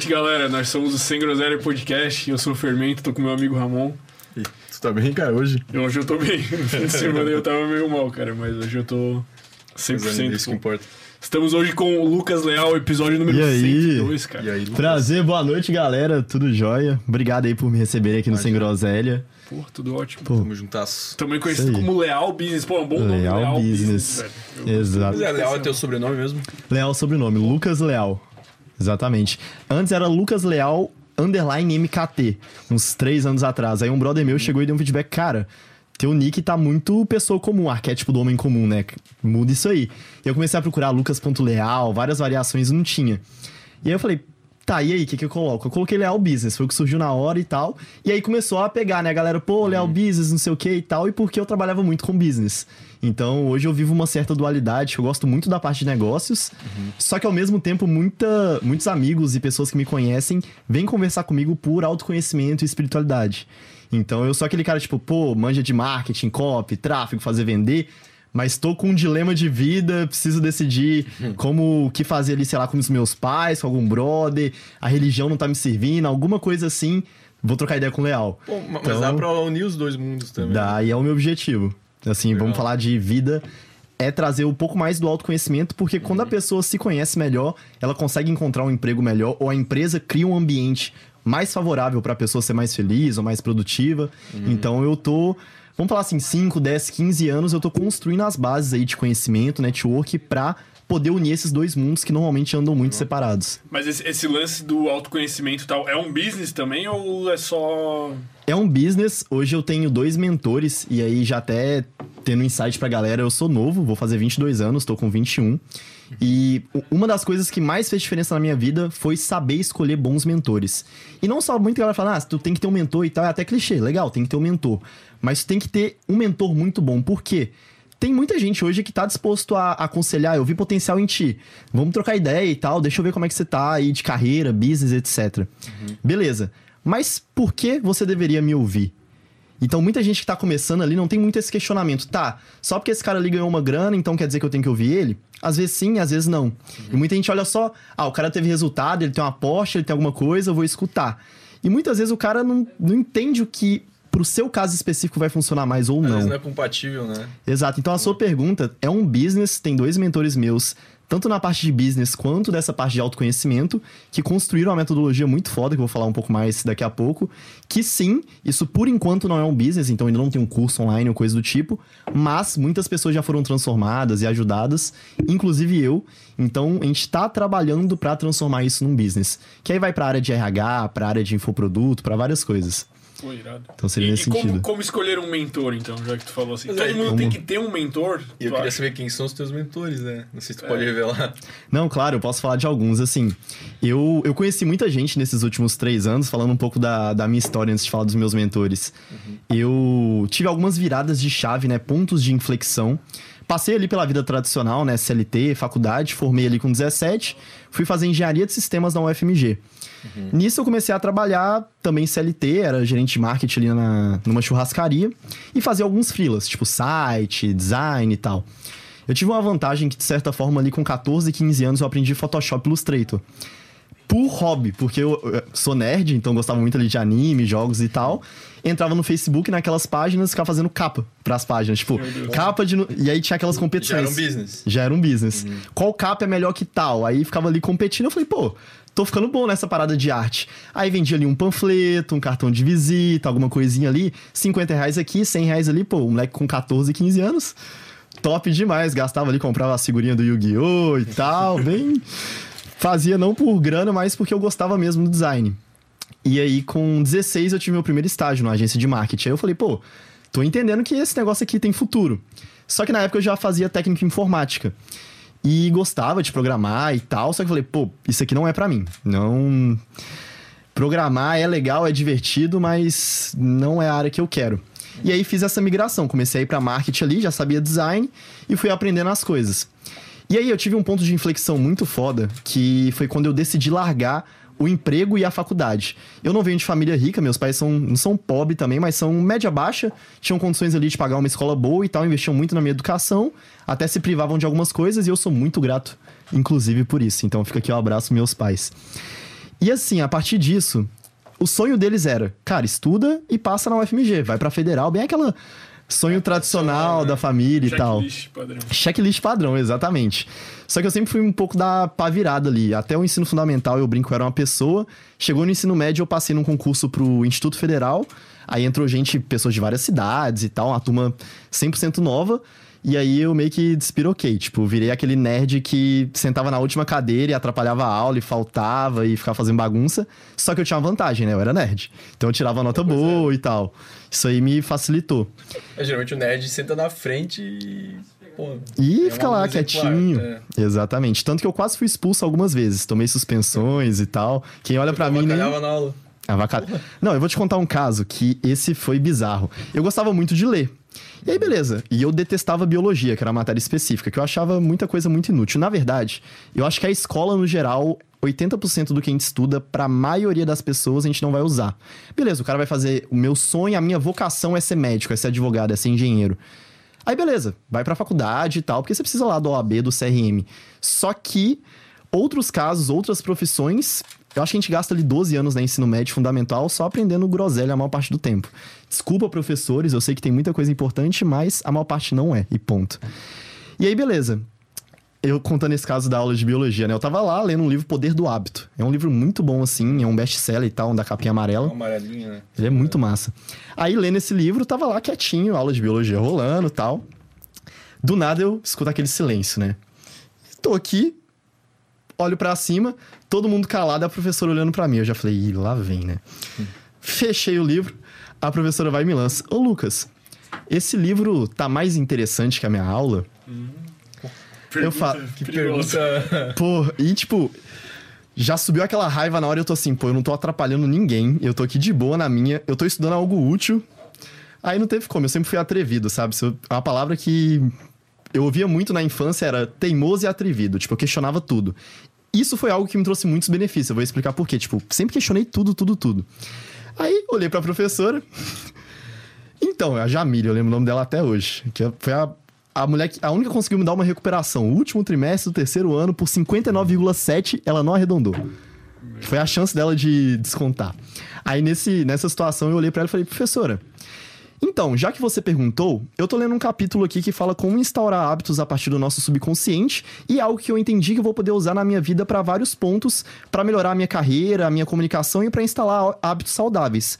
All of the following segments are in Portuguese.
Boa noite, galera. Nós somos o Sem Groselha Podcast. Eu sou o Fermento, tô com meu amigo Ramon. E tu tá bem, cara, hoje? Hoje eu tô bem. No fim de semana eu tava meio mal, cara, mas hoje eu tô 100% Isso que importa. Estamos hoje com o Lucas Leal, episódio número E aí? 102, cara. E aí, Lucas? Prazer, boa noite, galera. Tudo jóia? Obrigado aí por me receber aqui no Sem Groselha. Pô, tudo ótimo. Pô, Tamo juntasso. Também conhecido como Leal Business. Pô, é um bom nome, Leal Leal Business. Eu- exato. Mas é, Leal é teu sobrenome mesmo? Leal sobrenome, Lucas Leal. Exatamente. Antes era Lucas Leal underline MKT, uns três anos atrás. Aí um brother meu chegou e deu um feedback, cara, teu nick tá muito pessoa comum, arquétipo do homem comum, né? Muda isso aí. E eu comecei a procurar lucas.leal, várias variações, não tinha. E aí eu falei, tá, e aí, o que, que eu coloco? Eu coloquei Leal Business, foi o que surgiu na hora e tal. E aí começou a pegar, né, a galera, pô, Leal Business, não sei o que e tal, e porque eu trabalhava muito com business. Então, hoje eu vivo uma certa dualidade, eu gosto muito da parte de negócios, só que ao mesmo tempo, muita, muitos amigos e pessoas que me conhecem vêm conversar comigo por autoconhecimento e espiritualidade. Então, eu sou aquele cara, tipo, pô, manja de marketing, copy, tráfego, fazer vender, mas tô com um dilema de vida, preciso decidir como o que fazer ali, sei lá, com os meus pais, com algum brother, a religião não tá me servindo, alguma coisa assim. Vou trocar ideia com o Leal. Ma- mas Então- dá pra unir os dois mundos também. Dá, e é o meu objetivo. Assim, Legal. vamos falar de vida. É trazer um pouco mais do autoconhecimento, porque quando a pessoa se conhece melhor, ela consegue encontrar um emprego melhor, ou a empresa cria um ambiente mais favorável para a pessoa ser mais feliz ou mais produtiva. Então eu tô, vamos falar assim, 5, 10, 15 anos, eu tô construindo as bases aí de conhecimento, network, pra poder unir esses dois mundos que normalmente andam muito separados. Mas esse, esse lance do autoconhecimento e tal, é um business também ou é só. É um business. Hoje eu tenho dois mentores, e aí já até tendo insight pra galera, eu sou novo, vou fazer 22 anos, tô com 21. E uma das coisas que mais fez diferença na minha vida foi saber escolher bons mentores. E não só muita galera fala, ah, tu tem que ter um mentor e tal, é até clichê, legal, tem que ter um mentor. Mas tu tem que ter um mentor muito bom. Por quê? Tem muita gente hoje que tá disposto a aconselhar, eu vi potencial em ti. Vamos trocar ideia e tal, deixa eu ver como é que você tá aí de carreira, business, etc. Beleza. Mas por que você deveria me ouvir? Então, muita gente que tá começando ali não tem muito esse questionamento. Tá, só porque esse cara ali ganhou uma grana, então quer dizer que eu tenho que ouvir ele? Às vezes sim, às vezes não. E muita gente olha só, ah, o cara teve resultado, ele tem uma Porsche, ele tem alguma coisa, eu vou escutar. E muitas vezes o cara não, não entende o que pro seu caso específico vai funcionar mais ou Às não. vezes não é compatível, né? Exato. Então a sua pergunta é um business, tem dois mentores meus, tanto na parte de business quanto dessa parte de autoconhecimento, que construíram uma metodologia muito foda, que eu vou falar um pouco mais daqui a pouco. Que sim, isso por enquanto não é um business, então ainda não tem um curso online ou coisa do tipo, mas muitas pessoas já foram transformadas e ajudadas, inclusive eu. Então a gente tá trabalhando para transformar isso num business. Que aí vai pra área de RH, pra área de infoproduto, para várias coisas. Pô, irado. Então seria e, nesse e como, sentido. como escolher um mentor, então, já que tu falou assim? Mas Todo aí, mundo como- tem que ter um mentor? E eu queria acha? saber quem são os teus mentores, né? Não sei se tu É. pode revelar. Não, claro, eu posso falar de alguns. Assim, eu, eu conheci muita gente nesses últimos três anos, falando um pouco da, da minha história antes de falar dos meus mentores. Eu tive algumas viradas de chave, né? Pontos de inflexão. Passei ali pela vida tradicional, né? CLT, faculdade, formei ali com 17, fui fazer engenharia de sistemas na UFMG. Nisso eu comecei a trabalhar também CLT, era gerente de marketing ali na, numa churrascaria e fazia alguns freelas, tipo site, design e tal. Eu tive uma vantagem que, de certa forma, ali com 14, 15 anos, eu aprendi Photoshop Illustrator. Por hobby, porque eu, eu sou nerd, então gostava muito ali de anime, jogos e tal. Entrava no Facebook, naquelas páginas, ficava fazendo capa pras páginas. Tipo, capa de. E aí tinha aquelas Já competições. era um business. Já era um business. Qual capa é melhor que tal? Aí ficava ali competindo. Eu falei, pô, tô ficando bom nessa parada de arte. Aí vendia ali um panfleto, um cartão de visita, alguma coisinha ali. 50 reais aqui, 100 reais ali. Pô, um moleque com 14, 15 anos. Top demais. Gastava ali, comprava a figurinha do Yu-Gi-Oh! e tal. Bem. Fazia não por grana, mas porque eu gostava mesmo do design. E aí, com 16, eu tive meu primeiro estágio na agência de marketing. Aí eu falei, pô, tô entendendo que esse negócio aqui tem futuro. Só que na época eu já fazia técnica informática. E gostava de programar e tal. Só que falei, pô, isso aqui não é pra mim. Não. Programar é legal, é divertido, mas não é a área que eu quero. E aí fiz essa migração. Comecei a ir pra marketing ali, já sabia design e fui aprendendo as coisas. E aí eu tive um ponto de inflexão muito foda, que foi quando eu decidi largar o emprego e a faculdade. Eu não venho de família rica, meus pais são, não são pobres também, mas são média baixa, tinham condições ali de pagar uma escola boa e tal, investiam muito na minha educação, até se privavam de algumas coisas e eu sou muito grato, inclusive por isso. Então fica aqui o abraço meus pais. E assim, a partir disso, o sonho deles era, cara, estuda e passa na UFMG, vai pra federal, bem aquela sonho tradicional né? da família e tal. Checklist padrão. Checklist padrão, exatamente. Só que eu sempre fui um pouco da pá virada ali. Até o ensino fundamental eu brinco, eu era uma pessoa. Chegou no ensino médio, eu passei num concurso pro Instituto Federal. Aí entrou gente, pessoas de várias cidades e tal, uma turma 100% nova. E aí eu meio que despiroquei, tipo, virei aquele nerd que sentava na última cadeira e atrapalhava a aula e faltava e ficava fazendo bagunça. Só que eu tinha uma vantagem, né? Eu era nerd. Então eu tirava nota boa e tal. Isso aí me facilitou. É, geralmente o nerd senta na frente e. Pô, E é fica lá quietinho. é. Exatamente. Tanto que eu quase fui expulso algumas vezes. Tomei suspensões e tal. Quem olha pra mim nem. Na aula. Não, eu vou te contar um caso que esse foi bizarro. Eu gostava muito de ler. E aí, beleza. E eu detestava biologia, que era a matéria específica, que eu achava muita coisa muito inútil. Na verdade, eu acho que a escola, no geral, 80% do que a gente estuda, pra maioria das pessoas, a gente não vai usar. Beleza, o cara vai fazer. O meu sonho, a minha vocação é ser médico, é ser advogado, é ser engenheiro. Aí, beleza, vai pra faculdade e tal, porque você precisa lá do OAB, do CRM. Só que outros casos, outras profissões, eu acho que a gente gasta ali 12 anos na ensino médio fundamental só aprendendo groselha a maior parte do tempo. Desculpa, professores, eu sei que tem muita coisa importante, mas a maior parte não é, e ponto. E aí, beleza. Eu contando esse caso da aula de biologia, né? Eu tava lá lendo um livro Poder do Hábito. É um livro muito bom, assim, é um best-seller e tal, um da capinha amarela. Uma amarelinha, né? Ele é muito massa. Aí, lendo esse livro, tava lá quietinho, aula de biologia rolando e tal. Do nada eu escuto aquele silêncio, né? Tô aqui, olho pra cima, todo mundo calado, a professora olhando pra mim. Eu já falei, Ih, lá vem, né? Fechei o livro, a professora vai e me lança. Ô, Lucas, esse livro tá mais interessante que a minha aula? Pergunta falo- Que pergunta. Pô, e tipo, já subiu aquela raiva na hora e eu tô assim, pô, eu não tô atrapalhando ninguém, eu tô aqui de boa na minha, eu tô estudando algo útil. Aí não teve como, eu sempre fui atrevido, sabe? Eu- Uma palavra que eu ouvia muito na infância era teimoso e atrevido, tipo, eu questionava tudo. Isso foi algo que me trouxe muitos benefícios, eu vou explicar por quê. Tipo, sempre questionei tudo, tudo, tudo. Aí olhei pra professora. Então, a Jamile, eu lembro o nome dela até hoje. Que foi a, a mulher que. A única que conseguiu me dar uma recuperação. O último trimestre do terceiro ano, por 59,7, ela não arredondou. Foi a chance dela de descontar. Aí, nesse, nessa situação, eu olhei pra ela e falei, professora. Então, já que você perguntou, eu tô lendo um capítulo aqui que fala como instaurar hábitos a partir do nosso subconsciente e algo que eu entendi que eu vou poder usar na minha vida para vários pontos, para melhorar a minha carreira, a minha comunicação e para instalar hábitos saudáveis.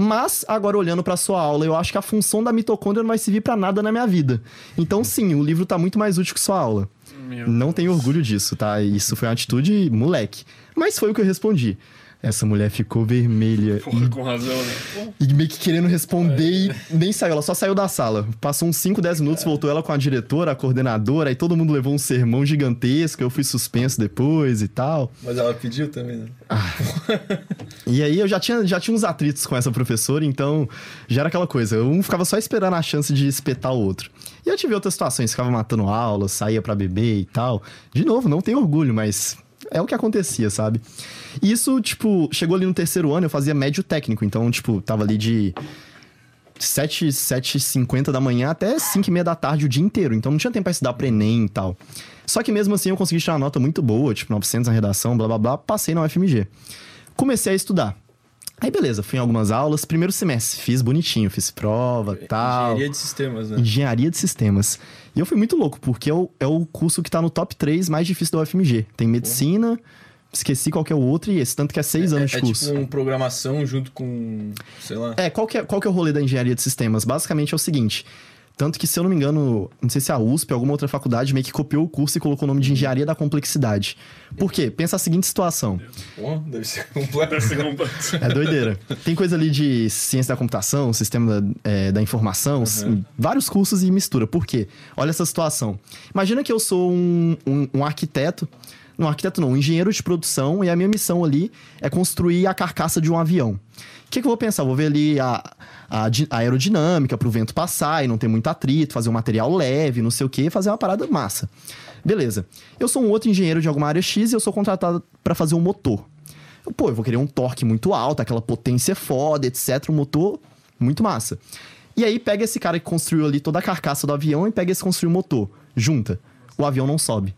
Mas, agora olhando para sua aula, eu acho que a função da mitocôndria não vai servir para nada na minha vida. Então, sim, o livro tá muito mais útil que sua aula. Meu Não tenho orgulho disso, tá? Isso foi uma atitude moleque. Mas foi o que eu respondi. Essa mulher ficou vermelha Porra, com razão, né? E meio que querendo responder e nem saiu. Ela só saiu da sala. Passou uns 5, 10 minutos, voltou ela com a diretora, a coordenadora, aí todo mundo levou um sermão gigantesco. Eu fui suspenso depois e tal. Mas ela pediu também, né? E aí eu já tinha, já tinha uns atritos com essa professora, então já era aquela coisa. Um ficava só esperando a chance de espetar o outro. E eu tive outras situações, ficava matando aula, saía pra beber e tal. De novo, não tenho orgulho, mas é o que acontecia, sabe? E isso, tipo, chegou ali no terceiro ano, eu fazia médio técnico, então, tipo, tava ali de 7, 7h50 da manhã até 5 e meia da tarde o dia inteiro. Então não tinha tempo pra estudar pro Enem e tal. Só que mesmo assim eu consegui tirar uma nota muito boa, tipo 900 na redação, blá blá blá, passei na UFMG. Comecei a estudar. Aí beleza, fui em algumas aulas, primeiro semestre, fiz bonitinho, fiz prova tal. Engenharia de sistemas, né? Engenharia de sistemas. E eu fui muito louco, porque é o, é o curso que tá no top 3 mais difícil da UFMG. Tem medicina, esqueci qual que é o outro, e esse tanto que é 6 anos é, de curso. tipo um programação junto com, sei lá. É, qual que é, qual que é o rolê da engenharia de sistemas? Basicamente é o seguinte. Tanto que, se eu não me engano, não sei se a USP ou alguma outra faculdade meio que copiou o curso e colocou o nome de engenharia da complexidade. Por quê? Pensa a seguinte situação. Pô, deve ser completo. Deve ser complexo. É doideira. Tem coisa ali de ciência da computação, sistema da, é, da informação, s- vários cursos e mistura. Por quê? Olha essa situação. Imagina que eu sou um, um, um arquiteto. Não, arquiteto não, engenheiro de produção e a minha missão ali é construir a carcaça de um avião. O que, que eu vou pensar? Eu vou ver ali a, a, a aerodinâmica para o vento passar e não ter muito atrito, fazer um material leve, não sei o que, fazer uma parada massa. Beleza. Eu sou um outro engenheiro de alguma área X e eu sou contratado para fazer um motor. Pô, eu vou querer um torque muito alto, aquela potência foda, etc. Um motor muito massa. E aí pega esse cara que construiu ali toda a carcaça do avião e pega esse construir o motor. Junta. O avião não sobe.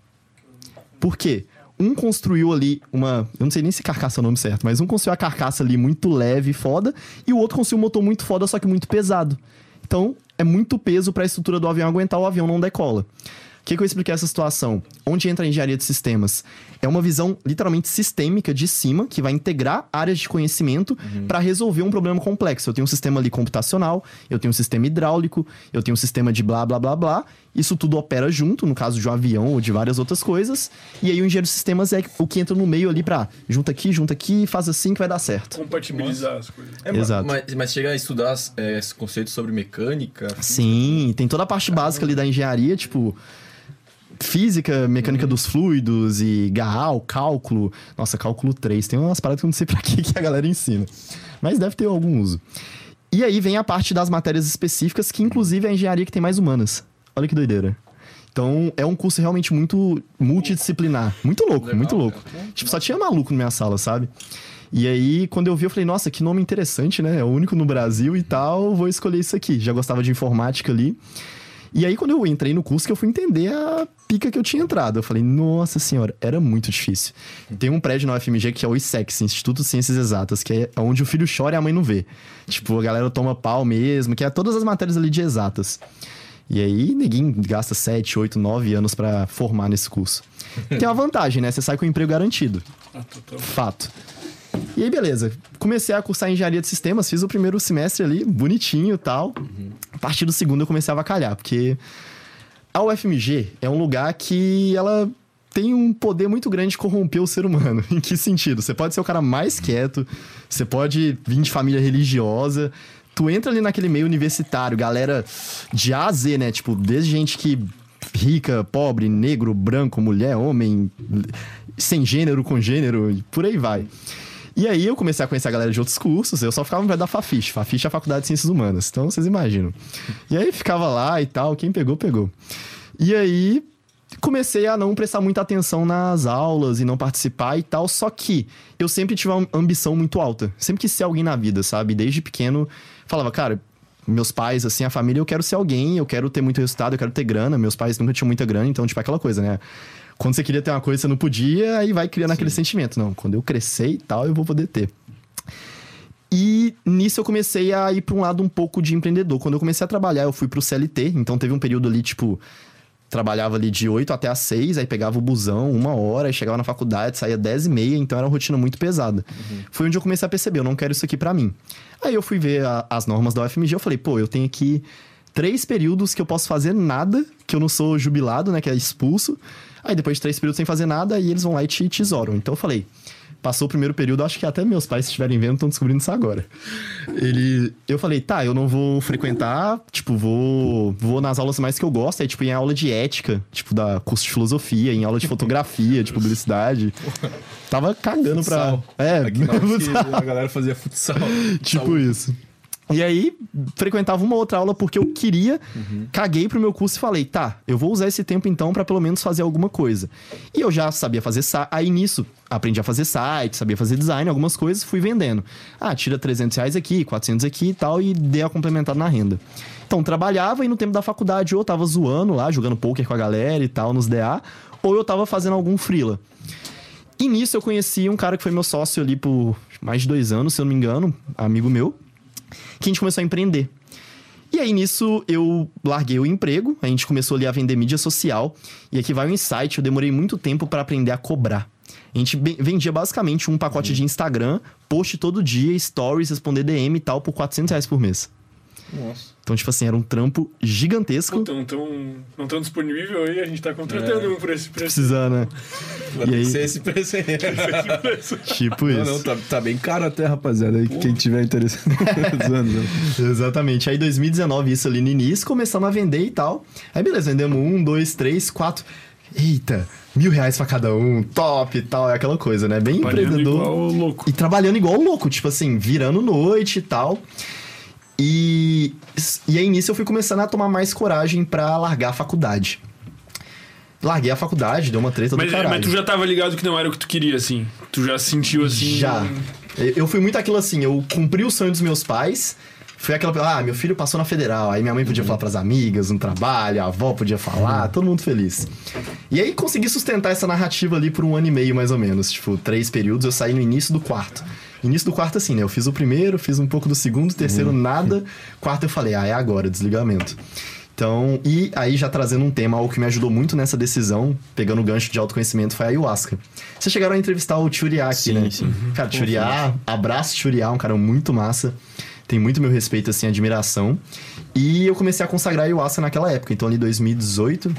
Por quê? um construiu ali uma. Eu não sei nem se carcaça é o nome certo, mas um construiu a carcaça ali muito leve e foda, e o outro construiu um motor muito foda, só que muito pesado. Então, é muito peso para a estrutura do avião aguentar, o avião não decola. O que, que eu expliquei essa situação? Onde entra a engenharia de sistemas? É uma visão literalmente sistêmica de cima que vai integrar áreas de conhecimento para resolver um problema complexo. Eu tenho um sistema ali computacional, eu tenho um sistema hidráulico, eu tenho um sistema de blá blá blá blá. Isso tudo opera junto, no caso de um avião ou de várias outras coisas. E aí o engenheiro de sistemas é o que entra no meio ali pra junta aqui, junta aqui, faz assim que vai dar certo. Compatibilizar as coisas. É, Exato. Mas, mas chega a estudar é, esse conceito sobre mecânica. Sim, tem toda a parte básica ali da engenharia, tipo física, mecânica dos fluidos e Gaal, cálculo. Nossa, cálculo 3. Tem umas paradas que eu não sei pra que que a galera ensina. Mas deve ter algum uso. E aí vem a parte das matérias específicas, que inclusive é a engenharia que tem mais humanas. Olha que doideira. Então, é um curso realmente muito multidisciplinar. Muito louco, Legal, muito louco. cara. Tipo, só tinha maluco na minha sala, sabe? E aí, quando eu vi, eu falei, nossa, que nome interessante, né? É o único no Brasil e tal, vou escolher isso aqui. Já gostava de informática ali. E aí, quando eu entrei no curso, que eu fui entender a pica que eu tinha entrado. Eu falei, nossa senhora, era muito difícil. Tem um prédio na UFMG que é o ISEX, Instituto de Ciências Exatas, que é onde o filho chora e a mãe não vê. Tipo, a galera toma pau mesmo, que é todas as matérias ali de exatas. E aí, ninguém gasta 7, 8, 9 anos pra formar nesse curso. Tem uma vantagem, né? Você sai com o emprego garantido. Ah, total. Fato. E aí, beleza. Comecei a cursar engenharia de sistemas, fiz o primeiro semestre ali, bonitinho e tal. A partir do segundo eu comecei a avacalhar, porque a UFMG é um lugar que ela tem um poder muito grande de corromper o ser humano. em que sentido? Você pode ser o cara mais quieto, você pode vir de família religiosa. Tu entra ali naquele meio universitário, galera de A a Z, né? Tipo, desde gente que rica, pobre, negro, branco, mulher, homem, sem gênero, com gênero, e por aí vai. E aí eu comecei a conhecer a galera de outros cursos, eu só ficava no pé da Fafiche. Fafiche é a Faculdade de Ciências Humanas, então vocês imaginam. E aí ficava lá e tal, quem pegou, pegou. E aí comecei a não prestar muita atenção nas aulas e não participar e tal, só que eu sempre tive uma ambição muito alta. Sempre quis ser alguém na vida, sabe? Desde pequeno, falava, cara, meus pais, assim, a família, eu quero ser alguém, eu quero ter muito resultado, eu quero ter grana. Meus pais nunca tinham muita grana, então, tipo, aquela coisa, né? Quando você queria ter uma coisa, você não podia, aí vai criando aquele sentimento. Não, quando eu crescer e tal, eu vou poder ter. E nisso eu comecei a ir para um lado um pouco de empreendedor. Quando eu comecei a trabalhar, eu fui pro CLT, então teve um período ali, tipo, trabalhava ali de 8 até às 6, aí pegava o busão uma hora, aí chegava na faculdade, saía 10 e meia, então era uma rotina muito pesada. Foi onde eu comecei a perceber, eu não quero isso aqui para mim. Aí eu fui ver a- as normas da UFMG, eu falei, pô, eu tenho aqui três períodos que eu posso fazer nada, que eu não sou jubilado, né, que é expulso. Aí depois de três períodos sem fazer nada, aí eles vão lá e te tesouram. Então eu falei, passou o primeiro período, acho que até meus pais, se estiverem vendo, estão descobrindo isso agora. Ele, eu falei, tá, eu não vou frequentar, tipo, vou, vou nas aulas mais que eu gosto, aí tipo em aula de ética, tipo da curso de filosofia, em aula de fotografia, de publicidade. Tava cagando pra. Futsal. É, Aqui na a galera fazia futsal. Tipo isso. E aí, frequentava uma outra aula porque eu queria, caguei pro meu curso e falei, tá, eu vou usar esse tempo então pra pelo menos fazer alguma coisa. E eu já sabia fazer site, aí nisso, aprendi a fazer site, sabia fazer design, algumas coisas, fui vendendo. Ah, tira 300 reais aqui, 400 aqui e tal, e dei a complementar na renda. Então, trabalhava e no tempo da faculdade ou eu tava zoando lá, jogando poker com a galera e tal, nos DA, ou eu tava fazendo algum freela. E nisso eu conheci um cara que foi meu sócio ali por mais de dois anos, se eu não me engano, amigo meu, que a gente começou a empreender. E aí nisso eu larguei o emprego, a gente começou ali a vender mídia social, e aqui vai o insight, eu demorei muito tempo para aprender a cobrar. A gente vendia basicamente um pacote de Instagram, post todo dia, stories, responder DM e tal, por 400 reais por mês. Nossa. Então, tipo assim, era um trampo gigantesco. Então, tão, não tão disponível aí, a gente tá contratando É. um por esse preço. Precisando, né? Vai E aí? que ser esse preço aí. Tipo Não, isso. não, tá, tá bem caro até, rapaziada. Aí, quem tiver interessado. Exatamente. Aí 2019, isso ali no início, começamos a vender e tal. Aí beleza, vendemos um, dois, três, quatro. Eita, mil reais pra cada um, top e tal, é aquela coisa, né? Bem Trabalhando empreendedor. igual louco. E trabalhando igual louco, tipo assim, virando noite e tal. E, e aí nisso eu fui começando a tomar mais coragem pra largar a faculdade. Larguei a faculdade, deu uma treta Mas, do caralho. mas tu já tava ligado que não era o que tu queria, assim. Tu já sentiu assim. Já. Eu- fui muito aquilo assim, eu cumpri o sonho dos meus pais, Foi aquela. Ah, meu filho passou na federal. Aí minha mãe podia falar pras amigas, no trabalho, a avó podia falar, todo mundo feliz. E aí consegui sustentar essa narrativa ali por um ano e meio, mais ou menos. Tipo, três períodos, eu saí no início do quarto. Início do quarto, assim, né? Eu fiz o primeiro, fiz um pouco do segundo, terceiro, nada. Quarto eu falei, ah, é agora, desligamento. Então, e aí já trazendo um tema, algo que me ajudou muito nessa decisão, pegando o gancho de autoconhecimento, foi a ayahuasca. Vocês chegaram a entrevistar o Churiá aqui, Sim, né? sim. Cara, Churiá, abraço Churiá, um cara muito massa. Tem muito meu respeito, assim, admiração. E eu comecei a consagrar a ayahuasca naquela época. Então, ali 2018,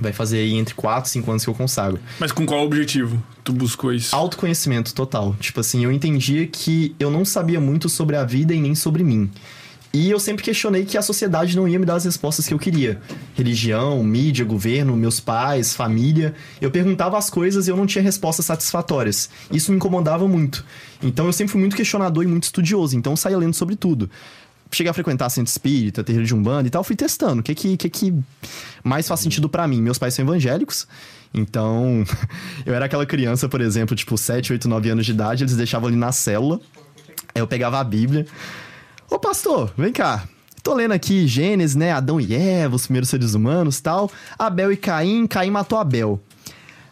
vai fazer aí entre 4 e 5 anos que eu consagro. Mas com qual objetivo tu buscou isso? Autoconhecimento total. Tipo assim, eu entendia que eu não sabia muito sobre a vida e nem sobre mim. E eu sempre questionei que a sociedade não ia me dar as respostas que eu queria. Religião, mídia, governo, meus pais, família. Eu perguntava as coisas e eu não tinha respostas satisfatórias. Isso me incomodava muito. Então eu sempre fui muito questionador e muito estudioso. Então eu saía lendo sobre tudo. Cheguei a frequentar centro espírita, terreiro de umbanda e tal, fui testando. O que que, que, que mais faz sentido pra mim? Meus pais são evangélicos, então eu era aquela criança, por exemplo, tipo 7, 8, 9 anos de idade, eles deixavam ali na célula. Aí eu pegava a Bíblia. Ô pastor, vem cá. Tô lendo aqui Gênesis, né? Adão e Eva, os primeiros seres humanos tal. Abel e Caim, Caim matou Abel.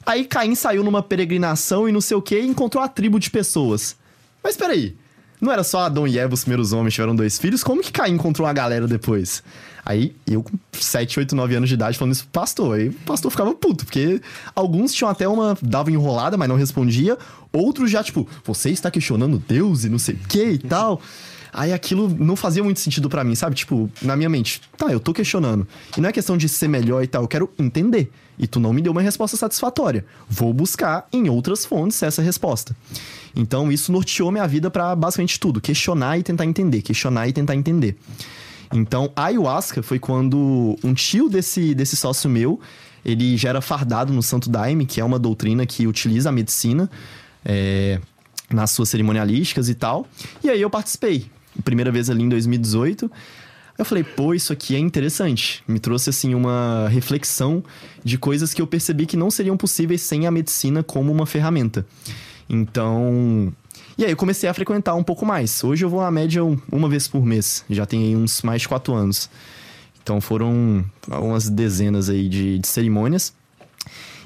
Aí Caim saiu numa peregrinação e não sei o que e encontrou a tribo de pessoas. Mas peraí, não era só Adão e Eva os primeiros homens tiveram dois filhos? Como que Caim encontrou uma galera depois? Aí eu com 7, 8, 9 anos de idade falando isso pro pastor. Aí o pastor ficava puto, porque alguns tinham até uma. davam enrolada, mas não respondia. Outros já, tipo, você está questionando Deus e não sei o que e tal. Aí aquilo não fazia muito sentido pra mim, sabe? Tipo, na minha mente, tá, eu tô questionando. E não é questão de ser melhor e tal, eu quero entender. E tu não me deu uma resposta satisfatória. Vou buscar em outras fontes essa resposta. Então isso norteou minha vida pra basicamente tudo: questionar e tentar entender, questionar e tentar entender. Então, a ayahuasca foi quando um tio desse, desse sócio meu, ele já era fardado no Santo Daime, que é uma doutrina que utiliza a medicina é, nas suas cerimonialísticas e tal. E aí eu participei. Primeira vez ali em 2018. Eu falei, pô, isso aqui é interessante. Me trouxe, assim, uma reflexão de coisas que eu percebi que não seriam possíveis sem a medicina como uma ferramenta. Então. E aí eu comecei a frequentar um pouco mais. Hoje eu vou à média um- uma vez por mês. Já tem aí uns mais de quatro anos. Então foram umas dezenas aí de, de cerimônias.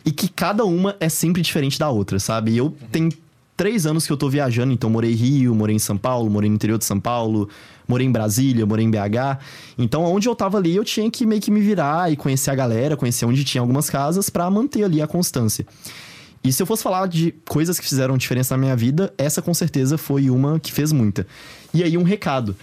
E que cada uma é sempre diferente da outra, sabe? E eu tenho três anos que eu tô viajando, então morei em Rio, morei em São Paulo, morei no interior de São Paulo, morei em Brasília, morei em BH. Então, onde eu tava ali, eu tinha que meio que me virar e conhecer a galera, conhecer onde tinha algumas casas pra manter ali a constância. E se eu fosse falar de coisas que fizeram diferença na minha vida, essa com certeza foi uma que fez muita. E aí, um recado.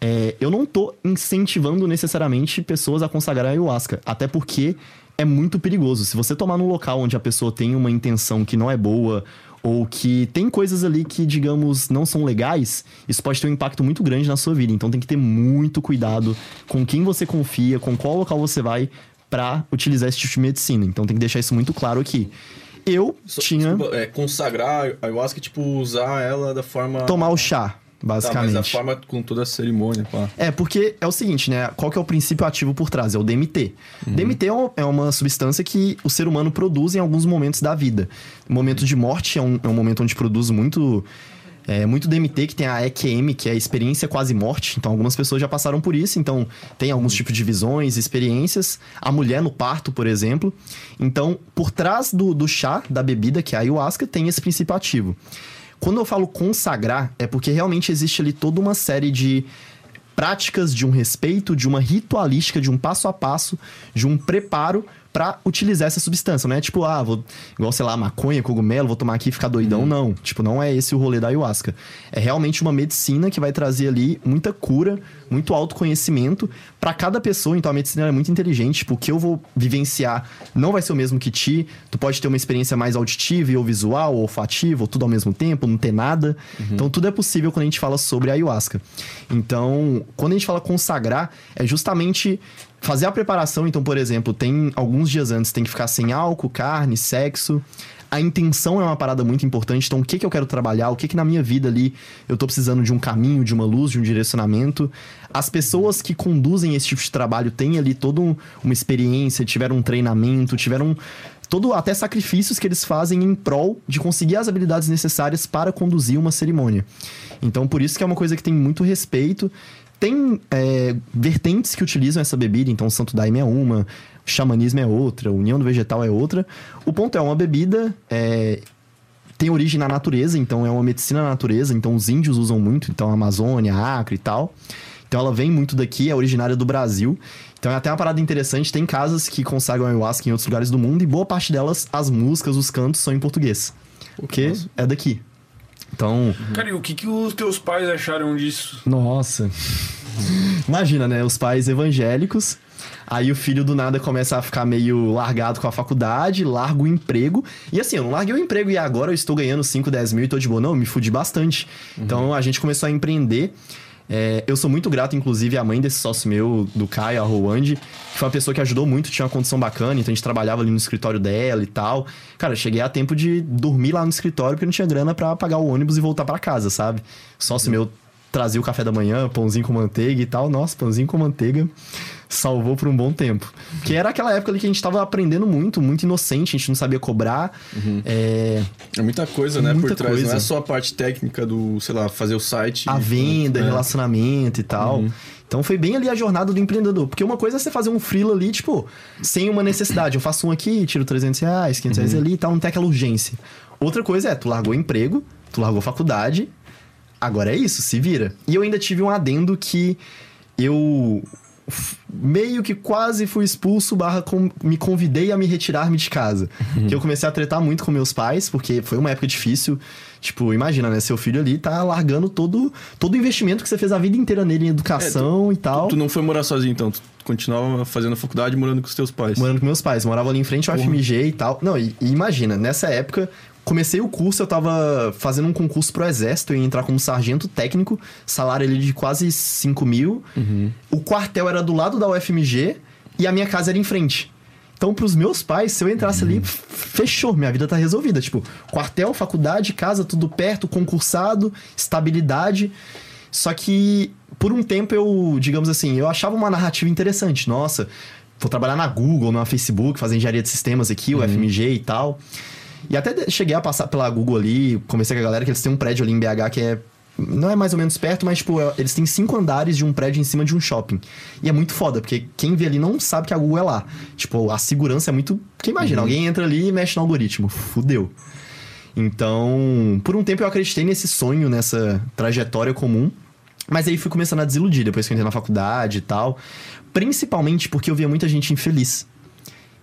É, eu não tô incentivando necessariamente pessoas a consagrar a ayahuasca, até porque é muito perigoso. Se você tomar num local onde a pessoa tem uma intenção que não é boa, ou que tem coisas ali que, digamos, não são legais, isso pode ter um impacto muito grande na sua vida. Então tem que ter muito cuidado com quem você confia, com qual local você vai pra utilizar esse tipo de medicina. Então tem que deixar isso muito claro aqui. Eu So- tinha desculpa, é, consagrar a ayahuasca, tipo, usar ela da forma. tomar o chá, Tá, basicamente. mas a forma com toda a cerimônia, pá. É, porque é o seguinte, né? Qual que é o princípio ativo por trás? É o DMT. DMT é é uma substância que o ser humano produz em alguns momentos da vida. O momento de morte é um, é um momento onde produz muito... É, muito DMT, que tem a EQM, que é a experiência quase morte. Então, algumas pessoas já passaram por isso. Então, tem alguns tipos de visões, experiências. A mulher no parto, por exemplo. Então, por trás do, do chá, da bebida, que é a ayahuasca, tem esse princípio ativo. Quando eu falo consagrar, é porque realmente existe ali toda uma série de práticas de um respeito, de uma ritualística, de um passo a passo, de um preparo pra utilizar essa substância. Não é tipo, ah, vou, igual, sei lá, maconha, cogumelo, vou tomar aqui e ficar doidão. Não. Tipo, não é esse o rolê da ayahuasca. É realmente uma medicina que vai trazer ali muita cura, muito autoconhecimento pra cada pessoa. Então a medicina é muito inteligente. Tipo, o que eu vou vivenciar não vai ser o mesmo que ti. Tu pode ter uma experiência mais auditiva ou visual, ou olfativa, ou tudo ao mesmo tempo, não ter nada. Então tudo é possível quando a gente fala sobre a ayahuasca. Então, quando a gente fala consagrar, é justamente fazer a preparação. Então, por exemplo, tem alguns dias antes tem que ficar sem álcool, carne, sexo. A intenção é uma parada muito importante. Então, o que, que eu quero trabalhar? O que, que na minha vida ali eu tô precisando de um caminho, de uma luz, de um direcionamento? As pessoas que conduzem esse tipo de trabalho têm ali toda um- uma experiência, tiveram um treinamento, tiveram todo até sacrifícios que eles fazem em prol de conseguir as habilidades necessárias para conduzir uma cerimônia. Então, por isso que é uma coisa que tem muito respeito. Tem é, vertentes que utilizam essa bebida, então o Santo Daime é uma, o xamanismo é outra, a União do Vegetal é outra. O ponto é uma bebida é, tem origem na natureza, então é uma medicina na natureza, então os índios usam muito, então a Amazônia, Acre e tal. Então ela vem muito daqui, é originária do Brasil. Então é até uma parada interessante, tem casas que consagram ayahuasca em outros lugares do mundo e boa parte delas, as músicas, os cantos são em português. Porque é daqui. Então, Cara, e o que, que os teus pais acharam disso? nossa. Imagina, né? Os pais evangélicos. Aí o filho do nada começa a ficar meio largado com a faculdade, larga o emprego. E assim, eu não larguei o emprego e agora eu estou ganhando 5, 10 mil e tô de boa. Não, eu me fudi bastante. Então a gente começou a empreender. É, eu sou muito grato, inclusive, à mãe desse sócio meu, do Caio, a Roande, que foi uma pessoa que ajudou muito, tinha uma condição bacana, então a gente trabalhava ali no escritório dela e tal. Cara, cheguei a tempo de dormir lá no escritório porque não tinha grana pra pagar o ônibus e voltar pra casa, sabe? Sócio meu trazia o café da manhã, pãozinho com manteiga e tal. Nossa, pãozinho com manteiga salvou por um bom tempo. Que era aquela época ali que a gente tava aprendendo muito, muito inocente, a gente não sabia cobrar. É, É muita coisa, né, Muita por trás. Não coisa. é só a parte técnica do, sei lá, fazer o site. a e- venda, é. relacionamento e tal. Então foi bem ali a jornada do empreendedor. Porque uma coisa é você fazer um freela ali, tipo, sem uma necessidade. Eu faço um aqui, tiro 300 reais, 500 reais ali e tal, não tem aquela urgência. Outra coisa é, tu largou emprego, tu largou faculdade, agora é isso, se vira. E eu ainda tive um adendo que eu meio que quase fui expulso, barra com- me convidei a me retirar-me de casa. Que eu comecei a tretar muito com meus pais, porque foi uma época difícil. Tipo, imagina, né? Seu filho ali tá largando todo, todo o investimento que você fez a vida inteira nele em educação e tal. Tu não foi morar sozinho, então. Tu continuava fazendo a faculdade morando com os teus pais. Morando com meus pais, morava ali em frente ao Porra. FMG e tal. Não, e, e imagina, nessa época, comecei o curso, eu tava fazendo um concurso pro exército, eu ia entrar como sargento técnico, salário ali de quase 5 mil. O quartel era do lado da UFMG e a minha casa era em frente. Então, pros meus pais, se eu entrasse ali, f- fechou, minha vida tá resolvida. Tipo, quartel, faculdade, casa, tudo perto, concursado, estabilidade. Só que, por um tempo, eu, digamos assim, eu achava uma narrativa interessante. Nossa, vou trabalhar na Google, na Facebook, fazer engenharia de sistemas aqui, o FMG e tal. E até cheguei a passar pela Google ali, conversei com a galera que eles têm um prédio ali em BH que é. Não é mais ou menos perto, mas, tipo, é- eles têm cinco andares de um prédio em cima de um shopping. E é muito foda, porque quem vê ali não sabe que a Google é lá. Tipo, a segurança é muito. Porque imagina, alguém entra ali e mexe no algoritmo. Fudeu. Então, por um tempo eu acreditei nesse sonho, nessa trajetória comum. Mas aí fui começando a desiludir depois que eu entrei na faculdade e tal. Principalmente porque eu via muita gente infeliz.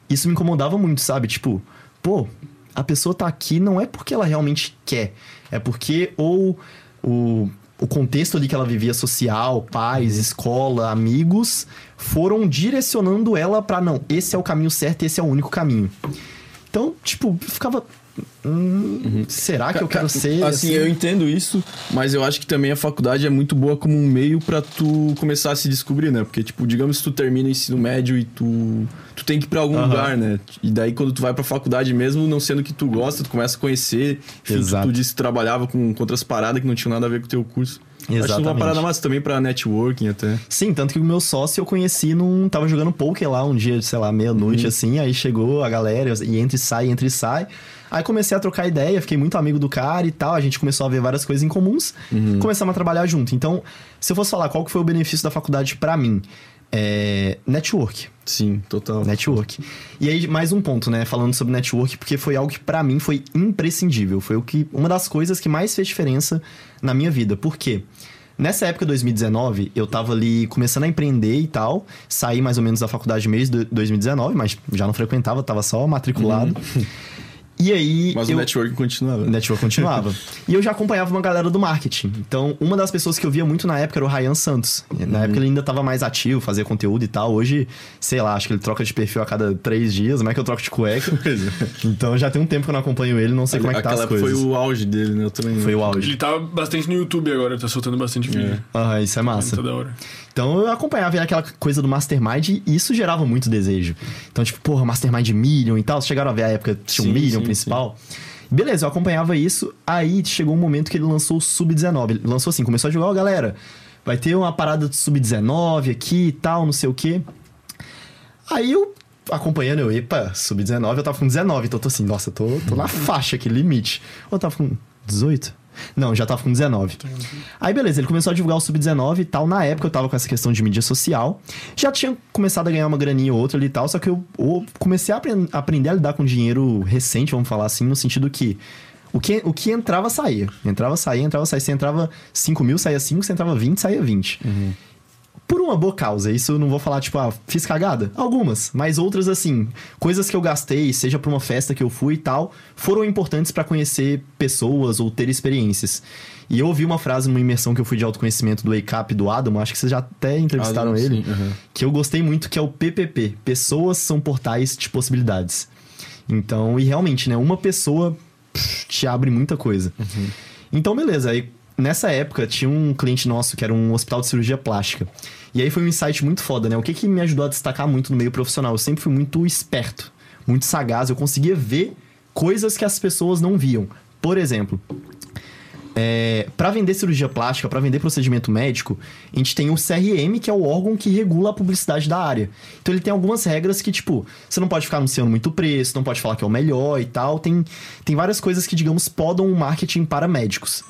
Isso me incomodava muito, sabe? Tipo, pô, a pessoa tá aqui não é porque ela realmente quer. É porque ou o, o contexto ali que ela vivia social, pais, escola, amigos, foram direcionando ela pra não, esse é o caminho certo, esse é o único caminho. Então, tipo, ficava. Hum, Será que eu quero ser? Assim, eu entendo isso, mas eu acho que também a faculdade é muito boa como um meio pra tu começar a se descobrir, né? Porque, tipo, digamos que tu termina o ensino médio e tu, tu tem que ir pra algum Aham. lugar, né? E daí quando tu vai pra faculdade mesmo, não sendo que tu gosta, tu começa a conhecer. Enfim, tu, Exato. tu disse que trabalhava com, com outras paradas que não tinham nada a ver com o teu curso. Acho que uma Exatamente. parada massa também pra networking até. Sim, tanto que o meu sócio eu conheci num. Tava jogando poker lá um dia, sei lá, meia-noite assim. Aí chegou a galera e entra e sai, entra e sai. Aí comecei a trocar ideia, fiquei muito amigo do cara e tal. A gente começou a ver várias coisas em comuns. Começamos a trabalhar junto. Então, se eu fosse falar qual que foi o benefício da faculdade pra mim, é. Network. Sim, total. Network. E aí, mais um ponto, né? Falando sobre network, porque foi algo que pra mim foi imprescindível. Foi o que, uma das coisas que mais fez diferença na minha vida. Por quê? Nessa época, 2019, eu tava ali começando a empreender e tal. Saí mais ou menos da faculdade mês de 2019, mas já não frequentava, tava só matriculado. E aí. Mas eu... o networking continuava. O network continuava. e eu já acompanhava uma galera do marketing. Então, uma das pessoas que eu via muito na época era o Ryan Santos. Na época ele ainda tava mais ativo, fazia conteúdo e tal. Hoje, sei lá, acho que ele troca de perfil a cada três dias. Como é que eu troco de cueca? então já tem um tempo que eu não acompanho ele, não sei como é que tá Aquela as coisas. foi o auge dele, né? Eu também. Foi o auge. Ele tá bastante no YouTube agora, tá soltando bastante vídeo. Aham, isso é massa. Tá da hora. Então eu acompanhava aquela coisa do Mastermind e isso gerava muito desejo. Então, tipo, porra, Mastermind Million e tal. Vocês chegaram a ver a época que tinha o Sim, Million sim, principal? Beleza, eu acompanhava isso. Aí chegou um momento que ele lançou o Sub-19. Ele lançou assim, começou a jogar, ó, galera, vai ter uma parada de Sub-19 aqui e tal, não sei o quê. Aí eu acompanhando, eu, epa, Sub-19, eu tava com 19, então eu tô assim, nossa, eu tô, tô na faixa aqui, limite. Eu tava com 18. Não, já tava com 19. Aí beleza, ele começou a divulgar o Sub-19 e tal. Na época eu tava com essa questão de mídia social. Já tinha começado a ganhar uma graninha ou outra ali e tal, só que eu, eu comecei a apren- aprender a lidar com dinheiro recente, vamos falar assim, no sentido que o que, o que entrava, saía. Entrava, saía, entrava, saía. Se entrava 5 mil, saía 5. Se entrava 20, saía 20. Por uma boa causa. Isso eu não vou falar, tipo, ah, fiz cagada. Algumas. Mas outras, assim, coisas que eu gastei, seja pra uma festa que eu fui e tal, foram importantes pra conhecer pessoas ou ter experiências. E eu ouvi uma frase numa imersão que eu fui de autoconhecimento do Up do Adam, acho que vocês já até entrevistaram ele, aham. que eu gostei muito, que é o PPP. Pessoas são portais de possibilidades. Então, e realmente, né? Uma pessoa pff, te abre muita coisa. Então, beleza. Aí, nessa época, tinha um cliente nosso que era um hospital de cirurgia plástica. E aí foi um insight muito foda, né? O que, que me ajudou a destacar muito no meio profissional? Eu sempre fui muito esperto, muito sagaz. Eu conseguia ver coisas que as pessoas não viam. Por exemplo, é, para vender cirurgia plástica, para vender procedimento médico, a gente tem o CRM, que é o órgão que regula a publicidade da área. Então ele tem algumas regras que, tipo, você não pode ficar anunciando muito preço, não pode falar que é o melhor e tal. Tem, tem várias coisas que, digamos, podam o marketing para médicos.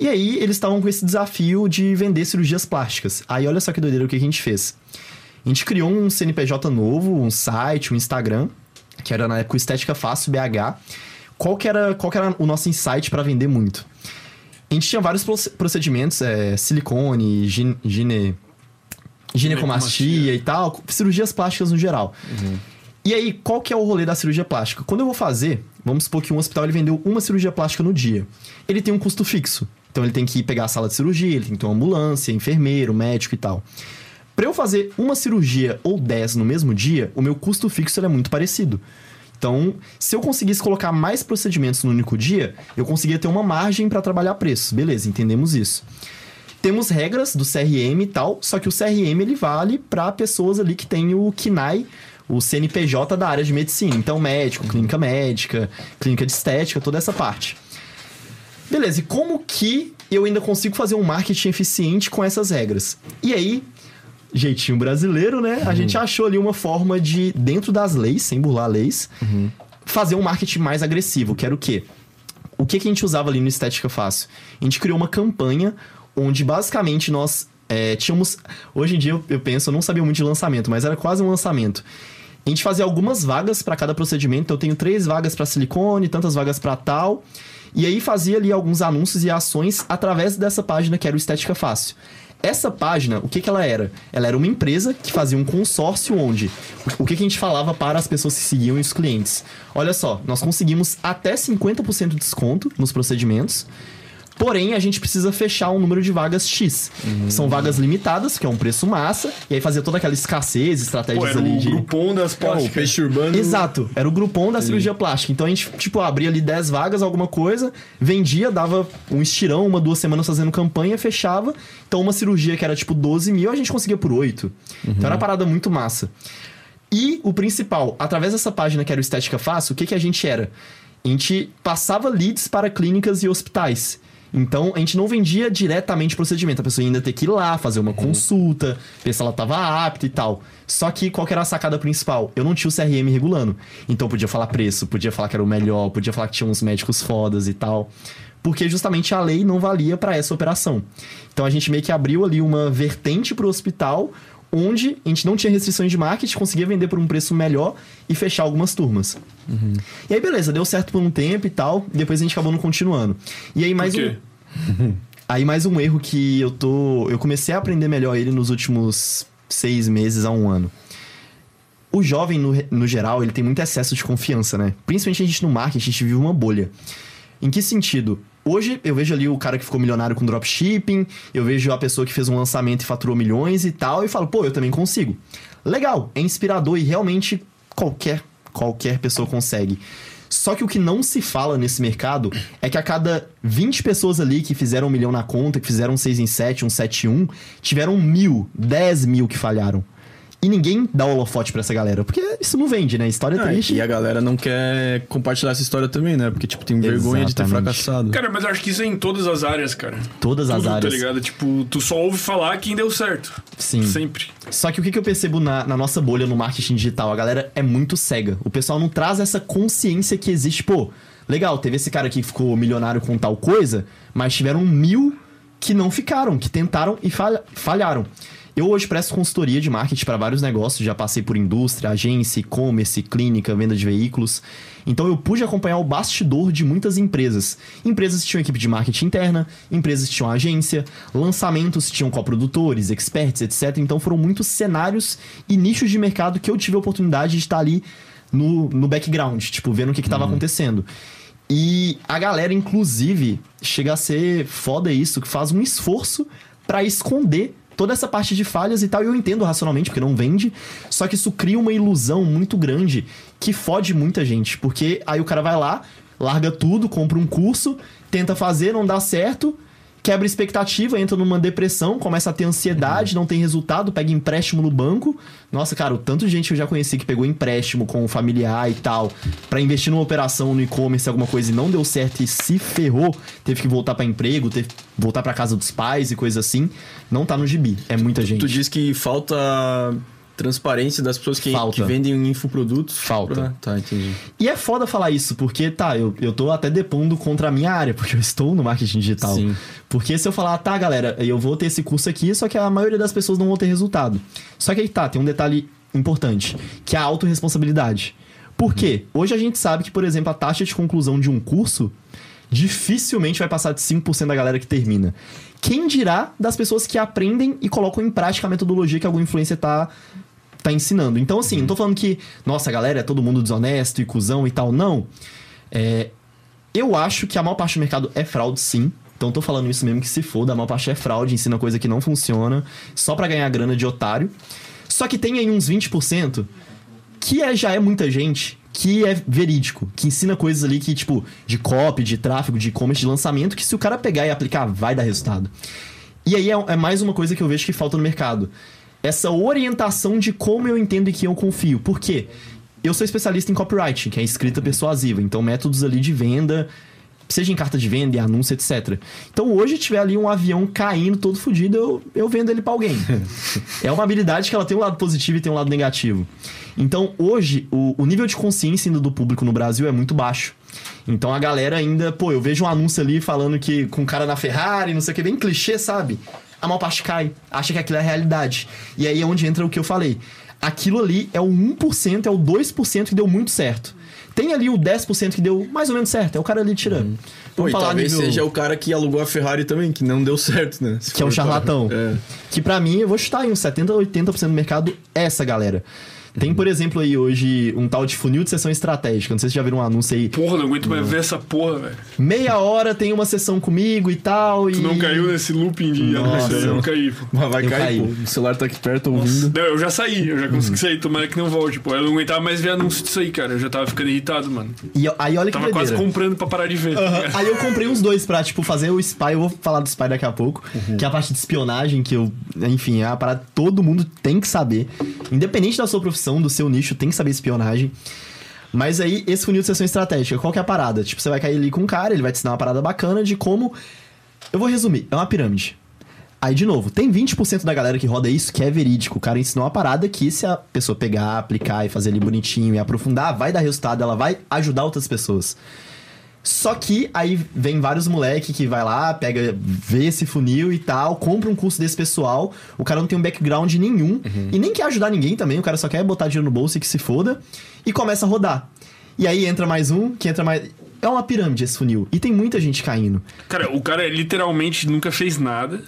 E aí eles estavam com esse desafio de vender cirurgias plásticas. Aí olha só que doideira o que a gente fez. A gente criou um CNPJ novo, um site, um Instagram, que era na época Estética Fácil BH. Qual que era, qual que era o nosso insight para vender muito? A gente tinha vários proce- procedimentos, é, silicone, gine, gine, ginecomastia e tal, cirurgias plásticas no geral. E aí, qual que é o rolê da cirurgia plástica? Quando eu vou fazer, vamos supor que um hospital ele vendeu uma cirurgia plástica no dia. Ele tem um custo fixo. Então ele tem que pegar a sala de cirurgia, ele tem que ter uma ambulância, enfermeiro, médico e tal. Para eu fazer uma cirurgia ou 10 no mesmo dia, o meu custo fixo é muito parecido. Então, se eu conseguisse colocar mais procedimentos no único dia, eu conseguia ter uma margem para trabalhar preços. Beleza, entendemos isso. Temos regras do CRM e tal, só que o CRM ele vale para pessoas ali que têm o KNAI, o CNPJ da área de medicina. Então, médico, clínica médica, clínica de estética, toda essa parte. Beleza, e como que eu ainda consigo fazer um marketing eficiente com essas regras? E aí, jeitinho brasileiro, né? A gente achou ali uma forma de, dentro das leis, sem burlar leis, fazer um marketing mais agressivo, que era o quê? O que, que a gente usava ali no Estética Fácil? A gente criou uma campanha onde basicamente nós é, tínhamos. Hoje em dia eu, eu penso, eu não sabia muito de lançamento, mas era quase um lançamento. A gente fazia algumas vagas para cada procedimento. Então eu tenho três vagas para silicone, tantas vagas para tal. E aí fazia ali alguns anúncios e ações através dessa página que era o Estética Fácil. Essa página, o que, que ela era? Ela era uma empresa que fazia um consórcio onde o que, que a gente falava para as pessoas que seguiam e os clientes. Olha só, nós conseguimos até 50% de desconto nos procedimentos. Porém, a gente precisa fechar um número de vagas X. São vagas limitadas, que é um preço massa, e aí fazia toda aquela escassez, estratégias Pô, era ali o de. grupom das o plásticas. peixe urbano. Exato, era o grupom da cirurgia plástica. Então a gente, tipo, abria ali 10 vagas, alguma coisa, vendia, dava um estirão, uma, duas semanas fazendo campanha, fechava. Então uma cirurgia que era tipo 12 mil, a gente conseguia por 8. Então era uma parada muito massa. E o principal, através dessa página que era o Estética Fácil, o que, que a gente era? A gente passava leads para clínicas e hospitais. Então, a gente não vendia diretamente procedimento. A pessoa ainda ter que ir lá, fazer uma consulta, ver se ela estava apta e tal. Só que qual que era a sacada principal? Eu não tinha o CRM regulando. Então, eu podia falar preço, podia falar que era o melhor, podia falar que tinha uns médicos fodas e tal. Porque justamente a lei não valia para essa operação. Então, a gente meio que abriu ali uma vertente para o hospital onde a gente não tinha restrições de marketing, conseguia vender por um preço melhor e fechar algumas turmas. E aí, beleza, deu certo por um tempo e tal, depois a gente acabou não continuando. E aí, mais Por um. Aí, mais um erro que eu tô. Eu comecei a aprender melhor ele nos últimos seis meses a um ano. O jovem, no, no geral, ele tem muito excesso de confiança, né? Principalmente a gente no marketing, a gente vive uma bolha. Em que sentido? Hoje eu vejo ali o cara que ficou milionário com dropshipping, eu vejo a pessoa que fez um lançamento e faturou milhões e tal, e falo, pô, eu também consigo. Legal, é inspirador e realmente qualquer, qualquer pessoa consegue. Só que o que não se fala nesse mercado é que a cada 20 pessoas ali que fizeram um milhão na conta, que fizeram um 6 em 7, um 7 em 1, tiveram mil, 10 mil que falharam. E ninguém dá holofote pra essa galera, porque isso não vende, né? História Ah, triste. e a galera não quer compartilhar essa história também, né? Porque, tipo, tem vergonha de ter Exatamente. fracassado. Cara, mas eu acho que isso é em todas as áreas, cara. Todas as Tudo, áreas. tá ligado? Tipo, tu só ouve falar quem deu certo. Sim. Sempre. Só que o que que eu percebo na, na nossa bolha no marketing digital? A galera é muito cega. O pessoal não traz essa consciência que existe, pô. legal, teve esse cara aqui que ficou milionário com tal coisa, mas tiveram mil que não ficaram, que tentaram e falha- falharam. Eu hoje presto consultoria de marketing para vários negócios, já passei por indústria, agência, e-commerce, clínica, venda de veículos. Então eu pude acompanhar o bastidor de muitas empresas. Empresas que tinham equipe de marketing interna, empresas que tinham agência, lançamentos que tinham coprodutores, experts, etc. Então foram muitos cenários e nichos de mercado que eu tive a oportunidade de estar ali no, no background, tipo, vendo o que estava acontecendo. E a galera, inclusive, chega a ser foda isso, que faz um esforço pra esconder toda essa parte de falhas e tal. Eu entendo racionalmente, porque não vende. Só que isso cria uma ilusão muito grande que fode muita gente. Porque aí o cara vai lá, larga tudo, compra um curso, tenta fazer, não dá certo. Quebra expectativa, entra numa depressão, começa a ter ansiedade, não tem resultado, pega empréstimo no banco. Nossa, cara, o tanto de gente que eu já conheci que pegou empréstimo com o familiar e tal, pra investir numa operação no e-commerce, alguma coisa, e não deu certo e se ferrou, teve que voltar pra emprego, teve que voltar pra casa dos pais e coisa assim, não tá no gibi. É muita gente. Tu diz que falta transparência das pessoas que, Falta. que vendem infoprodutos? Falta. Ah, tá, entendi. E é foda falar isso, porque, tá, eu, eu tô até depondo contra a minha área, porque eu estou no marketing digital. Sim. Porque se eu falar, tá, galera, eu vou ter esse curso aqui, só que a maioria das pessoas não vão ter resultado. Só que aí tá, tem um detalhe importante, que é a autorresponsabilidade. Por quê? Hoje a gente sabe que, por exemplo, a taxa de conclusão de um curso dificilmente vai passar de 5% da galera que termina. Quem dirá das pessoas que aprendem e colocam em prática a metodologia que algum influencer tá tá ensinando. Então, assim, não tô falando que, nossa, galera, é todo mundo desonesto e cuzão e tal. Não. É, eu acho que a maior parte do mercado é fraude, sim. Então, tô falando isso mesmo que se foda. A maior parte é fraude, ensina coisa que não funciona, só pra ganhar grana de otário. Só que tem aí uns 20% que é, já é muita gente que é verídico, que ensina coisas ali que, tipo, de copy, de tráfego, de e-commerce, de lançamento, que se o cara pegar e aplicar, vai dar resultado. E aí é, é mais uma coisa que eu vejo que falta no mercado. Essa orientação de como eu entendo e que eu confio. Por quê? Eu sou especialista em copywriting, que é escrita persuasiva. Então, métodos ali de venda, seja em carta de venda, em anúncio, etc. Então, hoje, tiver ali um avião caindo todo fodido, eu, eu vendo ele pra alguém. é uma habilidade que ela tem um lado positivo e tem um lado negativo. Então, hoje, o, o nível de consciência ainda do público no Brasil é muito baixo. Então a galera ainda, pô, eu vejo um anúncio ali falando que com um cara na Ferrari, não sei o que, bem clichê, sabe? A maior parte cai, acha que aquilo é a realidade. E aí é onde entra o que eu falei. Aquilo ali é o 1%, é o 2% que deu muito certo. Tem ali o 10% que deu mais ou menos certo, é o cara ali tirando. Pô, Vamos e talvez nível- seja o cara que alugou a Ferrari também, que não deu certo, né? Se que é um charlatão. É. Que pra mim, eu vou chutar em uns 70, 80% do mercado essa galera. Tem, por exemplo, aí hoje um tal de funil de sessão estratégica. Não sei se vocês já viram um anúncio aí. Porra, não aguento mais ver essa porra, velho. Meia hora tem uma sessão comigo e tal. Tu e... não caiu nesse looping de anúncio, eu não caí, pô. Mas vai Eu cair, caí. pô. O celular tá aqui perto ouvindo. Não, eu já saí, eu já consegui sair, tomara que não volte, pô. Eu não aguentava mais ver anúncio disso aí, cara. Eu já tava ficando irritado, mano. E aí olha que Tava quase comprando pra parar de ver. tá? Aí eu comprei uns dois pra, tipo, fazer o spy. Eu vou falar do spy daqui a pouco. Uhum. Que é a parte de espionagem, que eu... Enfim, é uma parada que todo mundo tem que saber. Independente da sua profissão, do seu nicho, tem que saber espionagem. Mas aí, esse funil de sessão estratégica, qual que é a parada? Tipo, você vai cair ali com um cara, ele vai te ensinar uma parada bacana de como... Eu vou resumir, é uma pirâmide. Aí, de novo, tem 20% da galera que roda isso que é verídico. O cara ensinou uma parada que se a pessoa pegar, aplicar e fazer ali bonitinho e aprofundar, vai dar resultado, ela vai ajudar outras pessoas. Só que aí vem vários moleque que vai lá, pega, vê esse funil e tal, compra um curso desse pessoal, o cara não tem um background nenhum e nem quer ajudar ninguém também, o cara só quer botar dinheiro no bolso e que se foda e começa a rodar. E aí entra mais um, que entra mais. É uma pirâmide esse funil. E tem muita gente caindo. Cara, o cara literalmente nunca fez nada.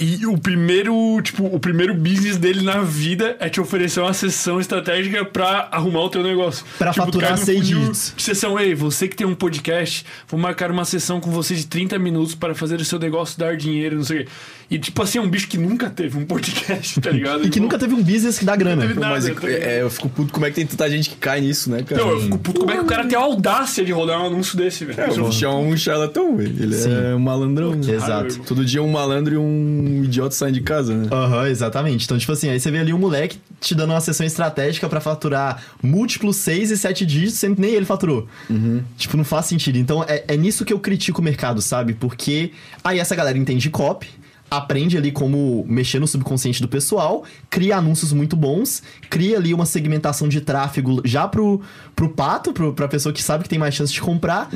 E o primeiro, tipo, o primeiro business dele na vida é te oferecer uma sessão estratégica pra arrumar o teu negócio. Pra tipo, faturar seis dígitos. de Sessão, ei, você que tem um podcast, vou marcar uma sessão com você de 30 minutos para fazer o seu negócio dar dinheiro, não sei o quê. E tipo assim, é um bicho que nunca teve um podcast, tá ligado? E que nunca teve um business que dá grana. Pô, mas nada, tá é, é, eu fico puto como é que tem tanta gente que cai nisso, né, cara? Não, eu fico puto. Como é que o cara tem a audácia de rodar um anúncio desse, velho? É, o bicho é um charlatão, velho. Ele Sim. é um malandrão. né? Exato. Todo dia um malandro e um idiota saem de casa, né? Aham, exatamente. Então, tipo assim, aí você vê ali um moleque te dando uma sessão estratégica pra faturar múltiplos 6 e 7 dígitos, sendo que nem ele faturou. Tipo, não faz sentido. Então, é, é nisso que eu critico o mercado, sabe? Porque aí essa galera entende copy, aprende ali como mexer no subconsciente do pessoal, cria anúncios muito bons, cria ali uma segmentação de tráfego já pro, pro pato, pro, pra pessoa que sabe que tem mais chance de comprar,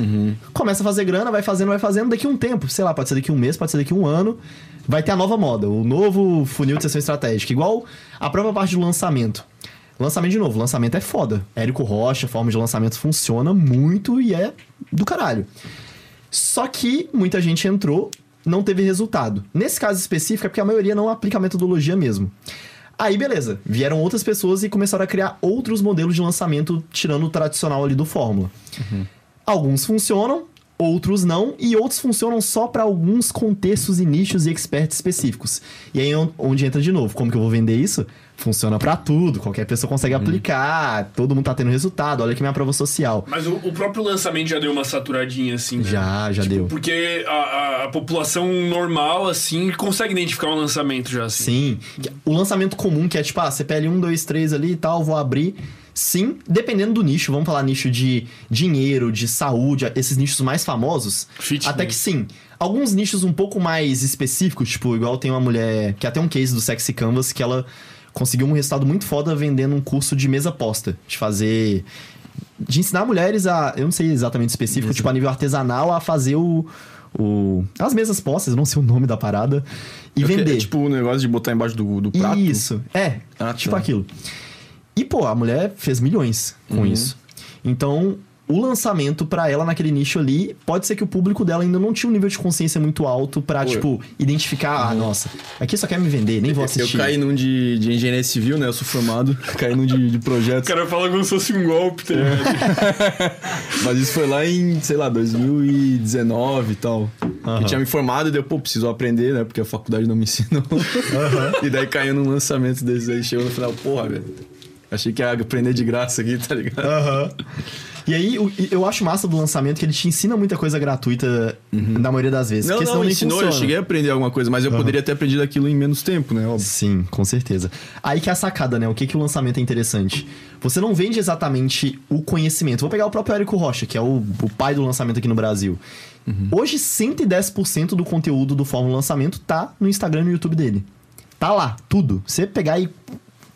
começa a fazer grana, vai fazendo, vai fazendo, daqui a um tempo, sei lá, pode ser daqui um mês, pode ser daqui um ano, vai ter a nova moda, o novo funil de sessão estratégica, igual a própria parte do lançamento. Lançamento de novo, lançamento é foda. Érico Rocha, a forma de lançamento funciona muito e é do caralho. Só que muita gente entrou, não teve resultado. Nesse caso específico é porque a maioria não aplica a metodologia mesmo. Aí, beleza. Vieram outras pessoas e começaram a criar outros modelos de lançamento, tirando o tradicional ali do Fórmula. Alguns funcionam, outros não, e outros funcionam só para alguns contextos e nichos e experts específicos. E aí on- onde entra de novo, como que eu vou vender isso? Funciona para tudo, qualquer pessoa consegue aplicar, todo mundo tá tendo resultado, olha aqui minha prova social. Mas o, o próprio lançamento já deu uma saturadinha, assim, né? Já, já deu. Porque a, a- a população normal, assim, consegue identificar um lançamento já, assim. Sim. O lançamento comum, que é tipo, ah, CPL 1, 2, 3 ali e tal, vou abrir. Sim, dependendo do nicho, vamos falar nicho de dinheiro, de saúde, esses nichos mais famosos. Fitness. Até que sim. Alguns nichos um pouco mais específicos, tipo, igual tem uma mulher, que até um case do Sexy Canvas, que ela conseguiu um resultado muito foda vendendo um curso de mesa posta, de fazer de ensinar mulheres a, eu não sei exatamente específico, tipo a nível artesanal a fazer o, o as mesas postas, eu não sei o nome da parada e É quê? vender. É tipo o negócio de botar embaixo do, do prato. Isso, é, Ah, tipo tá. aquilo. E, pô, a mulher fez milhões com Uhum. isso. Então, o lançamento pra ela naquele nicho ali, pode ser que o público dela ainda não tinha um nível de consciência muito alto pra, Pô, tipo, identificar, ah, nossa, aqui só quer me vender, nem vou Eu assistir. caí num de, de engenharia civil, né? Eu sou formado. caí num de, de O projetos. cara fala como se fosse um golpe, tá ligado? Mas isso foi lá em, sei lá, 2019 e tal. Aham. Eu tinha me formado e deu, pô, preciso aprender, né? Porque a faculdade não me ensinou. e daí caiu num lançamento desses aí. Chegou no final, porra, velho. Achei que ia aprender de graça aqui, tá ligado? Aham. E aí, o- eu acho massa do lançamento que ele te ensina muita coisa gratuita na maioria das vezes. Não, porque não, nem ensinou, eu funciona. cheguei a aprender alguma coisa, mas eu poderia ter aprendido aquilo em menos tempo, né? Óbvio. Sim, com certeza. Aí que é a sacada, né? O que, que o lançamento é interessante? Você não vende exatamente o conhecimento. Vou pegar o próprio Érico Rocha, que é o, o pai do lançamento aqui no Brasil. Hoje, 110% do conteúdo do Fórmula Lançamento tá no Instagram e no YouTube dele. Tá lá, tudo. Você pegar e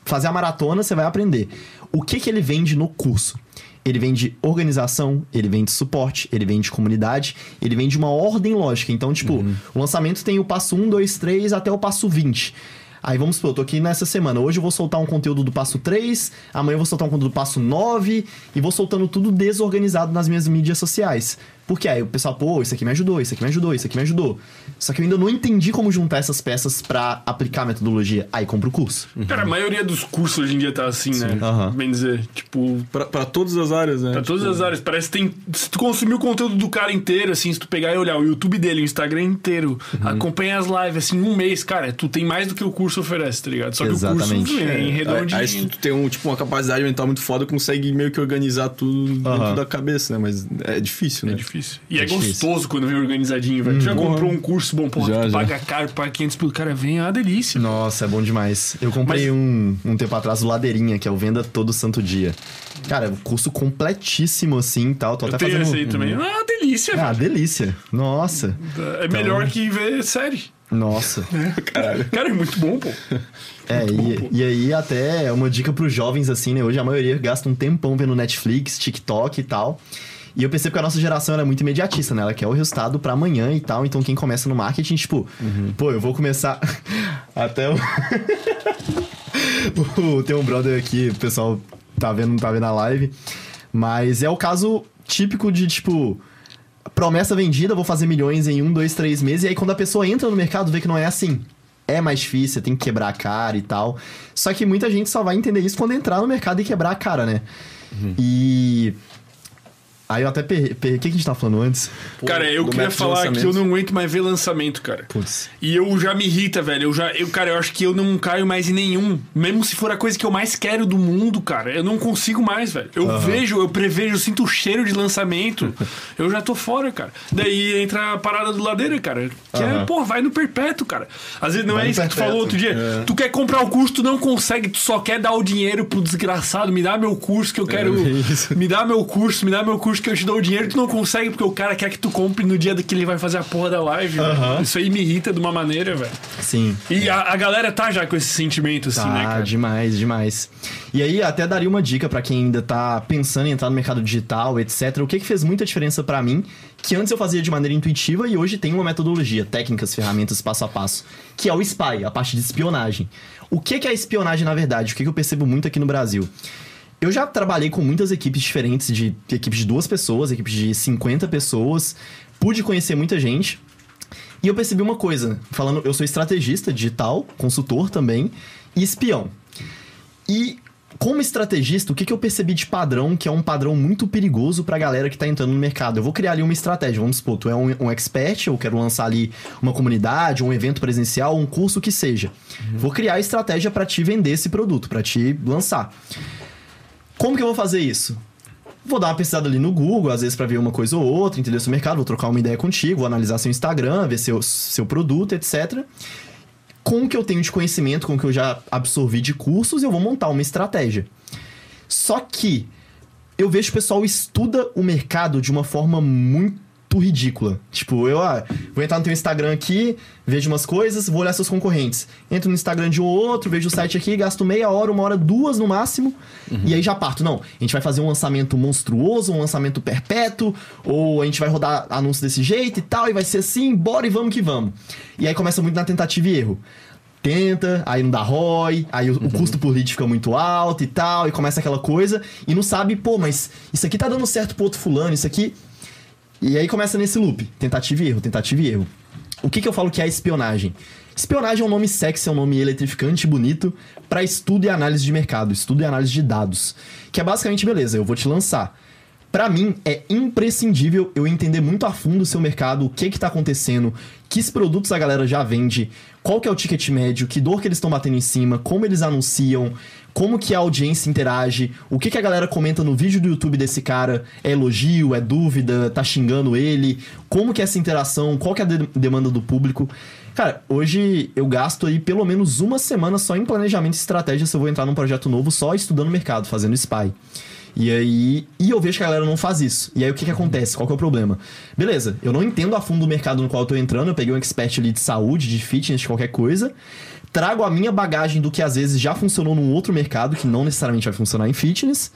fazer a maratona, você vai aprender. O que, que ele vende no curso? Ele vende organização, ele vende suporte, ele vende comunidade, ele vende uma ordem lógica. Então, tipo, o lançamento tem o passo 1, 2, 3 até o passo 20. Aí vamos supor, eu tô aqui nessa semana. Hoje eu vou soltar um conteúdo do passo 3, amanhã eu vou soltar um conteúdo do passo 9 e vou soltando tudo desorganizado nas minhas mídias sociais. Porque aí o pessoal, pô, isso aqui me ajudou, isso aqui me ajudou, isso aqui me ajudou. Só que eu ainda não entendi como juntar essas peças pra aplicar a metodologia. Aí compro o curso. Cara, a maioria dos cursos hoje em dia tá assim, né? Aham. Bem dizer, tipo, Pra, pra todas as áreas, né? Pra todas Tipo, as áreas. Parece que tem. Se tu consumir o conteúdo do cara inteiro, assim, se tu pegar e olhar o YouTube dele, o Instagram inteiro, acompanha as lives, assim, um mês, cara, tu tem mais do que o curso oferece, tá ligado? Só que Exatamente. o curso vem Aí, redondinho. aí se tu tem um, tipo, uma capacidade mental muito foda, consegue meio que organizar tudo dentro da cabeça, né? Mas é difícil, né? É difícil. E é, É difícil. gostoso quando vem organizadinho, velho. Tu já Porra. comprou um curso bom, porra, Já, tu já. paga caro, paga 500 pelo cara, vem, é uma delícia. Nossa, é bom demais. Eu comprei Mas- um, um tempo atrás o Ladeirinha, que é o Venda Todo Santo Dia. Cara, curso completíssimo assim e tal. Tô Eu até tenho fazendo. esse aí também. Ah, uma delícia, Ah, velho. delícia. Nossa. É melhor que ver série. Nossa. Caralho. Cara, é muito bom, pô. É, e, e aí até é uma dica pros jovens, assim, né? Hoje a maioria gasta um tempão vendo Netflix, TikTok e tal. E eu percebo que a nossa geração é muito imediatista, né? Ela quer o resultado pra amanhã e tal. Então quem começa no marketing, tipo, pô, eu vou começar. Até o. Tem um brother aqui, o pessoal tá vendo, não tá vendo a live. Mas é o caso típico de, tipo, promessa vendida, vou fazer milhões em um, dois, três meses. E aí quando a pessoa entra no mercado, vê que não é assim. É mais difícil, você tem que quebrar a cara e tal. Só que muita gente só vai entender isso quando entrar no mercado e quebrar a cara, né? E. Aí eu até perdi. per... O que a gente tá falando antes? cara, eu do queria falar que eu não aguento mais ver lançamento, cara. Putz. E eu já me irrita, velho. Eu já, eu, cara, eu acho que eu não caio mais em nenhum. Mesmo se for a coisa que eu mais quero do mundo, cara. Eu não consigo mais, velho. Eu vejo, eu prevejo, eu sinto o cheiro de lançamento. eu já tô fora, cara. Daí entra a parada do ladeira, cara. Que é, Aham. pô, vai no perpétuo, cara. Às vezes não Vai é isso que tu perpétuo. falou outro dia. É. Tu quer comprar o curso, tu não consegue, tu só quer dar o dinheiro pro desgraçado. Me dá meu curso que eu quero. isso. Me dá meu curso, me dá meu curso. Que eu te dou o dinheiro, tu não consegue porque o cara quer que tu compre no dia que ele vai fazer a porra da live. Aham. Isso aí me irrita de uma maneira, velho. Sim. E a, a galera tá já com esse sentimento, assim, Tá, né, cara? demais, demais. E aí, até daria uma dica pra quem ainda tá pensando em entrar no mercado digital, etc. O que que fez muita diferença pra mim, que antes eu fazia de maneira intuitiva e hoje tem uma metodologia, técnicas, ferramentas, passo a passo, que é o SPY, a parte de espionagem. O que que é espionagem, na verdade? O que que eu percebo muito aqui no Brasil? Eu já trabalhei com muitas equipes diferentes, de equipes de duas pessoas, equipes de 50 pessoas, pude conhecer muita gente. E eu percebi uma coisa, falando, eu sou estrategista digital, consultor também, e espião. E como estrategista, o que, que eu percebi de padrão, que é um padrão muito perigoso pra galera que tá entrando no mercado? Eu vou criar ali uma estratégia, vamos supor, tu é um, um expert, eu quero lançar ali uma comunidade, um evento presencial, um curso, o que seja. Vou criar a estratégia pra te vender esse produto, pra te lançar. Como que eu vou fazer isso? Vou dar uma pesquisada ali no Google, às vezes pra ver uma coisa ou outra, entender seu mercado, vou trocar uma ideia contigo, vou analisar seu Instagram, ver seu, seu produto, etc. Com o que eu tenho de conhecimento, com o que eu já absorvi de cursos, eu vou montar uma estratégia. Só que eu vejo o pessoal estuda o mercado de uma forma muito ridícula. Tipo, eu ah, vou entrar no teu Instagram aqui, vejo umas coisas, vou olhar seus concorrentes. Entro no Instagram de um outro, vejo o site aqui, gasto meia hora, uma hora, duas no máximo, e aí já parto. Não, a gente vai fazer um lançamento monstruoso, um lançamento perpétuo, ou a gente vai rodar anúncio desse jeito e tal, e vai ser assim, bora e vamos que vamos. E aí começa muito na tentativa e erro tenta, aí não dá ROI, aí o, o custo por lead fica muito alto e tal, e começa aquela coisa, e não sabe, pô, mas isso aqui tá dando certo pro outro fulano, isso aqui. E aí começa nesse loop, tentativa e erro, tentativa e erro. O que que eu falo que é espionagem? Espionagem é um nome sexy, é um nome eletrificante e bonito para estudo e análise de mercado, estudo e análise de dados. Que é basicamente, beleza, eu vou te lançar. Pra mim, é imprescindível eu entender muito a fundo o seu mercado, o que que tá acontecendo, que produtos a galera já vende, qual que é o ticket médio, que dor que eles estão batendo em cima, como eles anunciam, como que a audiência interage, o que que a galera comenta no vídeo do YouTube desse cara, é elogio, é dúvida, tá xingando ele, como que é essa interação, qual que é a de- demanda do público. Cara, hoje eu gasto aí pelo menos uma semana só em planejamento e estratégia se eu vou entrar num projeto novo, só estudando o mercado, fazendo spy. E aí. E eu vejo que a galera não faz isso. E aí o que, que acontece? Qual que é o problema? Beleza, eu não entendo a fundo o mercado no qual eu tô entrando. Eu peguei um expert ali de saúde, de fitness, de qualquer coisa. Trago a minha bagagem do que às vezes já funcionou num outro mercado, que não necessariamente vai funcionar em fitness.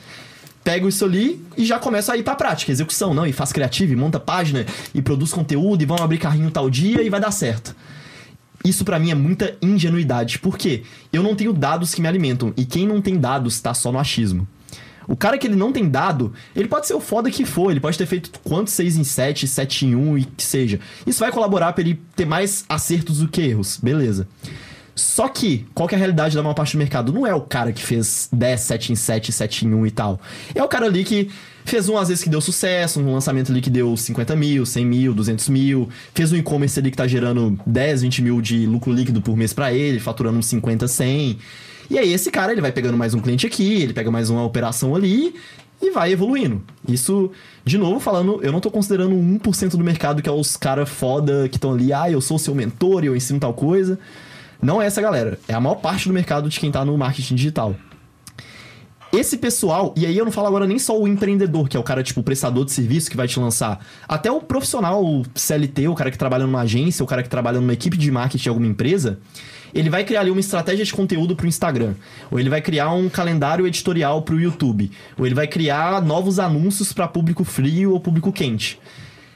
Pego isso ali e já começo a ir pra prática, execução, não? E faz criativo, e monta página, e produz conteúdo, e vão abrir carrinho tal dia e vai dar certo. Isso pra mim é muita ingenuidade. Por quê? Eu não tenho dados que me alimentam. E quem não tem dados tá só no achismo. O cara que ele não tem dado, ele pode ser o foda que for, ele pode ter feito quantos 6 em 7, 7 em 1 e que seja. Isso vai colaborar pra ele ter mais acertos do que erros, beleza. Só que, qual que é a realidade da maior parte do mercado? Não é o cara que fez 10, 7 em 7, 7 em 1 e tal. É o cara ali que fez um, às vezes, que deu sucesso, um lançamento ali que deu 50 mil, 100 mil, 200 mil. Fez um e-commerce ali que tá gerando 10, 20 mil de lucro líquido por mês pra ele, faturando uns 50, 100. E aí esse cara, ele vai pegando mais um cliente aqui, ele pega mais uma operação ali e vai evoluindo. Isso, de novo, falando, eu não tô considerando 1% do mercado que é os caras foda que estão ali, ah, eu sou seu mentor, eu ensino tal coisa. Não é essa galera, é a maior parte do mercado de quem tá no marketing digital. Esse pessoal, e aí eu não falo agora nem só o empreendedor, que é o cara, tipo, o prestador de serviço que vai te lançar. Até o profissional o CLT, o cara que trabalha numa agência, o cara que trabalha numa equipe de marketing de alguma empresa, ele vai criar ali uma estratégia de conteúdo pro Instagram. Ou ele vai criar um calendário editorial pro YouTube. Ou ele vai criar novos anúncios para público frio ou público quente.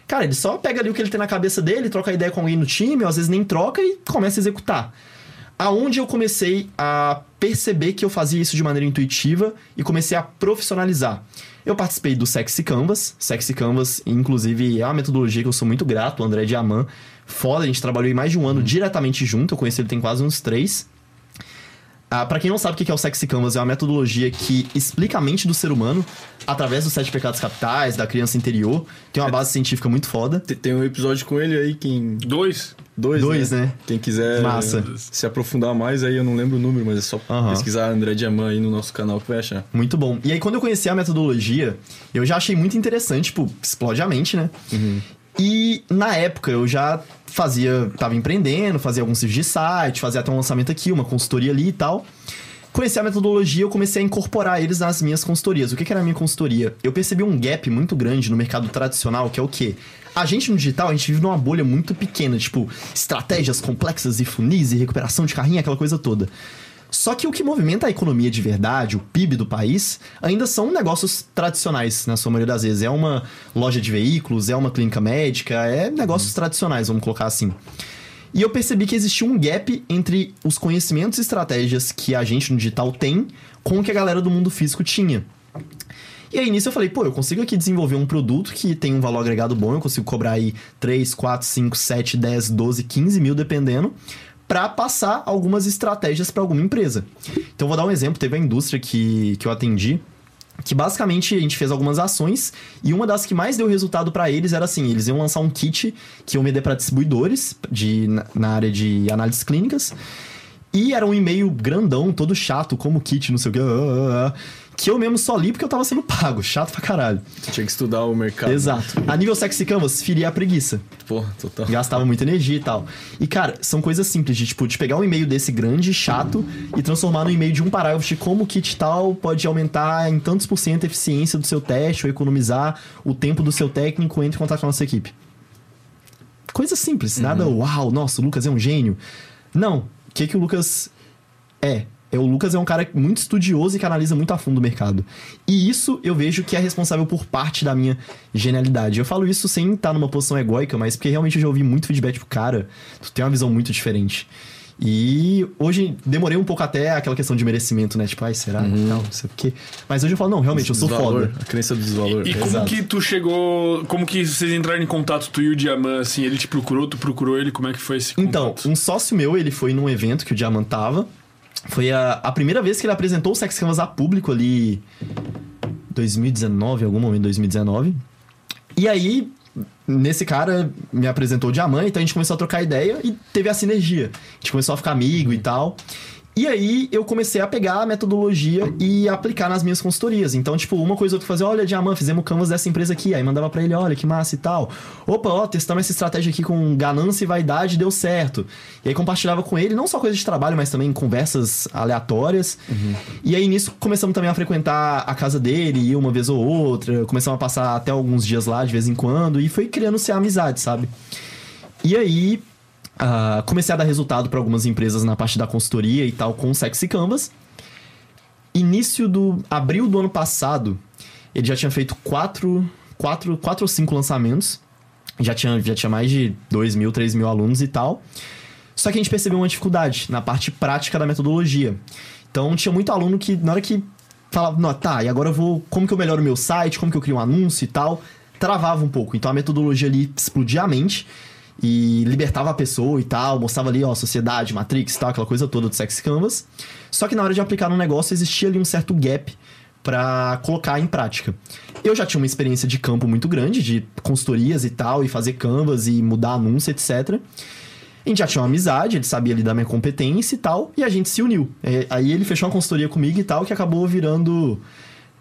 Cara, ele só pega ali o que ele tem na cabeça dele, troca ideia com alguém no time, ou às vezes nem troca e começa a executar. Aonde eu comecei a perceber que eu fazia isso de maneira intuitiva e comecei a profissionalizar. Eu participei do Sexy Canvas. Sexy Canvas, inclusive, é uma metodologia que eu sou muito grato, o André Diamant. Foda, a gente trabalhou aí mais de um ano diretamente junto, eu conheci ele tem quase uns três. Ah, para quem não sabe o que é o Sexy Canvas, é uma metodologia que explica a mente do ser humano através dos sete pecados capitais, da criança interior. Tem uma base científica muito foda. Te- Tem um episódio com ele aí, quem. Dois? Dois, Dois, né? né? Quem quiser Massa. se aprofundar mais, aí eu não lembro o número, mas é só Aham. pesquisar André Diamant aí no nosso canal que vai achar. Muito bom. E aí, quando eu conheci a metodologia, eu já achei muito interessante, tipo, explode a mente, né? E na época eu já fazia, tava empreendendo, fazia alguns serviços de site, fazia até um lançamento aqui, uma consultoria ali e tal. Conheci a metodologia, eu comecei a incorporar eles nas minhas consultorias. O que, que era a minha consultoria? Eu percebi um gap muito grande no mercado tradicional, que é o quê? A gente no digital, a gente vive numa bolha muito pequena, tipo, estratégias complexas e funis e recuperação de carrinho, aquela coisa toda. Só que o que movimenta a economia de verdade, o PIB do país, ainda são negócios tradicionais, na sua maioria das vezes. É uma loja de veículos, é uma clínica médica, é negócios tradicionais, vamos colocar assim. E eu percebi que existia um gap entre os conhecimentos e estratégias que a gente no digital tem com o que a galera do mundo físico tinha. E aí nisso eu falei, pô, eu consigo aqui desenvolver um produto que tem um valor agregado bom, eu consigo cobrar aí 3, 4, 5, 7, 10, 12, 15 mil, dependendo, para passar algumas estratégias para alguma empresa. Então vou dar um exemplo, teve a indústria que, que eu atendi, que basicamente a gente fez algumas ações e uma das que mais deu resultado para eles era assim, eles iam lançar um kit que iam vender para distribuidores de, na, na área de análises clínicas e era um e-mail grandão, todo chato, como kit, não sei o que, ah, ah, ah, que eu mesmo só li porque eu tava sendo pago, chato pra caralho. Tinha que estudar o mercado. Exato. A nível sexy canvas, feria a preguiça. Porra, total. Gastava muita energia e tal. E, cara, são coisas simples de, tipo, de pegar um e-mail desse grande, chato, e transformar no e-mail de um parágrafo de como o kit tal pode aumentar em tantos por cento a eficiência do seu teste ou economizar o tempo do seu técnico entre em contato com a nossa equipe. Coisa simples, nada, uau, nossa, o Lucas é um gênio. Não. O que, que o Lucas é? É, o Lucas é um cara muito estudioso e que analisa muito a fundo o mercado. E isso eu vejo que é responsável por parte da minha genialidade. Eu falo isso sem estar numa posição egóica, mas porque realmente eu já ouvi muito feedback pro cara. Tu tem uma visão muito diferente. E hoje demorei um pouco até aquela questão de merecimento, né? Tipo, ai, será? Não, não sei o quê. Mas hoje eu falo, não, realmente, eu sou Desvalor, foda. A crença do desvalor. E como Exato. que tu chegou. Como que vocês entraram em contato, tu e o Diamant, assim? Ele te procurou, tu procurou ele? Como é que foi esse Então, contato? um sócio meu, ele foi num evento que o Diamant tava. Foi a, a primeira vez que ele apresentou o Sex Canvas a público ali. 2019, algum momento, 2019. E aí, nesse cara me apresentou o Diamant, então a gente começou a trocar ideia e teve a sinergia. A gente começou a ficar amigo e tal. E aí eu comecei a pegar a metodologia e aplicar nas minhas consultorias. Então, tipo, uma coisa outra fazer, olha, Diamant, fizemos canvas dessa empresa aqui. Aí mandava pra ele, olha, que massa e tal. Opa, ó, testamos essa estratégia aqui com ganância e vaidade, deu certo. E aí compartilhava com ele, não só coisas de trabalho, mas também conversas aleatórias. E aí nisso começamos também a frequentar a casa dele, ir uma vez ou outra. Começamos a passar até alguns dias lá de vez em quando. E foi criando-se a amizade, sabe? E aí, ah, comecei a dar resultado para algumas empresas na parte da consultoria e tal com o Sexy Canvas. Início do abril do ano passado, ele já tinha feito quatro, quatro, quatro ou cinco lançamentos. Já tinha, já tinha mais de 2 mil, 3 mil alunos e tal. Só que a gente percebeu uma dificuldade na parte prática da metodologia. Então tinha muito aluno que, na hora que falava, não, tá, e agora eu vou. Como que eu melhoro o meu site? Como que eu crio um anúncio e tal? Travava um pouco. Então a metodologia ali explodia a mente e libertava a pessoa e tal, mostrava ali, ó, sociedade, Matrix e tal, aquela coisa toda do Sex Canvas. Só que na hora de aplicar no negócio existia ali um certo gap para colocar em prática. Eu já tinha uma experiência de campo muito grande, de consultorias e tal, e fazer canvas e mudar anúncio, etc. A gente já tinha uma amizade, ele sabia ali da minha competência e tal, e a gente se uniu. É, aí ele fechou uma consultoria comigo e tal, que acabou virando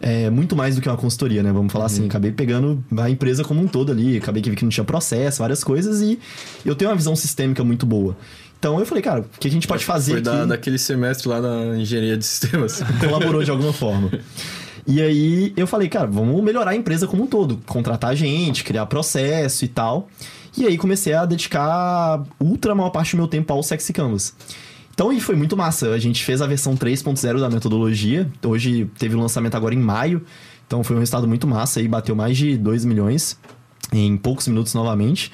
é, muito mais do que uma consultoria, né? Vamos falar assim. Acabei pegando a empresa como um todo ali, acabei que vi que não tinha processo, várias coisas, e eu tenho uma visão sistêmica muito boa. Então eu falei, cara, o que a gente pode fazer Foi da, daquele semestre lá na engenharia de sistemas. colaborou de alguma forma. E aí eu falei, cara, vamos melhorar a empresa como um todo, contratar gente, criar processo e tal. E aí comecei a dedicar ultra maior parte do meu tempo ao Sexy Canvas. Então, e foi muito massa. A gente fez a versão 3.0 da metodologia. Hoje teve o lançamento agora em maio. Então foi um resultado muito massa e bateu mais de 2 milhões em poucos minutos novamente.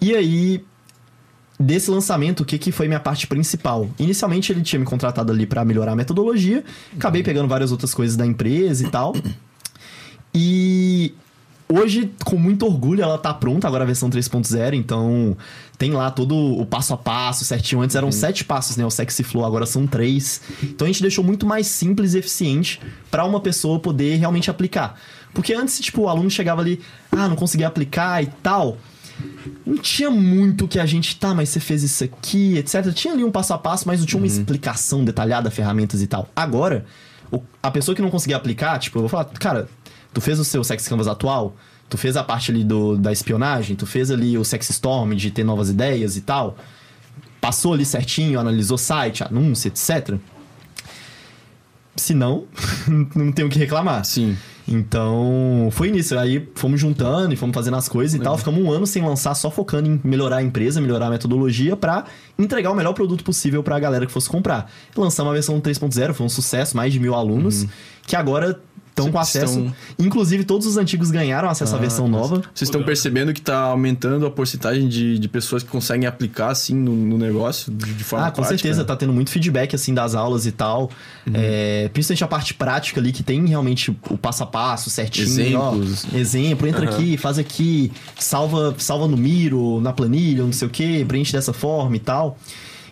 E aí, desse lançamento, o que, que foi minha parte principal? Inicialmente ele tinha me contratado ali para melhorar a metodologia, acabei pegando várias outras coisas da empresa e tal. E hoje, com muito orgulho, ela tá pronta, agora a versão 3.0, então tem lá todo o passo a passo certinho. Antes eram sete passos, né? O Sexy Flow agora são três. Então a gente deixou muito mais simples e eficiente para uma pessoa poder realmente aplicar. Porque antes, tipo, o aluno chegava ali, ah, não conseguia aplicar e tal não tinha muito que a gente, tá, mas você fez isso aqui, etc. Tinha ali um passo a passo, mas não tinha uma explicação detalhada, ferramentas e tal. Agora, o- a pessoa que não conseguia aplicar, tipo, eu vou falar, cara, tu fez o seu Sex Canvas atual, tu fez a parte ali do, da espionagem, tu fez ali o Sex Storm de ter novas ideias e tal, passou ali certinho, analisou site, anúncio, etc. se não, não tenho o que reclamar. Sim. Então, foi nisso. Aí fomos juntando e fomos fazendo as coisas e tal. Ficamos um ano sem lançar, só focando em melhorar a empresa, melhorar a metodologia pra entregar o melhor produto possível pra galera que fosse comprar. Lançamos a versão 3.0, foi um sucesso, mais de mil alunos, que agora estão com acesso. Estão- Inclusive, todos os antigos ganharam acesso à versão nova. Vocês estão percebendo que tá aumentando a porcentagem de, de pessoas que conseguem aplicar, assim, no, no negócio de, de forma Ah, com prática, certeza, né? tá tendo muito feedback assim das aulas e tal. É, principalmente a parte prática ali, que tem realmente o passo a passo certinho. Exemplos. ó, exemplo, entra aqui, faz aqui, salva, salva no Miro, na planilha, não sei o que, preenche dessa forma e tal.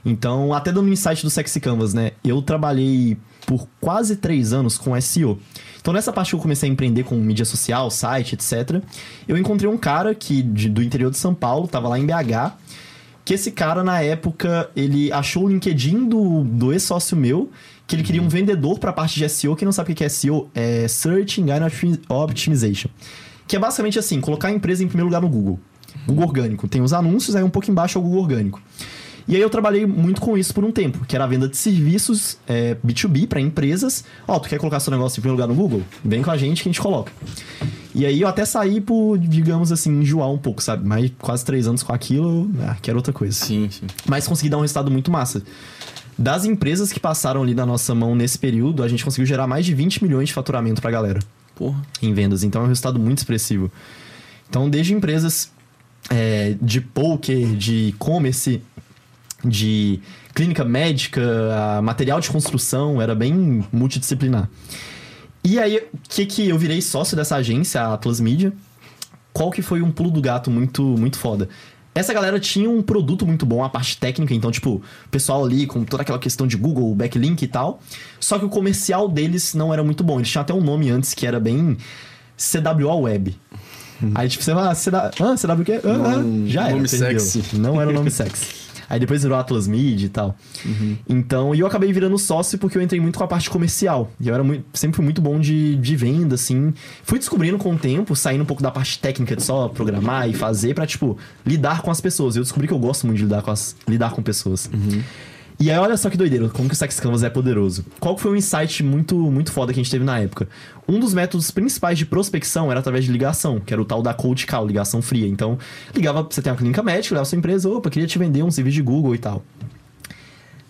Então, até dando um insight do Sexy Canvas, né? Eu trabalhei por quase três anos com SEO. Então, nessa parte que eu comecei a empreender com mídia social, site, etc., eu encontrei um cara que de- do interior de São Paulo, tava lá em BH, que esse cara, na época, ele achou o LinkedIn do, do ex-sócio meu, que ele queria um vendedor pra parte de SEO. Quem não sabe o que é SEO, é Search Engine Optimi- Optimization. Que é basicamente assim, colocar a empresa em primeiro lugar no Google. Google orgânico. Tem os anúncios, aí um pouco embaixo é o Google orgânico. E aí eu trabalhei muito com isso por um tempo, que era a venda de serviços é, B2B para empresas. Ó, tu quer colocar seu negócio em primeiro lugar no Google? Vem com a gente que a gente coloca. E aí eu até saí por, digamos assim, enjoar um pouco, sabe? Mas quase três anos com aquilo, ah, quero outra coisa. Sim, sim. Mas consegui dar um resultado muito massa. Das empresas que passaram ali na nossa mão nesse período, a gente conseguiu gerar mais de 20 milhões de faturamento pra galera Porra. em vendas. Então é um resultado muito expressivo. Então, desde empresas é, de poker, de e-commerce, de clínica médica, material de construção, era bem multidisciplinar. E aí, o que que eu virei sócio dessa agência, a Atlas Media? Qual que foi um pulo do gato muito, muito foda? Essa galera tinha um produto muito bom, a parte técnica, então, tipo, o pessoal ali com toda aquela questão de Google, backlink e tal. Só que o comercial deles não era muito bom. Eles tinham até um nome antes que era bem CWA Web. Aí, tipo, você vai, ah, CW, ah, CW o quê? Ah, ah, já era. nome perdeu. sexy. Não era o nome sexy. Aí depois virou Atlas Mid e tal. Então, e eu acabei virando sócio porque eu entrei muito com a parte comercial. E eu era muito, sempre muito bom de, de venda, assim. Fui descobrindo com o tempo, saindo um pouco da parte técnica de só programar e fazer pra, tipo, lidar com as pessoas. Eu descobri que eu gosto muito de lidar com, as, lidar com pessoas. E aí, olha só que doideira, como que o Sex Canvas é poderoso. Qual foi um insight muito, muito foda que a gente teve na época? Um dos métodos principais de prospecção era através de ligação, que era o tal da cold call, ligação fria. Então, ligava, você tem uma clínica médica, ligava sua empresa, opa, queria te vender um serviço de Google e tal.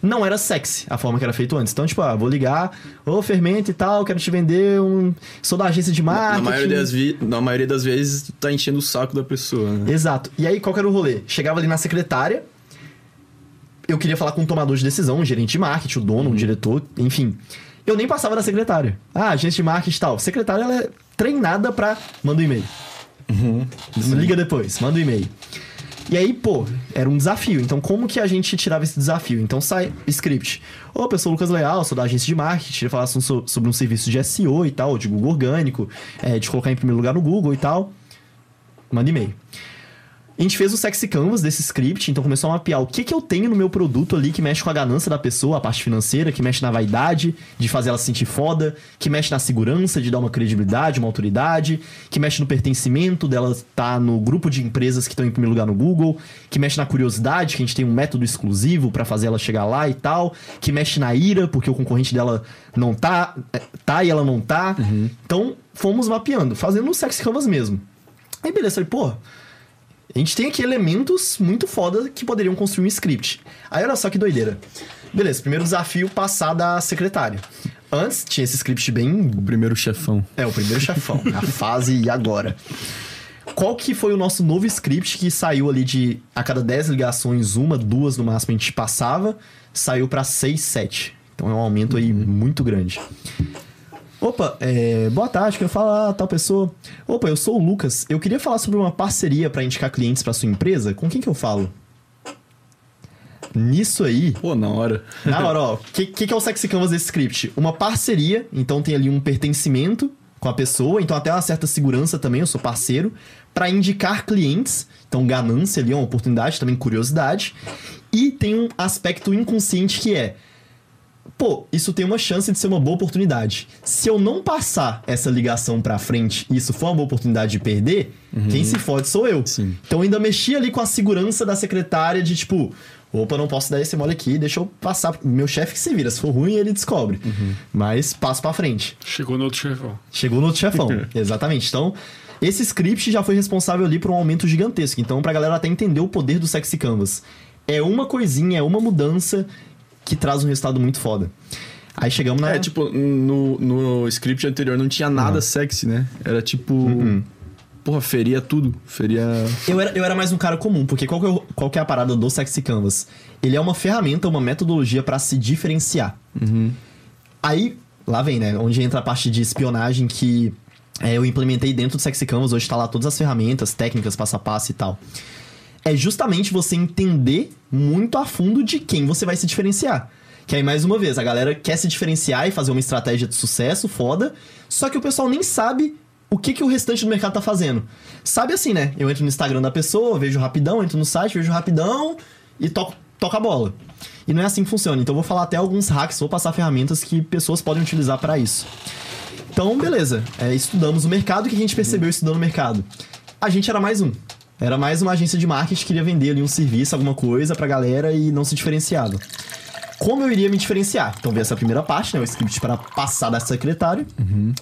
Não era sexy a forma que era feito antes. Então, tipo, ah, vou ligar, ô fermento e tal, quero te vender um. Sou da agência de Na marketing. maioria, das vi- na maioria das vezes, tá enchendo o saco da pessoa, né? Exato. E aí, qual que era o rolê? Chegava ali na secretária, eu queria falar com um tomador de decisão, um gerente de marketing, o dono, um diretor, enfim. Eu nem passava da secretária. Ah, agente de marketing e tal. Secretária, ela é treinada pra... Manda um e-mail. Liga depois, manda um e-mail. E aí, pô, era um desafio. Então, como que a gente tirava esse desafio? Então, sai script. Ô, eu sou o Lucas Leal, sou da agência de marketing, queria falar so- sobre um serviço de SEO e tal, de Google orgânico, é, de colocar em primeiro lugar no Google e tal. Manda e-mail. A gente fez o sexy canvas desse script, então começou a mapear o que, que eu tenho no meu produto ali que mexe com a ganância da pessoa, a parte financeira, que mexe na vaidade, de fazer ela se sentir foda, que mexe na segurança, de dar uma credibilidade, uma autoridade, que mexe no pertencimento dela estar no grupo de empresas que estão em primeiro lugar no Google, que mexe na curiosidade, que a gente tem um método exclusivo pra fazer ela chegar lá e tal, que mexe na ira, porque o concorrente dela não tá, é, tá e ela não tá. Então, fomos mapeando, fazendo o sexy canvas mesmo. Aí beleza, falei, pô, a gente tem aqui elementos muito foda que poderiam construir um script. Aí olha só que doideira. Beleza, primeiro desafio, passar da secretária. Antes tinha esse script bem. O primeiro chefão. É, o primeiro chefão, a fase e agora. Qual que foi o nosso novo script que saiu ali de a cada 10 ligações, uma, duas no máximo a gente passava, saiu pra 6, 7. Então é um aumento aí muito grande. Opa, é, boa tarde, quero falar tal pessoa. Opa, eu sou o Lucas. Eu queria falar sobre uma parceria para indicar clientes para sua empresa. Com quem que eu falo? Nisso aí, Pô, na hora. na hora, ó, o que, que, que é o Sexy Canvas desse script? Uma parceria, então tem ali um pertencimento com a pessoa, então até uma certa segurança também, eu sou parceiro, para indicar clientes, então ganância ali, é uma oportunidade, também curiosidade, e tem um aspecto inconsciente que é pô, isso tem uma chance de ser uma boa oportunidade. Se eu não passar essa ligação pra frente e isso for uma boa oportunidade de perder, quem se fode sou eu. Sim. Então eu ainda mexi ali com a segurança da secretária de tipo, opa, não posso dar esse mole aqui, deixa eu passar. Meu chefe que se vira, se for ruim ele descobre. Mas passo pra frente. Chegou no outro chefão. Chegou no outro chefão. Exatamente. Então, esse script já foi responsável ali por um aumento gigantesco. Então, pra galera até entender o poder do Sexy Canvas. É uma coisinha, é uma mudança que traz um resultado muito foda. Aí chegamos na. É, tipo, no, no script anterior não tinha nada sexy, né? Era tipo. Porra, feria tudo. Feria. Eu era, eu era mais um cara comum, porque qual que, é, o- qual que é a parada do Sexy Canvas? Ele é uma ferramenta, uma metodologia pra se diferenciar. Aí, lá vem, né? Onde entra a parte de espionagem que é, eu implementei dentro do Sexy Canvas. Hoje tá lá todas as ferramentas, técnicas, passo a passo e tal. É justamente você entender muito a fundo de quem você vai se diferenciar. Que aí, mais uma vez, a galera quer se diferenciar e fazer uma estratégia de sucesso foda, só que o pessoal nem sabe o que, que o restante do mercado tá fazendo. Sabe assim, né? Eu entro no Instagram da pessoa, vejo rapidão, entro no site, vejo rapidão e toco, toco a bola. E não é assim que funciona. Então eu vou falar até alguns hacks, vou passar ferramentas que pessoas podem utilizar para isso. Então, beleza. É, estudamos o mercado. O que a gente percebeu estudando o mercado? A gente era mais um. Era mais uma agência de marketing que queria vender ali um serviço, alguma coisa pra galera e não se diferenciava. Como eu iria me diferenciar? Então veio essa primeira parte, né? O script para passar da secretária.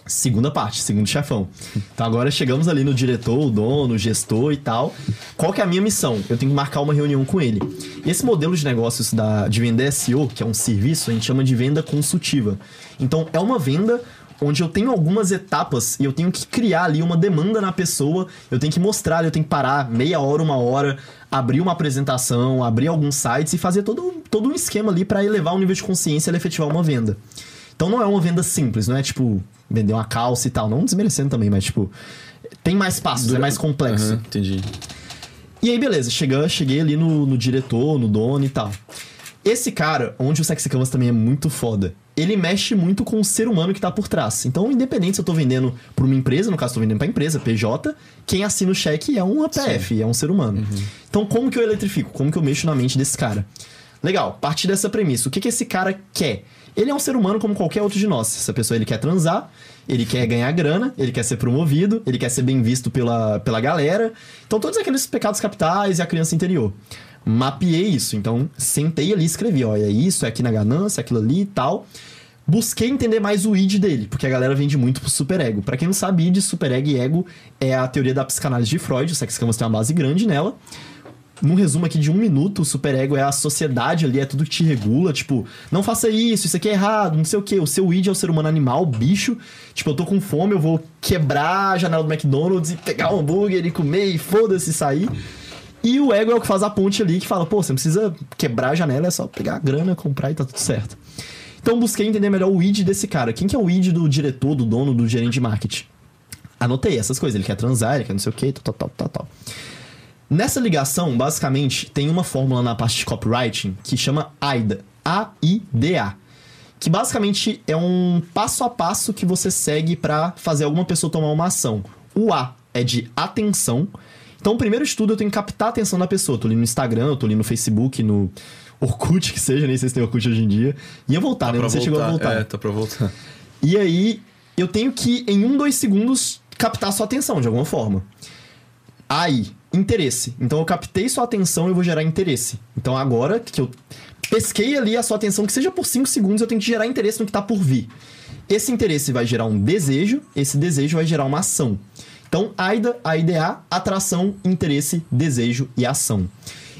Segunda parte, segundo chefão. Então agora chegamos ali no diretor, o dono, o gestor e tal. Qual que é a minha missão? Eu tenho que marcar uma reunião com ele. Esse modelo de negócios da, de vender SEO, que é um serviço, a gente chama de venda consultiva. Então é uma venda onde eu tenho algumas etapas e eu tenho que criar ali uma demanda na pessoa, eu tenho que mostrar, eu tenho que parar meia hora, uma hora, abrir uma apresentação, abrir alguns sites e fazer todo, todo um esquema ali para elevar o nível de consciência e ele efetivar uma venda. Então não é uma venda simples, não é tipo vender uma calça e tal, não desmerecendo também, mas tipo tem mais passos, é mais complexo. Aham, entendi. E aí, beleza, cheguei, cheguei ali no, no diretor, no dono e tal. Esse cara, onde o Sexy Canvas também é muito foda, ele mexe muito com o ser humano que tá por trás. Então, independente se eu tô vendendo pra uma empresa, no caso, tô vendendo pra empresa, PJ, quem assina o cheque é um APF, é um ser humano. Então, como que eu eletrifico? Como que eu mexo na mente desse cara? Legal, partir dessa premissa. O que, que esse cara quer? Ele é um ser humano como qualquer outro de nós. Essa pessoa ele quer transar, ele quer ganhar grana, ele quer ser promovido, ele quer ser bem visto pela, pela galera. Então, todos aqueles pecados capitais e a criança interior. Mapeei isso. Então, sentei ali e escrevi: ó, é isso, é aqui na ganância, é aquilo ali e tal. Busquei entender mais o id dele, porque a galera vende muito pro superego. Pra quem não sabe, id, superego e ego é a teoria da psicanálise de Freud. O Sex Canvas tem uma base grande nela num resumo aqui de um minuto, o superego é a sociedade ali, é tudo que te regula, tipo, não faça isso, isso aqui é errado, não sei o que. O seu id é o ser humano animal, bicho. Tipo, eu tô com fome, eu vou quebrar a janela do McDonald's e pegar um hambúrguer e comer e foda-se sair. E o ego é o que faz a ponte ali, que fala, pô, você não precisa quebrar a janela, é só pegar a grana, comprar e tá tudo certo. Então busquei entender melhor o id desse cara. Quem que é o id do diretor, do dono, do gerente de marketing? Anotei essas coisas, ele quer transar, ele quer não sei o que, tal, tal, tal, tal. Nessa ligação, basicamente, tem uma fórmula na parte de copywriting que chama AIDA. A-I-D-A. Que basicamente é um passo a passo que você segue pra fazer alguma pessoa tomar uma ação. O A é de atenção. Então, primeiro de tudo, eu tenho que captar a atenção da pessoa. Eu tô ali no Instagram, eu tô ali no Facebook, no Orkut, que seja, nem sei se tem Orkut hoje em dia. Ia voltar, né? Não sei se chegou a voltar. É, tá pra voltar. E aí, eu tenho que, em um, dois segundos, captar sua atenção de alguma forma. Aí, interesse. Então eu captei sua atenção e vou gerar interesse. Então agora que eu pesquei ali a sua atenção, que seja por 5 segundos, eu tenho que gerar interesse no que tá por vir. Esse interesse vai gerar um desejo, esse desejo vai gerar uma ação. Então, AIDA, AIDA, atração, interesse, desejo e ação.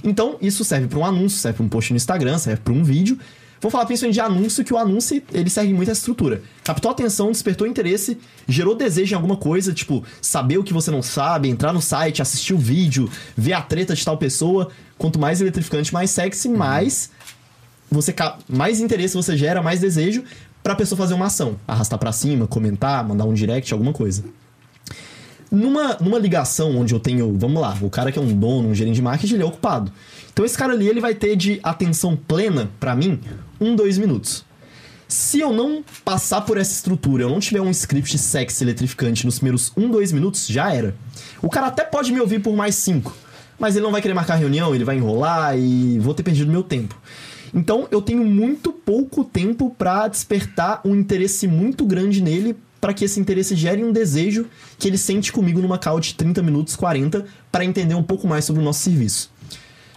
Então, isso serve para um anúncio, serve para um post no Instagram, serve para um vídeo. Vou falar principalmente de anúncio, que o anúncio ele segue muito a estrutura. Captou atenção, despertou interesse, gerou desejo em alguma coisa, tipo, saber o que você não sabe, entrar no site, assistir o vídeo, ver a treta de tal pessoa. Quanto mais eletrificante, mais sexy, mais você mais interesse você gera, mais desejo pra pessoa fazer uma ação, arrastar pra cima, comentar, mandar um direct, alguma coisa. Numa, numa ligação onde eu tenho, vamos lá, o cara que é um dono, um gerente de marketing, ele é ocupado. Então esse cara ali, ele vai ter de atenção plena pra mim, um, dois minutos. Se eu não passar por essa estrutura, eu não tiver um script sexy eletrificante nos primeiros um, dois minutos, já era. O cara até pode me ouvir por mais cinco, mas ele não vai querer marcar reunião, ele vai enrolar e vou ter perdido meu tempo. Então eu tenho muito pouco tempo pra despertar um interesse muito grande nele para que esse interesse gere um desejo que ele sente comigo numa call de 30 minutos, 40, para entender um pouco mais sobre o nosso serviço.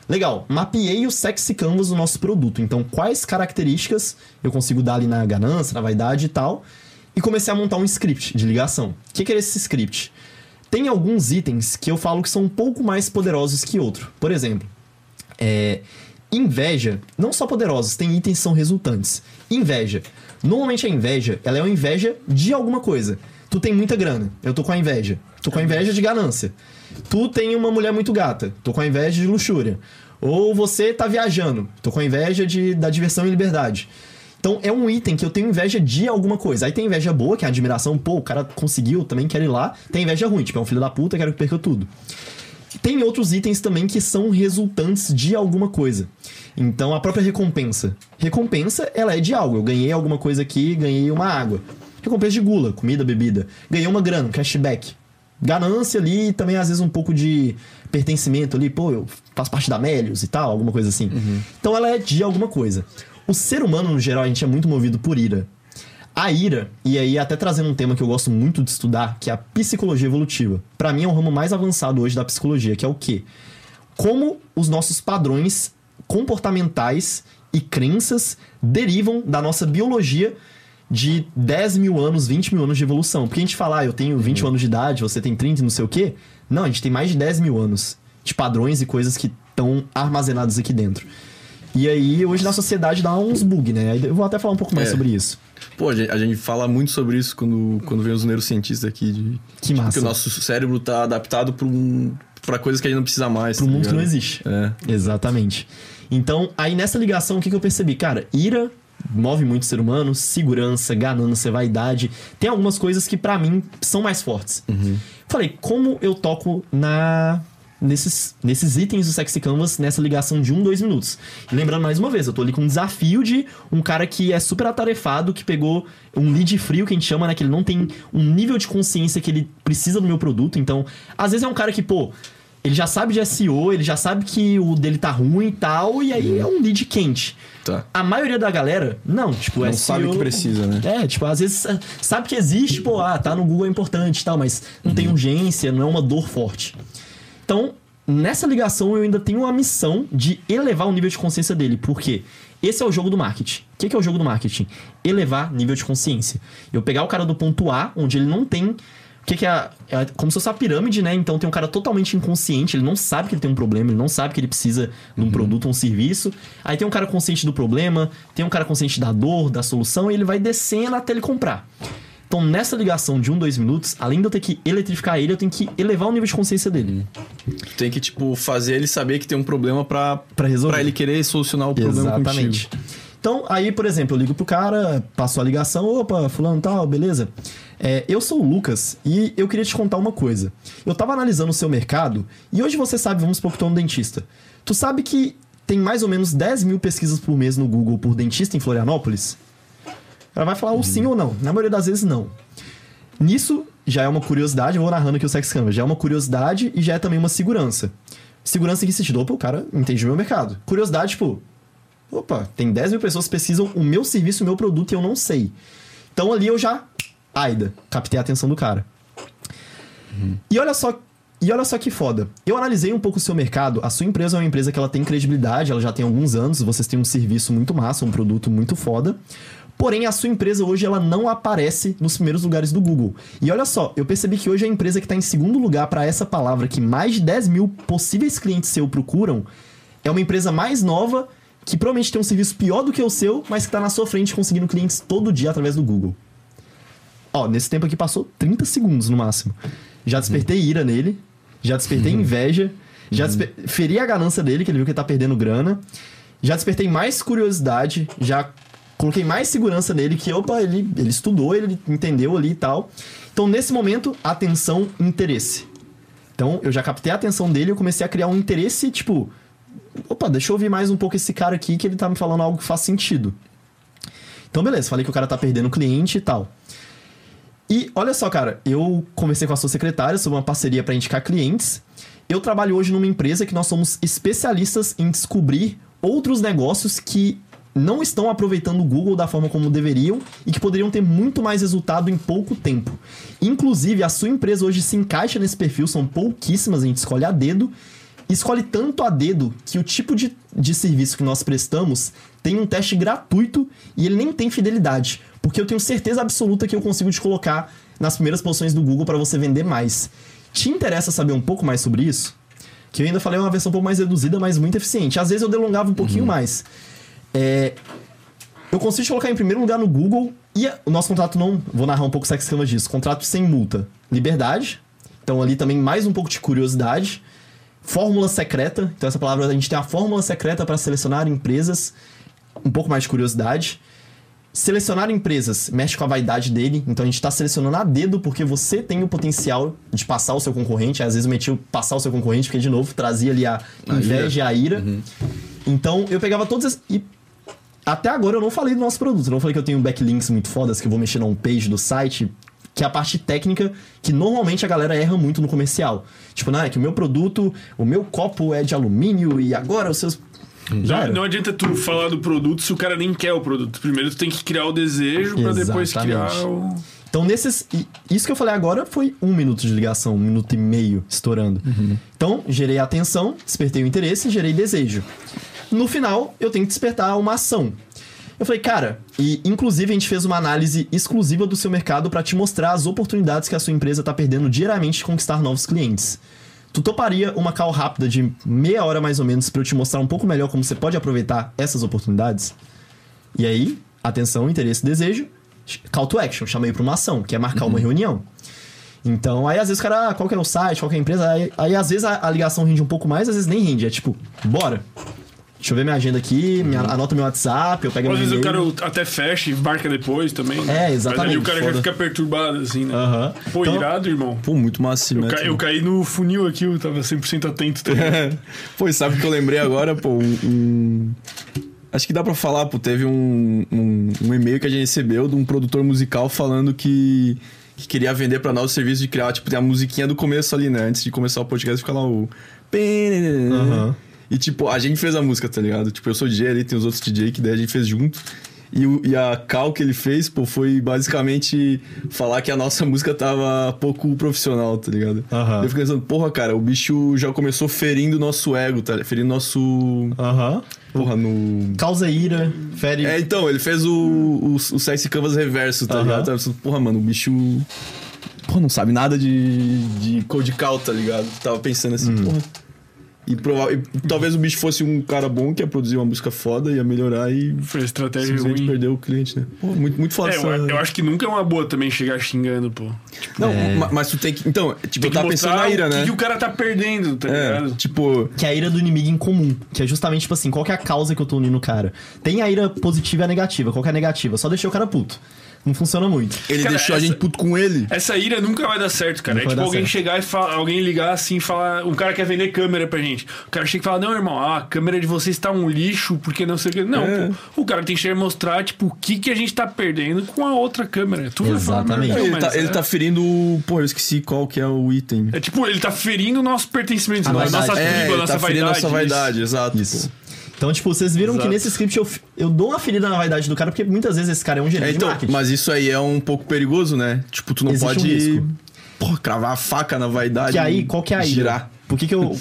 Legal, mapeei o sexy canvas do nosso produto. Então, quais características eu consigo dar ali na ganância, na vaidade e tal. E comecei a montar um script de ligação. O que, que é esse script? Tem alguns itens que eu falo que são um pouco mais poderosos que outro. Por exemplo, é, inveja, não só poderosos, tem itens que são resultantes. Inveja. Normalmente a inveja, ela é uma inveja de alguma coisa. Tu tem muita grana, eu tô com a inveja. Tô com inveja de ganância. Tu tem uma mulher muito gata, tô com inveja de luxúria. Ou você tá viajando, tô com inveja de, da diversão e liberdade. Então é um item que eu tenho inveja de alguma coisa. Aí tem inveja boa, que é a admiração, pô, o cara conseguiu, também quero ir lá. Tem inveja ruim, tipo, é um filho da puta, quero que perca tudo. Tem outros itens também que são resultantes de alguma coisa. Então a própria recompensa. Recompensa, ela é de algo. Eu ganhei alguma coisa aqui, ganhei uma água. Recompensa de gula, comida, bebida. Ganhei uma grana, um cashback. Ganância ali e também às vezes um pouco de pertencimento ali, pô, eu faço parte da Melios e tal, alguma coisa assim. Então ela é de alguma coisa. O ser humano, no geral, a gente é muito movido por ira. A ira, e aí até trazendo um tema que eu gosto muito de estudar, que é a psicologia evolutiva. Pra mim é o ramo mais avançado hoje da psicologia, que é o quê? Como os nossos padrões comportamentais e crenças derivam da nossa biologia de 10 mil anos, 20 mil anos de evolução. Porque a gente fala, ah, eu tenho 20 anos de idade, você tem 30 e não sei o quê. Não, a gente tem mais de 10 mil anos de padrões e coisas que estão armazenados aqui dentro. E aí, hoje na sociedade dá uns bug, né? Eu vou até falar um pouco mais É. sobre isso. Pô, a gente, a gente fala muito sobre isso quando, quando vem os neurocientistas aqui. De, Que massa. Que o nosso cérebro tá adaptado pra, um, pra coisas que a gente não precisa mais. Pro tá mundo que não existe. É. Exatamente. Então, aí nessa ligação, o que, que eu percebi? Cara, ira move muito o ser humano, segurança, ganância, vaidade. Tem algumas coisas que pra mim são mais fortes. Falei, como eu toco na nesses, nesses itens do Sexy Canvas nessa ligação de um, dois minutos. E lembrando mais uma vez, eu tô ali com um desafio de um cara que é super atarefado, que pegou um lead frio, que a gente chama, né? Que ele não tem um nível de consciência que ele precisa do meu produto. Então, às vezes é um cara que, pô, ele já sabe de SEO, ele já sabe que o dele tá ruim e tal, e aí é um lead quente. Tá. A maioria da galera, não, tipo, Não SEO, sabe o que precisa, né? É, tipo, às vezes ah, sabe que existe, pô, ah, tá no Google é importante e tal, mas não tem urgência, não é uma dor forte. Então, nessa ligação eu ainda tenho a missão de elevar o nível de consciência dele. Por quê? Esse é o jogo do marketing. O que que é o jogo do marketing? Elevar nível de consciência. Eu pegar o cara do ponto A, onde ele não tem. O que, que é, a- é como se fosse uma pirâmide, né? Então tem um cara totalmente inconsciente, ele não sabe que ele tem um problema, ele não sabe que ele precisa de um produto ou um serviço. Aí tem um cara consciente do problema, tem um cara consciente da dor, da solução, e ele vai descendo até ele comprar. Então, nessa ligação de um, dois minutos, além de eu ter que eletrificar ele, eu tenho que elevar o nível de consciência dele. Tu tem que, tipo, fazer ele saber que tem um problema pra, Pra resolver. pra ele querer solucionar o problema Exatamente. contigo. Então, aí, por exemplo, eu ligo pro cara, passo a ligação, opa, fulano tal, beleza? É, eu sou o Lucas e eu queria te contar uma coisa. Eu tava analisando o seu mercado e hoje você sabe, vamos supor que tu é um dentista. Tu sabe que tem mais ou menos 10 mil pesquisas por mês no Google por dentista em Florianópolis? Ela vai falar o sim ou não. Na maioria das vezes, não. Nisso, já é uma curiosidade, eu vou narrando aqui o Sex Canvas, já é uma curiosidade e já é também uma segurança. Segurança em que sentido? Opa, o cara entende o meu mercado. Curiosidade, tipo, opa, tem 10 mil pessoas que pesquisam o meu serviço, o meu produto e eu não sei. Então ali eu já, aida, captei a atenção do cara. E olha só, e olha só que foda. Eu analisei um pouco o seu mercado. A sua empresa é uma empresa que ela tem credibilidade, ela já tem alguns anos, vocês têm um serviço muito massa, um produto muito foda. Porém, a sua empresa hoje ela não aparece nos primeiros lugares do Google. E olha só, eu percebi que hoje a empresa que está em segundo lugar para essa palavra que mais de 10 mil possíveis clientes seu procuram é uma empresa mais nova que provavelmente tem um serviço pior do que o seu, mas que está na sua frente conseguindo clientes todo dia através do Google. Ó, nesse tempo aqui passou 30 segundos no máximo. Já despertei ira nele, já despertei inveja, já desper... feri a ganância dele, que ele viu que ele tá perdendo grana. Já despertei mais curiosidade, já coloquei mais segurança nele, que, opa, ele, ele estudou, ele entendeu ali e tal. Então, nesse momento, atenção, interesse. Então, eu já captei a atenção dele e eu comecei a criar um interesse, tipo, opa, deixa eu ouvir mais um pouco esse cara aqui, que ele tá me falando algo que faz sentido. Então, beleza, falei que o cara tá perdendo cliente e tal. E olha só, cara, eu conversei com a sua secretária sobre uma parceria para indicar clientes. Eu trabalho hoje numa empresa que nós somos especialistas em descobrir outros negócios que não estão aproveitando o Google da forma como deveriam e que poderiam ter muito mais resultado em pouco tempo. Inclusive, a sua empresa hoje se encaixa nesse perfil, são pouquíssimas, a gente escolhe a dedo. Escolhe tanto a dedo que o tipo de, de serviço que nós prestamos tem um teste gratuito e ele nem tem fidelidade. Porque eu tenho certeza absoluta que eu consigo te colocar nas primeiras posições do Google para você vender mais. Te interessa saber um pouco mais sobre isso? Que eu ainda falei uma versão um pouco mais reduzida, mas muito eficiente. Às vezes eu delongava um pouquinho mais. É, eu consigo te colocar em primeiro lugar no Google e o nosso contrato não. Vou narrar um pouco o esquema disso. Contrato sem multa. Liberdade. Então ali também mais um pouco de curiosidade. Fórmula secreta. Então essa palavra a gente tem a fórmula secreta para selecionar empresas. Um pouco mais de curiosidade. Selecionar empresas mexe com a vaidade dele, então a gente está selecionando a dedo porque você tem o potencial de passar o seu concorrente. Às vezes eu metia passar o seu concorrente, porque de novo trazia ali a inveja e a ira. Então eu pegava todas as. E até agora eu não falei do nosso produto. Eu não falei que eu tenho backlinks muito fodas, que eu vou mexer na homepage do site, que é a parte técnica que normalmente a galera erra muito no comercial. Tipo, não, é que o meu produto, o meu copo é de alumínio e agora os seus. Já Não, não adianta tu falar do produto se o cara nem quer o produto. Primeiro tu tem que criar o desejo pra depois criar o. Então, nesses. Isso que eu falei agora foi um minuto de ligação, um minuto e meio estourando. Então, gerei atenção, despertei o interesse gerei desejo. No final, eu tenho que despertar uma ação. Eu falei, cara, e inclusive a gente fez uma análise exclusiva do seu mercado para te mostrar as oportunidades que a sua empresa está perdendo diariamente de conquistar novos clientes. Tu toparia uma call rápida de meia hora mais ou menos para eu te mostrar um pouco melhor como você pode aproveitar essas oportunidades? E aí, atenção, interesse, desejo, call to action, chamei pra uma ação, que é marcar uma reunião. Então, aí às vezes o cara, ah, qual que é o site, qual que é a empresa, aí, aí às vezes a, a ligação rende um pouco mais, às vezes nem rende, é tipo, bora. Deixa eu ver minha agenda aqui, minha- anota meu WhatsApp, eu pego Às meu vezes o cara até fecha e marca depois também. né? É, exatamente, Mas ali o cara já foda. fica perturbado, assim, né? Aham. Pô, Então- irado, irmão. Pô, muito massa esse Eu, ca- eu caí no funil aqui, eu tava 100% atento também. pô, e sabe o que eu lembrei agora, pô? Um, um- Acho que dá pra falar, pô. Teve um, um, um e-mail que a gente recebeu de um produtor musical falando que, que queria vender pra nós o serviço de criar. Tipo, tem a musiquinha do começo ali, né? Antes de começar o podcast, fica lá o. Aham. E, tipo, a gente fez a música, tá ligado? Tipo, eu sou DJ ali, tem os outros DJ que daí a gente fez junto. E, o- e a cal que ele fez, pô, foi basicamente falar que a nossa música tava pouco profissional, tá ligado? Aham. Eu fiquei pensando, porra, cara, o bicho já começou ferindo o nosso ego, tá? Ferindo nosso. Aham. Porra, no. Causa ira, fere. É, então, ele fez o, o, o Sexy Canvas reverso, tá Aham. ligado? Tava pensando, Porra, mano, o bicho. Porra, não sabe nada de, de code cal, tá ligado? Tava pensando assim, Hum. porra. E, prova- e talvez o bicho fosse um cara bom que ia produzir uma música foda, ia melhorar e Foi estratégia ruim. perdeu o cliente, né? Pô, muito, muito foda É, essa... eu, eu acho que nunca é uma boa também chegar xingando, pô. Não, É. ma- mas tu tem que. Então, tipo, Tem eu que tava pensando na ira, o que, né? que o cara tá perdendo, tá É, ligado? tipo. Que é a ira do inimigo em comum. Que é justamente, tipo assim, qual que é a causa que eu tô unindo o cara? Tem a ira positiva e a negativa. Qual que é a negativa? Só deixei o cara puto. Não funciona muito. Ele Cara, deixou a essa- gente puto com ele. Essa ira nunca vai dar certo, cara. Nunca é tipo alguém certo. chegar e falar, alguém ligar assim e falar. Um cara quer vender câmera pra gente. O cara chega e fala: Não, irmão, a câmera de vocês tá um lixo, porque não sei o que. Não, É. pô, o cara tem que chegar e mostrar, tipo, o que, que a gente tá perdendo com a outra câmera. Tu vai falar, Exatamente. "Meu, ele, mas tá, ele é- tá ferindo. o- Pô, eu esqueci qual que é o item. É tipo, ele tá ferindo o nosso pertencimento, A a nossa tribo, é, a ele nossa tá ferindo vaidade. nossa vaidade, isso. exato. Isso. pô. Então, tipo, vocês viram que Exato. nesse script eu, eu dou uma ferida na vaidade do cara, porque muitas vezes esse cara é um gerente É, então, de marketing. mas isso aí é um pouco perigoso, né? Tipo, tu não Existe um pode. porra, cravar a faca na vaidade. Que aí, qual que é a ira? Girar. Por que, que eu.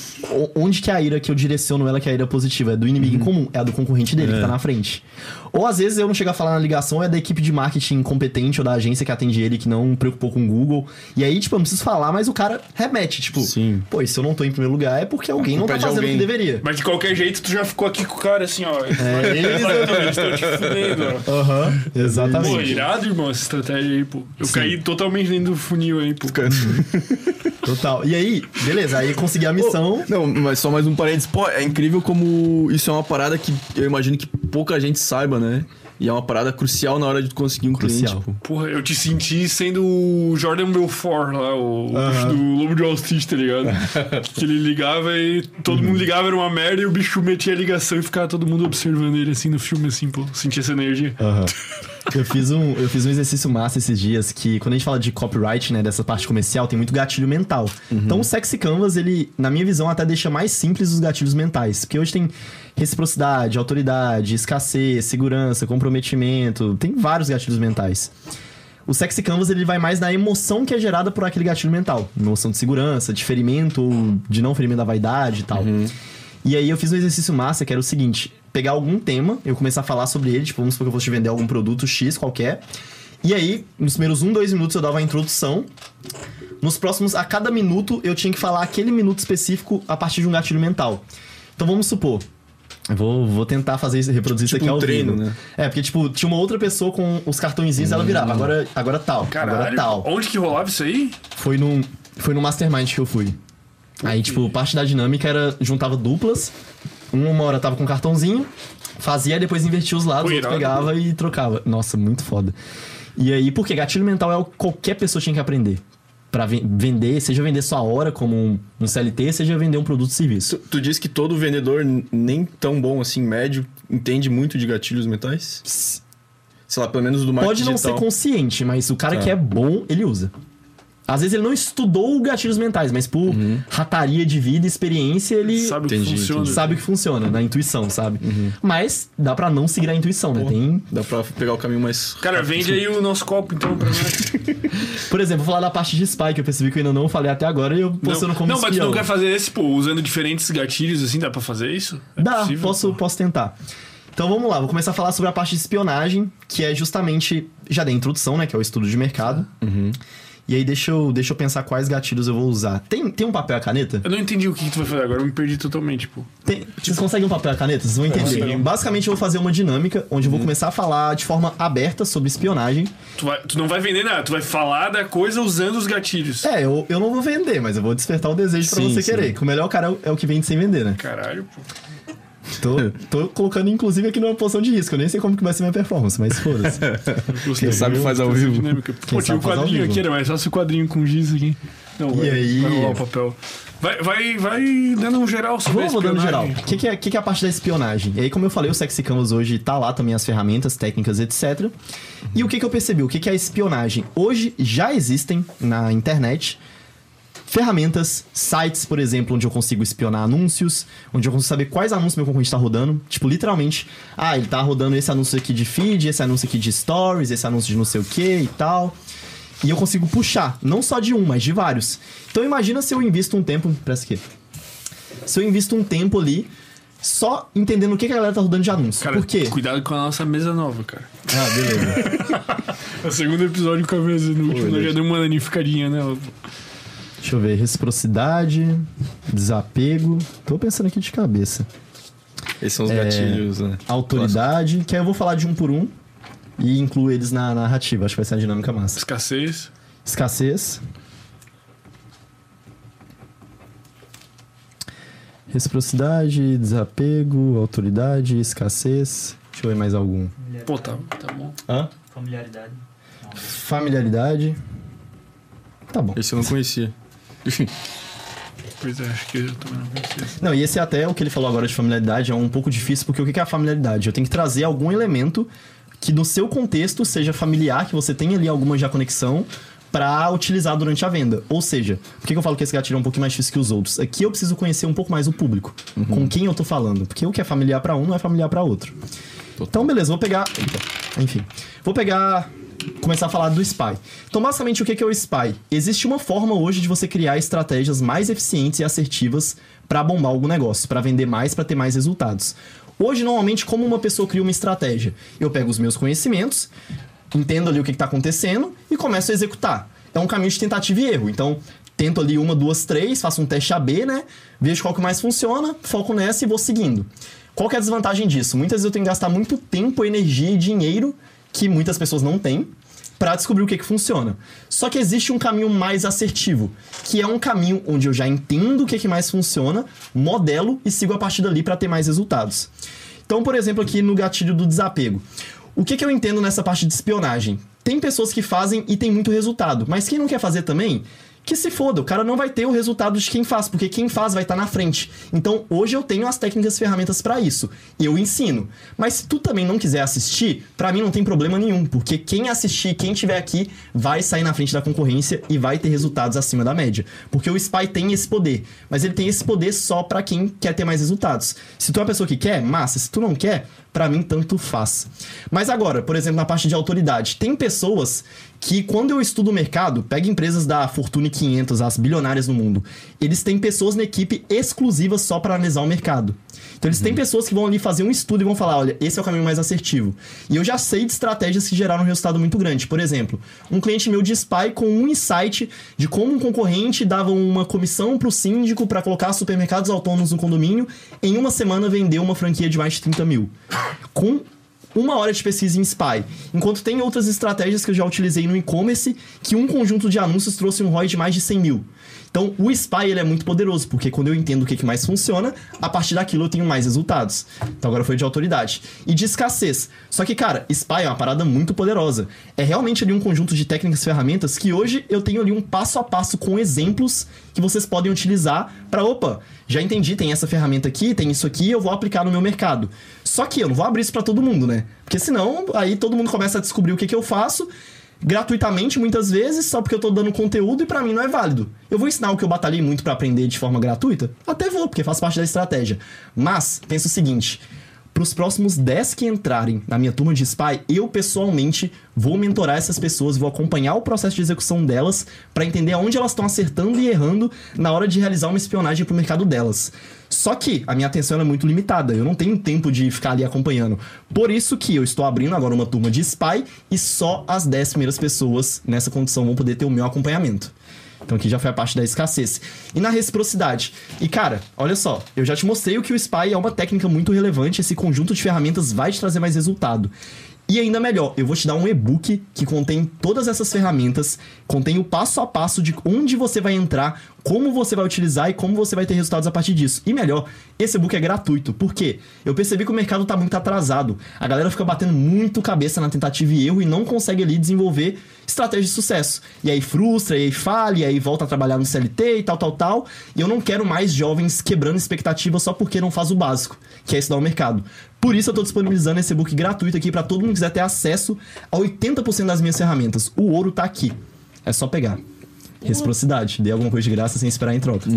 Onde que é a ira que eu direciono ela que é a ira positiva? É do inimigo Uhum. em comum, é a do concorrente dele, É. que tá na frente. Ou às vezes eu não chego a falar na ligação, é da equipe de marketing competente ou da agência que atende ele, que não preocupou com o Google. E aí, tipo, eu não preciso falar, mas o cara remete, tipo, Sim. pô, e se eu não tô em primeiro lugar é porque alguém não tá fazendo o alguém. que deveria. Mas de qualquer jeito, tu já ficou aqui com o cara assim, ó. É, eles- Eles estão te fudendo, ó. Aham, Pô, exatamente. irado, irmão, essa estratégia aí, pô. Eu caí totalmente dentro do funil aí, pô. Total. E aí, beleza, aí consegui a missão. Não, mas só mais um parênteses. Pô, é incrível como isso é uma parada que eu imagino que pouca gente saiba, né? E é uma parada crucial na hora de conseguir um Crucial. cliente, pô. Porra, eu te senti sendo o Jordan Belfort lá, o, Aham. bicho do Lobo de Wall Street, tá ligado? que ele ligava e todo mundo ligava, era uma merda, e o bicho metia a ligação e ficava todo mundo observando ele assim no filme, assim, pô. Sentia essa energia. Aham. Eu fiz, um, eu fiz um exercício massa esses dias que, quando a gente fala de copyright, né, dessa parte comercial, tem muito gatilho mental. Então, o Sexy Canvas, ele, na minha visão, até deixa mais simples os gatilhos mentais. Porque hoje tem reciprocidade, autoridade, escassez, segurança, comprometimento, tem vários gatilhos mentais. O Sexy Canvas, ele vai mais na emoção que é gerada por aquele gatilho mental. Emoção de segurança, de ferimento ou de não ferimento da vaidade e tal. E aí eu fiz um exercício massa que era o seguinte: pegar algum tema, eu começar a falar sobre ele, tipo, vamos supor que eu fosse vender algum produto X qualquer. E aí, nos primeiros um, dois minutos eu dava a introdução. Nos próximos, a cada minuto, eu tinha que falar aquele minuto específico a partir de um gatilho mental. Então vamos supor. Vou, vou tentar fazer isso, reproduzir Tipo isso aqui um ao treino, vivo. né? É, porque, tipo, tinha uma outra pessoa com os cartõezinhos, ela virava. Agora, agora tal, agora Caralho. tal. Onde que rolava isso aí? Foi num, foi no Mastermind que eu fui. Aí, tipo, parte da dinâmica era juntava duplas. Uma hora tava com um cartãozinho, fazia e depois invertia os lados, outro pegava e trocava. Nossa, muito foda. E aí, porque gatilho mental é o que qualquer pessoa tinha que aprender. Ven- vender, seja vender sua hora como um, um CLT, seja vender um produto ou serviço. Tu, tu disse que todo vendedor, nem tão bom assim, médio, entende muito de gatilhos mentais? Sei lá, pelo menos do marketing Pode não digital. ser consciente, mas o cara Tá. que é bom, ele usa. Às vezes ele não estudou gatilhos mentais, mas por Uhum. rataria de vida e experiência, ele Sabe o que Entendi, funciona. entendi. sabe o que funciona, na intuição, sabe? Uhum. Mas dá pra não seguir a intuição, né? Tem. Dá pra pegar o caminho mais... Cara, vende aí o nosso copo então pra nós. Por exemplo, vou falar da parte de spy, que eu percebi que eu ainda não falei até agora e eu postando não, como não mas tu espião. não quer fazer esse, pô, usando diferentes gatilhos assim, dá pra fazer isso? É Dá, possível, posso, posso tentar. Então vamos lá, vou começar a falar sobre a parte de espionagem, que é justamente. Já dei a introdução, né? Que é o estudo de mercado. Uhum. E aí deixa eu, deixa eu pensar quais gatilhos eu vou usar. Tem, tem um papel e a caneta? Eu não entendi o que, que tu vai fazer agora, eu me perdi totalmente, pô. Tem- vocês conseguem um papel e a caneta? Vocês vão entender. consigo. Basicamente, eu vou fazer uma dinâmica onde eu Uhum. vou começar a falar de forma aberta sobre espionagem. Tu, vai- tu não vai vender nada, tu vai falar da coisa usando os gatilhos. É, eu, eu não vou vender, mas eu vou despertar o desejo pra Sim, você sim. querer. Que o melhor cara é o- é o que vende sem vender, né? Caralho, pô. Tô, tô colocando, inclusive, aqui numa posição de risco. Eu nem sei como que vai ser minha performance, mas foda-se. Gostei. sabe faz ao vivo. dinâmica. Pô, tinha um quadrinho aqui, era mais só esse quadrinho com giz aqui. Não, E vai, aí? vai rolar o papel. Vai, vai, vai dando um geral sobre Vou, vou dando geral. O que, que, é, que, que é a parte da espionagem? E aí, como eu falei, o Sexy Canvas hoje tá lá também as ferramentas, técnicas, etc. E o que, que eu percebi? O que, que é a espionagem? Hoje já existem na internet ferramentas, sites, por exemplo, onde eu consigo espionar anúncios, onde eu consigo saber quais anúncios meu concorrente está rodando. Tipo, literalmente, ah, ele tá rodando esse anúncio aqui de feed, esse anúncio aqui de stories, esse anúncio de não sei o que e tal. E eu consigo puxar, não só de um, mas de vários. Então imagina se eu invisto um tempo. Presta aqui. Se eu invisto um tempo ali só entendendo o que que a galera tá rodando de anúncio. Cara, Por quê? cuidado com a nossa mesa nova, cara. Ah, beleza. É o segundo episódio com a mesa no último, já deu uma danificadinha nela. Deixa eu ver. Reciprocidade, desapego. Tô pensando aqui de cabeça. Esses são os É, gatilhos, né? Autoridade, que aí eu vou falar de um por um e incluo eles na narrativa. Acho que vai ser uma dinâmica massa. Escassez. Escassez. Reciprocidade, desapego, autoridade, escassez. Deixa eu ver mais algum. Pô, tá, tá bom. Hã? Familiaridade. Familiaridade. Tá bom. Esse eu não conhecia. Pois é, acho que eu também não conhecia. isso. Não, e esse até o que ele falou agora de familiaridade é um pouco difícil, porque o que é a familiaridade? Eu tenho que trazer algum elemento que no seu contexto seja familiar, que você tenha ali alguma já conexão pra utilizar durante a venda. Ou seja, por que que eu falo que esse gatilho é um pouquinho mais difícil que os outros? Aqui eu preciso conhecer um pouco mais o público, com quem eu tô falando, porque o que é familiar pra um não é familiar pra outro. Então, beleza, vou pegar. Eita, enfim. Vou pegar. Começar a falar do SPY. Então, basicamente, o que é o SPY? Existe uma forma hoje de você criar estratégias mais eficientes e assertivas para bombar algum negócio, para vender mais, para ter mais resultados. Hoje, normalmente, como uma pessoa cria uma estratégia? Eu pego os meus conhecimentos, entendo ali o que está acontecendo e começo a executar. É um caminho de tentativa e erro. Então, tento ali uma, duas, três, faço um teste AB, né? Vejo qual que mais funciona, foco nessa e vou seguindo. Qual que é a desvantagem disso? Muitas vezes eu tenho que gastar muito tempo, energia e dinheiro que muitas pessoas não têm para descobrir o que, que funciona. Só que existe um caminho mais assertivo, que é um caminho onde eu já entendo o que, que mais funciona, modelo e sigo a partir dali para ter mais resultados. Então, por exemplo, aqui no gatilho do desapego. O que, que eu entendo nessa parte de espionagem? Tem pessoas que fazem e tem muito resultado, mas quem não quer fazer também, que se foda, o cara não vai ter o resultado de quem faz, porque quem faz vai estar na frente. Então, hoje eu tenho as técnicas e ferramentas para isso. Eu ensino. Mas se tu também não quiser assistir, para mim não tem problema nenhum, porque quem assistir, quem tiver aqui, vai sair na frente da concorrência e vai ter resultados acima da média. Porque o Spy tem esse poder, mas ele tem esse poder só para quem quer ter mais resultados. Se tu é uma pessoa que quer, massa. Se tu não quer, para mim tanto faz. Mas agora, por exemplo, na parte de autoridade, tem pessoas que quando eu estudo o mercado, pega empresas da Fortune 500, as bilionárias no mundo, eles têm pessoas na equipe exclusivas só para analisar o mercado. Então eles têm pessoas que vão ali fazer um estudo e vão falar, olha, esse é o caminho mais assertivo. E eu já sei de estratégias que geraram um resultado muito grande. Por exemplo, um cliente meu de spy com um insight de como um concorrente dava uma comissão para o síndico para colocar supermercados autônomos no condomínio, em uma semana vendeu uma franquia de mais de 30 mil. Com uma hora de pesquisa em Spy. Enquanto tem outras estratégias que eu já utilizei no e-commerce, que um conjunto de anúncios trouxe um ROI de mais de 100 mil. Então, o Spy ele é muito poderoso, porque quando eu entendo o que, que mais funciona, a partir daquilo eu tenho mais resultados. Então, agora foi de autoridade. E de escassez. Só que, cara, Spy é uma parada muito poderosa. É realmente ali um conjunto de técnicas e ferramentas que hoje eu tenho ali um passo a passo com exemplos que vocês podem utilizar para, opa, já entendi, tem essa ferramenta aqui, tem isso aqui, eu vou aplicar no meu mercado. Só que eu não vou abrir isso para todo mundo, né? Porque senão, aí todo mundo começa a descobrir o que, que eu faço gratuitamente muitas vezes, só porque eu tô dando conteúdo e para mim não é válido. Eu vou ensinar o que eu batalhei muito para aprender de forma gratuita? Até vou, porque faz parte da estratégia. Mas pensa o seguinte, para os próximos 10 que entrarem na minha turma de Spy, eu pessoalmente vou mentorar essas pessoas, vou acompanhar o processo de execução delas para entender aonde elas estão acertando e errando na hora de realizar uma espionagem para o mercado delas. Só que a minha atenção é muito limitada, eu não tenho tempo de ficar ali acompanhando. Por isso que eu estou abrindo agora uma turma de Spy e só as 10 primeiras pessoas nessa condição vão poder ter o meu acompanhamento. Então aqui já foi a parte da escassez. E na reciprocidade. E cara, olha só, eu já te mostrei o que o Spy é uma técnica muito relevante, esse conjunto de ferramentas vai te trazer mais resultado. E ainda melhor, eu vou te dar um e-book que contém todas essas ferramentas, contém o passo a passo de onde você vai entrar, como você vai utilizar e como você vai ter resultados a partir disso. E melhor, esse e-book é gratuito. Por quê? Eu percebi que o mercado está muito atrasado. A galera fica batendo muito cabeça na tentativa e erro e não consegue ali desenvolver estratégia de sucesso. E aí frustra, e aí falha, e aí volta a trabalhar no CLT e tal, tal, tal. E eu não quero mais jovens quebrando expectativa só porque não faz o básico, que é estudar o mercado. Por isso eu estou disponibilizando esse e-book gratuito aqui para todo mundo que quiser ter acesso a 80% das minhas ferramentas. O ouro tá aqui. É só pegar. Reciprocidade. Dê alguma coisa de graça sem esperar em troca.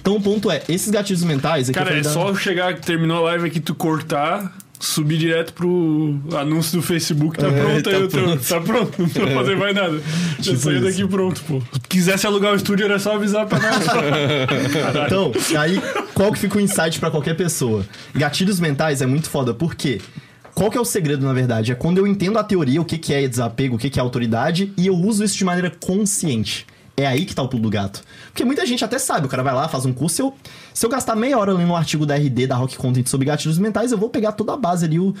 Então o ponto é, esses gatilhos mentais... Aqui Cara, é só chegar, terminou a live aqui, tu cortar, subir direto pro anúncio do Facebook, tá É, pronto tá aí teu. pronto. Tá pronto, não precisa fazer mais nada. Já Tipo saiu isso. daqui pronto, pô. Se quisesse alugar o estúdio, era só avisar pra nós. Então, aí, qual que fica o insight pra qualquer pessoa? Gatilhos mentais é muito foda, por quê? Qual que é o segredo, na verdade? É quando eu entendo a teoria, o que, que é desapego, o que, que é autoridade, e eu uso isso de maneira consciente. É aí que tá o pulo do gato. Porque muita gente até sabe, o cara vai lá, faz um curso, se eu, se eu gastar meia hora lendo um artigo da RD, da Rock Content sobre gatilhos mentais, eu vou pegar toda a base ali, o,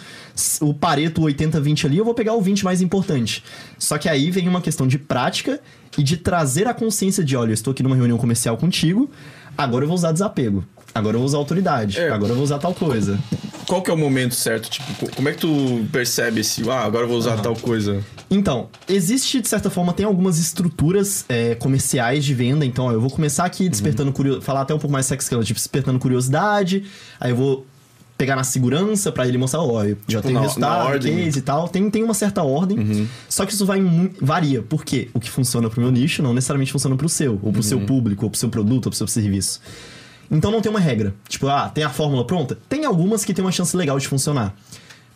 o Pareto 80-20 ali, eu vou pegar o 20 mais importante. Só que aí vem uma questão de prática e de trazer a consciência de, olha, eu estou aqui numa reunião comercial contigo, agora eu vou usar desapego. Agora eu vou usar autoridade. É. Agora eu vou usar tal coisa. Qual que é o momento certo? Tipo, co- como é que tu percebe esse, ah, agora eu vou usar tal coisa? Então, existe, de certa forma, tem algumas estruturas é, comerciais de venda. Então, ó, eu vou começar aqui despertando curiosidade, falar até um pouco mais sex skill, tipo, despertando curiosidade. Aí eu vou pegar na segurança pra ele mostrar, ó, eu já Tipo, tenho na- resultado, na ordem. Uhum. case e tal. Tem, tem uma certa ordem. Só que isso vai varia. Por quê? O que funciona pro meu nicho não necessariamente funciona pro seu, ou pro seu Uhum. público, ou pro seu produto, ou pro seu serviço. Então não tem uma regra. Tipo, ah, tem a fórmula pronta? Tem algumas que tem uma chance legal de funcionar.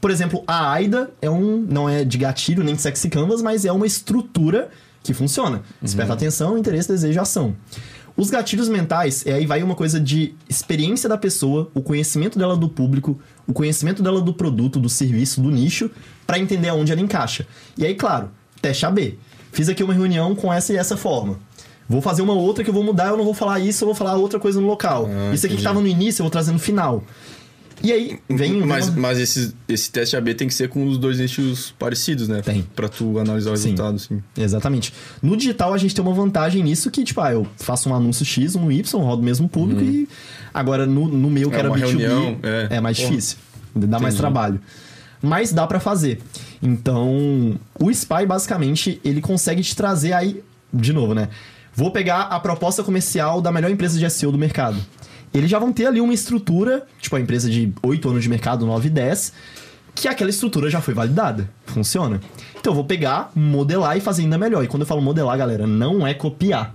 Por exemplo, a AIDA é um, não é de gatilho nem de sexy canvas, mas é uma estrutura que funciona. Desperta atenção, interesse, desejo, ação. Os gatilhos mentais, é aí vai uma coisa de experiência da pessoa, o conhecimento dela do público, o conhecimento dela do produto, do serviço, do nicho, pra entender aonde ela encaixa. E aí, claro, teste AB. Fiz aqui uma reunião com essa e essa forma. Vou fazer uma outra que eu vou mudar, eu não vou falar isso, eu vou falar outra coisa no local. Ah, isso aqui que entendi. tava no início, eu vou trazer no final. E aí, vem... mas, uma- mas esse, esse teste AB tem que ser com os dois nichos parecidos, né? Tem. Pra tu analisar o Sim. resultado, sim. Exatamente. No digital, a gente tem uma vantagem nisso que, tipo, ah, eu faço um anúncio X, um Y, rodo o mesmo público e... Agora, no, no meu, que É era uma B2B, reunião, é. é, mais Porra. difícil. Dá mais Entendi. trabalho. Mas dá pra fazer. Então, o Spy, basicamente, ele consegue te trazer aí... De novo, né? Vou pegar a proposta comercial da melhor empresa de SEO do mercado. Eles já vão ter ali uma estrutura, tipo a empresa de 8 anos de mercado, 9 e 10, que aquela estrutura já foi validada. Funciona. Então eu vou pegar, modelar e fazer ainda melhor. E quando eu falo modelar, galera, não é copiar.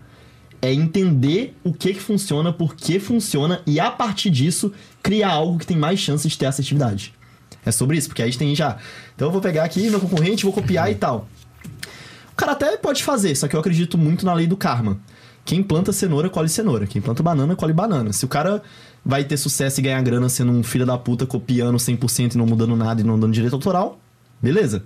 É entender o que, que funciona, por que funciona e a partir disso criar algo que tem mais chance de ter assertividade. É sobre isso, porque aí a gente tem já. Então eu vou pegar aqui meu concorrente, vou copiar e tal. O cara até pode fazer, só que eu acredito muito na lei do karma. Quem planta cenoura, colhe cenoura. Quem planta banana, colhe banana. Se o cara vai ter sucesso e ganhar grana sendo um filho da puta, copiando 100% e não mudando nada e não dando direito autoral, beleza.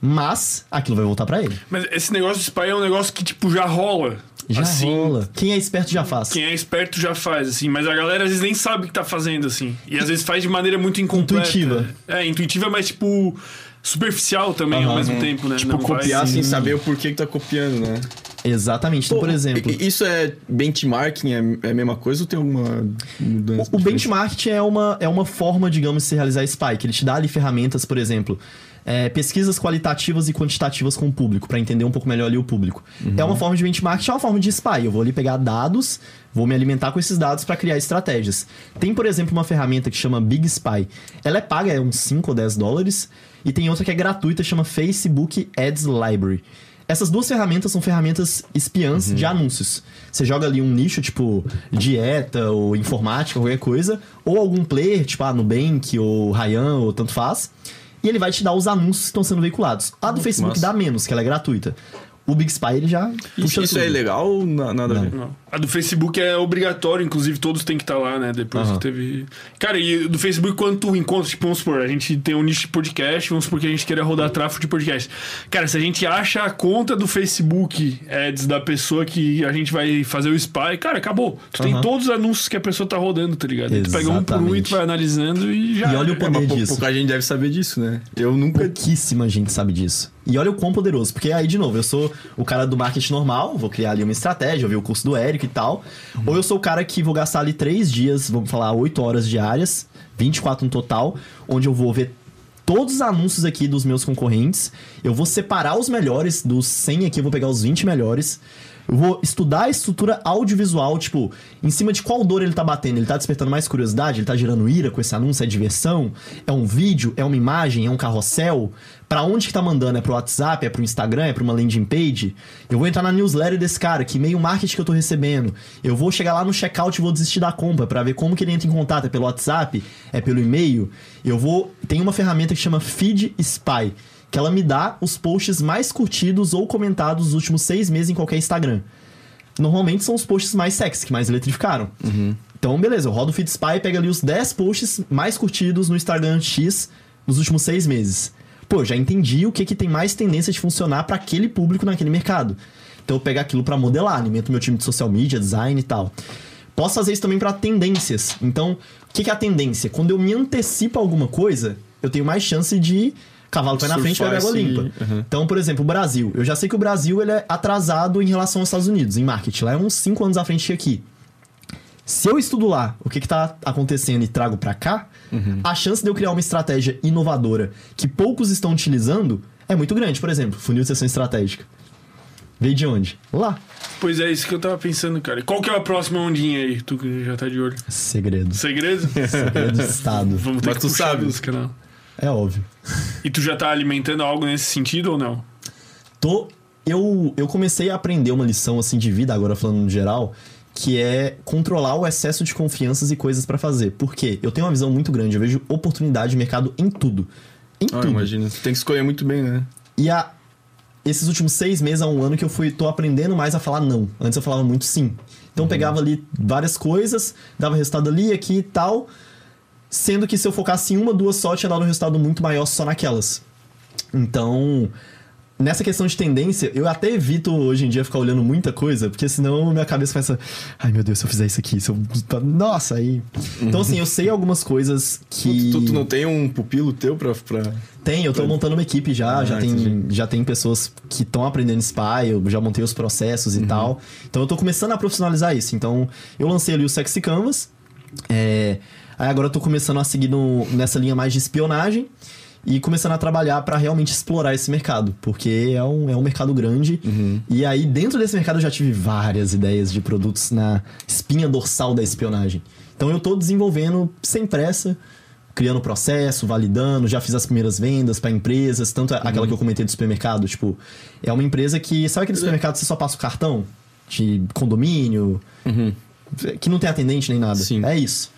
Mas aquilo vai voltar para ele. Mas esse negócio de spy é um negócio que, tipo, já rola. Já assim, rola. Quem é esperto já faz. Quem é esperto já faz, assim. Mas a galera às vezes nem sabe o que tá fazendo, assim. E às vezes faz de maneira muito incompleta. Intuitiva. É, intuitiva, mas, tipo, superficial também ao Aham. mesmo tempo, né? Tipo, Não vai- copiar sem saber o porquê que tá copiando, né? Exatamente. Então, por Pô, exemplo, i- Isso é benchmarking? É, é a mesma coisa ou tem alguma mudança? O, o benchmarking é uma, é uma forma, digamos, de se realizar spy, que ele te dá ali ferramentas, por exemplo, é, pesquisas qualitativas e quantitativas com o público, para entender um pouco melhor ali o público. É uma forma de benchmarking, é uma forma de spy. Eu vou ali pegar dados, vou me alimentar com esses dados para criar estratégias. Tem, por exemplo, uma ferramenta que chama Big Spy. Ela é paga, é uns 5 ou 10 dólares, e tem outra que é gratuita, chama Facebook Ads Library. Essas duas ferramentas são ferramentas espiãs de anúncios. Você joga ali um nicho, tipo dieta ou informática, qualquer coisa, ou algum player, tipo a Nubank ou Ryan ou tanto faz, e ele vai te dar os anúncios que estão sendo veiculados. A do Facebook massa. dá menos, que ela é gratuita. O Big Spy ele já Isso, puxa isso tudo. é legal ou na- nada a ver? Não. A do Facebook é obrigatório, inclusive todos têm que estar lá, né? Depois Aham. que teve. Cara, e do Facebook, quando tu encontra, tipo, vamos supor, a gente tem um nicho de podcast, vamos supor que a gente queira rodar tráfego de podcast. Cara, se a gente acha a conta do Facebook Ads da pessoa que a gente vai fazer o spy, cara, acabou. Tu tem Aham. todos os anúncios que a pessoa tá rodando, tá ligado? Aí tu pega um por um e Exatamente. tu vai analisando e já. E olha o é. poder pou- disso. pouca gente deve saber disso, né? Eu nunca. Pouquíssima gente sabe disso. E olha o quão poderoso. Porque aí, de novo, eu sou o cara do marketing normal, vou criar ali uma estratégia, eu ver o curso do Érico e tal. Ou eu sou o cara que vou gastar ali três dias, vamos falar, 8 horas diárias, 24 no total, onde eu vou ver todos os anúncios aqui dos meus concorrentes. Eu vou separar os melhores, dos 100 aqui eu vou pegar os 20 melhores. Eu vou estudar a estrutura audiovisual, tipo, em cima de qual dor ele tá batendo. Ele tá despertando mais curiosidade? Ele tá gerando ira com esse anúncio? É diversão? É um vídeo? É uma imagem? É um carrossel? Pra onde que tá mandando? É pro WhatsApp? É pro Instagram? É pra uma landing page? Eu vou entrar na newsletter desse cara, que meio marketing que eu tô recebendo. Eu vou chegar lá no checkout e vou desistir da compra pra ver como que ele entra em contato. É pelo WhatsApp? É pelo e-mail? Eu vou... Tem uma ferramenta que chama Feed Spy que ela me dá os posts mais curtidos ou comentados dos últimos seis meses em qualquer Instagram. Normalmente são os posts mais sexy, que mais eletrificaram. Então, beleza, eu rodo o Feed Spy e pego ali os 10 posts mais curtidos no Instagram X nos últimos seis meses. Pô, já entendi o que, que tem mais tendência de funcionar para aquele público naquele mercado. Então eu pego aquilo para modelar, alimento meu time de social media, design e tal. Posso fazer isso também para tendências. Então, o que, que é a tendência? Quando eu me antecipo a alguma coisa, eu tenho mais chance de cavalo pé na frente e Surfar água limpa. Uhum. Então, por exemplo, o Brasil. Eu já sei que o Brasil ele é atrasado em relação aos Estados Unidos, em marketing. Lá é uns 5 anos à frente que aqui. Se eu estudo lá o que, que tá acontecendo e trago pra cá, a chance de eu criar uma estratégia inovadora que poucos estão utilizando é muito grande. Por exemplo, funil de sessão estratégica. Veio de onde? Lá. Pois é, isso que eu tava pensando, cara. E Qual que é a próxima ondinha aí? Tu que já tá de olho. Segredo. Segredo? Segredo do Estado. Vamos ter Mas que tu sabe. canal. É óbvio. E tu já tá alimentando algo nesse sentido ou não? Tô. Eu, eu comecei a aprender uma lição assim de vida, agora falando no geral, que é controlar o excesso de confianças e coisas pra fazer. Por quê? Eu tenho uma visão muito grande, eu vejo oportunidade de mercado em tudo. Em Ah, tudo. imagina. Você tem que escolher muito bem, né? E a, esses últimos seis meses a um ano que eu fui, tô aprendendo mais a falar não. Antes eu falava muito sim. Então eu pegava ali várias coisas, dava resultado ali, aqui e tal. Sendo que se eu focasse em uma, duas só, tinha dado um resultado muito maior só naquelas. Então, nessa questão de tendência, eu até evito hoje em dia ficar olhando muita coisa, porque senão minha cabeça começa. Ai meu Deus, se eu fizer isso aqui, se eu. Nossa, aí. Então, assim, eu sei algumas coisas que. Tu, tu não tem um pupilo teu pra. pra... Tem, eu tô montando uma equipe já, Ah, já, tem, já tem pessoas que estão aprendendo Spy, eu já montei os processos Uhum. e tal. Então eu tô começando a profissionalizar isso. Então eu lancei ali o Sexy Canvas. é, aí agora eu tô começando a seguir no- nessa linha mais de espionagem. E começando a trabalhar para realmente explorar esse mercado, porque é um, é um mercado grande. E aí, dentro desse mercado, eu já tive várias ideias de produtos na espinha dorsal da espionagem. Então, eu tô desenvolvendo sem pressa, criando processo, validando, já fiz as primeiras vendas para empresas, tanto aquela que eu comentei do supermercado, tipo, é uma empresa que, sabe aquele supermercado que você só passa o cartão de condomínio, que não tem atendente nem nada. Sim. É isso.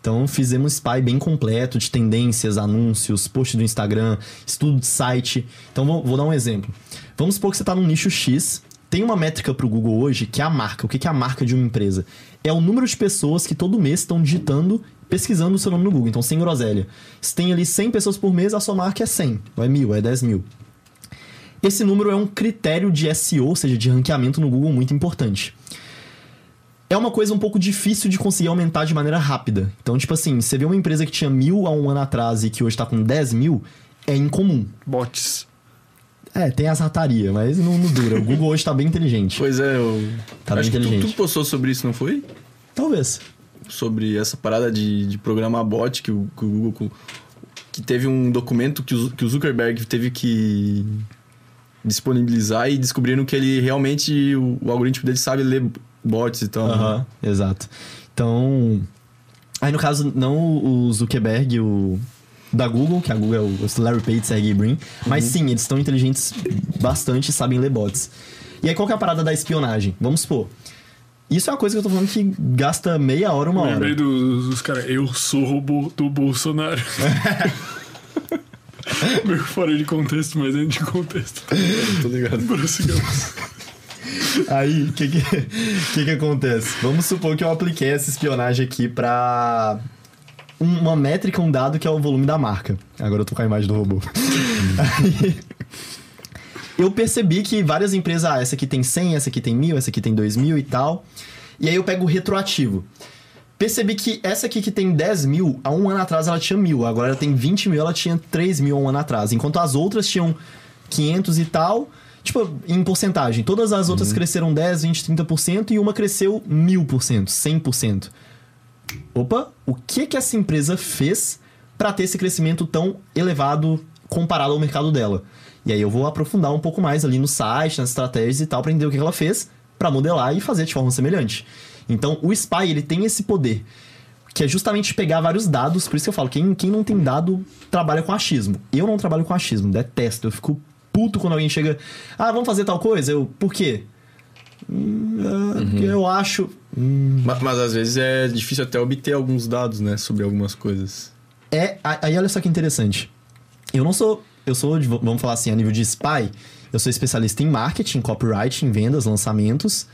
Então fizemos um spy bem completo de tendências, anúncios, post do Instagram, estudo de site. Então vou, vou dar um exemplo. Vamos supor que você está num nicho X. Tem uma métrica para o Google hoje que é a marca. O que é a marca de uma empresa? É o número de pessoas que todo mês estão digitando, pesquisando o seu nome no Google. Então, sem groselha. Se tem ali 100 pessoas por mês, a sua marca é 100. Ou é mil, é 10 mil. Esse número é um critério de SEO, ou seja, de ranqueamento no Google muito importante. É uma coisa um pouco difícil de conseguir aumentar de maneira rápida. Então, tipo assim, você vê uma empresa que tinha mil há um ano atrás e que hoje tá com 10 mil, é incomum. Bots. É, tem as rataria, mas não, não dura. O Google hoje tá bem inteligente. Pois é, eu. Tá bem que tu, inteligente. tu postou sobre isso, não foi? Talvez. Sobre essa parada de, de programar bot que o, que o Google. Que teve um documento que o, que o Zuckerberg teve que disponibilizar e descobriram que ele realmente. O, o algoritmo dele sabe ler bots e tal. né? Aham, exato. Então. Aí no caso, não o Zuckerberg, o. Da Google, que a Google é o Larry Page, Sergey Brin. Mas sim, eles estão inteligentes bastante e sabem ler bots. E aí, qual que é a parada da espionagem? Vamos supor. Isso é uma coisa que eu tô falando que gasta meia hora, uma Eu hora. lembrei dos, dos caras, eu sou robô do Bolsonaro. Meio fora de contexto, mas dentro de contexto. Tô ligado. Prossigamos. Aí, o que que, que que acontece? Vamos supor que eu apliquei essa espionagem aqui pra um- uma métrica, um dado que é o volume da marca. Agora eu tô com a imagem do robô. Aí, eu percebi que várias empresas, ah, essa aqui tem 100, essa aqui tem 1000, essa aqui tem 2000 e tal. E aí eu pego o retroativo. Percebi que essa aqui que tem 10 mil, há um ano atrás ela tinha mil, agora ela tem 20 mil, ela tinha 3 mil há um ano atrás. Enquanto as outras tinham 500 e tal, tipo, em porcentagem. Todas as outras cresceram 10, 20, 30% e uma cresceu 1000%, 100%. Opa, o que que essa empresa fez para ter esse crescimento tão elevado comparado ao mercado dela? E aí eu vou aprofundar um pouco mais ali no site, nas estratégias e tal, para entender o que que ela fez para modelar e fazer de forma semelhante. Então, o Spy, ele tem esse poder, que é justamente pegar vários dados, por isso que eu falo, quem, quem não tem dado trabalha com achismo. Eu não trabalho com achismo, detesto, eu fico puto quando alguém chega, ah, vamos fazer tal coisa? Eu, por quê? Hum, ah, porque eu acho... Hum, Ma- Mas, às vezes é difícil até obter alguns dados, né? Sobre algumas coisas. É, aí olha só que interessante. Eu não sou, eu sou, de- vamos falar assim, a nível de spy, eu sou especialista em marketing, copyright, em vendas, lançamentos,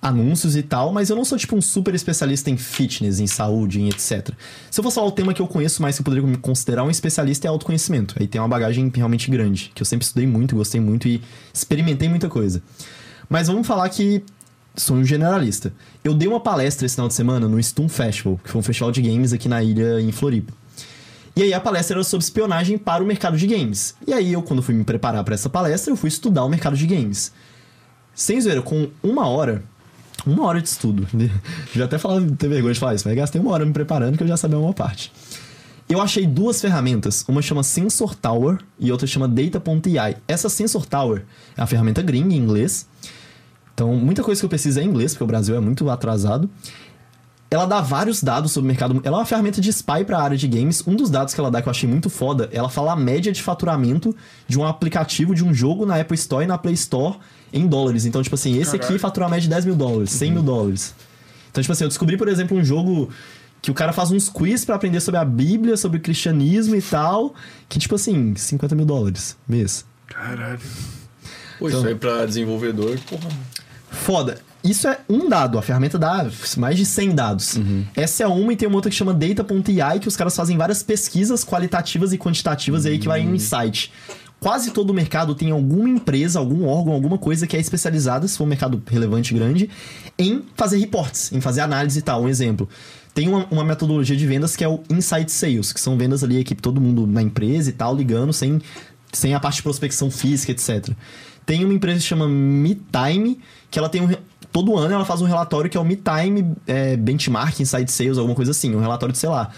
anúncios e tal, mas eu não sou tipo um super especialista em fitness, em saúde, em etc. Se eu fosse falar o tema que eu conheço mais que eu poderia me considerar um especialista é autoconhecimento. Aí tem uma bagagem realmente grande, que eu sempre estudei muito, gostei muito e experimentei muita coisa. Mas vamos falar que sou um generalista. Eu dei uma palestra esse final de semana no Stum Festival, que foi um festival de games aqui na ilha, em Floripa. E aí a palestra era sobre espionagem para o mercado de games. E aí eu, quando fui me preparar para essa palestra, eu fui estudar o mercado de games. Sem zoeira, com uma hora, uma hora de estudo. Já até falava, ter vergonha de falar isso, mas gastei uma hora me preparando que eu já sabia uma parte. Eu achei duas ferramentas, uma chama Sensor Tower e outra chama Data.ai. Essa Sensor Tower é uma ferramenta gringa em inglês. Então, muita coisa que eu preciso é em inglês, porque o Brasil é muito atrasado. Ela dá vários dados sobre o mercado. Ela é uma ferramenta de spy para a área de games. Um dos dados que ela dá que eu achei muito foda, ela fala a média de faturamento de um aplicativo de um jogo na Apple Store e na Play Store em dólares. Então, tipo assim, esse aqui fatura a média de 10 mil dólares, 100 mil dólares. Então, tipo assim, eu descobri, por exemplo, um jogo que o cara faz uns quiz para aprender sobre a Bíblia, sobre o cristianismo e tal, que, tipo assim, 50 mil dólares mês. Caralho. Pô, Então- isso aí pra desenvolvedor, porra. Foda. Isso é um dado, a ferramenta dá mais de 100 dados. Essa é uma e tem uma outra que chama Data.ai, que os caras fazem várias pesquisas qualitativas e quantitativas e aí que vai um insight. Quase todo o mercado tem alguma empresa, algum órgão, alguma coisa que é especializada, se for um mercado relevante grande, em fazer reports, em fazer análise e tal. Um exemplo. Tem uma, uma metodologia de vendas que é o Insight Sales, que são vendas ali, equipe, todo mundo na empresa e tal, ligando, sem, sem a parte de prospecção física, etc. Tem uma empresa que chama MeTime, que ela tem um. Todo ano ela faz um relatório que é o MeTime é, Benchmark Inside Sales, alguma coisa assim. Um relatório de, sei lá,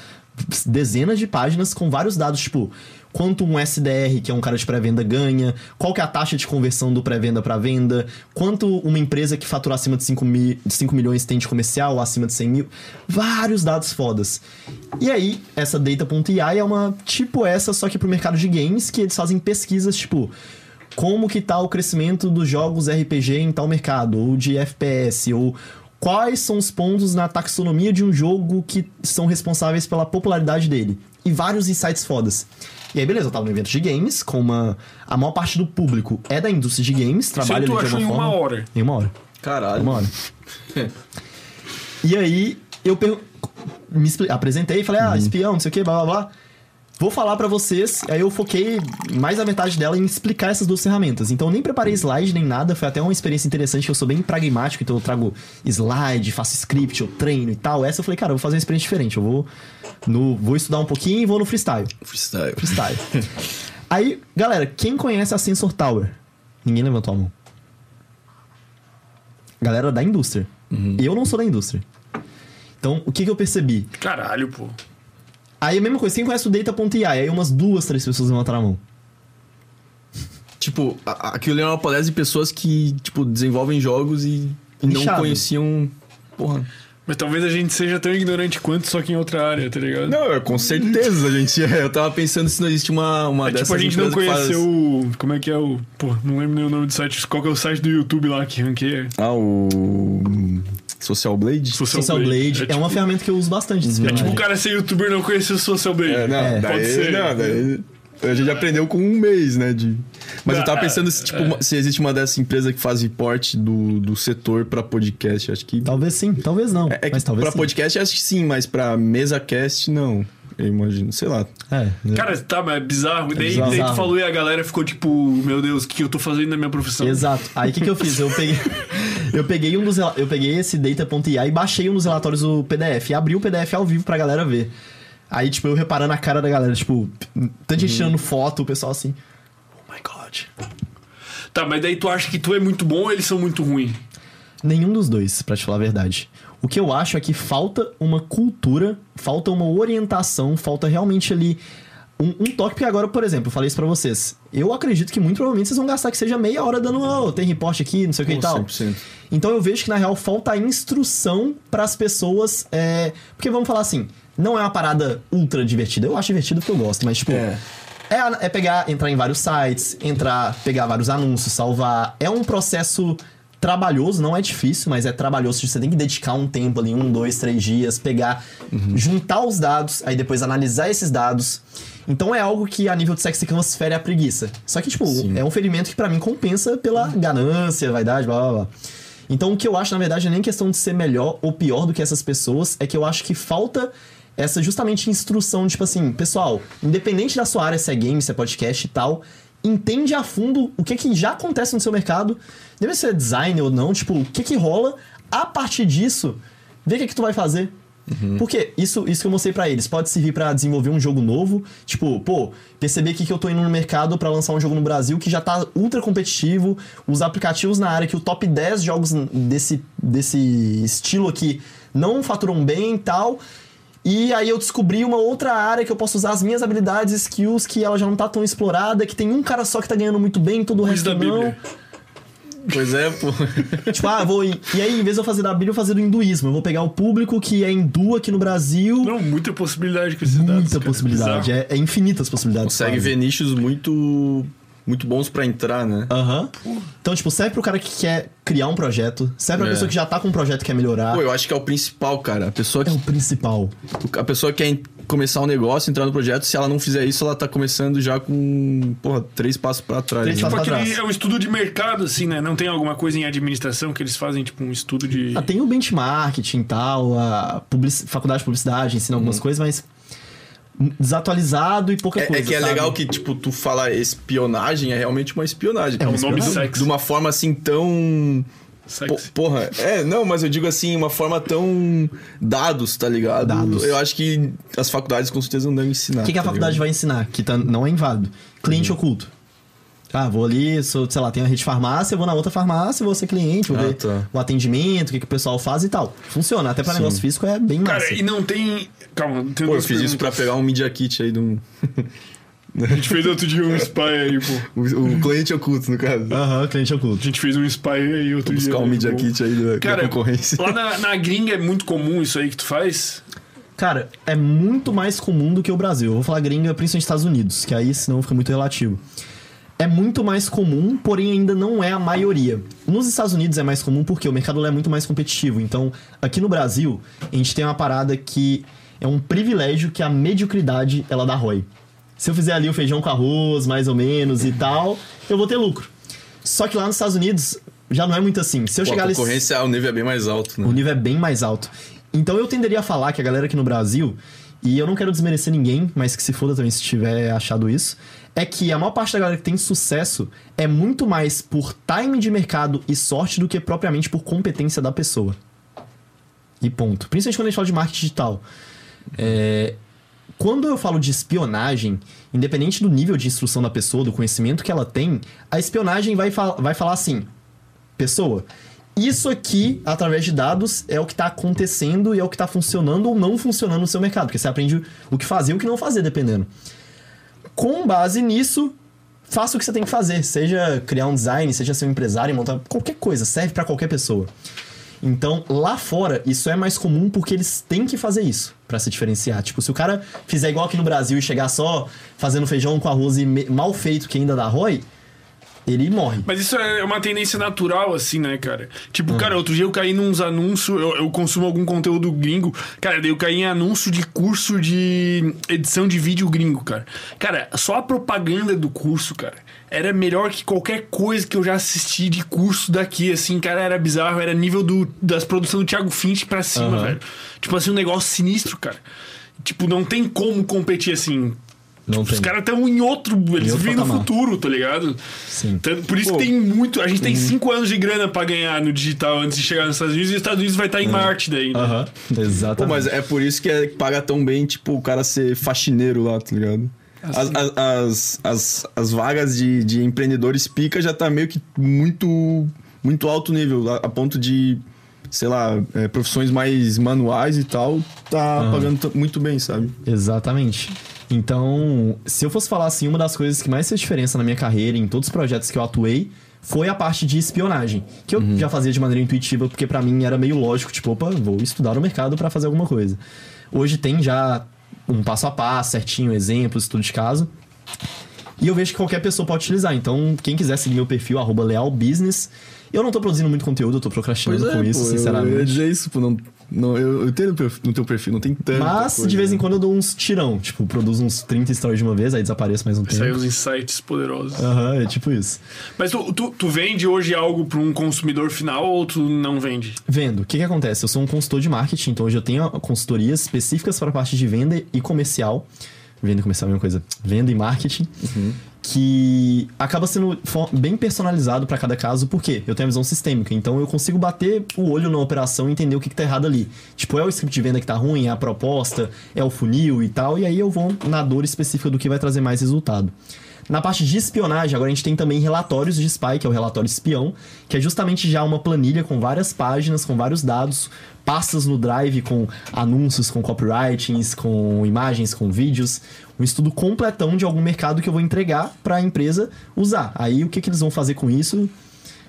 dezenas de páginas com vários dados, tipo, quanto um SDR, que é um cara de pré-venda, ganha, qual que é a taxa de conversão do pré-venda para venda, quanto uma empresa que fatura acima de 5, mi, de 5 milhões tem de comercial, acima de 100 mil. Vários dados fodas. E aí, essa Data.ai é uma tipo essa, só que pro mercado de games, que eles fazem pesquisas, tipo como que tá o crescimento dos jogos RPG em tal mercado, ou de FPS, ou quais são os pontos na taxonomia de um jogo que são responsáveis pela popularidade dele. E vários insights fodas. E aí, beleza, eu tava no evento de games, com uma. A maior parte do público é da indústria de games, trabalha tu ali de achou alguma em uma forma. hora. Em uma hora. Caralho. Uma hora. e aí, eu per... me expli- apresentei e falei, ah, espião, não sei o que, blá blá blá. Vou falar pra vocês. Aí eu foquei mais a metade dela em explicar essas duas ferramentas. Então eu nem preparei slide nem nada. Foi até uma experiência interessante que eu sou bem pragmático. Então eu trago slide, faço script, eu treino e tal. Essa eu falei, cara, eu vou fazer uma experiência diferente. Eu vou, no, vou estudar um pouquinho e vou no freestyle. Freestyle. Freestyle. Aí, galera, quem conhece a Sensor Tower? Ninguém levantou a mão. Galera da indústria. Eu não sou da indústria. Então, o que, que eu percebi? Caralho, pô. Aí a mesma coisa, quem conhece o Data.ai? Aí umas duas, três pessoas levantaram a mão. Tipo, a- a- aquilo ali é uma palestra de pessoas que, tipo, desenvolvem jogos e, e não conheciam. Porra. Mas talvez a gente seja tão ignorante quanto, só que em outra área, tá ligado? Não, é, com certeza, gente. é, Eu tava pensando se não existe uma, uma É dessas tipo, a gente não conheceu o. Como é que é o. Pô, não lembro nem o nome do site. Qual que é o site do YouTube lá que ranqueia? Ah, o. Social Blade? Social Blade é, uma tipo, ferramenta que eu uso bastante. de É tipo o cara ser youtuber e não conhecer o Social Blade. É, não, É. daí, Pode ser. Não, daí a gente aprendeu com um mês, né? De... Mas eu tava Ah, pensando se, tipo, uma- se existe uma dessas empresas que faz report do, do setor pra podcast. Acho que. Talvez sim, talvez não. É, é que mas talvez pra sim. podcast acho que sim, mas pra mesa cast não. Eu imagino, sei lá. É, Cara, tá, mas é bizarro. daí, bizarro. daí tu falou e a galera ficou tipo, meu Deus, o que eu tô fazendo na minha profissão? Exato. Aí o que, que eu fiz? Eu peguei, eu peguei um dos eu peguei esse data.ai e baixei um dos relatórios do PDF e abri o PDF ao vivo pra galera ver. Aí, tipo, eu reparando a cara da galera, tipo, tanta gente tirando foto, o pessoal assim. Oh my god. Tá, mas daí tu acha que tu é muito bom ou eles são muito ruins? Nenhum dos dois, pra te falar a verdade. O que eu acho é que falta uma cultura, falta uma orientação, falta realmente ali um, um toque. Porque agora, por exemplo, eu falei isso pra vocês. Eu acredito que muito provavelmente vocês vão gastar que seja meia hora dando, oh, tem reporte aqui, não sei o que e tal. 100%. Então eu vejo que na real falta instrução para as pessoas. é, Porque vamos falar assim, não é uma parada ultra divertida. Eu acho divertido porque eu gosto, mas tipo. É. É, é pegar, entrar em vários sites, entrar, pegar vários anúncios, salvar. É um processo trabalhoso, não é difícil, mas é trabalhoso. Você tem que dedicar um tempo ali, um, dois, três dias, pegar, juntar os dados, aí depois analisar esses dados. Então é algo que a nível de sexy canvas fere a preguiça. Só que, tipo, é um ferimento que pra mim compensa pela ganância, vaidade, blá blá blá. Então o que eu acho, na verdade, é nem questão de ser melhor ou pior do que essas pessoas, é que eu acho que falta essa justamente instrução, tipo assim, pessoal, independente da sua área, se é game, se é podcast e tal, entende a fundo o que, que já acontece no seu mercado, deve ser design ou não, tipo, o que que rola, a partir disso, vê o que que tu vai fazer. Porque isso, isso que eu mostrei pra eles pode servir pra desenvolver um jogo novo, tipo, pô, perceber que, que eu tô indo no mercado pra lançar um jogo no Brasil que já tá ultra competitivo, os aplicativos na área que o top 10 jogos desse, desse estilo aqui não faturam bem e tal. E aí eu descobri uma outra área que eu posso usar as minhas habilidades, skills, que ela já não tá tão explorada, que tem um cara só que tá ganhando muito bem, todo o resto da não. Bíblia. Pois é, pô. Tipo, ah, vou. E aí, em vez de eu fazer da Bíblia, eu vou fazer do hinduísmo. Eu vou pegar o público que é hindu aqui no Brasil. Não, muita possibilidade com esses dados. muita cara. possibilidade. É, é infinitas possibilidades. Consegue quase. ver nichos muito. Muito bons pra entrar, né? Aham. Então, tipo, serve pro cara que quer criar um projeto, serve pra É. pessoa que já tá com um projeto e quer melhorar. Pô, eu acho que é o principal, cara. A pessoa É que o principal. A pessoa quer começar um negócio, entrar no projeto, se ela não fizer isso, ela tá começando já com, porra, três passos pra trás. Três né? passos Tipo pra aquele, trás. é um estudo de mercado, assim, né? Não tem alguma coisa em administração que eles fazem, tipo, um estudo de. Ah, tem o benchmarking e tal, a publici- faculdade de publicidade ensina algumas coisas, mas desatualizado e pouca É, coisa. é que é sabe? legal que, tipo, tu falar espionagem é realmente uma espionagem. É De- nome sexy. De uma forma assim tão. Sexy. Po- porra, é, não, mas eu digo assim, uma forma tão. Dados, tá ligado? Dados. Eu acho que as faculdades com certeza não devem ensinar. O que, que a tá faculdade ligado? vai ensinar? Que tá- não é inválido. Cliente Uhum. oculto. Ah, vou ali, sou, sei lá, tenho a rede de farmácia, vou na outra farmácia, vou ser cliente, vou Ah, ver tá. o atendimento, o que, que o pessoal faz e tal. Funciona, até pra Sim. negócio físico é bem massa. Cara, e não tem. Calma, tem Pô, eu fiz isso pra perguntas. pegar um Media Kit aí de um. A gente fez outro dia um spy aí, pô. O, o cliente oculto, no caso. Aham, cliente A oculto. gente fez um spy aí outro dia. Buscar um Media pô. Kit aí da, da Cara, concorrência. lá na, na gringa é muito comum isso aí que tu faz. Cara, é muito mais comum do que o Brasil. Eu vou falar gringa, principalmente Estados Unidos, que aí senão fica muito relativo. É muito mais comum, porém ainda não é a maioria. Nos Estados Unidos é mais comum porque o mercado lá é muito mais competitivo. Então, aqui no Brasil, a gente tem uma parada que é um privilégio que a mediocridade ela dá ROI. Se eu fizer ali o feijão com arroz, mais ou menos e tal, eu vou ter lucro. Só que lá nos Estados Unidos já não é muito assim. Se eu Pô, chegar a ali concorrência, o nível é bem mais alto, né? o nível é bem mais alto. Então eu tenderia a falar que a galera aqui no Brasil, e eu não quero desmerecer ninguém, mas que se foda também se tiver achado isso, é que a maior parte da galera que tem sucesso é muito mais por time de mercado e sorte do que propriamente por competência da pessoa. E ponto. Principalmente quando a gente fala de marketing digital. É, quando eu falo de espionagem, independente do nível de instrução da pessoa, do conhecimento que ela tem, a espionagem vai, vai falar assim: pessoa, isso aqui, através de dados, é o que está acontecendo e é o que está funcionando ou não funcionando no seu mercado. Porque você aprende o que fazer e o que não fazer, dependendo. Com base nisso, faça o que você tem que fazer. Seja criar um design, seja ser um empresário, montar qualquer coisa, serve para qualquer pessoa. Então, lá fora, isso é mais comum porque eles têm que fazer isso pra se diferenciar. Tipo, se o cara fizer igual aqui no Brasil e chegar só fazendo feijão com arroz e mal feito que ainda dá ROI, ele morre. Mas isso é uma tendência natural, assim, né, cara? Hum. Tipo, cara, outro dia eu caí nos anúncios, eu, eu consumo algum conteúdo gringo. Cara, daí eu caí em anúncio de curso de edição de vídeo gringo, cara. Cara, só a propaganda do curso, cara, era melhor que qualquer coisa que eu já assisti de curso daqui, assim, cara, era bizarro, era nível do, das produções do Thiago Finch pra cima, Aham. velho. Tipo assim, um negócio sinistro, cara. Tipo, não tem como competir assim. Não Os caras estão em outro. Eles vivem no futuro, tá ligado? Sim. Tanto- por isso Pô. que tem muito. A gente tem cinco anos de grana pra ganhar no digital antes de chegar nos Estados Unidos e os Estados Unidos vai estar em Marte daí. né? Aham, Pô, exatamente. mas é por isso que é, paga tão bem, tipo, o cara ser faxineiro lá, tá ligado? As, as, as, as, as vagas de, de empreendedores pica já tá meio que muito, muito alto nível, a, a ponto de, sei lá, é, profissões mais manuais e tal, tá pagando t- muito bem, sabe? Exatamente. Então, se eu fosse falar assim, uma das coisas que mais fez diferença na minha carreira, em todos os projetos que eu atuei, foi a parte de espionagem. Que eu já fazia de maneira intuitiva, porque pra mim era meio lógico, tipo, opa, vou estudar o mercado pra fazer alguma coisa. Hoje tem já um passo a passo, certinho, exemplos, estudo de caso. E eu vejo que qualquer pessoa pode utilizar. Então, quem quiser seguir meu perfil, arroba lealbusiness. Eu não tô produzindo muito conteúdo, eu tô procrastinando com isso, é, pô, eu- sinceramente. Eu ia dizer isso, pô, não, não, eu, eu entendo no perfil- no teu perfil, não tem tanto. Mas de vez em quando eu dou uns tirão. Tipo, produzo uns 30 stories de uma vez, aí desapareço mais um tempo. Saiu uns insights poderosos. Aham, é tipo isso. Mas tu, tu, tu vende hoje algo pra um consumidor final ou tu não vende? Vendo, o que que acontece? Eu sou um consultor de marketing, então hoje eu tenho consultorias específicas para a parte de venda e comercial. Venda e comercial é a mesma coisa. Venda e marketing. Que acaba sendo bem personalizado para cada caso, porque eu tenho a visão sistêmica, então eu consigo bater o olho na operação e entender o que, que tá errado ali. Tipo, é o script de venda que tá ruim, é a proposta, é o funil e tal, e aí eu vou na dor específica do que vai trazer mais resultado. Na parte de espionagem, agora a gente tem também relatórios de spy, que é o relatório espião, que é justamente já uma planilha com várias páginas, com vários dados, pastas no Drive com anúncios, com copywritings, com imagens, com vídeos, um estudo completão de algum mercado que eu vou entregar para a empresa usar. Aí o que, que eles vão fazer com isso?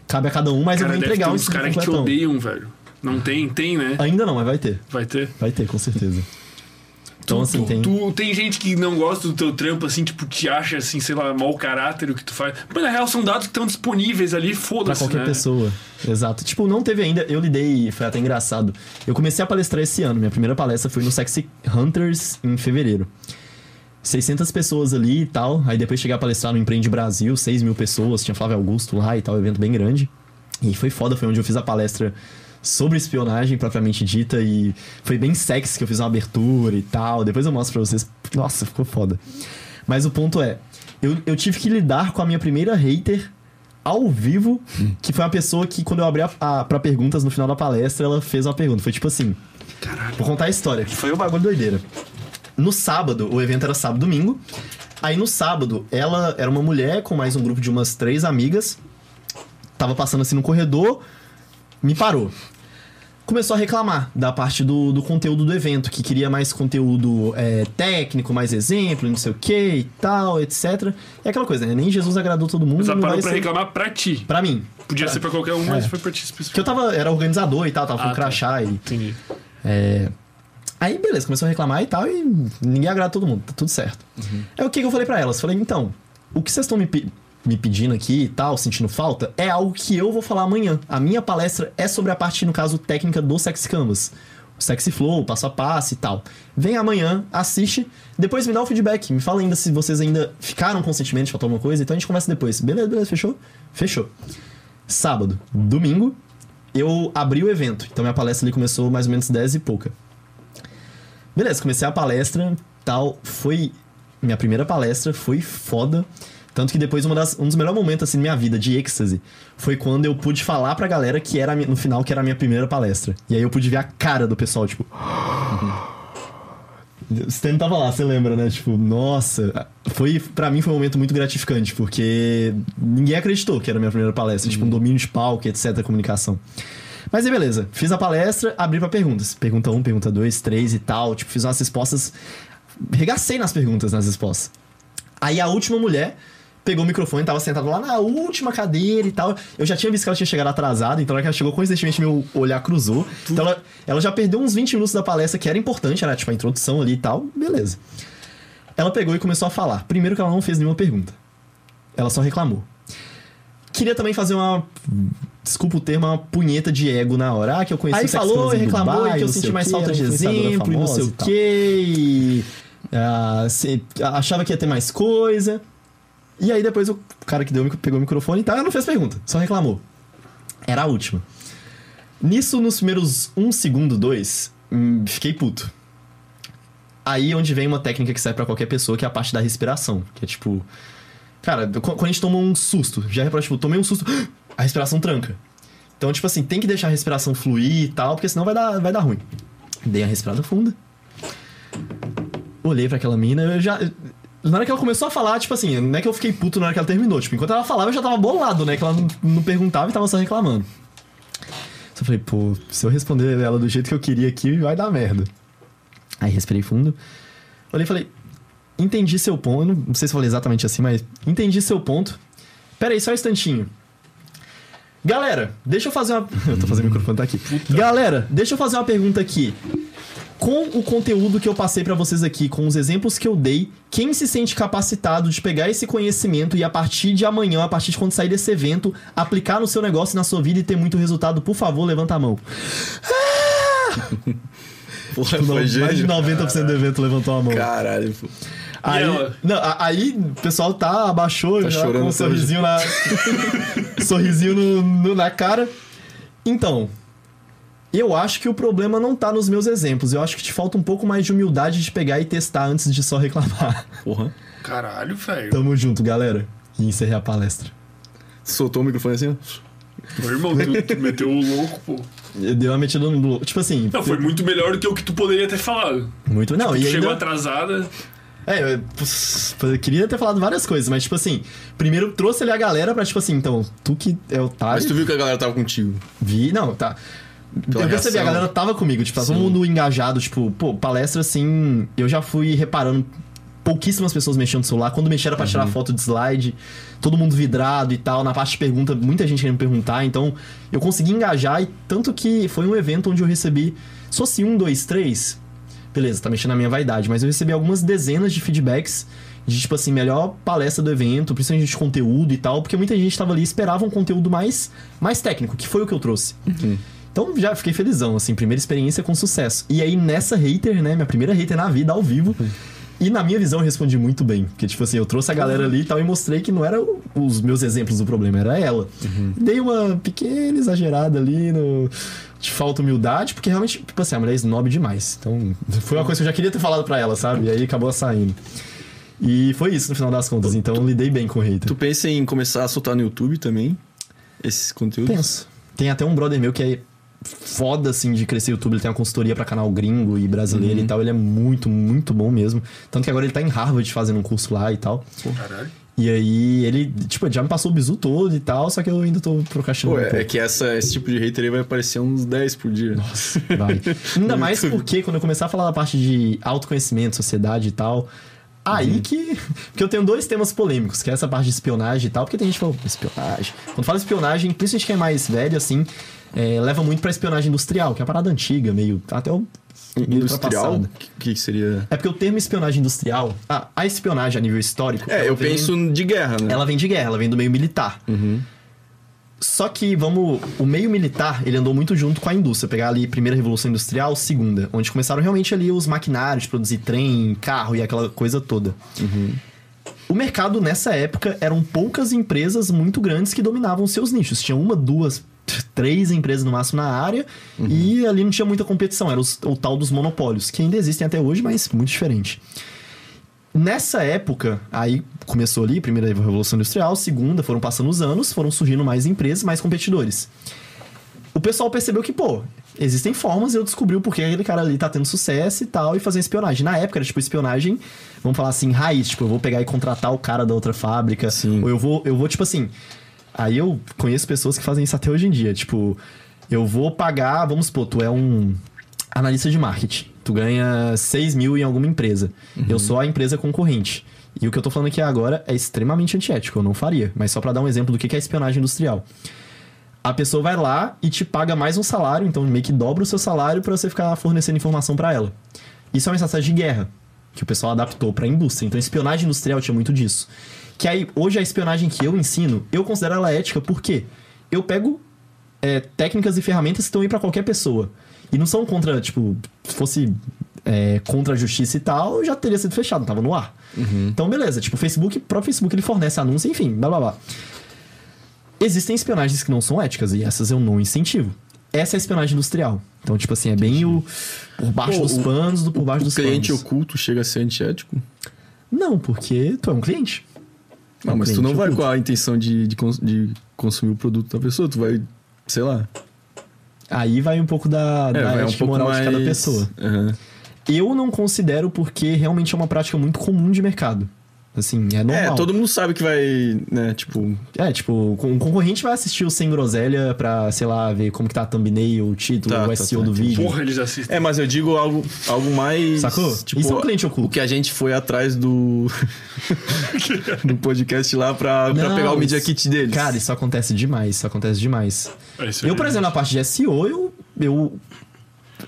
Cabe a cada um, mas eu Cara, vou deve entregar um uns estudo caras que te odeiam, velho. Não tem? Tem, né? Ainda não, mas vai ter. Vai ter. Vai ter, com certeza. Então, tu, assim, tu, tem. tu- tem gente que não gosta do teu trampo, assim, tipo, te acha, assim, sei lá, mau caráter o que tu faz. Mas na real são dados que estão disponíveis ali, Pra foda-se, qualquer né? pessoa. Exato. Tipo, não teve ainda. Eu lidei, foi até engraçado. Eu comecei a palestrar esse ano. Minha primeira palestra foi no Sexy Hunters em fevereiro. 600 pessoas ali e tal. Aí depois cheguei a palestrar no Empreende Brasil, 6 mil pessoas. Tinha Flávio Augusto lá e tal, evento bem grande. E foi foda, foi onde eu fiz a palestra sobre espionagem propriamente dita. E foi bem sexy que eu fiz uma abertura e tal. Depois eu mostro pra vocês. Nossa, ficou foda. Mas o ponto é, eu, eu tive que lidar com a minha primeira hater ao vivo, que foi uma pessoa que, quando eu abri a, a, pra perguntas no final da palestra, ela fez uma pergunta. Foi tipo assim: Caralho. Vou contar a história, que foi um bagulho doideira. No sábado, o evento era sábado e domingo. Aí no sábado, ela era uma mulher com mais um grupo de umas três amigas. Tava passando assim no corredor, me parou. Começou a reclamar da parte do, do conteúdo do evento, que queria mais conteúdo é, técnico, mais exemplo, não sei o que e tal, etc. É aquela coisa, né? Nem Jesus agradou todo mundo. Mas ela parou pra ser... reclamar pra ti. Pra mim. Podia ser pra qualquer um, mas É. foi pra ti Que eu específico. tava, era organizador e tal, tava com Ah, tá. crachá e Entendi. é... Aí, beleza, começou a reclamar e tal, e ninguém agrada todo mundo, tá tudo certo. Aí o que, que eu falei pra elas? Falei, então, o que vocês estão me, pe- me pedindo aqui e tal, sentindo falta, é algo que eu vou falar amanhã. A minha palestra é sobre a parte, no caso, técnica do Sexy Canvas. O Sexy Flow, passo a passo e tal. Vem amanhã, assiste, depois me dá o feedback. Me fala ainda se vocês ainda ficaram com sentimento de faltar alguma coisa, então a gente conversa depois. Beleza, beleza, fechou? Fechou. Sábado, domingo, eu abri o evento. Então minha palestra ali começou mais ou menos 10 e pouca. Beleza, comecei a palestra, tal, foi minha primeira palestra, foi foda. Tanto que depois das- um dos melhores momentos assim da minha vida de êxtase foi quando eu pude falar pra galera que era no final que era a minha primeira palestra. E aí eu pude ver a cara do pessoal, tipo, o Stan tava lá, você lembra, né? Tipo, nossa, foi para mim foi um momento muito gratificante, porque ninguém acreditou que era a minha primeira palestra, tipo um domínio de palco, etc, comunicação. Mas aí beleza, fiz a palestra, abri pra perguntas. Pergunta 1, pergunta 2, 3 e tal, tipo, fiz umas respostas regacei nas perguntas, nas respostas. Aí a última mulher pegou o microfone, tava sentada lá na última cadeira e tal. Eu já tinha visto que ela tinha chegado atrasada, então na hora que ela chegou, coincidentemente, meu olhar cruzou. Então ela, ela já perdeu uns 20 minutos da palestra, que era importante, era tipo a introdução ali e tal. Beleza. Ela pegou e começou a falar. Primeiro que ela não fez nenhuma pergunta. Ela só reclamou. Queria também fazer uma. Desculpa o termo, uma punheta de ego na hora. Ah, que eu conheci Aí o falou e reclamou Dubai, é e que eu senti é mais falta de exemplo e não sei o quê. Ah, se- achava que ia ter mais coisa. E aí depois o cara que deu, pegou o microfone e tal, não fez pergunta, só reclamou. Era a última. Nisso, nos primeiros um segundo, dois, hum, fiquei puto. Aí é onde vem uma técnica que serve pra qualquer pessoa, que é a parte da respiração. Que é tipo. Cara, qu- quando a gente toma um susto, já reparou, tipo, tomei um susto, a respiração tranca. Então, tipo assim, tem que deixar a respiração fluir e tal, porque senão vai dar, vai dar ruim. Dei a respirada funda. Olhei pra aquela mina, eu já. Na hora que ela começou a falar, tipo assim, não é que eu fiquei puto na hora que ela terminou. Tipo, enquanto ela falava, eu já tava bolado, né? Que ela não, perguntava e tava só reclamando. Só falei, pô, se eu responder ela do jeito que eu queria aqui, vai dar merda. Aí respirei fundo. Olhei e falei, entendi seu ponto. Não sei se falei exatamente assim, mas entendi seu ponto. Pera aí, só um instantinho. Galera, deixa eu fazer uma. Eu tô fazendo o microfone tá aqui. Galera, deixa eu fazer uma pergunta aqui. Com o conteúdo que eu passei pra vocês aqui, com os exemplos que eu dei, quem se sente capacitado de pegar esse conhecimento e a partir de amanhã, a partir de quando sair desse evento, aplicar no seu negócio e na sua vida e ter muito resultado, por favor, levanta a mão. Porra, Tipo, foi mais de gênio. 90% do evento levantou a mão. Caralho, pô. Aí, ela? não, aí o pessoal tá, abaixou Tá já chorando com um sorrisinho na. sorrisinho no- no- na cara. Então, eu acho que o problema não tá nos meus exemplos. Eu acho que te falta um pouco mais de humildade de pegar e testar antes de só reclamar. Porra. Caralho, velho. Tamo junto, galera. E encerrei a palestra. Soltou o microfone assim, ó. Meu irmão, tu, tu meteu o louco, pô. Eu dei uma metida no. Tipo assim. Não, foi muito melhor do que o que tu poderia ter falado. Muito. Não, Tu e chegou ainda. atrasada. É, eu, queria ter falado várias coisas, mas, tipo assim, primeiro trouxe ali a galera pra, tipo assim, então, tu que é otário. Mas tu viu que a galera tava contigo. Vi, não, tá. Pela eu percebi, a reação. galera tava comigo, tipo, tá todo mundo engajado, tipo, pô, palestra assim, eu já fui reparando pouquíssimas pessoas mexendo no celular, quando mexeram pra Uhum. tirar foto de slide, todo mundo vidrado e tal, na parte de pergunta, muita gente querendo perguntar, então eu consegui engajar e tanto que foi um evento onde eu recebi, só se um, dois, três, beleza, tá mexendo na minha vaidade, mas eu recebi algumas dezenas de feedbacks de, tipo assim, melhor palestra do evento, principalmente de conteúdo e tal, porque muita gente tava ali e esperava um conteúdo mais, mais técnico, que foi o que eu trouxe. Então já fiquei felizão, assim, primeira experiência com sucesso. E aí nessa hater, né, minha primeira hater na vida, ao vivo. E na minha visão eu respondi muito bem. Porque, tipo assim, eu trouxe a galera ali e tal e mostrei que não eram os meus exemplos do problema, era ela. Dei uma pequena exagerada ali no. De falta humildade, porque realmente, tipo assim, a mulher é snob demais. Então, foi uma coisa que eu já queria ter falado pra ela, sabe? E aí acabou saindo. E foi isso no final das contas. Então, eu lidei bem com o hater. Tu pensa em começar a soltar no YouTube também? Esses conteúdos? Penso. Tem até um brother meu que é foda, assim, de crescer o YouTube. Ele tem uma consultoria pra canal gringo e brasileiro e tal. Ele é muito, muito bom mesmo. Tanto que agora ele tá em Harvard fazendo um curso lá e tal. Caralho. E aí ele, tipo, já me passou o bizu todo e tal, só que eu ainda tô procrastinando. Pô, um é, que essa, esse tipo de hater aí vai aparecer uns 10 por dia. Vai. Ainda mais porque quando eu começar a falar da parte de autoconhecimento, sociedade e tal. Aí que. Porque eu tenho dois temas polêmicos, que é essa parte de espionagem e tal, porque tem gente que fala, espionagem. Quando fala espionagem, principalmente quem é mais velho, assim, é, leva muito pra espionagem industrial, que é uma parada antiga, meio. Até o. Industrial? Que, que seria? É porque o termo espionagem industrial, a, a espionagem a nível histórico. É, eu vem- penso de guerra, né? Ela vem de guerra, ela vem do meio militar. Só que, vamos. O meio militar, ele andou muito junto com a indústria. Pegar ali primeira revolução industrial, segunda, onde começaram realmente ali os maquinários de produzir trem, carro e aquela coisa toda. O mercado nessa época eram poucas empresas muito grandes que dominavam seus nichos. Tinha uma, duas, três empresas no máximo na área e ali não tinha muita competição. Era os- o tal dos monopólios, que ainda existem até hoje, mas muito diferente. Nessa época, aí começou ali, primeira Revolução Industrial, segunda, foram passando os anos, foram surgindo mais empresas, mais competidores. O pessoal percebeu que, pô, existem formas e eu descobri o porquê aquele cara ali tá tendo sucesso e tal, e fazer espionagem. Na época era tipo espionagem, vamos falar assim, raiz, tipo, eu vou pegar e contratar o cara da outra fábrica, Sim. ou eu vou, eu vou, tipo assim. Aí eu conheço pessoas que fazem isso até hoje em dia, tipo, eu vou pagar, vamos supor, tu é um analista de marketing. Tu ganha 6 mil em alguma empresa. Eu sou a empresa concorrente. E o que eu tô falando aqui agora é extremamente antiético, eu não faria. Mas só pra dar um exemplo do que é espionagem industrial. A pessoa vai lá e te paga mais um salário, então meio que dobra o seu salário pra você ficar fornecendo informação pra ela. Isso é uma estratégia de guerra que o pessoal adaptou pra indústria. Então, espionagem industrial tinha muito disso. Que aí, hoje a espionagem que eu ensino, eu considero ela ética porque eu pego é, técnicas e ferramentas que estão aí pra qualquer pessoa. E não são contra, tipo, se fosse é, contra a justiça e tal, já teria sido fechado, tava no ar. Então, beleza, tipo, o Facebook, o próprio Facebook ele fornece anúncio, enfim, blá blá blá. Existem espionagens que não são éticas e essas eu não incentivo. Essa é a espionagem industrial. Então, tipo assim, é bem o por baixo Pô, dos panos do por baixo O dos cliente panos. oculto chega a ser antiético? Não, porque tu é um cliente. Não, mas tu não vai com a intenção de, de, cons- de consumir o produto da pessoa, tu vai, sei lá. Aí vai um pouco da, É, da um pouco moral mais... de cada pessoa. Aham. Eu não considero porque realmente é uma prática muito comum de mercado. Assim, é normal. É, todo mundo sabe que vai, né, tipo... É, tipo, um concorrente vai assistir o Sem Groselha pra, sei lá, ver como que tá a thumbnail, o título, Tá, o tá, SEO tá, do vídeo. Porra, eles assistem. É, mas eu digo algo, algo mais... Sacou? Tipo, Isso é um cliente o oculto. que a gente foi atrás do... do podcast lá pra, pra Não, pegar o Media isso- Kit deles. Cara, isso acontece demais, isso acontece demais. É isso Eu, por exemplo, na parte de SEO, eu, eu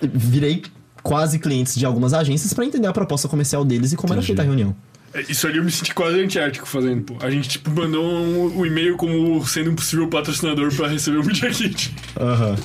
virei quase clientes de algumas agências pra entender a proposta comercial deles e como era Entendi. feita a reunião. É, Isso ali eu me senti quase antiético fazendo, pô. A gente, tipo, mandou um, um e-mail como sendo um possível patrocinador pra receber o Media Kit. Aham.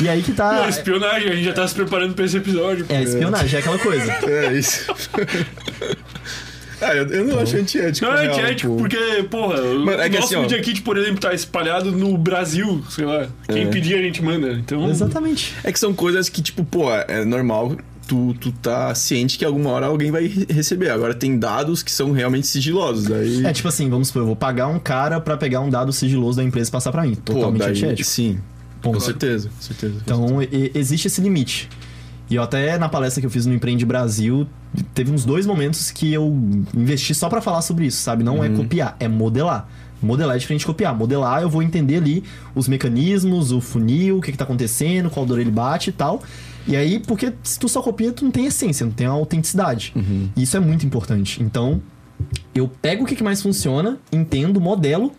E aí que tá. É espionagem, a gente já tá se preparando pra esse episódio. pô. É espionagem, é aquela coisa. É isso. ah, eu, eu não acho antiético. Não é antiético pô. porque, porra, o Mano, é que nosso assim. Media Kit, por exemplo, tá espalhado no Brasil, sei lá. Quem É. pedir a gente manda. Então, Exatamente. É que são coisas que, tipo, pô, é normal tu, tu tá ciente que alguma hora alguém vai re- receber. Agora tem dados que são realmente sigilosos. Daí. É tipo assim, vamos supor, eu vou pagar um cara pra pegar um dado sigiloso da empresa e passar pra mim. pô, Totalmente daí, antiético. Sim. Com Ponto. certeza, com certeza. Então, e- existe esse limite. E eu até na palestra que eu fiz no Empreende Brasil, teve uns dois momentos que eu investi só pra falar sobre isso, sabe? Não é copiar, é modelar. Modelar é diferente de copiar. Modelar, eu vou entender ali os mecanismos, o funil, o que, que tá acontecendo, qual dor ele bate e tal. E aí, porque se tu só copia, tu não tem essência, não tem a autenticidade. E isso é muito importante. Então, eu pego o que, mais funciona, entendo, modelo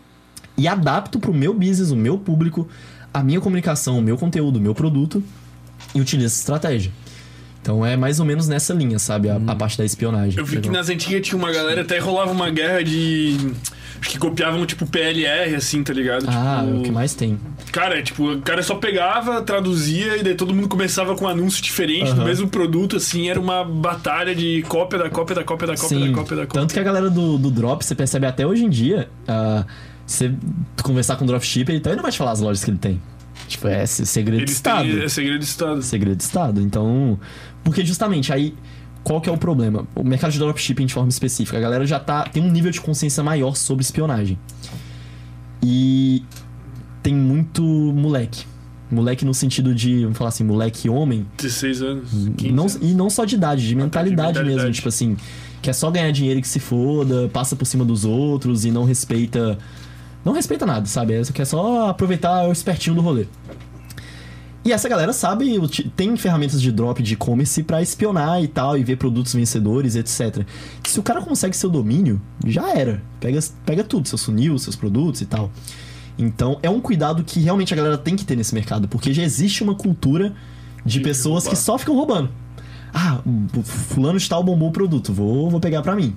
e adapto pro meu business, o meu público, a minha comunicação, o meu conteúdo, o meu produto e utilizo essa estratégia. Então é mais ou menos nessa linha, sabe? A, a parte da espionagem. eu vi que nas antigas tinha uma galera, até rolava uma guerra de. Acho que copiavam, tipo, PLR, assim, tá ligado? Ah, tipo, é o que mais tem. Cara, tipo, o cara só pegava, traduzia e daí todo mundo começava com um anúncio diferente do mesmo produto, assim, era uma batalha de cópia da cópia da cópia da cópia Sim, da cópia da cópia. tanto que a galera do, do Drop, você percebe até hoje em dia, ah, você conversar com o dropshipper, ele não vai te falar as lojas que ele tem. Tipo, é se- segredo de Eles Estado. têm é segredo de Estado. segredo de Estado. Então, porque justamente aí qual que é o problema? O mercado de dropshipping de forma específica, a galera já tá tem um nível de consciência maior sobre espionagem. E tem muito moleque. Moleque no sentido de, vamos falar assim, moleque homem. 16 anos. 15 Não, anos. e não só de idade, de mentalidade, mesmo. mentalidade. Tipo assim, quer só ganhar dinheiro e que se foda, passa por cima dos outros e não respeita. Não respeita nada, sabe? É- Quer só aproveitar o espertinho do rolê. E essa galera sabe, tem ferramentas de drop de e-commerce pra espionar e tal, e ver produtos vencedores, etc. Se o cara consegue seu domínio, já era. Pega, pega tudo, seus funil, seus produtos e tal. Então, é um cuidado que realmente a galera tem que ter nesse mercado, porque já existe uma cultura de De pessoas que só ficam roubando. Ah, o fulano de tal bombou o produto, vou, vou pegar pra mim.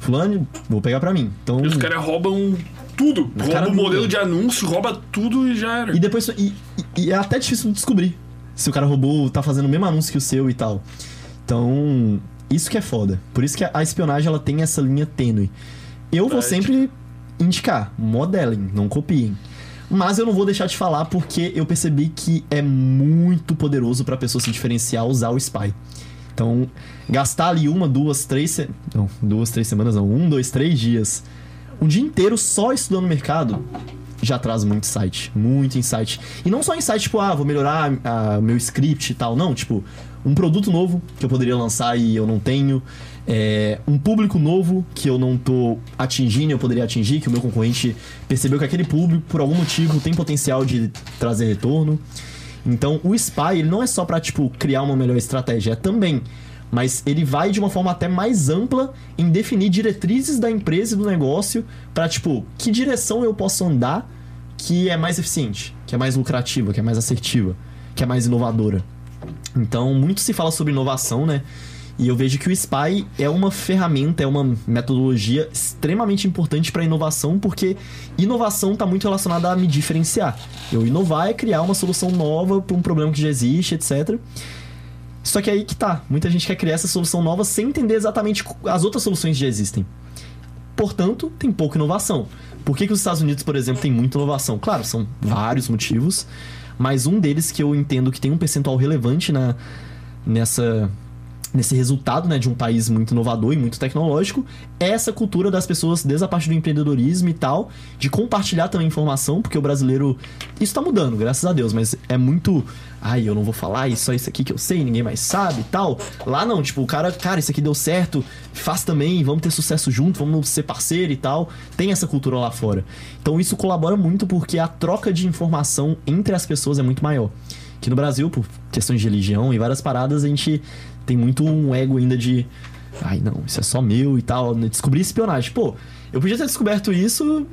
Fulano, vou pegar pra mim. Então, E os caras roubam tudo. Rouba cara o modelo muda. de anúncio, rouba tudo e já era. E depois. E, e- e é até difícil de descobrir se o cara roubou, tá fazendo o mesmo anúncio que o seu e tal. Então, isso que é foda. Por isso que a, a espionagem ela tem essa linha tênue. Eu vou sempre indicar, modelem, não copiem. Mas eu não vou deixar de falar porque eu percebi que é muito poderoso pra pessoa se diferenciar usar o spy. Então, gastar ali uma, duas, três. Se... Não, duas, três semanas, não. Um, dois, três dias. Um dia inteiro só estudando o mercado já traz muito insight. Muito insight. E não só insight, tipo, ah, vou melhorar o meu script e tal. Não, tipo, um produto novo que eu poderia lançar e eu não tenho. É, um público novo que eu não tô atingindo eu poderia atingir, que o meu concorrente percebeu que aquele público, por algum motivo, tem potencial de trazer retorno. Então, o spy, ele não é só pra, tipo, criar uma melhor estratégia, é também. Mas ele vai de uma forma até mais ampla em definir diretrizes da empresa e do negócio pra, tipo, que direção eu posso andar que é mais eficiente, que é mais lucrativa, que é mais assertiva, que é mais inovadora. Então, muito se fala sobre inovação, né? E eu vejo que o SPY é uma ferramenta, é uma metodologia extremamente importante para inovação, porque inovação está muito relacionada a me diferenciar. Eu inovar é criar uma solução nova para um problema que já existe, etc. Só que aí que tá. Muita gente quer criar essa solução nova sem entender exatamente as outras soluções que já existem. Portanto, tem pouca inovação. Por que, que os Estados Unidos, por exemplo, tem muita inovação? Claro, são vários motivos, mas um deles que eu entendo que tem um percentual relevante na, nessa, nesse resultado né, de um país muito inovador e muito tecnológico é essa cultura das pessoas, desde a parte do empreendedorismo e tal, de compartilhar também informação, porque o brasileiro. Isso tá mudando, graças a Deus, mas é muito. Ai, eu não vou falar, isso só isso aqui que eu sei, ninguém mais sabe e tal. Lá não, tipo, o cara, cara, isso aqui deu certo, faz também, vamos ter sucesso junto, vamos ser parceiro e tal. Tem essa cultura lá fora. Então isso colabora muito porque a troca de informação entre as pessoas é muito maior. Que no Brasil, por questões de religião e várias paradas, a gente tem muito um ego ainda de. Ai, não, isso é só meu e tal. Descobri espionagem. Pô, eu podia ter descoberto isso.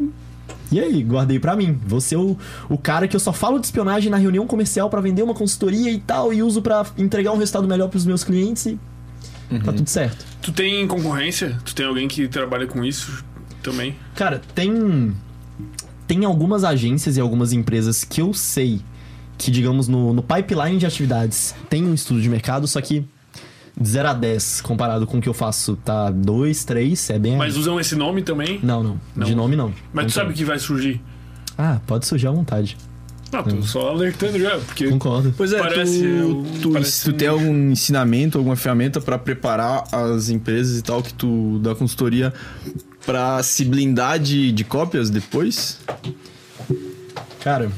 E aí, guardei pra mim. Vou ser o, o cara que eu só falo de espionagem na reunião comercial pra vender uma consultoria e tal, e uso pra entregar um resultado melhor pros meus clientes e tá tudo certo. Tu tem concorrência? Tu tem alguém que trabalha com isso também? Cara, tem. Tem algumas agências e algumas empresas que eu sei que, digamos, no, no pipeline de atividades tem um estudo de mercado, só que de 0 a 10, comparado com o que eu faço, tá 2, 3, é bem. Mas usam esse nome também? Não, não, Não. De nome não. Mas Não tu sabe que vai surgir? Ah, pode surgir à vontade. Não, tô só alertando já, porque Concordo. Pois é, Parece tu, tu, parece tu tem um- algum ensinamento, alguma ferramenta pra preparar as empresas e tal que tu da consultoria pra se blindar de, de cópias depois? Cara,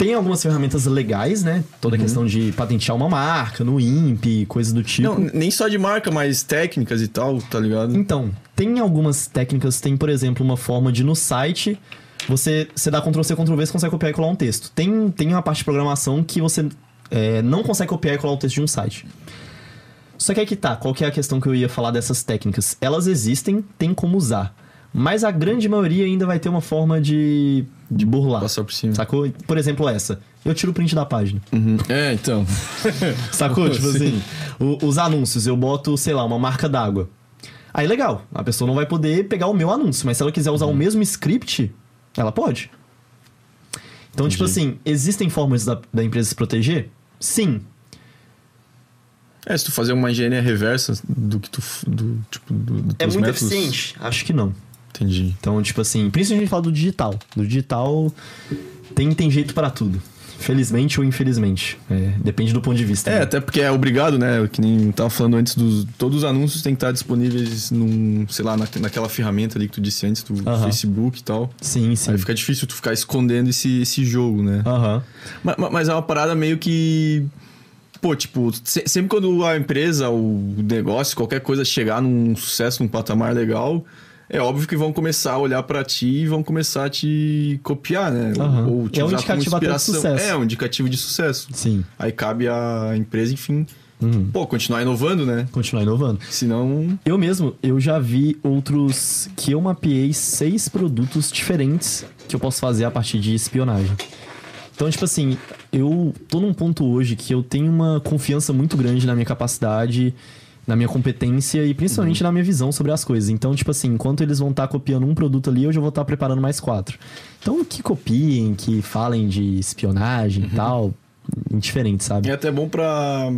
tem algumas ferramentas legais, né? Toda a questão de patentear uma marca no INPE, coisa do tipo. Não, nem só de marca, mas técnicas e tal, tá ligado? Então, tem algumas técnicas, tem, por exemplo, uma forma de no site você, você dá Ctrl C, Ctrl V, você consegue copiar e colar um texto. Tem, tem uma parte de programação que você é, não consegue copiar e colar um texto de um site. Só que aí que tá, qual que é a questão que eu ia falar dessas técnicas? Elas existem, tem como usar. Mas a grande maioria ainda vai ter uma forma de, de burlar. Passar por cima. Sacou? Por exemplo, essa. Eu tiro o print da página. Uhum. É, então. Sacou? tipo Sim. assim, o- os anúncios, eu boto, sei lá, uma marca d'água. Aí legal, a pessoa não vai poder pegar o meu anúncio, mas se ela quiser usar o mesmo script, ela pode. Então, tipo Entendi. assim, existem formas da, da empresa se proteger? Sim. É, se tu fazer uma engenharia reversa do que tu. Do, tipo, do, do É muito métodos, eficiente? Acho que não. Entendi. Então, tipo assim, principalmente a gente fala do digital. Do digital tem, tem jeito para tudo. Felizmente ou infelizmente. É, depende do ponto de vista. É, né? até porque é obrigado, né? Que nem tava falando antes dos. Todos os anúncios têm que estar disponíveis num, sei lá, na, naquela ferramenta ali que tu disse antes, do Aham. Facebook e tal. Sim, sim. Aí fica difícil tu ficar escondendo esse, esse jogo, né? Aham. Ma- ma- Mas, é uma parada meio que. Pô, tipo, se- sempre quando a empresa, o negócio, qualquer coisa chegar num sucesso, num patamar legal, é óbvio que vão começar a olhar pra ti e vão começar a te copiar, né? Aham. Ou te É um indicativo como até de inspiração. sucesso. É, um indicativo de sucesso. Sim. Aí cabe à empresa, enfim, Uhum. pô, continuar inovando, né? Continuar inovando. Senão. Eu mesmo, eu já vi outros que eu mapeei seis produtos diferentes que eu posso fazer a partir de espionagem. Então, tipo assim, eu tô num ponto hoje que eu tenho uma confiança muito grande na minha capacidade, na minha competência e principalmente na minha visão sobre as coisas. Então, tipo assim, enquanto eles vão estar copiando um produto ali, eu já vou estar preparando mais quatro. Então, que copiem, que falem de espionagem e tal, indiferente, sabe? É até bom pra,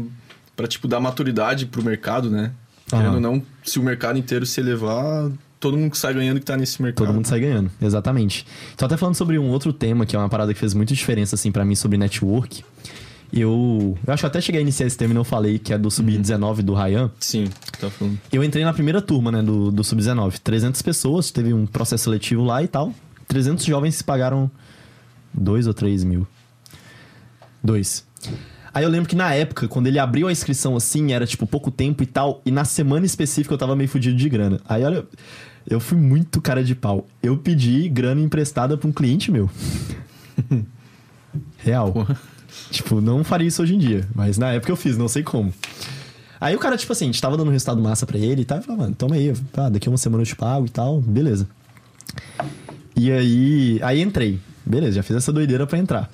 pra tipo, dar maturidade pro mercado, né? Aham. Querendo ou não, se o mercado inteiro se elevar, todo mundo que sai ganhando que tá nesse mercado. Todo mundo sai ganhando, exatamente. Tô até falando sobre um outro tema, que é uma parada que fez muita diferença, assim, pra mim, sobre network. Eu, eu acho que até cheguei a iniciar esse tema e não falei, que é do Sub-19 do Ryan. Sim, tá falando. Eu entrei na primeira turma, né, do, do Sub-19. 300 pessoas, teve um processo seletivo lá e tal. 300 jovens pagaram 2 ou 3 mil. Dois. Aí eu lembro que na época, quando ele abriu a inscrição assim, era tipo pouco tempo e tal, e na semana específica eu tava meio fudido de grana. Aí olha, eu fui muito cara de pau. Eu pedi grana emprestada pra um cliente meu. Real. Porra. Tipo, não faria isso hoje em dia, mas na época eu fiz, não sei como. Aí o cara, tipo assim, a gente tava dando um resultado massa pra ele e tal, e falou, mano, toma aí, tá, daqui uma semana eu te pago e tal, beleza. E aí, aí entrei. Beleza, já fiz essa doideira pra entrar.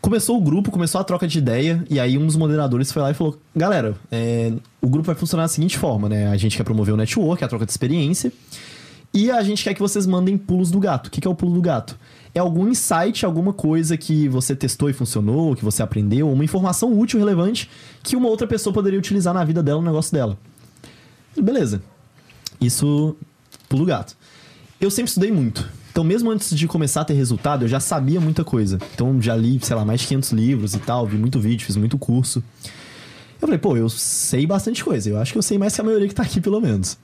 Começou o grupo, começou a troca de ideia, e aí um dos moderadores foi lá e falou: Galera, é, o grupo vai funcionar da seguinte forma, né? A gente quer promover o network, a troca de experiência, e a gente quer que vocês mandem pulos do gato. O que que é o pulo do gato? É algum insight, alguma coisa que você testou e funcionou, que você aprendeu, uma informação útil, relevante, que uma outra pessoa poderia utilizar na vida dela, no negócio dela. Beleza. Isso, pulo gato. Eu sempre estudei muito. Então, mesmo antes de começar a ter resultado, eu já sabia muita coisa. Então, já li, sei lá, mais de 500 livros e tal, vi muito vídeo, fiz muito curso. Eu falei, pô, eu sei bastante coisa. Eu acho que eu sei mais que a maioria que tá aqui, pelo menos.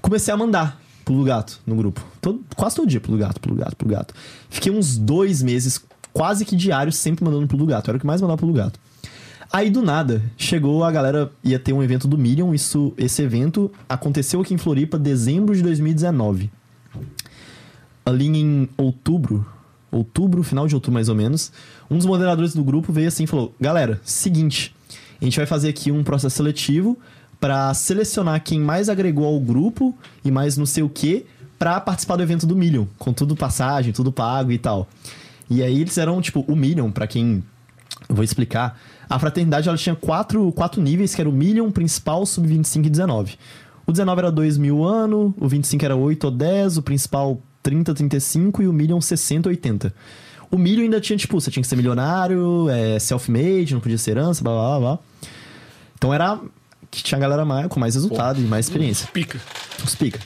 Comecei a mandar pulo gato no grupo. Todo, quase todo dia pulo gato, pulo gato, pulo gato. Fiquei uns dois meses, quase que diários, sempre mandando pulo gato. Era o que mais mandava pulo gato. Aí do nada, chegou a galera, ia ter um evento do Miriam. Isso, esse evento aconteceu aqui em Floripa, dezembro de 2019 ali em outubro, outubro, final de outubro mais ou menos, um dos moderadores do grupo veio assim e falou: Galera, seguinte, a gente vai fazer aqui um processo seletivo para selecionar quem mais agregou ao grupo e mais não sei o que para participar do evento do Million, com tudo passagem, tudo pago e tal. E aí eles eram, tipo, o Million, para quem. Eu vou explicar. A fraternidade ela tinha quatro, quatro níveis, que era o Million, principal, sub-25 e 19. O 19 era 2 mil ano, o 25 era 8 ou 10, o principal 30, 35 e o Million 60, 80. O Million ainda tinha, tipo, você tinha que ser milionário, é, self-made, não podia ser herança, blá blá blá. Então era que tinha a galera mais, com mais resultado e mais experiência. Pica. Os pica.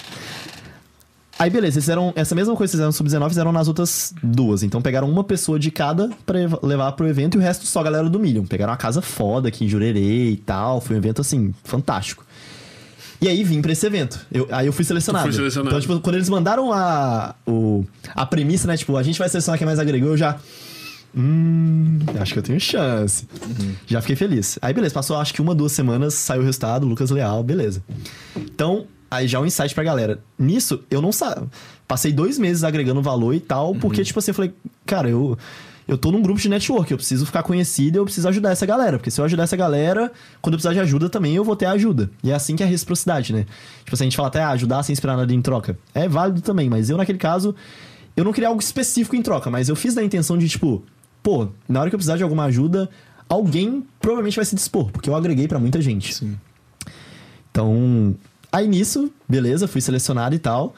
Aí, beleza, eles fizeram essa mesma coisa que fizeram no Sub-19, fizeram nas outras duas. Então, pegaram uma pessoa de cada pra ev- levar pro evento e o resto só a galera do Million. Pegaram uma casa foda aqui em Jurerê e tal. Foi um evento, assim, fantástico. E aí, vim pra esse evento. Eu- aí eu fui selecionado. Selecionado. Então, tipo, quando eles mandaram a, o, a premissa, né? Tipo, a gente vai selecionar quem mais agregou, eu já... Hum, acho que eu tenho chance. Já fiquei feliz. Aí, beleza, passou acho que uma, duas semanas, saiu o resultado, Lucas Leal, beleza. Então, aí já um insight pra galera. Nisso, eu não sabia. Passei dois meses agregando valor e tal, porque, tipo assim, eu falei, cara, eu. Eu tô num grupo de network, eu preciso ficar conhecido e eu preciso ajudar essa galera. Porque se eu ajudar essa galera, quando eu precisar de ajuda também, eu vou ter ajuda. E é assim que é a reciprocidade, né? Tipo assim, a gente fala até, ah, ajudar sem esperar nada em troca. É válido também, mas eu, naquele caso, eu não queria algo específico em troca, mas eu fiz na intenção de, tipo, pô, na hora que eu precisar de alguma ajuda, alguém provavelmente vai se dispor, porque eu agreguei pra muita gente. Sim. Então, aí nisso, beleza, fui selecionado e tal.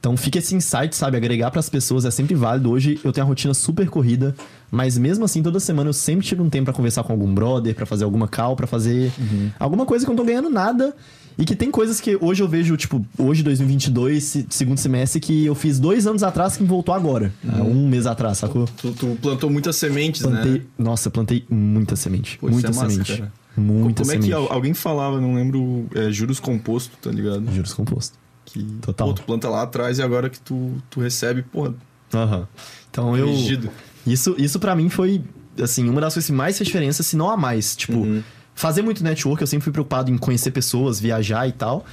Então fica esse insight, sabe? Agregar pras pessoas é sempre válido. Hoje eu tenho uma rotina super corrida, mas mesmo assim, toda semana eu sempre tiro um tempo pra conversar com algum brother, pra fazer alguma call, pra fazer alguma coisa que eu não tô ganhando nada. E que tem coisas que hoje eu vejo, tipo, hoje 2022, se- segundo semestre, que eu fiz dois anos atrás que voltou agora. há Um mês atrás, sacou? Tu, tu plantou muitas sementes, Plantei, né? nossa, plantei muita semente. Pô, muita é massa, semente. cara. Muita Como é semente. que al- alguém falava, não lembro, é, juros composto, tá ligado? Juros composto. Que Total. Pô, tu planta lá atrás e agora que tu, tu recebe, porra, Aham. Então eu. rígido. Isso, isso para mim foi, assim, uma das coisas que mais fez diferença, se não a mais. Tipo, Uhum. Fazer muito network, eu sempre fui preocupado em conhecer pessoas, viajar e tal.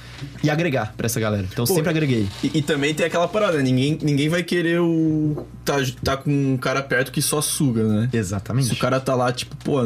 E agregar pra essa galera. Então eu Pô, sempre agreguei. E, e também tem aquela parada, ninguém, ninguém vai querer o. Tá, tá com um cara perto que só suga, né? Exatamente. Se o cara tá lá, tipo, pô,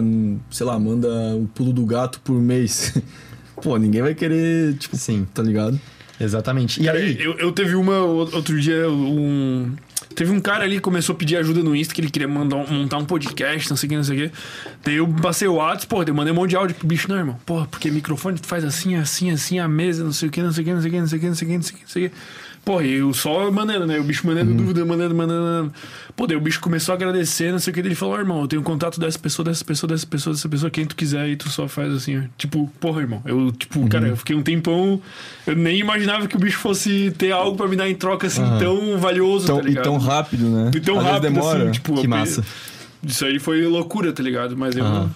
sei lá, manda o pulo do gato por mês. pô, ninguém vai querer, tipo, Sim. tá ligado? Exatamente. E Cara, aí. eu, eu teve uma outro dia, um. Teve um cara ali que começou a pedir ajuda no Insta, que ele queria mandar montar um podcast, não sei o que, não sei o que. Daí eu passei o WhatsApp, pô, eu mandei um monte de áudio pro bicho, não, irmão. Porra, porque microfone tu faz assim, assim, assim, a mesa, não sei o que, não sei o que, não sei o que, não sei o que, não sei o que, não sei o que, o. Porra, e eu só mandando, né? O bicho mandando dúvida, mandando, mandando, mandando. Pô, daí o bicho começou a agradecer, não sei o que. Ele falou, ó, irmão, eu tenho contato dessa pessoa, dessa pessoa, dessa pessoa, dessa pessoa, quem tu quiser, e tu só faz assim, ó. Tipo, porra, irmão. Eu, tipo, cara, eu fiquei um tempão. Eu nem imaginava que o bicho fosse ter algo pra me dar em troca assim tão valioso, Tão, tá e ligado? tão rápido, né? E tão Às rápido, demora. assim, tipo, Que massa. Isso aí foi loucura, tá ligado? Mas eu. Aham.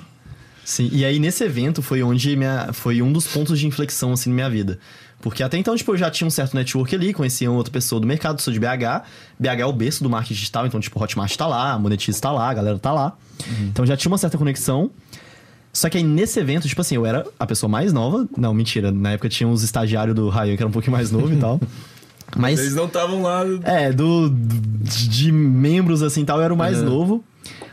Sim, e aí nesse evento foi onde minha, foi um dos pontos de inflexão assim na minha vida. Porque até então, tipo, eu já tinha um certo network ali, conhecia outra pessoa do mercado, sou de BH. BH é o berço do marketing digital, então, tipo, Hotmart tá lá, a Monetize tá lá, a galera tá lá. Então já tinha uma certa conexão. Só que aí nesse evento, tipo assim, eu era a pessoa mais nova. Não, mentira. Na época tinha uns estagiários do Raio que era um pouquinho mais novo e tal. Mas. Eles não estavam lá. É, do, de de membros assim tal, eu era o mais novo.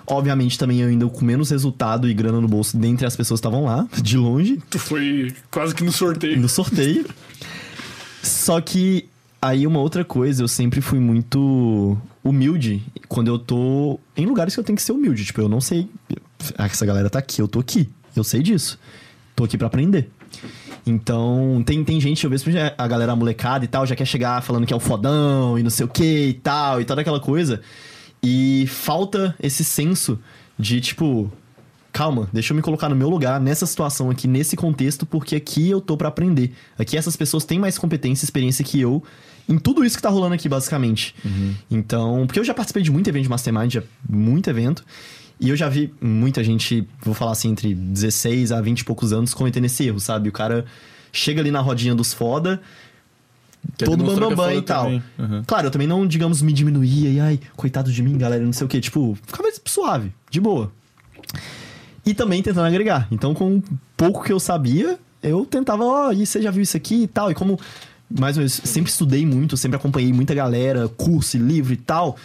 Obviamente também eu ainda com menos resultado e grana no bolso dentre as pessoas que estavam lá, de longe, Tu foi quase que no sorteio. no sorteio. Só que aí uma outra coisa, eu sempre fui muito humilde quando eu tô em lugares que eu tenho que ser humilde. Tipo, eu não sei. Ah, essa galera tá aqui, eu tô aqui. Eu sei disso. Tô aqui pra aprender. Então, tem, tem gente, eu vejo a galera molecada e tal, já quer chegar falando que é o fodão e não sei o que e tal, e toda aquela coisa. E falta esse senso de, tipo, calma, deixa eu me colocar no meu lugar, nessa situação aqui, nesse contexto, porque aqui eu tô pra aprender. Aqui essas pessoas têm mais competência e experiência que eu em tudo isso que tá rolando aqui, basicamente. Então, porque eu já participei de muito evento de Mastermind, já, muito evento, e eu já vi muita gente, vou falar assim, entre 16 a 20 e poucos anos cometendo esse erro, sabe? O cara chega ali na rodinha dos foda, Quer todo que é e tal. Uhum. Claro, eu também não, digamos, me diminuía e, ai, coitado de mim, galera, não sei o quê. Tipo, ficava suave, de boa. E também tentando agregar. Então, com o pouco que eu sabia, eu tentava, ó, e você já viu isso aqui e tal. E como, mais ou menos, sempre estudei muito, sempre acompanhei muita galera, curso e livro e tal.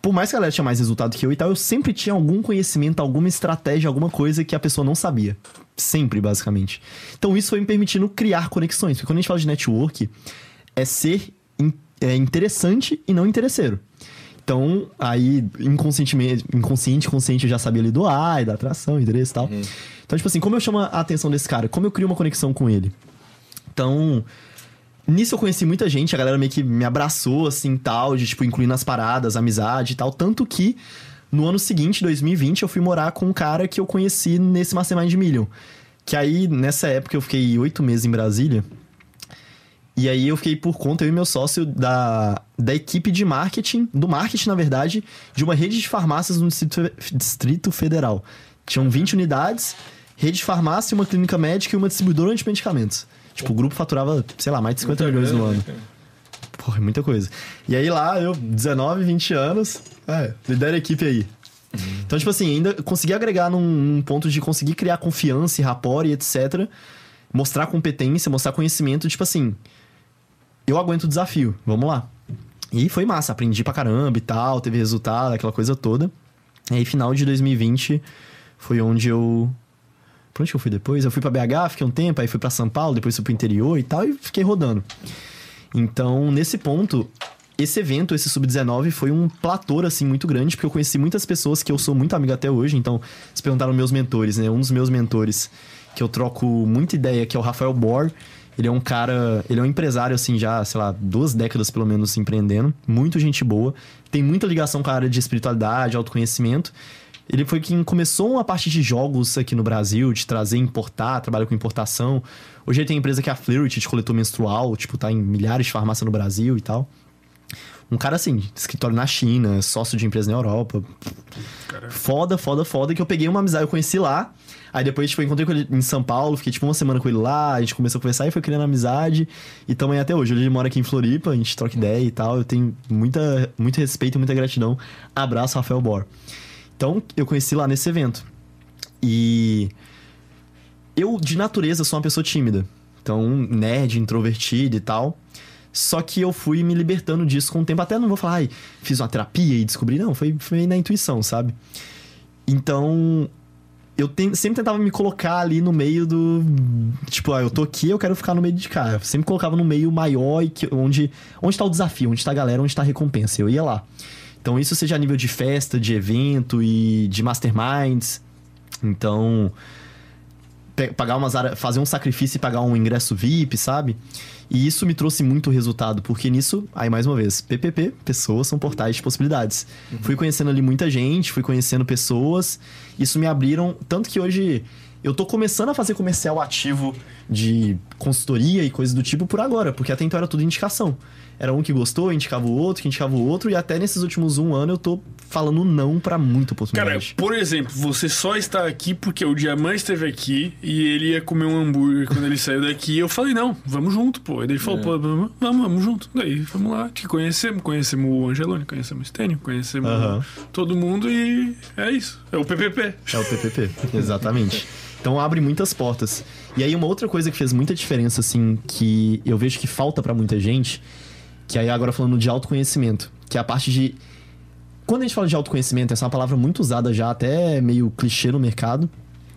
Por mais que a galera tinha mais resultado que eu e tal, eu sempre tinha algum conhecimento, alguma estratégia, alguma coisa que a pessoa não sabia. Sempre, basicamente. Então, isso foi me permitindo criar conexões. Porque quando a gente fala de network, é ser in- é interessante e não interesseiro. Então, aí, inconscientemente, inconsciente, consciente, eu já sabia ali do ai, da atração, interesse e tal. Então, tipo assim, como eu chamo a atenção desse cara? Como eu crio uma conexão com ele? Então, nisso eu conheci muita gente, a galera meio que me abraçou, assim, tal, de, tipo, incluir nas paradas, amizade e tal. Tanto que, no ano seguinte, 2020, eu fui morar com um cara que eu conheci nesse Mastermind Million. Que aí, nessa época, eu fiquei oito meses em Brasília. E aí eu fiquei por conta, eu e meu sócio, da, da equipe de marketing, do marketing, na verdade, de uma rede de farmácias no Distrito, Distrito Federal. Tinham 20 unidades, rede de farmácia, uma clínica médica e uma distribuidora de medicamentos. Tipo, o grupo faturava, sei lá, mais de 50 milhões no ano. Porra, é muita coisa. E aí lá, eu, 19, 20 anos, é, lidera a equipe aí. Então, tipo assim, ainda consegui agregar num, num ponto de conseguir criar confiança e rapport e etc. Mostrar competência, mostrar conhecimento, tipo assim, eu aguento o desafio, vamos lá. E foi massa, aprendi pra caramba e tal, teve resultado, aquela coisa toda. E aí, final de 2020, foi onde eu. Pra onde que eu fui depois? Eu fui pra BH, fiquei um tempo, aí fui pra São Paulo, depois fui pro interior e tal, e fiquei rodando. Então, nesse ponto, esse evento, esse Sub-19, foi um platô, assim, muito grande, porque eu conheci muitas pessoas que eu sou muito amigo até hoje. Então, se perguntaram meus mentores, né? Um dos meus mentores, que eu troco muita ideia, que é o Rafael Bor. Ele é um cara, ele é um empresário, assim, já, sei lá, duas décadas pelo menos empreendendo. Muito gente boa. Tem muita ligação com a área de espiritualidade, autoconhecimento. Ele foi quem começou uma parte de jogos aqui no Brasil, de trazer, importar, trabalha com importação. Hoje ele tem empresa que é a Flirt, de coletor menstrual, tipo, tá em milhares de farmácias no Brasil e tal. Um cara assim, escritório na China, sócio de empresa na Europa. Cara, Foda, foda, foda, que eu peguei uma amizade, eu conheci lá. Aí depois, tipo, eu encontrei com ele em São Paulo, fiquei tipo uma semana com ele lá, a gente começou a conversar e foi criando amizade. E também até hoje. Hoje ele mora aqui em Floripa, a gente troca ideia e tal. Eu tenho muita, muito respeito e muita gratidão. Abraço, Rafael Bor. Então, eu conheci lá nesse evento. E eu, de natureza, sou uma pessoa tímida. Então, nerd, introvertido e tal. Só que eu fui me libertando disso com o tempo. Até não vou falar, ai, fiz uma terapia e descobri. Não, foi, foi na intuição, sabe? Então, eu ten- sempre tentava me colocar ali no meio do. Tipo, ah, eu tô aqui, eu quero ficar no meio de cá. Eu sempre colocava no meio maior e que, onde, onde tá o desafio, onde tá a galera, onde tá a recompensa. Eu ia lá. Então, isso seja a nível de festa, de evento e de masterminds. Então, pagar umas fazer um sacrifício e pagar um ingresso VIP, sabe? E isso me trouxe muito resultado, porque nisso, aí mais uma vez, PPP, pessoas são portais de possibilidades. Fui conhecendo ali muita gente, fui conhecendo pessoas, isso me abriram, tanto que hoje eu tô começando a fazer comercial ativo de consultoria e coisas do tipo por agora, porque até então era tudo indicação. Era um que gostou, indicava o outro, que indicava o outro, e até nesses últimos um ano eu tô falando não pra muita Cara, oportunidade. por exemplo, você só está aqui porque o Diamante esteve aqui e ele ia comer um hambúrguer quando ele saiu daqui. Eu falei, não, vamos junto, pô. E daí ele falou, pô, vamos, vamos junto. Daí, vamos lá, te conhecemos. Conhecemos o Angelone, conhecemos o Stênio, conhecemos Aham. todo mundo e é isso. É o PPP. É o PPP, exatamente. Então abre muitas portas. E aí uma outra coisa que fez muita diferença, assim, que eu vejo que falta pra muita gente, que aí agora falando de autoconhecimento, que é a parte de... Quando a gente fala de autoconhecimento, essa é uma palavra muito usada já, até meio clichê no mercado.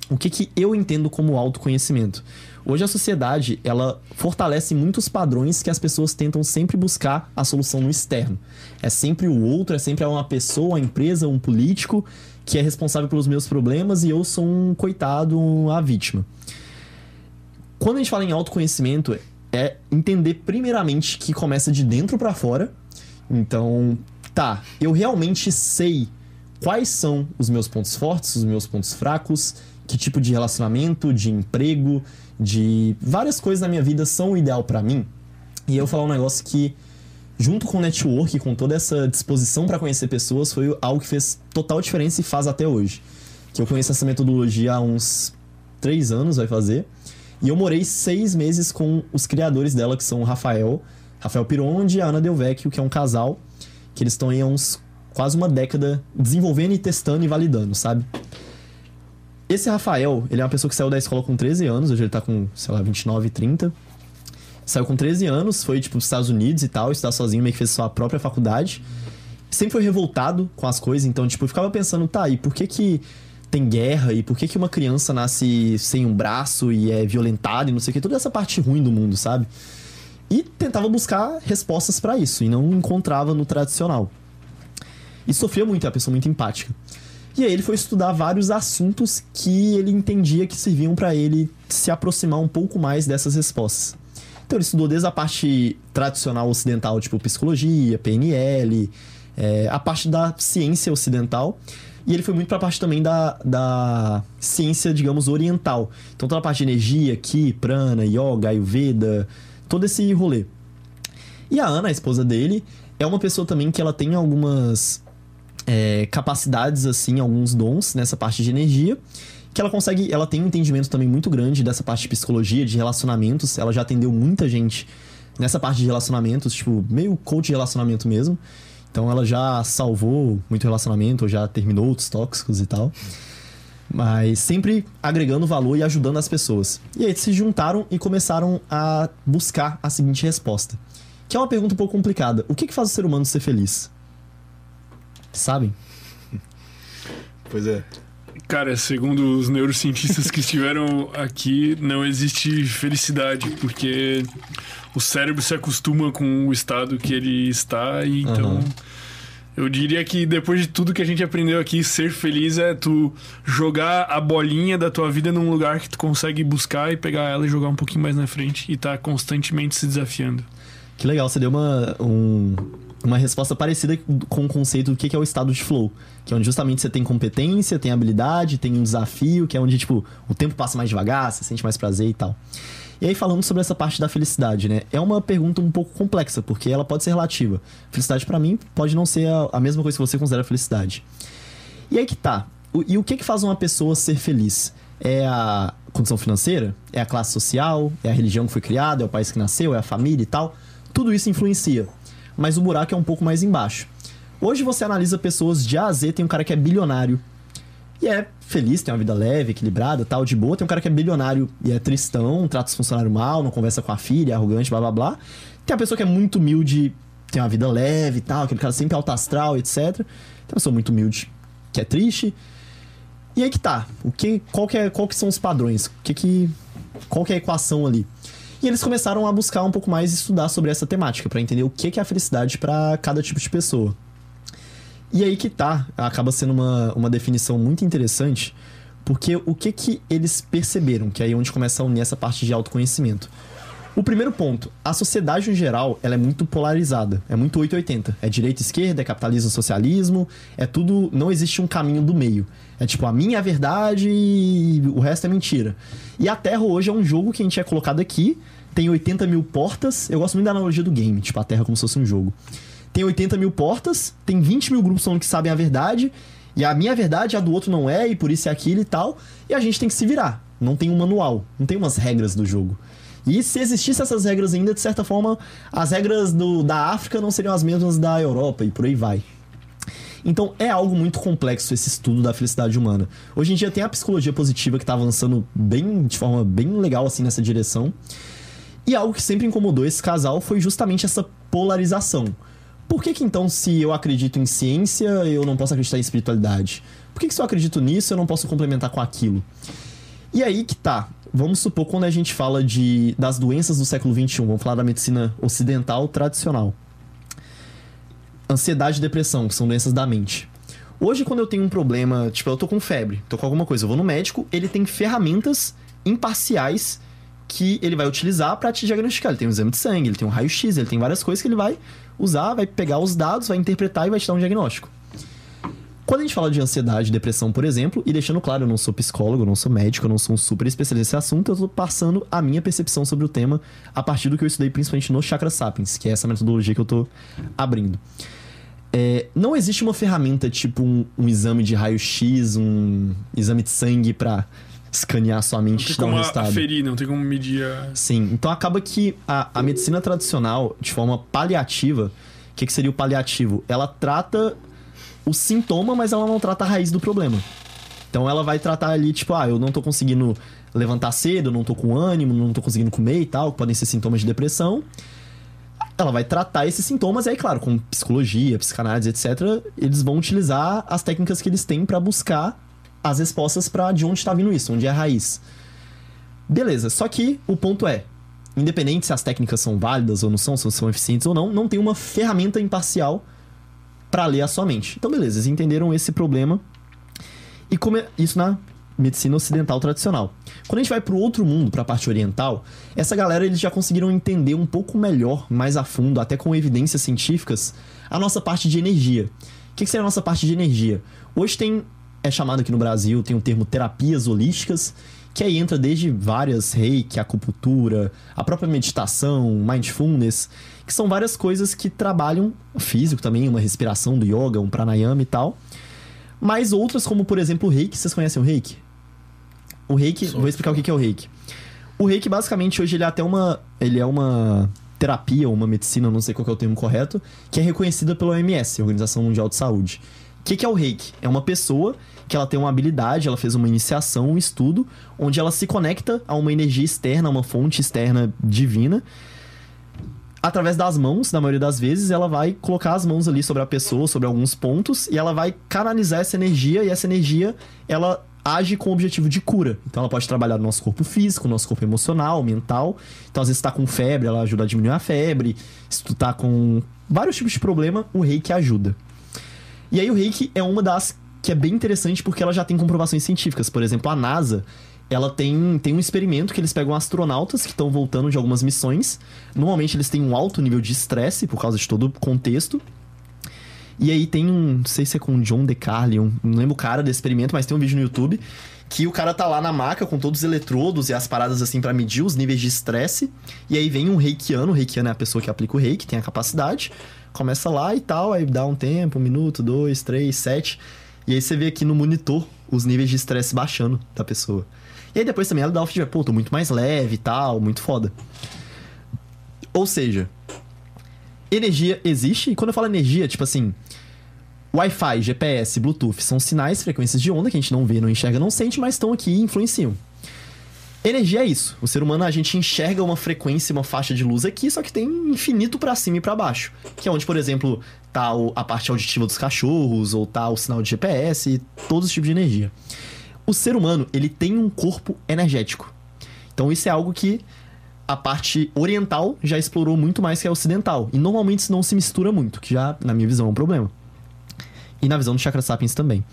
O que que eu entendo como autoconhecimento? Hoje a sociedade, ela fortalece muitos padrões que as pessoas tentam sempre buscar a solução no externo. É sempre o outro, é sempre uma pessoa, uma empresa, um político que é responsável pelos meus problemas e eu sou um coitado, a vítima. Quando a gente fala em autoconhecimento, é entender primeiramente que começa de dentro pra fora. Então, tá, eu realmente sei quais são os meus pontos fortes, os meus pontos fracos, que tipo de relacionamento, de emprego, de várias coisas na minha vida são o ideal pra mim. E eu falar um negócio que junto com o network, com toda essa disposição pra conhecer pessoas, foi algo que fez total diferença e faz até hoje. Que eu conheço essa metodologia há uns três anos, vai fazer. E eu morei seis meses com os criadores dela, que são o Rafael, Rafael Pironde e a Ana Delvecchio, que é um casal, que eles estão aí há uns quase uma década desenvolvendo e testando e validando, sabe? Esse Rafael, ele é uma pessoa que saiu da escola com 13 anos, hoje ele tá com, sei lá, 29, 30. Saiu com 13 anos, foi, tipo, pros Estados Unidos e tal, estudar sozinho, meio que fez sua própria faculdade. Sempre foi revoltado com as coisas, então, tipo, ficava pensando, tá, e por que que tem guerra? E por que que uma criança nasce sem um braço e é violentada e não sei o que? Toda essa parte ruim do mundo, sabe? E tentava buscar respostas pra isso, e não encontrava no tradicional. E sofria muito, é uma pessoa muito empática. E aí ele foi estudar vários assuntos que ele entendia que serviam pra ele se aproximar um pouco mais dessas respostas. Então ele estudou desde a parte tradicional ocidental, tipo psicologia, PNL, é, a parte da ciência ocidental. E ele foi muito pra parte também da, da ciência, digamos, oriental. Então toda a parte de energia, Ki, Prana, Yoga, Ayurveda, todo esse rolê. E a Ana, a esposa dele, é uma pessoa também que ela tem algumas é, capacidades, assim, alguns dons nessa parte de energia. Que ela consegue, ela tem um entendimento também muito grande dessa parte de psicologia, de relacionamentos. Ela já atendeu muita gente nessa parte de relacionamentos, tipo, meio coach de relacionamento mesmo. Então ela já salvou muito relacionamento, já terminou outros tóxicos e tal. Mas sempre agregando valor e ajudando as pessoas. E aí eles se juntaram e começaram a buscar a seguinte resposta. Que é uma pergunta um pouco complicada. O que, que faz o ser humano ser feliz? Sabem? Pois é. Cara, segundo os neurocientistas que estiveram aqui, não existe felicidade, porque o cérebro se acostuma com o estado que ele está e então. Aham. Eu diria que depois de tudo que a gente aprendeu aqui, ser feliz é tu jogar a bolinha da tua vida num lugar que tu consegue buscar e pegar ela e jogar um pouquinho mais na frente e tá constantemente se desafiando. Que legal, você deu uma, um, uma resposta parecida com o conceito do que é o estado de flow. Que é onde justamente você tem competência, tem habilidade, tem um desafio, que é onde, tipo, o tempo passa mais devagar, você sente mais prazer e tal. E aí, falando sobre essa parte da felicidade, né? É uma pergunta um pouco complexa, porque ela pode ser relativa. Felicidade, pra mim, pode não ser a, mesma coisa que você considera felicidade. E aí que tá. E o que que faz uma pessoa ser feliz? É a condição financeira? É a classe social? É a religião que foi criada? É o país que nasceu? É a família e tal? Tudo isso influencia. Mas o buraco é um pouco mais embaixo. Hoje você analisa pessoas de A a Z, tem um cara que é bilionário e é feliz, tem uma vida leve, equilibrada, tal, de boa. Tem um cara que é bilionário e é tristão, trata os funcionários mal, não conversa com a filha, é arrogante, blá blá blá. Tem a pessoa que é muito humilde, tem uma vida leve e tal, aquele cara sempre alto astral, etc. Tem uma pessoa muito humilde que é triste. E aí que tá. O que, qual, que é, qual que são os padrões? O que que, qual que é a equação ali? E eles começaram a buscar um pouco mais e estudar sobre essa temática, pra entender o que é a felicidade pra cada tipo de pessoa. E aí que tá, acaba sendo uma, uma definição muito interessante, porque o que que eles perceberam, que é aí onde começa a unir essa parte de autoconhecimento. O primeiro ponto, a sociedade em geral, ela é muito polarizada, é muito 880. É direita esquerda, é capitalismo, socialismo, é tudo, não existe um caminho do meio. É tipo, a minha é a verdade e o resto é mentira. E a Terra hoje é um jogo que a gente é colocado aqui, tem 80 mil portas, eu gosto muito da analogia do game, tipo, a Terra como se fosse um jogo tem 80 mil portas, tem 20 mil grupos que sabem a verdade, e a minha verdade, a do outro não é, e por isso é aquilo e tal, e a gente tem que se virar. Não tem um manual, não tem umas regras do jogo. E se existissem essas regras ainda, de certa forma, as regras do, da África não seriam as mesmas da Europa, e por aí vai. Então é algo muito complexo esse estudo da felicidade humana. Hoje em dia tem a psicologia positiva que está avançando bem, de forma bem legal assim nessa direção. E algo que sempre incomodou esse casal foi justamente essa polarização. Por que, que então, se eu acredito em ciência, eu não posso acreditar em espiritualidade? Por que, que se eu acredito nisso, eu não posso complementar com aquilo? E aí que tá. Vamos supor quando a gente fala de, das doenças do século XXI, vamos falar da medicina ocidental tradicional. Ansiedade e depressão, que são doenças da mente. Hoje, quando eu tenho um problema, tipo, eu tô com febre, tô com alguma coisa, eu vou no médico, ele tem ferramentas imparciais que ele vai utilizar para te diagnosticar. Ele tem um exame de sangue, ele tem um raio-x, ele tem várias coisas que ele vai usar, vai pegar os dados, vai interpretar e vai te dar um diagnóstico. Quando a gente fala de ansiedade e depressão, por exemplo, e deixando claro, eu não sou psicólogo, eu não sou médico, eu não sou um super especialista nesse assunto, eu tô passando a minha percepção sobre o tema a partir do que eu estudei principalmente no Chakra Sapiens, que é essa metodologia que eu tô abrindo. É, não existe uma ferramenta tipo um, um exame de raio-x, um exame de sangue pra escanear sua mente e dar um como resultado. aferir, não tem como medir a... Sim, então acaba que a, a medicina tradicional, de forma paliativa, o que, que seria o paliativo? Ela trata o sintoma, mas ela não trata a raiz do problema. Então ela vai tratar ali, tipo, ah, eu não tô conseguindo levantar cedo, não tô com ânimo, não tô conseguindo comer e tal, que podem ser sintomas de depressão. Ela vai tratar esses sintomas, e aí, claro, com psicologia, psicanálise, etc., eles vão utilizar as técnicas que eles têm pra buscar as respostas pra de onde tá vindo isso, onde é a raiz. Beleza, só que o ponto é, independente se as técnicas são válidas ou não são, se são eficientes ou não, não tem uma ferramenta imparcial para ler a sua mente. Então, beleza, eles entenderam esse problema e como é- isso na medicina ocidental tradicional. Quando a gente vai para o outro mundo, para a parte oriental, essa galera eles já conseguiram entender um pouco melhor, mais a fundo, até com evidências científicas, a nossa parte de energia. O que, que seria a nossa parte de energia? Hoje tem, é chamado aqui no Brasil, tem o termo terapias holísticas, que aí entra desde várias reiki, acupuntura, a própria meditação, mindfulness, que são várias coisas que trabalham o físico também, uma respiração do yoga, um pranayama e tal. Mas outras, como por exemplo o reiki, vocês conhecem o reiki? O reiki, Sou. vou explicar o que é o reiki. O reiki, basicamente, hoje ele é até uma. Ele é uma terapia, ou uma medicina, não sei qual é o termo correto, que é reconhecida pela OMS, Organização Mundial de Saúde. O que, que é o reiki? É uma pessoa que ela tem uma habilidade, ela fez uma iniciação, um estudo, onde ela se conecta a uma energia externa, a uma fonte externa divina. Através das mãos, na maioria das vezes, ela vai colocar as mãos ali sobre a pessoa, sobre alguns pontos, e ela vai canalizar essa energia, e essa energia, ela age com o objetivo de cura. Então ela pode trabalhar no nosso corpo físico, no nosso corpo emocional, mental. Então às vezes tá com febre, ela ajuda a diminuir a febre. Se tu tá com vários tipos de problema, o reiki ajuda. E aí o reiki é uma das que é bem interessante porque ela já tem comprovações científicas. Por exemplo, a NASA, ela tem, tem um experimento que eles pegam astronautas que estão voltando de algumas missões. Normalmente eles têm um alto nível de estresse por causa de todo o contexto. E aí tem um, não sei se é com o John DeCarli, um, não lembro o cara desse experimento, mas tem um vídeo no YouTube que o cara tá lá na maca com todos os eletrodos e as paradas assim para medir os níveis de estresse. E aí vem um reikiano, o reikiano é a pessoa que aplica o reiki, tem a capacidade. Começa lá e tal, aí dá um tempo, um minuto, dois, três, sete. E aí você vê aqui no monitor os níveis de estresse baixando da pessoa. E aí depois também ela dá o feedback, pô, tô muito mais leve e tal, muito foda. Ou seja, energia existe, e quando eu falo energia, tipo assim, Wi-Fi, GPS, Bluetooth são sinais, frequências de onda que a gente não vê, não enxerga, não sente, mas estão aqui e influenciam. Energia é isso. O ser humano, a gente enxerga uma frequência, uma faixa de luz aqui, só que tem infinito para cima e para baixo. Que é onde, por exemplo, tá a parte auditiva dos cachorros, ou tá o sinal de GPS, e todos os tipos de energia. O ser humano, ele tem um corpo energético. Então isso é algo que a parte oriental já explorou muito mais que a ocidental. E normalmente isso não se mistura muito, que já, na minha visão, é um problema. E na visão do Chakra Sapiens também.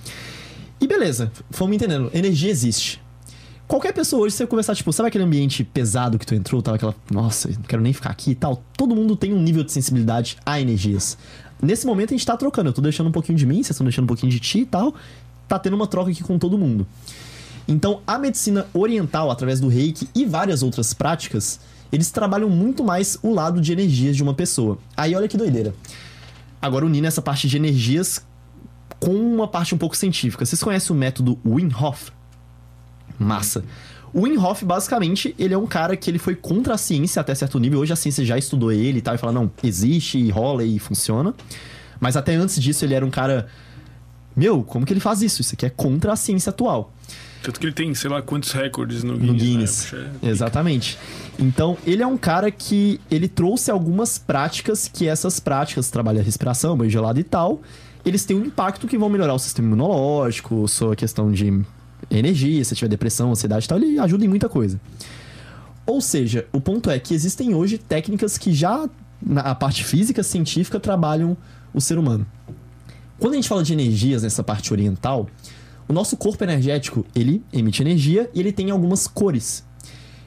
E beleza, fomos entendendo. Energia existe. Qualquer pessoa hoje, se você conversar, tipo, sabe aquele ambiente pesado que tu entrou, tava aquela, nossa, não quero nem ficar aqui e tal. Todo mundo tem um nível de sensibilidade a energias. Nesse momento a gente tá trocando, eu tô deixando um pouquinho de mim, vocês estão deixando um pouquinho de ti e tal. Tá tendo uma troca aqui com todo mundo. Então, a medicina oriental, através do reiki e várias outras práticas, eles trabalham muito mais o lado de energias de uma pessoa. Aí, olha que doideira. Agora, unindo essa parte de energias com uma parte um pouco científica. Vocês conhecem o método Wim Hof? Massa. O Wim Hof, basicamente, ele é um cara que ele foi contra a ciência até certo nível. Hoje a ciência já estudou ele e tal, e fala, não, existe, e rola e funciona. Mas até antes disso, ele era um cara... Meu, como que ele faz isso? Isso aqui é contra a ciência atual. Tanto que ele tem, sei lá, quantos recordes no No Guinness. Guinness. né? É- Exatamente. Então, ele é um cara que ele trouxe algumas práticas que essas práticas, trabalha respiração, banho gelado e tal, eles têm um impacto que vão melhorar o sistema imunológico, sua questão de energia, se tiver depressão, ansiedade e tal, ele ajuda em muita coisa. Ou seja, o ponto é que existem hoje técnicas que já na parte física científica trabalham o ser humano. Quando a gente fala de energias nessa parte oriental, o nosso corpo energético, ele emite energia e ele tem algumas cores.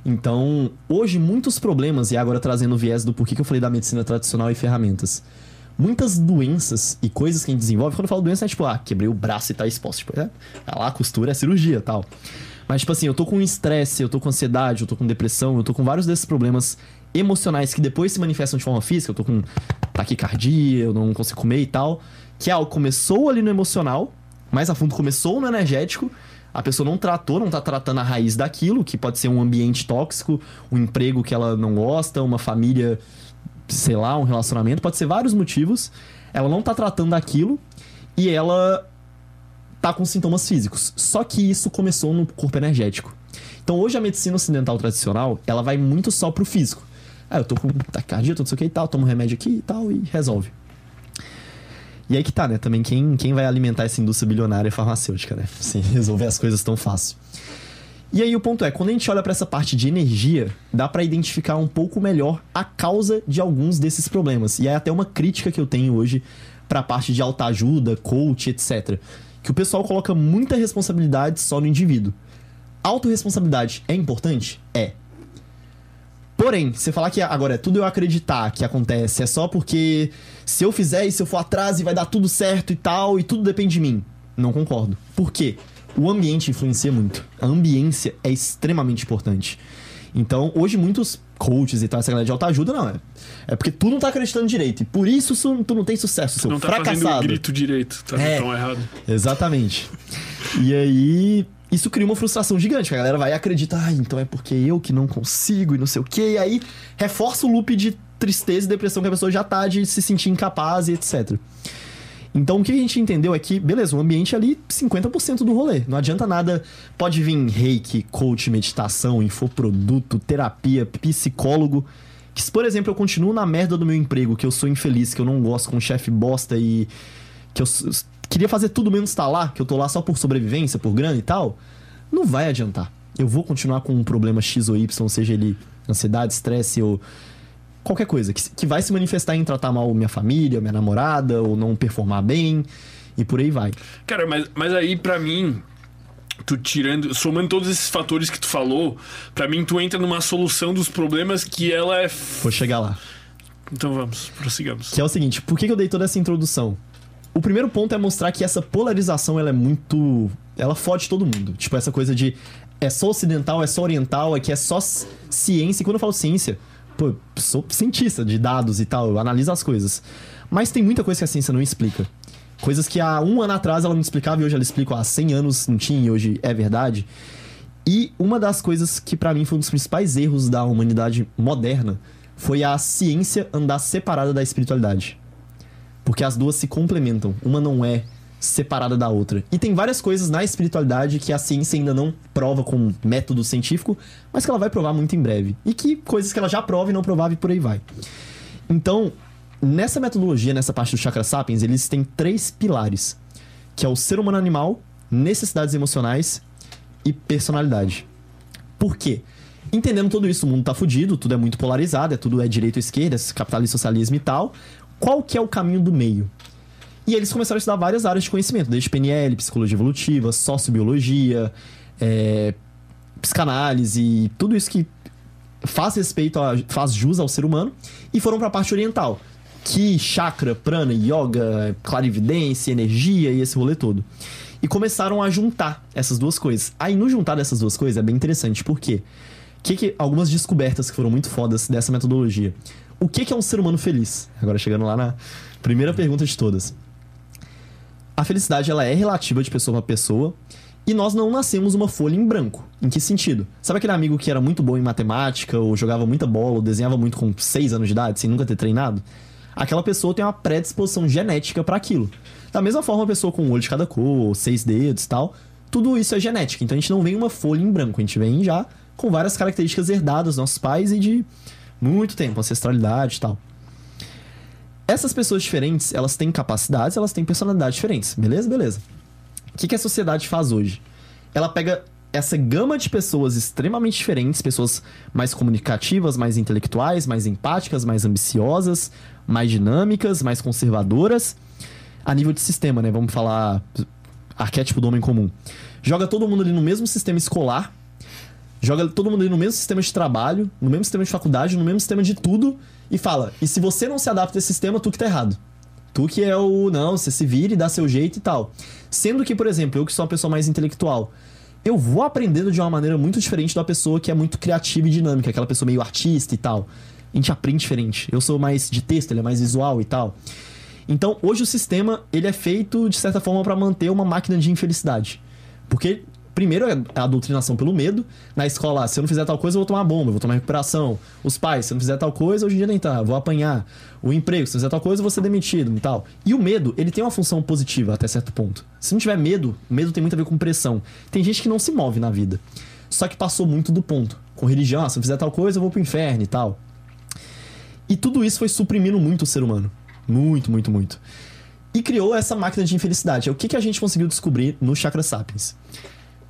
Então, hoje muitos problemas, e agora trazendo o viés do porquê que eu falei da medicina tradicional e ferramentas. Muitas doenças e coisas que a gente desenvolve, quando eu falo doença, é tipo, ah, quebrei o braço e tá exposto. Tipo, é, ah lá, costura é cirurgia tal. Mas, tipo assim, eu tô com estresse, eu tô com ansiedade, eu tô com depressão, eu tô com vários desses problemas emocionais que depois se manifestam de forma física. Eu tô com taquicardia, eu não consigo comer e tal. Que é algo que começou ali no emocional, mais a fundo começou no energético. A pessoa não tratou, não tá tratando a raiz daquilo, que pode ser um ambiente tóxico, um emprego que ela não gosta, uma família, sei lá, um relacionamento, pode ser vários motivos. Ela não tá tratando daquilo e ela tá com sintomas físicos. Só que isso começou no corpo energético. Então hoje a medicina ocidental tradicional, ela vai muito só pro físico. Ah, eu tô com taquicardia, tô não sei o que e tal, tomo um remédio aqui e tal e resolve. E aí que tá, né? Também quem, quem vai alimentar essa indústria bilionária farmacêutica, né? Sem resolver as coisas tão fácil. E aí o ponto é, quando a gente olha para essa parte de energia, dá para identificar um pouco melhor a causa de alguns desses problemas. E é até uma crítica que eu tenho hoje para a parte de autoajuda, coach, etc. Que o pessoal coloca muita responsabilidade só no indivíduo. Autoresponsabilidade é importante? É. Porém, você falar que agora é tudo eu acreditar que acontece, é só porque se eu fizer e se eu for atrás e vai dar tudo certo e tal, e tudo depende de mim. Não concordo. Por quê? O ambiente influencia muito. A ambiência é extremamente importante. Então, hoje muitos coaches e tal, essa galera de autoajuda, não, é, é porque tu não tá acreditando direito. E por isso tu não tem sucesso, seu Não tá fazendo o fracassado. grito direito, tá É. tão errado. Exatamente. E aí, isso cria uma frustração gigante, a galera vai acreditar, ah, então é porque eu que não consigo e não sei o quê, e aí reforça o loop de tristeza e depressão que a pessoa já tá de se sentir incapaz e etc. Então o que a gente entendeu é que, beleza, o ambiente é ali 50% do rolê. Não adianta nada. Pode vir reiki, coach, meditação, infoproduto, terapia, psicólogo. Que se, por exemplo, eu continuo na merda do meu emprego, que eu sou infeliz, que eu não gosto com chefe bosta e que eu queria fazer tudo menos estar lá, que eu tô lá só por sobrevivência, por grana e tal, não vai adiantar. Eu vou continuar com um problema X ou Y, seja ele ansiedade, estresse ou qualquer coisa, que, que vai se manifestar em tratar mal minha família, minha namorada, ou não performar bem, e por aí vai. Cara, mas, mas aí pra mim, tu tirando, somando todos esses fatores que tu falou, pra mim tu entra numa solução dos problemas que ela é. Vou chegar lá. Então vamos, prossigamos. Que é o seguinte, por que eu dei toda essa introdução? O primeiro ponto é mostrar que essa polarização ela é muito. Ela fode todo mundo. Tipo, essa coisa de é só ocidental, é só oriental, é que é só ci- ciência. E quando eu falo ciência, pô, sou cientista de dados e tal, eu analiso as coisas. Mas tem muita coisa que a ciência não explica. Coisas que há um ano atrás ela não explicava e hoje ela explica há 100 anos não tinha e hoje é verdade. E uma das coisas que pra mim foi um dos principais erros da humanidade moderna foi a ciência andar separada da espiritualidade. Porque as duas se complementam. Uma não é separada da outra. E tem várias coisas na espiritualidade que a ciência ainda não prova com método científico, mas que ela vai provar muito em breve. E que coisas que ela já prova e não provava e por aí vai. Então, nessa metodologia, nessa parte do Chakra Sapiens, eles têm três pilares, que é o ser humano animal, necessidades emocionais e personalidade. Por quê? Entendendo tudo isso, o mundo tá fudido, tudo é muito polarizado, é tudo é direito ou esquerda, capitalismo, socialismo e tal. Qual que é o caminho do meio? E eles começaram a estudar várias áreas de conhecimento, desde PNL, psicologia evolutiva, sociobiologia, é, psicanálise, tudo isso que faz respeito, a, faz jus ao ser humano, e foram para a parte oriental, que chakra, prana, yoga, clarividência, energia e esse rolê todo. E começaram a juntar essas duas coisas. Aí no juntar dessas duas coisas é bem interessante, por quê? Que que, algumas descobertas que foram muito fodas dessa metodologia. O que, que é um ser humano feliz? Agora chegando lá na primeira pergunta de todas. A felicidade ela é relativa de pessoa para pessoa e nós não nascemos uma folha em branco. Em que sentido? Sabe aquele amigo que era muito bom em matemática, ou jogava muita bola, ou desenhava muito com 6 anos de idade, sem nunca ter treinado? Aquela pessoa tem uma predisposição genética para aquilo. Da mesma forma, a pessoa com um olho de cada cor, seis dedos e tal, tudo isso é genética. Então a gente não vem uma folha em branco, a gente vem já com várias características herdadas dos nossos pais e de muito tempo, ancestralidade e tal. Essas pessoas diferentes, elas têm capacidades, elas têm personalidades diferentes. Beleza? Beleza. O que, que a sociedade faz hoje? Ela pega essa gama de pessoas extremamente diferentes, pessoas mais comunicativas, mais intelectuais, mais empáticas, mais ambiciosas, mais dinâmicas, mais conservadoras, a nível de sistema, né? Vamos falar arquétipo do homem comum. Joga todo mundo ali no mesmo sistema escolar, joga todo mundo no mesmo sistema de trabalho, no mesmo sistema de faculdade, no mesmo sistema de tudo e fala: "E se você não se adapta a esse sistema, tu que tá errado". Tu que é o não, você se vira e dá seu jeito e tal. Sendo que, por exemplo, eu que sou uma pessoa mais intelectual, eu vou aprendendo de uma maneira muito diferente da pessoa que é muito criativa e dinâmica, aquela pessoa meio artista e tal. A gente aprende diferente. Eu sou mais de texto, ele é mais visual e tal. Então, hoje o sistema, ele é feito de certa forma para manter uma máquina de infelicidade. Porque primeiro é a doutrinação pelo medo. Na escola, se eu não fizer tal coisa, eu vou tomar bomba, eu vou tomar recuperação. Os pais, se eu não fizer tal coisa, hoje em dia nem tá, vou apanhar. O emprego, se eu fizer tal coisa, eu vou ser demitido e tal. E o medo, ele tem uma função positiva até certo ponto. Se não tiver medo, o medo tem muito a ver com pressão. Tem gente que não se move na vida. Só que passou muito do ponto. Com religião, ah, se eu fizer tal coisa, eu vou pro inferno e tal. E tudo isso foi suprimindo muito o ser humano. Muito, muito, muito. E criou essa máquina de infelicidade. É o que, que a gente conseguiu descobrir no Chakra Sapiens.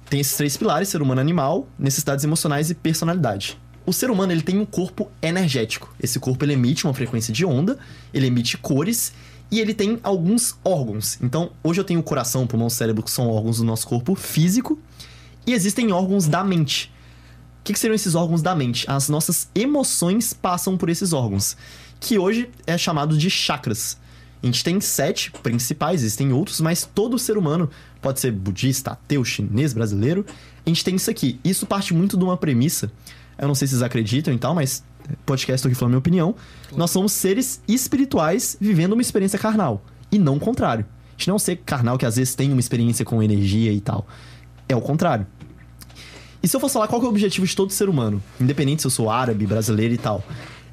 Tem esses três pilares: ser humano animal, necessidades emocionais e personalidade. O ser humano ele tem um corpo energético. Esse corpo ele emite uma frequência de onda, ele emite cores e ele tem alguns órgãos. Então, hoje eu tenho o coração, o pulmão, o cérebro, que são órgãos do nosso corpo físico, e existem órgãos da mente. O que, que seriam esses órgãos da mente? As nossas emoções passam por esses órgãos, que hoje é chamado de chakras. A gente tem sete principais, existem outros, mas todo ser humano, pode ser budista, ateu, chinês, brasileiro, a gente tem isso aqui. Isso parte muito de uma premissa, eu não sei se vocês acreditam e tal, mas podcast tô aqui falando minha opinião. Nós somos seres espirituais vivendo uma experiência carnal, e não o contrário. A gente não é um ser carnal que às vezes tem uma experiência com energia e tal. É o contrário. E se eu fosse falar qual é o objetivo de todo ser humano, independente se eu sou árabe, brasileiro e tal,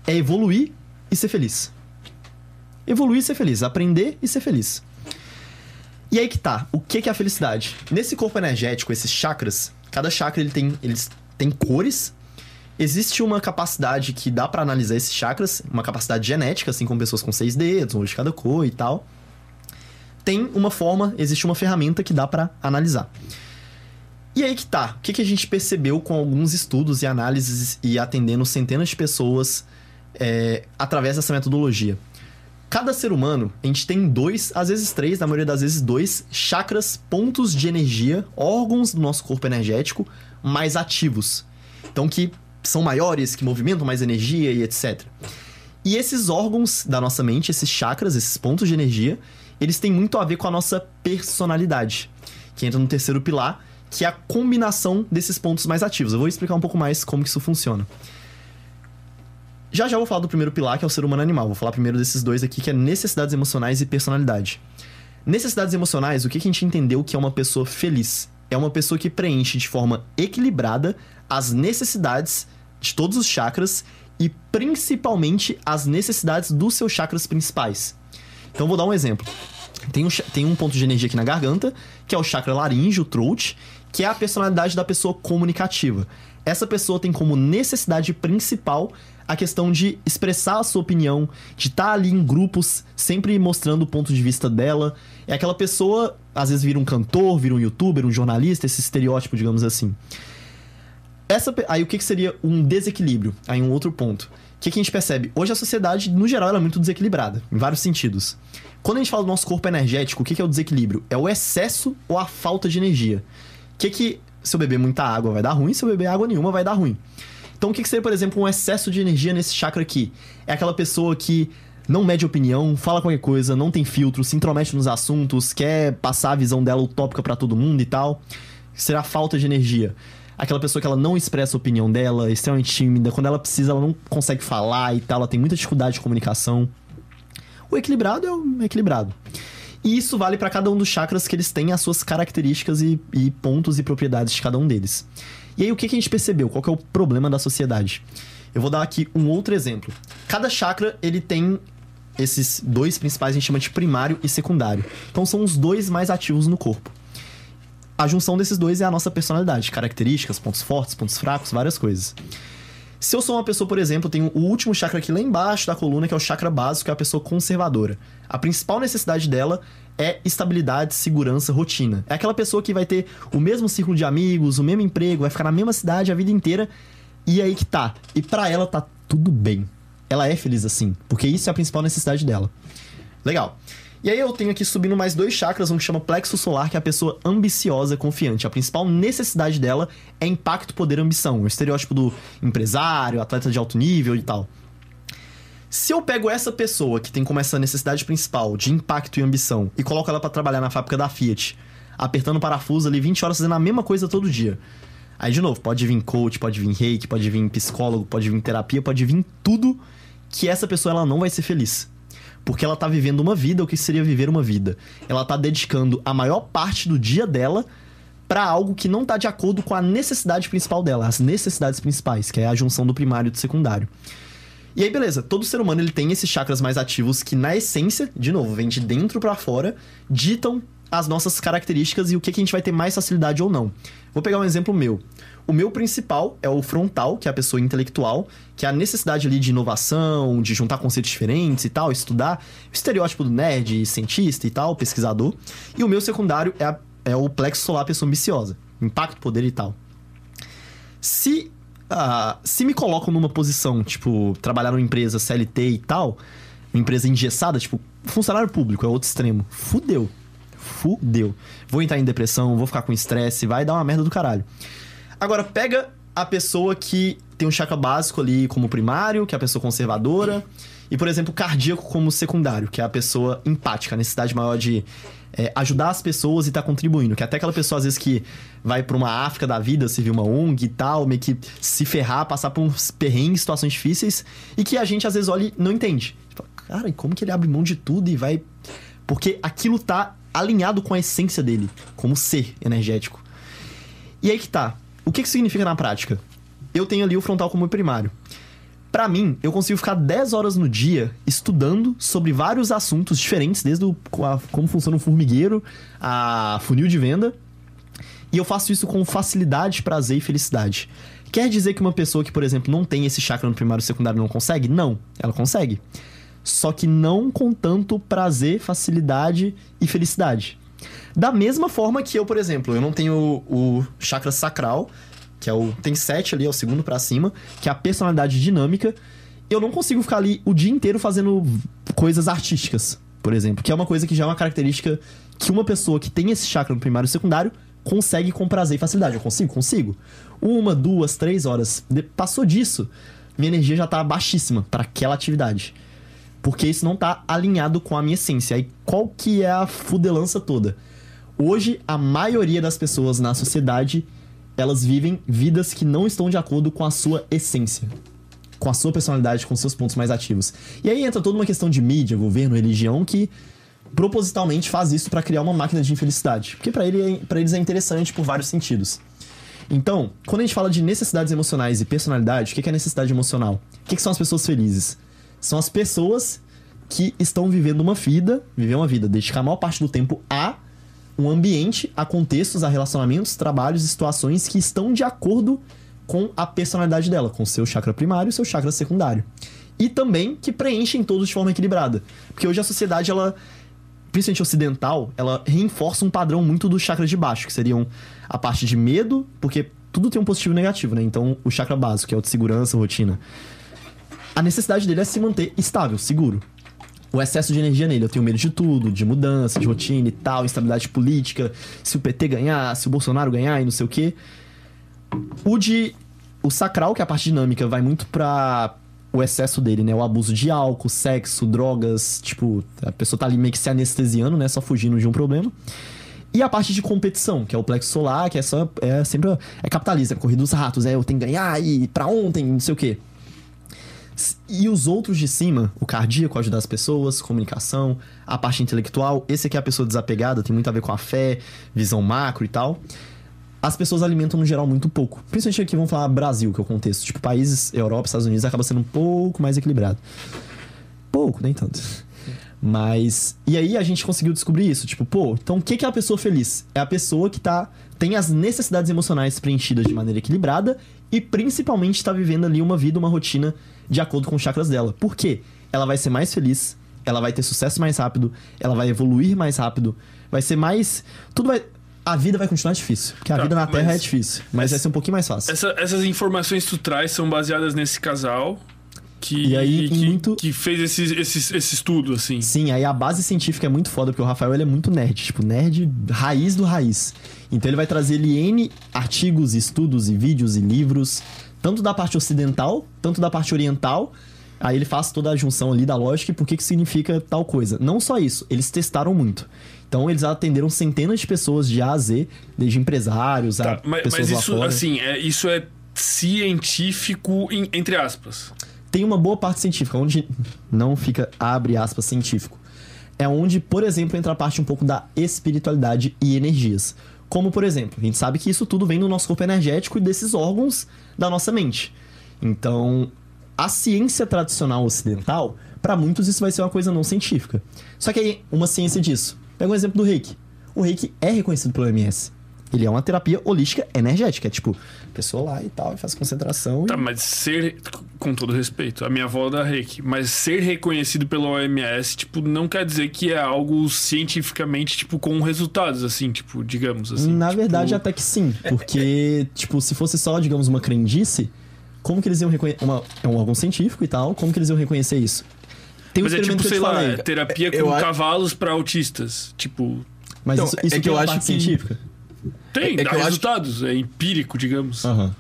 é evoluir e ser feliz. Evoluir e ser feliz, aprender e ser feliz. E aí que tá, o que é a felicidade? Nesse corpo energético, esses chakras, cada chakra ele tem, eles têm cores. Existe uma capacidade que dá pra analisar esses chakras, uma capacidade genética, assim como pessoas com seis dedos, um de cada cor e tal. Tem uma forma, existe uma ferramenta que dá pra analisar. E aí que tá, o que, que a gente percebeu com alguns estudos e análises e atendendo centenas de pessoas é, através dessa metodologia? Cada ser humano, a gente tem dois, às vezes três, na maioria das vezes dois, chakras, pontos de energia, órgãos do nosso corpo energético mais ativos. Então, que são maiores, que movimentam mais energia e etc. E esses órgãos da nossa mente, esses chakras, esses pontos de energia, eles têm muito a ver com a nossa personalidade, que entra no terceiro pilar, que é a combinação desses pontos mais ativos. Eu vou explicar um pouco mais como isso funciona. Já já vou falar do primeiro pilar, que é o ser humano animal. Vou falar primeiro desses dois aqui, que é necessidades emocionais e personalidade. Necessidades emocionais, o que, a gente entendeu que é uma pessoa feliz? É uma pessoa que preenche de forma equilibrada as necessidades de todos os chakras e principalmente as necessidades dos seus chakras principais. Então vou dar um exemplo. Tem um, tem um ponto de energia aqui na garganta, que é o chakra laríngeo, o throat, que é a personalidade da pessoa comunicativa. Essa pessoa tem como necessidade principal a questão de expressar a sua opinião, de estar tá ali em grupos, sempre mostrando o ponto de vista dela. É aquela pessoa, às vezes vira um cantor, vira um youtuber, um jornalista, esse estereótipo, digamos assim. Essa, aí o que, que seria um desequilíbrio? Aí um outro ponto. O que, que a gente percebe? Hoje a sociedade, no geral, é muito desequilibrada, em vários sentidos. Quando a gente fala do nosso corpo energético, o que, que é o desequilíbrio? É o excesso ou a falta de energia. O que, que se eu beber muita água vai dar ruim, se eu beber água nenhuma vai dar ruim. Então, o que, seria, por exemplo, um excesso de energia nesse chakra aqui? É aquela pessoa que não mede opinião, fala qualquer coisa, não tem filtro, se intromete nos assuntos, quer passar a visão dela utópica para todo mundo e tal. Será falta de energia. Aquela pessoa que ela não expressa a opinião dela, é extremamente tímida, quando ela precisa, ela não consegue falar e tal, ela tem muita dificuldade de comunicação. O equilibrado é o equilibrado. E isso vale para cada um dos chakras que eles têm as suas características e, e pontos e propriedades de cada um deles. E aí, o que, que a gente percebeu? Qual é o problema da sociedade? Eu vou dar aqui um outro exemplo. Cada chakra, ele tem esses dois principais, a gente chama de primário e secundário. Então, são os dois mais ativos no corpo. A junção desses dois é a nossa personalidade, características, pontos fortes, pontos fracos, várias coisas. Se eu sou uma pessoa, por exemplo, tenho o último chakra aqui lá embaixo da coluna, que é o chakra básico, que é a pessoa conservadora. A principal necessidade dela é estabilidade, segurança, rotina. É aquela pessoa que vai ter o mesmo círculo de amigos, o mesmo emprego, vai ficar na mesma cidade a vida inteira. E aí que tá. E para ela tá tudo bem. Ela é feliz assim, porque isso é a principal necessidade dela. Legal. E aí eu tenho aqui subindo mais dois chakras, um que chama plexo solar, que é a pessoa ambiciosa, confiante. A principal necessidade dela é impacto, poder, ambição. O estereótipo do empresário, atleta de alto nível e tal. Se eu pego essa pessoa que tem como essa necessidade principal de impacto e ambição e coloco ela para trabalhar na fábrica da Fiat, apertando parafuso ali 20 horas fazendo a mesma coisa todo dia. Aí, de novo, pode vir coach, pode vir reiki, pode vir psicólogo, pode vir terapia, pode vir tudo que essa pessoa ela não vai ser feliz. Porque ela tá vivendo uma vida, o que seria viver uma vida? Ela tá dedicando a maior parte do dia dela para algo que não tá de acordo com a necessidade principal dela, as necessidades principais, que é a junção do primário e do secundário. E aí, beleza, todo ser humano ele tem esses chakras mais ativos que, na essência, de novo, vem de dentro para fora, ditam as nossas características e o que, que a gente vai ter mais facilidade ou não. Vou pegar um exemplo meu. O meu principal é o frontal, que é a pessoa intelectual, que é a necessidade ali de inovação, de juntar conceitos diferentes e tal, estudar o estereótipo do nerd, cientista e tal, pesquisador. E o meu secundário é, a, é o plexo solar, pessoa ambiciosa, impacto, poder e tal. Se ah, se me colocam numa posição, tipo, trabalhar numa empresa CLT e tal, uma empresa engessada, tipo, funcionário público é outro extremo. Fudeu. Fudeu. Vou entrar em depressão, vou ficar com estresse, vai dar uma merda do caralho. Agora, pega a pessoa que tem um chakra básico ali como primário, que é a pessoa conservadora, e, por exemplo, cardíaco como secundário, que é a pessoa empática, a necessidade maior de é, ajudar as pessoas e estar tá contribuindo. Que até aquela pessoa, às vezes, que vai para uma África da vida, se viu uma ONG e tal, meio que se ferrar, passar por uns perrengues, situações difíceis, e que a gente, às vezes, olha e não entende. Tipo, cara, e como que ele abre mão de tudo e vai. Porque aquilo tá alinhado com a essência dele, como ser energético. E aí que tá. O que, que significa na prática? Eu tenho ali o frontal como primário. Para mim, eu consigo ficar 10 horas no dia estudando sobre vários assuntos diferentes, desde o, a, como funciona um formigueiro, a funil de venda. E eu faço isso com facilidade, prazer e felicidade. Quer dizer que uma pessoa que, por exemplo, não tem esse chakra no primário e secundário não consegue? Não, ela consegue. Só que não com tanto prazer, facilidade e felicidade. Da mesma forma que eu, por exemplo, eu não tenho o, o chakra sacral, que é o. Tem 7 ali, é o segundo para cima, que é a personalidade dinâmica. Eu não consigo ficar ali o dia inteiro fazendo coisas artísticas, por exemplo, que é uma coisa que já é uma característica que uma pessoa que tem esse chakra no primário e secundário consegue com prazer e facilidade. Eu consigo? Consigo. Uma, duas, três horas. Passou disso, minha energia já tá baixíssima para aquela atividade. Porque isso não tá alinhado com a minha essência. Aí qual que é a fudelança toda? Hoje, a maioria das pessoas na sociedade, elas vivem vidas que não estão de acordo com a sua essência. Com a sua personalidade, com seus pontos mais ativos. E aí entra toda uma questão de mídia, governo, religião, que propositalmente faz isso para criar uma máquina de infelicidade. Porque para ele, pra eles é interessante por vários sentidos. Então, quando a gente fala de necessidades emocionais e personalidade, o que é necessidade emocional? O que são as pessoas felizes? São as pessoas que estão vivendo uma vida, viver uma vida, dedicar a maior parte do tempo a um ambiente, a contextos, a relacionamentos, trabalhos e situações que estão de acordo com a personalidade dela, com seu chakra primário e seu chakra secundário. E também que preenchem todos de forma equilibrada. Porque hoje a sociedade, ela, principalmente ocidental, ela reforça um padrão muito do chakra de baixo, que seriam a parte de medo, porque tudo tem um positivo e negativo, né? Então, o chakra básico, que é o de segurança, rotina. A necessidade dele é se manter estável, seguro o excesso de energia nele. Eu tenho medo de tudo, de mudança, de rotina e tal, instabilidade política, se o PT ganhar, se o Bolsonaro ganhar e não sei o quê. O de. O sacral, que é a parte dinâmica, vai muito pra o excesso dele, né? O abuso de álcool, sexo, drogas, tipo, a pessoa tá ali meio que se anestesiando, né? Só fugindo de um problema. E a parte de competição, que é o plexo solar, que é só. É sempre. É capitalista, é corrida dos ratos, é eu tenho que ganhar e pra ontem, não sei o quê. E os outros de cima, o cardíaco, ajudar as pessoas, comunicação, a parte intelectual, esse aqui é a pessoa desapegada, tem muito a ver com a fé, visão macro e tal. As pessoas alimentam no geral muito pouco. Principalmente aqui, vamos falar Brasil, que é o contexto. Tipo, países, Europa, Estados Unidos, acaba sendo um pouco mais equilibrado. Pouco, nem tanto. Mas. E aí a gente conseguiu descobrir isso. Tipo, pô, então o que é a pessoa feliz? É a pessoa que tá. tem as necessidades emocionais preenchidas de maneira equilibrada e principalmente está vivendo ali uma vida, uma rotina de acordo com os chakras dela. Por quê? Ela vai ser mais feliz, ela vai ter sucesso mais rápido, ela vai evoluir mais rápido, vai ser mais. Tudo vai. A vida vai continuar difícil. Porque a Tá, vida na Terra é difícil. Mas vai ser um pouquinho mais fácil. Essa- essas informações que tu traz são baseadas nesse casal que, E aí, que, muito- que fez esse, esse, esse estudo, assim. Sim, aí a base científica é muito foda, porque o Rafael ele é muito nerd, tipo, nerd raiz do raiz. Então ele vai trazer ele N artigos, estudos e vídeos e livros, tanto da parte ocidental, tanto da parte oriental. Aí ele faz toda a junção ali da lógica e por que que significa tal coisa. Não só isso, eles testaram muito. Então eles atenderam centenas de pessoas de A a Z, desde empresários a Tá, mas, pessoas mas lá isso, fora. assim, é, isso é científico, em- entre aspas. tem uma boa parte científica, onde não fica, abre aspas, científico. É onde, por exemplo, entra a parte um pouco da espiritualidade e energias. Como, por exemplo, a gente sabe que isso tudo vem do nosso corpo energético e desses órgãos da nossa mente. Então, a ciência tradicional ocidental, para muitos isso vai ser uma coisa não científica. Só que aí, uma ciência disso. Pega um exemplo do reiki. O reiki é reconhecido pelo OMS. Ele é uma terapia holística energética. É tipo, pessoa lá e tal, e faz concentração Tá, e... mas ser, com todo respeito, a minha avó é da reiki, mas ser reconhecido pela OMS, tipo, não quer dizer que é algo cientificamente, tipo, com resultados, assim, tipo, digamos assim. Na tipo, verdade, até que sim. Porque, tipo, se fosse só, digamos, uma crendice, como que eles iam reconhecer. É um órgão científico e tal, como que eles iam reconhecer isso? Tem um Mas é tipo, que eu sei lá, falei. é terapia Eu com acho- cavalos pra autistas. Tipo, Mas Então, isso, é isso que tem eu uma acho parte que- científica? Tem, É- é dá eu acho resultados, é empírico, digamos. Aham.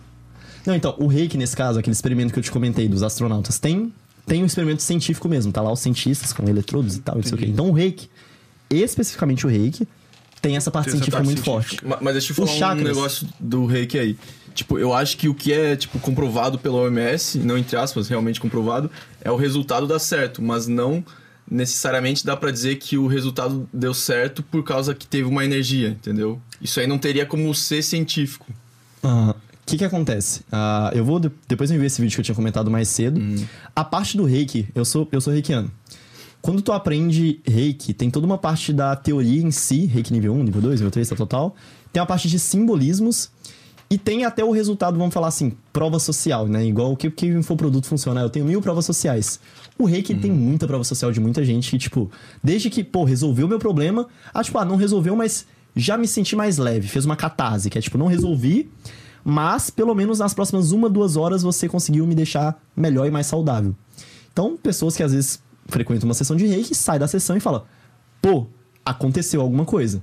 Não, então, o reiki, nesse caso, aquele experimento que eu te comentei dos astronautas, tem, tem um experimento científico mesmo. Tá lá os cientistas com eletrodos e tal, não sei o quê. Então, o reiki, especificamente o reiki, tem essa parte Tem essa científica parte muito científica. forte. Ma- Mas deixa eu Os falar um chakras. negócio do reiki aí. Tipo, eu acho que o que é, tipo, comprovado pela OMS, não entre aspas, realmente comprovado, é o resultado dar certo, mas não necessariamente dá pra dizer que o resultado deu certo por causa que teve uma energia, entendeu? Isso aí não teria como ser científico. O que que acontece? Ah, eu vou... de- Depois eu envio esse vídeo que eu tinha comentado mais cedo. A parte do reiki, eu sou, eu sou reikiano. Quando tu aprende reiki, tem toda uma parte da teoria em si, reiki nível 1, nível 2, nível 3, tal, tal, tal. Tem a parte de simbolismos e tem até o resultado, vamos falar assim, prova social, né? Igual o que, que o infoproduto funciona. Eu tenho mil provas sociais. O reiki tem muita prova social de muita gente que, tipo, desde que, pô, resolveu o meu problema, ah, tipo, ah, não resolveu, mas já me senti mais leve. Fez uma catarse, que é tipo, não resolvi, mas pelo menos nas próximas uma, duas horas você conseguiu me deixar melhor e mais saudável. Então, pessoas que às vezes frequenta uma sessão de reiki, sai da sessão e fala: pô, aconteceu alguma coisa.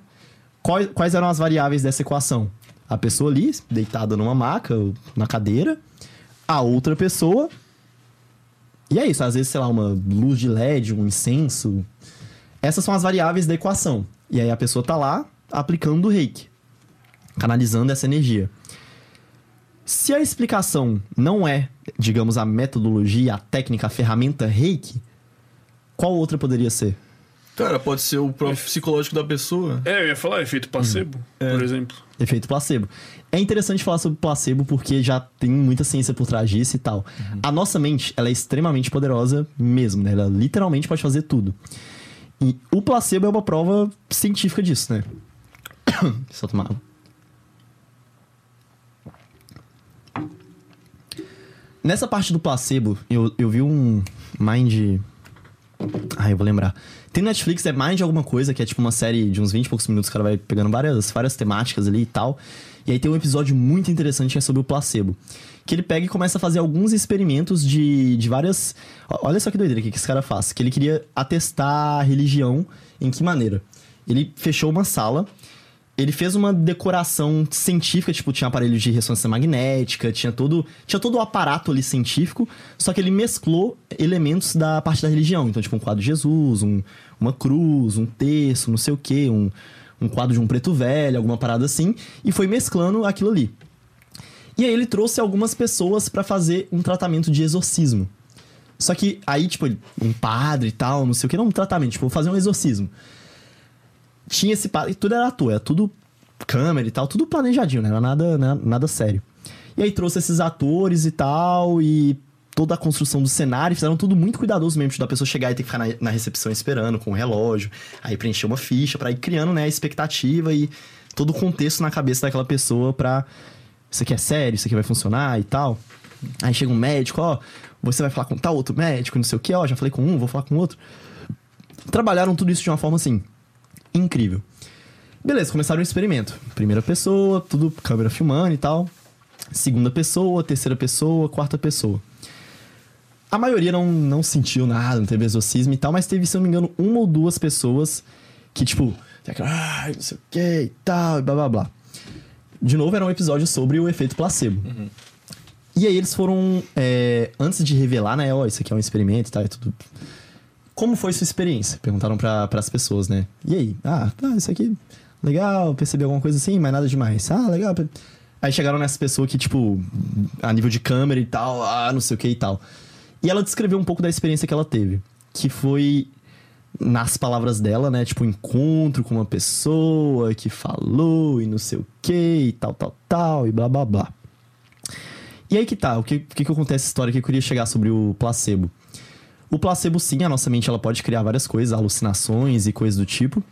Quais, quais eram as variáveis dessa equação? A pessoa ali, deitada numa maca, ou na cadeira, a outra pessoa. E é isso, às vezes, sei lá, uma luz de LED, um incenso. Essas são as variáveis da equação. E aí a pessoa tá lá aplicando o reiki, canalizando essa energia. Se a explicação não é, digamos, a metodologia, a técnica, a ferramenta reiki, qual outra poderia ser? Cara, pode ser o próprio psicológico da pessoa. É, eu ia falar efeito placebo, por exemplo. Efeito placebo. É interessante falar sobre placebo porque já tem muita ciência por trás disso e tal. A nossa mente, ela é extremamente poderosa mesmo, né? Ela literalmente pode fazer tudo. E o placebo é uma prova científica disso, né? Só tomar água. Nessa parte do placebo, eu, eu vi um Mind. Ah, eu vou lembrar. Tem Netflix, é Mind alguma coisa, que é tipo uma série de uns 20 e poucos minutos, o cara vai pegando várias, várias temáticas ali e tal. E aí tem um episódio muito interessante que é sobre o placebo. Que ele pega e começa a fazer alguns experimentos de, de várias. Olha só que doideira que esse cara faz. Que ele queria atestar a religião em que maneira? Ele fechou uma sala ele fez uma decoração científica, tipo, tinha aparelho de ressonância magnética, tinha todo, tinha todo o aparato ali científico, só que ele mesclou elementos da parte da religião. Então, tipo, um quadro de Jesus, um, uma cruz, um terço, não sei o quê, um, um quadro de um preto velho, alguma parada assim, e foi mesclando aquilo ali. E aí ele trouxe algumas pessoas pra fazer um tratamento de exorcismo. Só que aí, tipo, um padre e tal, não sei o que, não um tratamento, tipo, vou fazer um exorcismo tinha esse padre, tudo era ator, era tudo câmera e tal, tudo planejadinho, né? Não era nada, né? nada sério. E aí trouxe esses atores e tal, e toda a construção do cenário, fizeram tudo muito cuidadoso mesmo, da pessoa chegar e ter que ficar na, na recepção esperando com o relógio, aí preencher uma ficha pra ir criando, né, a expectativa e todo o contexto na cabeça daquela pessoa pra isso aqui é sério, isso aqui vai funcionar e tal. Aí chega um médico, ó, você vai falar com tal outro médico, não sei o que, ó, já falei com um, vou falar com outro. Trabalharam tudo isso de uma forma assim, incrível. Beleza, começaram o experimento. Primeira pessoa, tudo câmera filmando e tal. Segunda pessoa, terceira pessoa, quarta pessoa. A maioria não, não sentiu nada, não teve exorcismo e tal, mas teve, se eu não me engano, uma ou duas pessoas que, tipo, tem aquela, ah, não sei o que e tal, e blá blá blá. De novo, era um episódio sobre o efeito placebo. E aí eles foram, é, antes de revelar, né, ó, isso aqui é um experimento e tal, é tudo como foi sua experiência? Perguntaram para as pessoas, né? E aí? Ah, tá, isso aqui, legal, percebi alguma coisa assim, mas nada demais. Ah, legal. Aí chegaram nessa pessoa que, tipo, a nível de câmera e tal, ah, não sei o que e tal. E ela descreveu um pouco da experiência que ela teve. Que foi, nas palavras dela, né? Tipo, encontro com uma pessoa que falou e não sei o que e tal, tal, tal, e blá, blá, blá. E aí que tá, o que, que, que acontece essa história que eu queria chegar sobre o placebo? O placebo, sim, a nossa mente ela pode criar várias coisas, alucinações e coisas do tipo.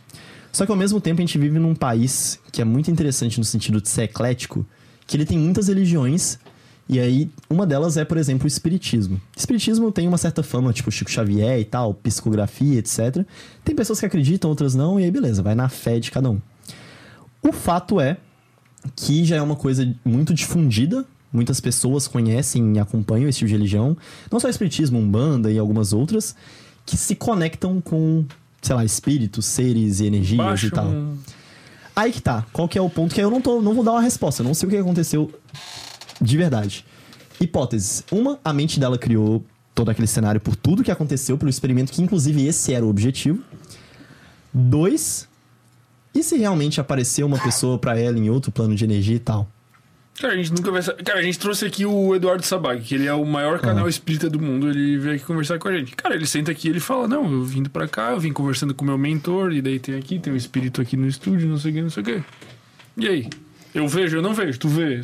Só que ao mesmo tempo a gente vive num país que é muito interessante no sentido de ser eclético, que ele tem muitas religiões, e aí uma delas é, por exemplo, o espiritismo. Espiritismo tem uma certa fama, tipo Chico Xavier e tal, psicografia, etc. Tem pessoas que acreditam, outras não, e aí beleza, vai na fé de cada um. O fato é que já é uma coisa muito difundida Muitas pessoas conhecem e acompanham esse tipo de religião, não só o espiritismo, umbanda e algumas outras, que se conectam com, sei lá, espíritos, seres e energias Baixa e tal. um- Aí que tá. Qual que é o ponto que eu não, tô, não vou dar uma resposta. Eu não sei o que aconteceu de verdade. Hipóteses. Uma, a mente dela criou todo aquele cenário por tudo que aconteceu, pelo experimento, que inclusive esse era o objetivo. Dois, e se realmente apareceu uma pessoa pra ela em outro plano de energia e tal? Cara, a gente nunca vai saber. Cara, a gente trouxe aqui o Eduardo Sabag, que ele é o maior canal espírita do mundo. Ele veio aqui conversar com a gente. Cara, ele senta aqui e ele fala: Não, eu vim pra cá, eu vim conversando com o meu mentor, e daí tem aqui, tem um espírito aqui no estúdio, não sei o que, não sei o que. E aí? Eu vejo, eu não vejo, tu vê.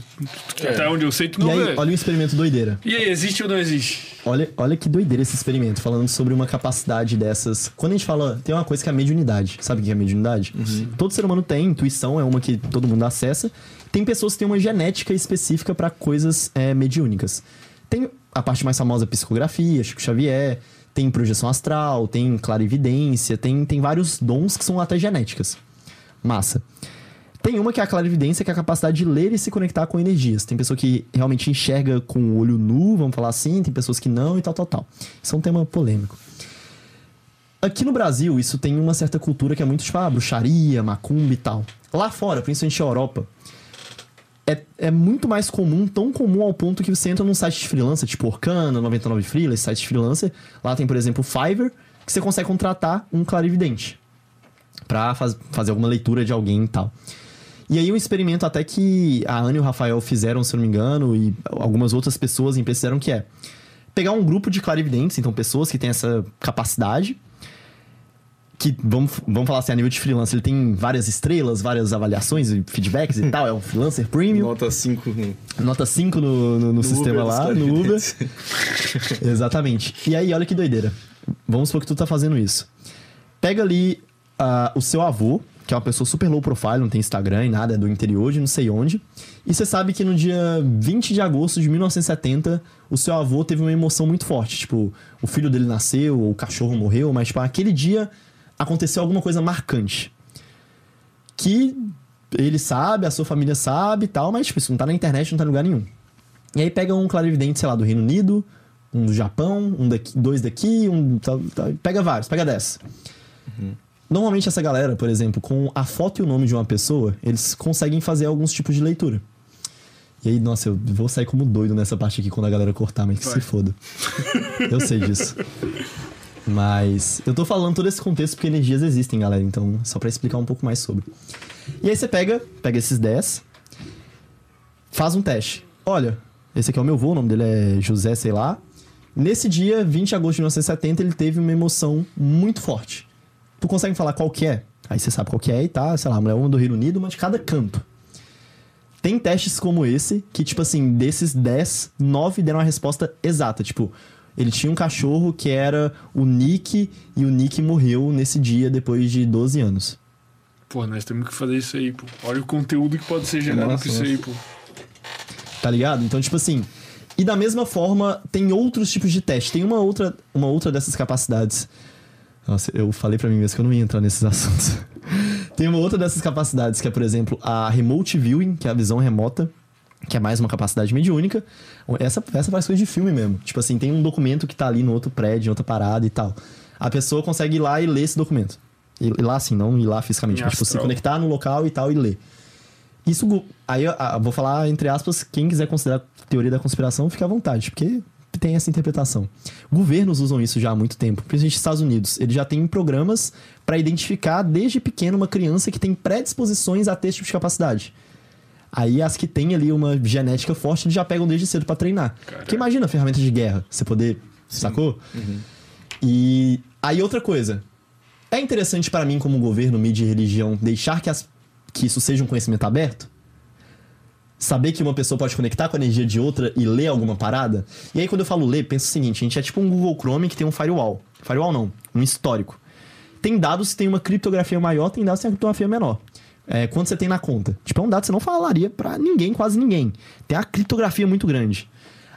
É. Até onde eu sei, tu não e aí, vê. olha o experimento doideira. E aí, existe ou não existe? Olha, olha que doideira esse experimento, falando sobre uma capacidade dessas. Quando a gente fala, tem uma coisa que é a mediunidade. Sabe o que é a mediunidade? Todo ser humano tem, intuição é uma que todo mundo acessa. Tem pessoas que têm uma genética específica para coisas é, mediúnicas. Tem a parte mais famosa, psicografia, Chico Xavier, tem projeção astral, tem clarividência, tem, tem vários dons que são até genéticas. Massa. Tem uma que é a clarividência, que é a capacidade de ler e se conectar com energias. Tem pessoa que realmente enxerga com o olho nu, vamos falar assim, tem pessoas que não e tal, tal, tal. Isso é um tema polêmico. Aqui no Brasil, isso tem uma certa cultura que é muito tipo, ah, bruxaria, macumba e tal. Lá fora, principalmente na Europa, é, é muito mais comum, tão comum ao ponto que você entra num site de freelancer, tipo Orkana, 99 Freelance, site de freelancer. Lá tem, por exemplo, Fiverr, que você consegue contratar um clarividente pra faz, fazer alguma leitura de alguém e tal. E aí um experimento até que a Ana e o Rafael fizeram, se eu não me engano, e algumas outras pessoas em fizeram que é pegar um grupo de clarividentes, então pessoas que têm essa capacidade, que, vamos, vamos falar assim, a nível de freelancer, ele tem várias estrelas, várias avaliações e feedbacks e tal, é um freelancer premium. Nota 5 no... Nota 5 no, no, no sistema Uber lá, no Uber. Exatamente. E aí, olha que doideira. Vamos supor que tu tá fazendo isso. Pega ali ah, o seu avô, que é uma pessoa super low profile, não tem Instagram e nada, é do interior de não sei onde. E você sabe que no dia 20 de agosto de 1970, o seu avô teve uma emoção muito forte. Tipo, o filho dele nasceu, ou o cachorro morreu, mas, tipo, aquele dia aconteceu alguma coisa marcante. Que ele sabe, a sua família sabe e tal, mas, tipo, isso não tá na internet, não tá em lugar nenhum. E aí pega um clarividente, sei lá, do Reino Unido, um do Japão, um daqui, dois daqui, um. tá- tá- pega vários, pega dez. Normalmente essa galera, por exemplo, com a foto e o nome de uma pessoa, eles conseguem fazer alguns tipos de leitura. E aí, nossa, eu vou sair como doido nessa parte aqui quando a galera cortar, mas que Vai. se foda. eu sei disso. Mas eu tô falando todo esse contexto porque energias existem, galera. Então, só pra explicar um pouco mais sobre. E aí você pega, pega esses 10, faz um teste. Olha, esse aqui é o meu vô, o nome dele é José, sei lá. Nesse dia, 20 de agosto de 1970, ele teve uma emoção muito forte. Tu consegue falar qual que é? Aí você sabe qual que é e tá, sei lá, é uma do Reino Unido, uma de cada canto. Tem testes como esse, que, tipo assim, desses 10, 9 deram a resposta exata. Tipo, ele tinha um cachorro que era o Nick, e o Nick morreu nesse dia depois de 12 anos. Pô, nós temos que fazer isso aí, pô. Olha o conteúdo que pode ser gerado Nossa, com isso aí, pô. Tá ligado? Então, tipo assim. E da mesma forma, tem outros tipos de teste. Tem uma outra, uma outra dessas capacidades. Nossa, eu falei pra mim mesmo que eu não ia entrar nesses assuntos. tem uma outra dessas capacidades, que é, por exemplo, a Remote Viewing, que é a visão remota, que é mais uma capacidade mediúnica. Essa, essa faz coisa de filme mesmo. Tipo assim, tem um documento que tá ali no outro prédio, em outra parada e tal. A pessoa consegue ir lá e ler esse documento. Ir lá assim, não ir lá fisicamente, mas tipo, se conectar no local e tal e ler. Isso, aí eu ah, vou falar entre aspas, quem quiser considerar teoria da conspiração, fica à vontade, porque tem essa interpretação. Governos usam isso já há muito tempo, principalmente nos Estados Unidos. Eles já têm programas para identificar desde pequeno uma criança que tem predisposições a ter esse tipo de capacidade. Aí as que têm ali uma genética forte, eles já pegam desde cedo para treinar. Porque imagina ferramenta de guerra, você poder, sacou? E aí outra coisa. É interessante para mim como governo, mídia e religião deixar que, as, que isso seja um conhecimento aberto? Saber que uma pessoa pode conectar com a energia de outra e ler alguma parada? E aí quando eu falo ler, pensa o seguinte, a gente é tipo um Google Chrome que tem um firewall. Firewall não, um histórico. Tem dados que tem uma criptografia maior, tem dados que tem uma criptografia menor. É, quanto você tem na conta? Tipo, é um dado que você não falaria pra ninguém, quase ninguém. Tem a criptografia muito grande.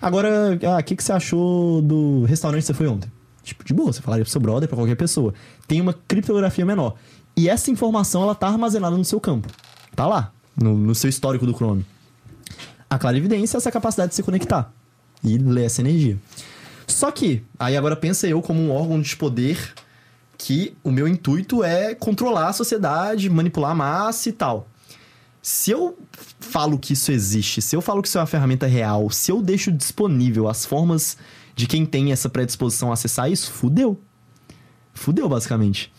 Agora, ah, o que, que você achou do restaurante que você foi ontem? Tipo, de boa, você falaria pro seu brother, pra qualquer pessoa. Tem uma criptografia menor. E essa informação, ela tá armazenada no seu campo. Tá lá, no, no seu histórico do Chrome. A clarividência é essa capacidade de se conectar e ler essa energia. Só que, aí agora pensa eu como um órgão de poder que o meu intuito é controlar a sociedade, manipular a massa e tal. Se eu falo que isso existe, se eu falo que isso é uma ferramenta real, se eu deixo disponível as formas de quem tem essa predisposição a acessar isso, fudeu. Fudeu, basicamente.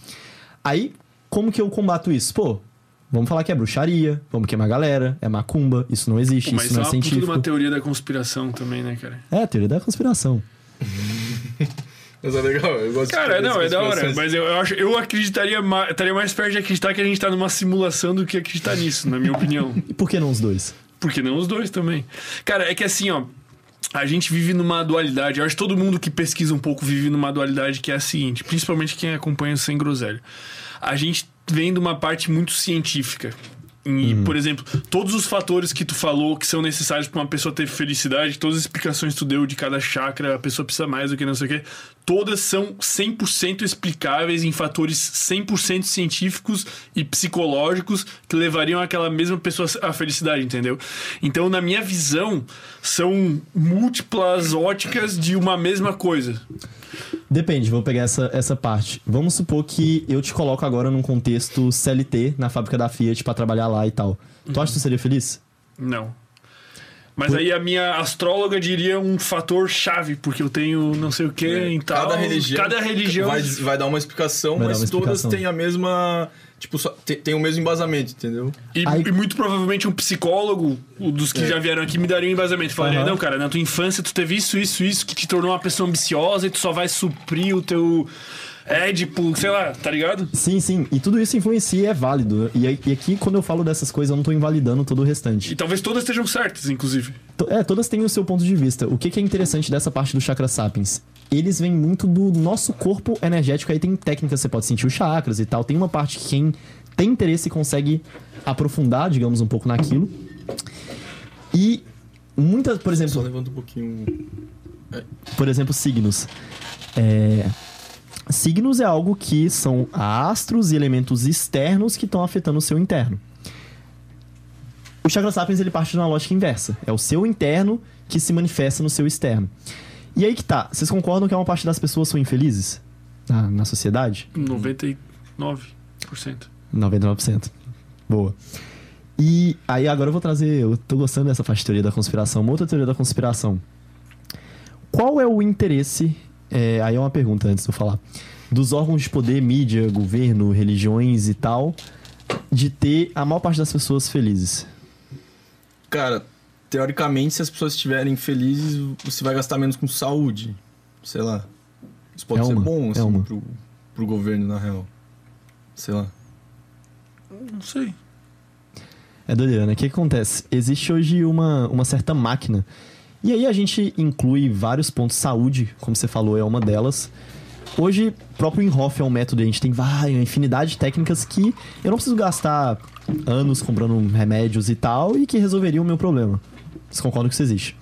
Aí, como que eu combato isso? Pô, vamos falar que é bruxaria, vamos queimar a galera, é macumba, isso não existe, Pô, mas isso não é é uma científico. uma teoria da conspiração também, né, cara? É, teoria da conspiração. Mas é legal, eu gosto Cara, de não, é da hora. Mas eu, eu acho, eu acreditaria mais, estaria mais perto de acreditar que a gente tá numa simulação do que acreditar nisso, na minha opinião. E por que não os dois? Porque não os dois também. Cara, é que assim, ó. A gente vive numa dualidade. Eu acho que todo mundo que pesquisa um pouco vive numa dualidade que é a seguinte, principalmente quem acompanha o Sem Groselha. A gente vem de uma parte muito científica. E, por exemplo, todos os fatores que tu falou que são necessários para uma pessoa ter felicidade, todas as explicações que tu deu de cada chakra, a pessoa precisa mais do que não sei o quê, todas são 100% explicáveis em fatores 100% científicos e psicológicos que levariam aquela mesma pessoa à felicidade, entendeu? Então, na minha visão, são múltiplas óticas de uma mesma coisa. Depende, vou pegar essa, essa parte. Vamos supor que eu te coloco agora num contexto CLT na fábrica da Fiat pra trabalhar lá e tal. Tu acha que tu seria feliz? Não. Mas aí a minha astróloga diria um fator chave, porque eu tenho não sei o que É, e tal. Cada religião, Cada religião. vai, vai dar uma explicação, Vai dar mas uma todas explicação. têm a mesma. Tipo, só, tem, tem o mesmo embasamento, entendeu? E, Aí- e muito provavelmente um psicólogo, dos que já vieram aqui, me daria um embasamento. Falaria, Aham. não, cara, na tua infância tu teve isso, isso, isso, que te tornou uma pessoa ambiciosa e tu só vai suprir o teu Édipo, sei lá, tá ligado? Sim, sim. E tudo isso influencia e é válido. E, e aqui, quando eu falo dessas coisas, eu não tô invalidando todo o restante. E talvez todas estejam certas, inclusive. É, todas têm o seu ponto de vista. O que, que é interessante dessa parte do chakra sapiens? Eles vêm muito do nosso corpo energético. Aí tem técnicas, você pode sentir os chakras e tal. Tem uma parte que quem tem interesse consegue aprofundar, digamos, um pouco naquilo. E muitas, por Só exemplo, levanta um pouquinho. por exemplo, signos. É, Signos é algo que são astros e elementos externos que estão afetando o seu interno. O Chakra Sapiens ele parte de uma lógica inversa. É o seu interno que se manifesta no seu externo. E aí que tá. Vocês concordam que uma parte das pessoas são infelizes na, na sociedade? 99%. 99%. Boa. E aí agora eu vou trazer, eu tô gostando dessa parte de teoria da conspiração, uma outra teoria da conspiração. Qual é o interesse, é, aí é uma pergunta antes de eu falar, dos órgãos de poder, mídia, governo, religiões e tal, de ter a maior parte das pessoas felizes? Cara, teoricamente, se as pessoas estiverem felizes, você vai gastar menos com saúde. Sei lá. Isso pode É ser uma, bom, é assim, uma. pro, pro governo, na real. Sei lá. Não sei. É doideira, né? O que, que acontece? Existe hoje uma, uma certa máquina. E aí a gente inclui vários pontos. Saúde, como você falou, é uma delas. Hoje, o próprio Inhofe é um método. A gente tem várias, uma infinidade de técnicas que eu não preciso gastar anos comprando remédios e tal e que resolveriam o meu problema. Vocês concordam que isso existe?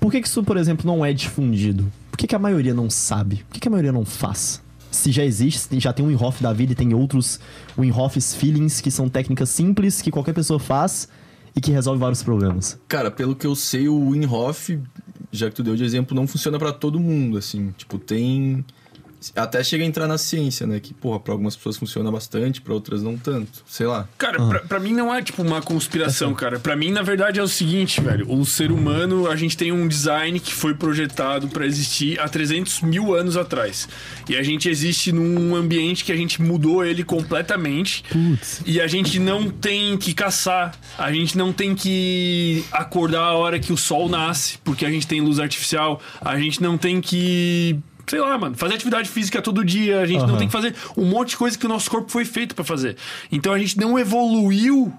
Por que, que isso, por exemplo, não é difundido? Por que, que a maioria não sabe? Por que, que a maioria não faz? Se já existe, se já tem um Inhofe da vida e tem outros Winhofes Feelings, que são técnicas simples que qualquer pessoa faz e que resolve vários problemas. Cara, pelo que eu sei, o Winhoff, já que tu deu de exemplo, não funciona pra todo mundo, assim. Tipo, tem. Até chega a entrar na ciência, né? Que, porra, pra algumas pessoas funciona bastante, pra outras não tanto. Sei lá. Cara, pra, pra mim não é tipo uma conspiração, cara. Pra mim, na verdade, é o seguinte, velho. O ser humano, a gente tem um design que foi projetado pra existir há 300 mil anos atrás. E a gente existe num ambiente que a gente mudou ele completamente. Putz. E a gente não tem que caçar, a gente não tem que acordar a hora que o sol nasce, porque a gente tem luz artificial, a gente não tem que. Sei lá, mano, fazer atividade física todo dia, a gente não Aham. tem que fazer um monte de coisa que o nosso corpo foi feito pra fazer. Então a gente não evoluiu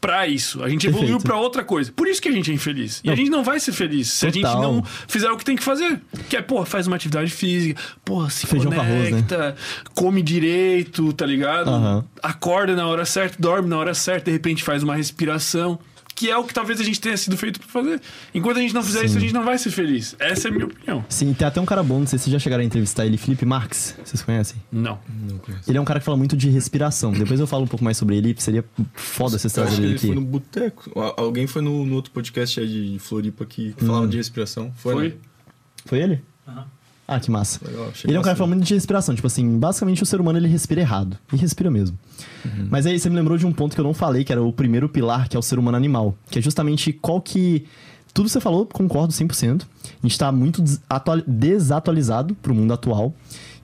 pra isso, a gente evoluiu Perfeito. pra outra coisa. Por isso que a gente é infeliz. E a Não. gente não vai ser feliz se a gente Total. não fizer o que tem que fazer. Que é, porra, faz uma atividade física, porra, se Feijão com arroz, né? conecta, come direito, tá ligado? Aham. acorda na hora certa, dorme na hora certa, de repente faz uma respiração. Que é o que talvez a gente tenha sido feito pra fazer. Enquanto a gente não fizer isso, a gente não vai ser feliz. Essa é a minha opinião. Sim, tem até um cara bom, não sei se vocês já chegaram a entrevistar ele, Felipe Marx. Vocês conhecem? Não. Não conheço. Ele é um cara que fala muito de respiração. Depois eu falo um pouco mais sobre ele, seria foda vocês Eu acho trazerem que ele ele foi aqui. no boteco. Al- Alguém foi no, no outro podcast aí de Floripa que falava Hum. de respiração. Foi? Foi? né? Foi ele? Ah, que massa. Legal, Ele é um cara que fala muito de respiração. Tipo assim, basicamente o ser humano ele respira errado. E respira mesmo. Mas aí você me lembrou de um ponto que eu não falei, que era o primeiro pilar, que é o ser humano animal. Que é justamente qual que. Tudo que você falou, concordo 100%. A gente tá muito desatual- desatualizado pro mundo atual.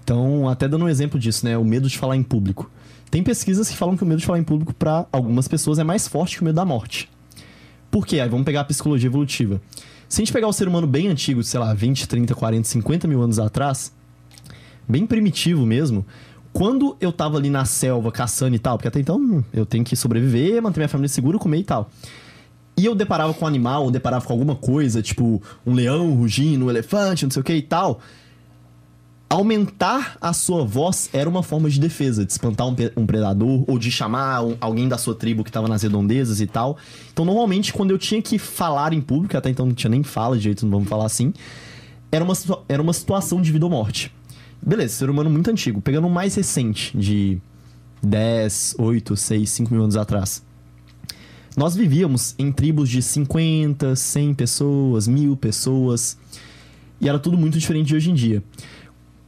Então, até dando um exemplo disso, né? O medo de falar em público. Tem pesquisas que falam que o medo de falar em público para algumas pessoas é mais forte que o medo da morte. Por quê? Aí vamos pegar a psicologia evolutiva. Se a gente pegar o ser humano bem antigo, sei lá, 20, 30, 40, 50 mil anos atrás, bem primitivo mesmo, quando eu tava ali na selva caçando e tal, porque até então eu tenho que sobreviver, manter minha família segura, comer e tal. E eu deparava com um animal, ou deparava com alguma coisa, tipo um leão rugindo, um elefante, não sei o que e tal. Aumentar a sua voz era uma forma de defesa, de espantar um, um predador ou de chamar um- alguém da sua tribo que tava nas redondezas e tal. Então, normalmente, quando eu tinha que falar em público, até então não tinha nem fala direito, não vamos falar assim, era uma, era uma situação de vida ou morte. Beleza, ser humano muito antigo. Pegando o mais recente, de 10, 8, 6, 5 mil anos atrás. Nós vivíamos em tribos de 50, 100 pessoas, mil pessoas. E era tudo muito diferente de hoje em dia.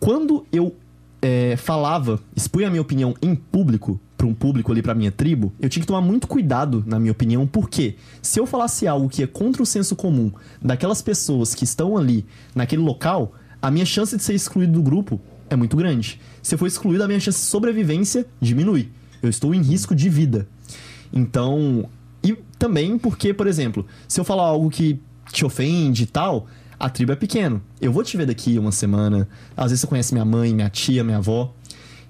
Quando eu é, falava, expunha a minha opinião em público, para um público ali, para minha tribo, eu tinha que tomar muito cuidado, na minha opinião, porque se eu falasse algo que é contra o senso comum daquelas pessoas que estão ali, naquele local, a minha chance de ser excluído do grupo é muito grande. Se eu for excluído, a minha chance de sobrevivência diminui. Eu estou em risco de vida. Então, e também porque, por exemplo, se eu falar algo que te ofende e tal, a tribo é pequeno. Eu vou te ver daqui uma semana. Às vezes você conhece minha mãe, minha tia, minha avó.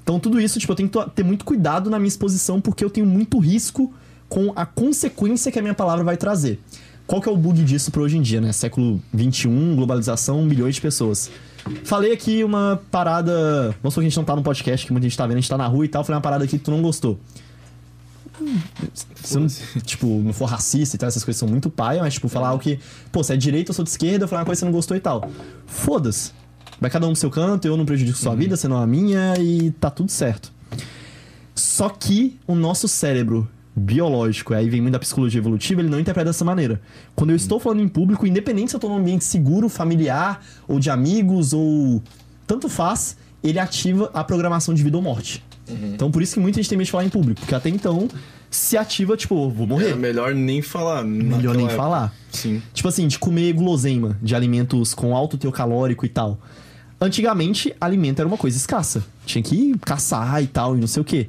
Então, tudo isso, tipo, eu tenho que ter muito cuidado na minha exposição porque eu tenho muito risco com a consequência que a minha palavra vai trazer. Qual que é o bug disso para hoje em dia, né? Século 21, globalização, milhões de pessoas. Falei aqui uma parada. Supor que a gente não tá no podcast, que muita gente tá vendo, a gente tá na rua e tal. Falei uma parada aqui que tu não gostou. Se não, tipo, não for racista e tal, essas coisas são muito paia, mas, tipo, falar o que, pô, você é de direita, eu sou de esquerda, eu falar uma coisa que você não gostou e tal. Foda-se. Vai cada um pro seu canto, eu não prejudico sua vida, você não a minha, e tá tudo certo. Só que o nosso cérebro biológico, aí vem muito da psicologia evolutiva, ele não interpreta dessa maneira. Quando eu estou falando em público, independente se eu tô num ambiente seguro, familiar, ou de amigos, ou tanto faz, ele ativa a programação de vida ou morte. Então por isso que muita gente tem medo de falar em público, porque até então se ativa, tipo, vou morrer. É melhor nem falar. Melhor nem época. falar. Sim. Tipo assim, de comer guloseima, de alimentos com alto teor calórico e tal. Antigamente, alimento era uma coisa escassa. Tinha que caçar e tal, e não sei o quê.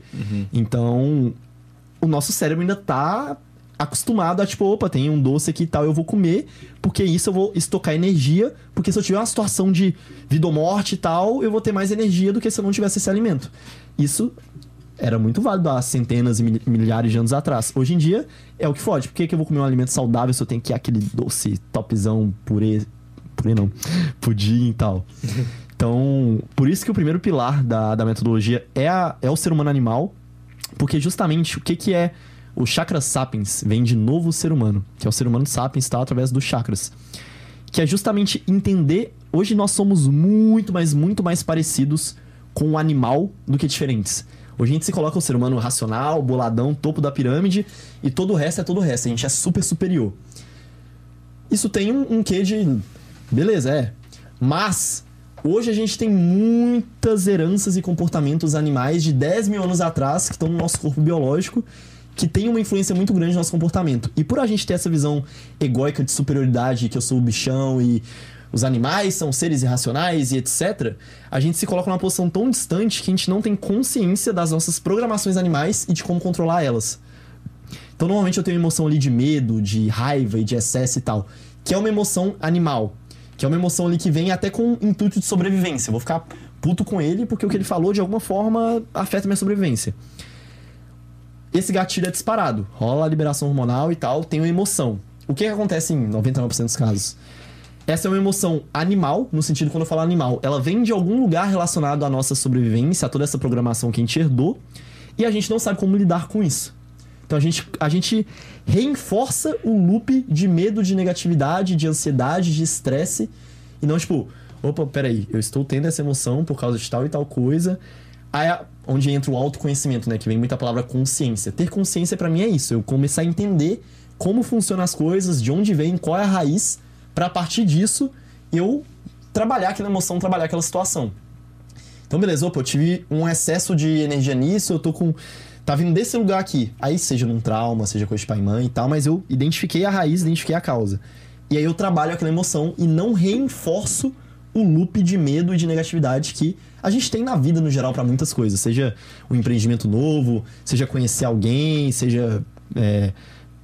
Então, o nosso cérebro ainda tá acostumado a, tipo, opa, tem um doce aqui e tal, eu vou comer, porque isso eu vou estocar energia, porque se eu tiver uma situação de vida ou morte e tal, eu vou ter mais energia do que se eu não tivesse esse alimento. Isso era muito válido há centenas e mil- milhares de anos atrás. Hoje em dia, é o que fode. Por que, que eu vou comer um alimento saudável se eu tenho que ir aquele doce topzão, purê... Purê não. Pudim e tal. Então, por isso que o primeiro pilar da, da metodologia é, a- é o ser humano animal, porque justamente o que, que é o chakra sapiens? Vem de novo ser humano, que é o ser humano sapiens, tá? Através dos chakras. Que é justamente entender. Hoje nós somos muito, mas muito mais parecidos com o animal do que diferentes. Hoje a gente se coloca o ser humano racional, boladão, topo da pirâmide, e todo o resto é todo o resto. A gente é super superior. Isso tem um, um quê de. Beleza, é. Mas hoje a gente tem muitas heranças e comportamentos animais de 10 mil anos atrás que estão no nosso corpo biológico, que tem uma influência muito grande no nosso comportamento. E por a gente ter essa visão egóica de superioridade, que eu sou o bichão e os animais são seres irracionais e etc., a gente se coloca numa posição tão distante que a gente não tem consciência das nossas programações animais e de como controlar elas. Então, normalmente eu tenho uma emoção ali de medo, de raiva e de excesso e tal, que é uma emoção animal, que é uma emoção ali que vem até com intuito de sobrevivência. Eu vou ficar puto com ele porque o que ele falou de alguma forma afeta minha sobrevivência. Esse gatilho é disparado, rola a liberação hormonal e tal, tem uma emoção. O que, que acontece em 99% dos casos? Essa é uma emoção animal, no sentido quando eu falo animal, ela vem de algum lugar relacionado à nossa sobrevivência, a toda essa programação que a gente herdou, e a gente não sabe como lidar com isso. Então a gente, a gente reforça o loop de medo, de negatividade, de ansiedade, de estresse. E não, tipo, opa, peraí, eu estou tendo essa emoção por causa de tal e tal coisa. Aí, a- onde entra o autoconhecimento, né? Que vem muita palavra consciência. Ter consciência pra mim é isso. Eu começar a entender como funcionam as coisas, de onde vem, qual é a raiz, pra a partir disso eu trabalhar aquela emoção, trabalhar aquela situação. Então, beleza, opa, eu tive um excesso de energia nisso, eu tô com. Tá vindo desse lugar aqui. Aí, seja num trauma, seja coisa de pai e mãe e tal, mas eu identifiquei a raiz, identifiquei a causa. E aí eu trabalho aquela emoção e não reforço o loop de medo e de negatividade que a gente tem na vida no geral pra muitas coisas. Seja um empreendimento novo, seja conhecer alguém, seja é,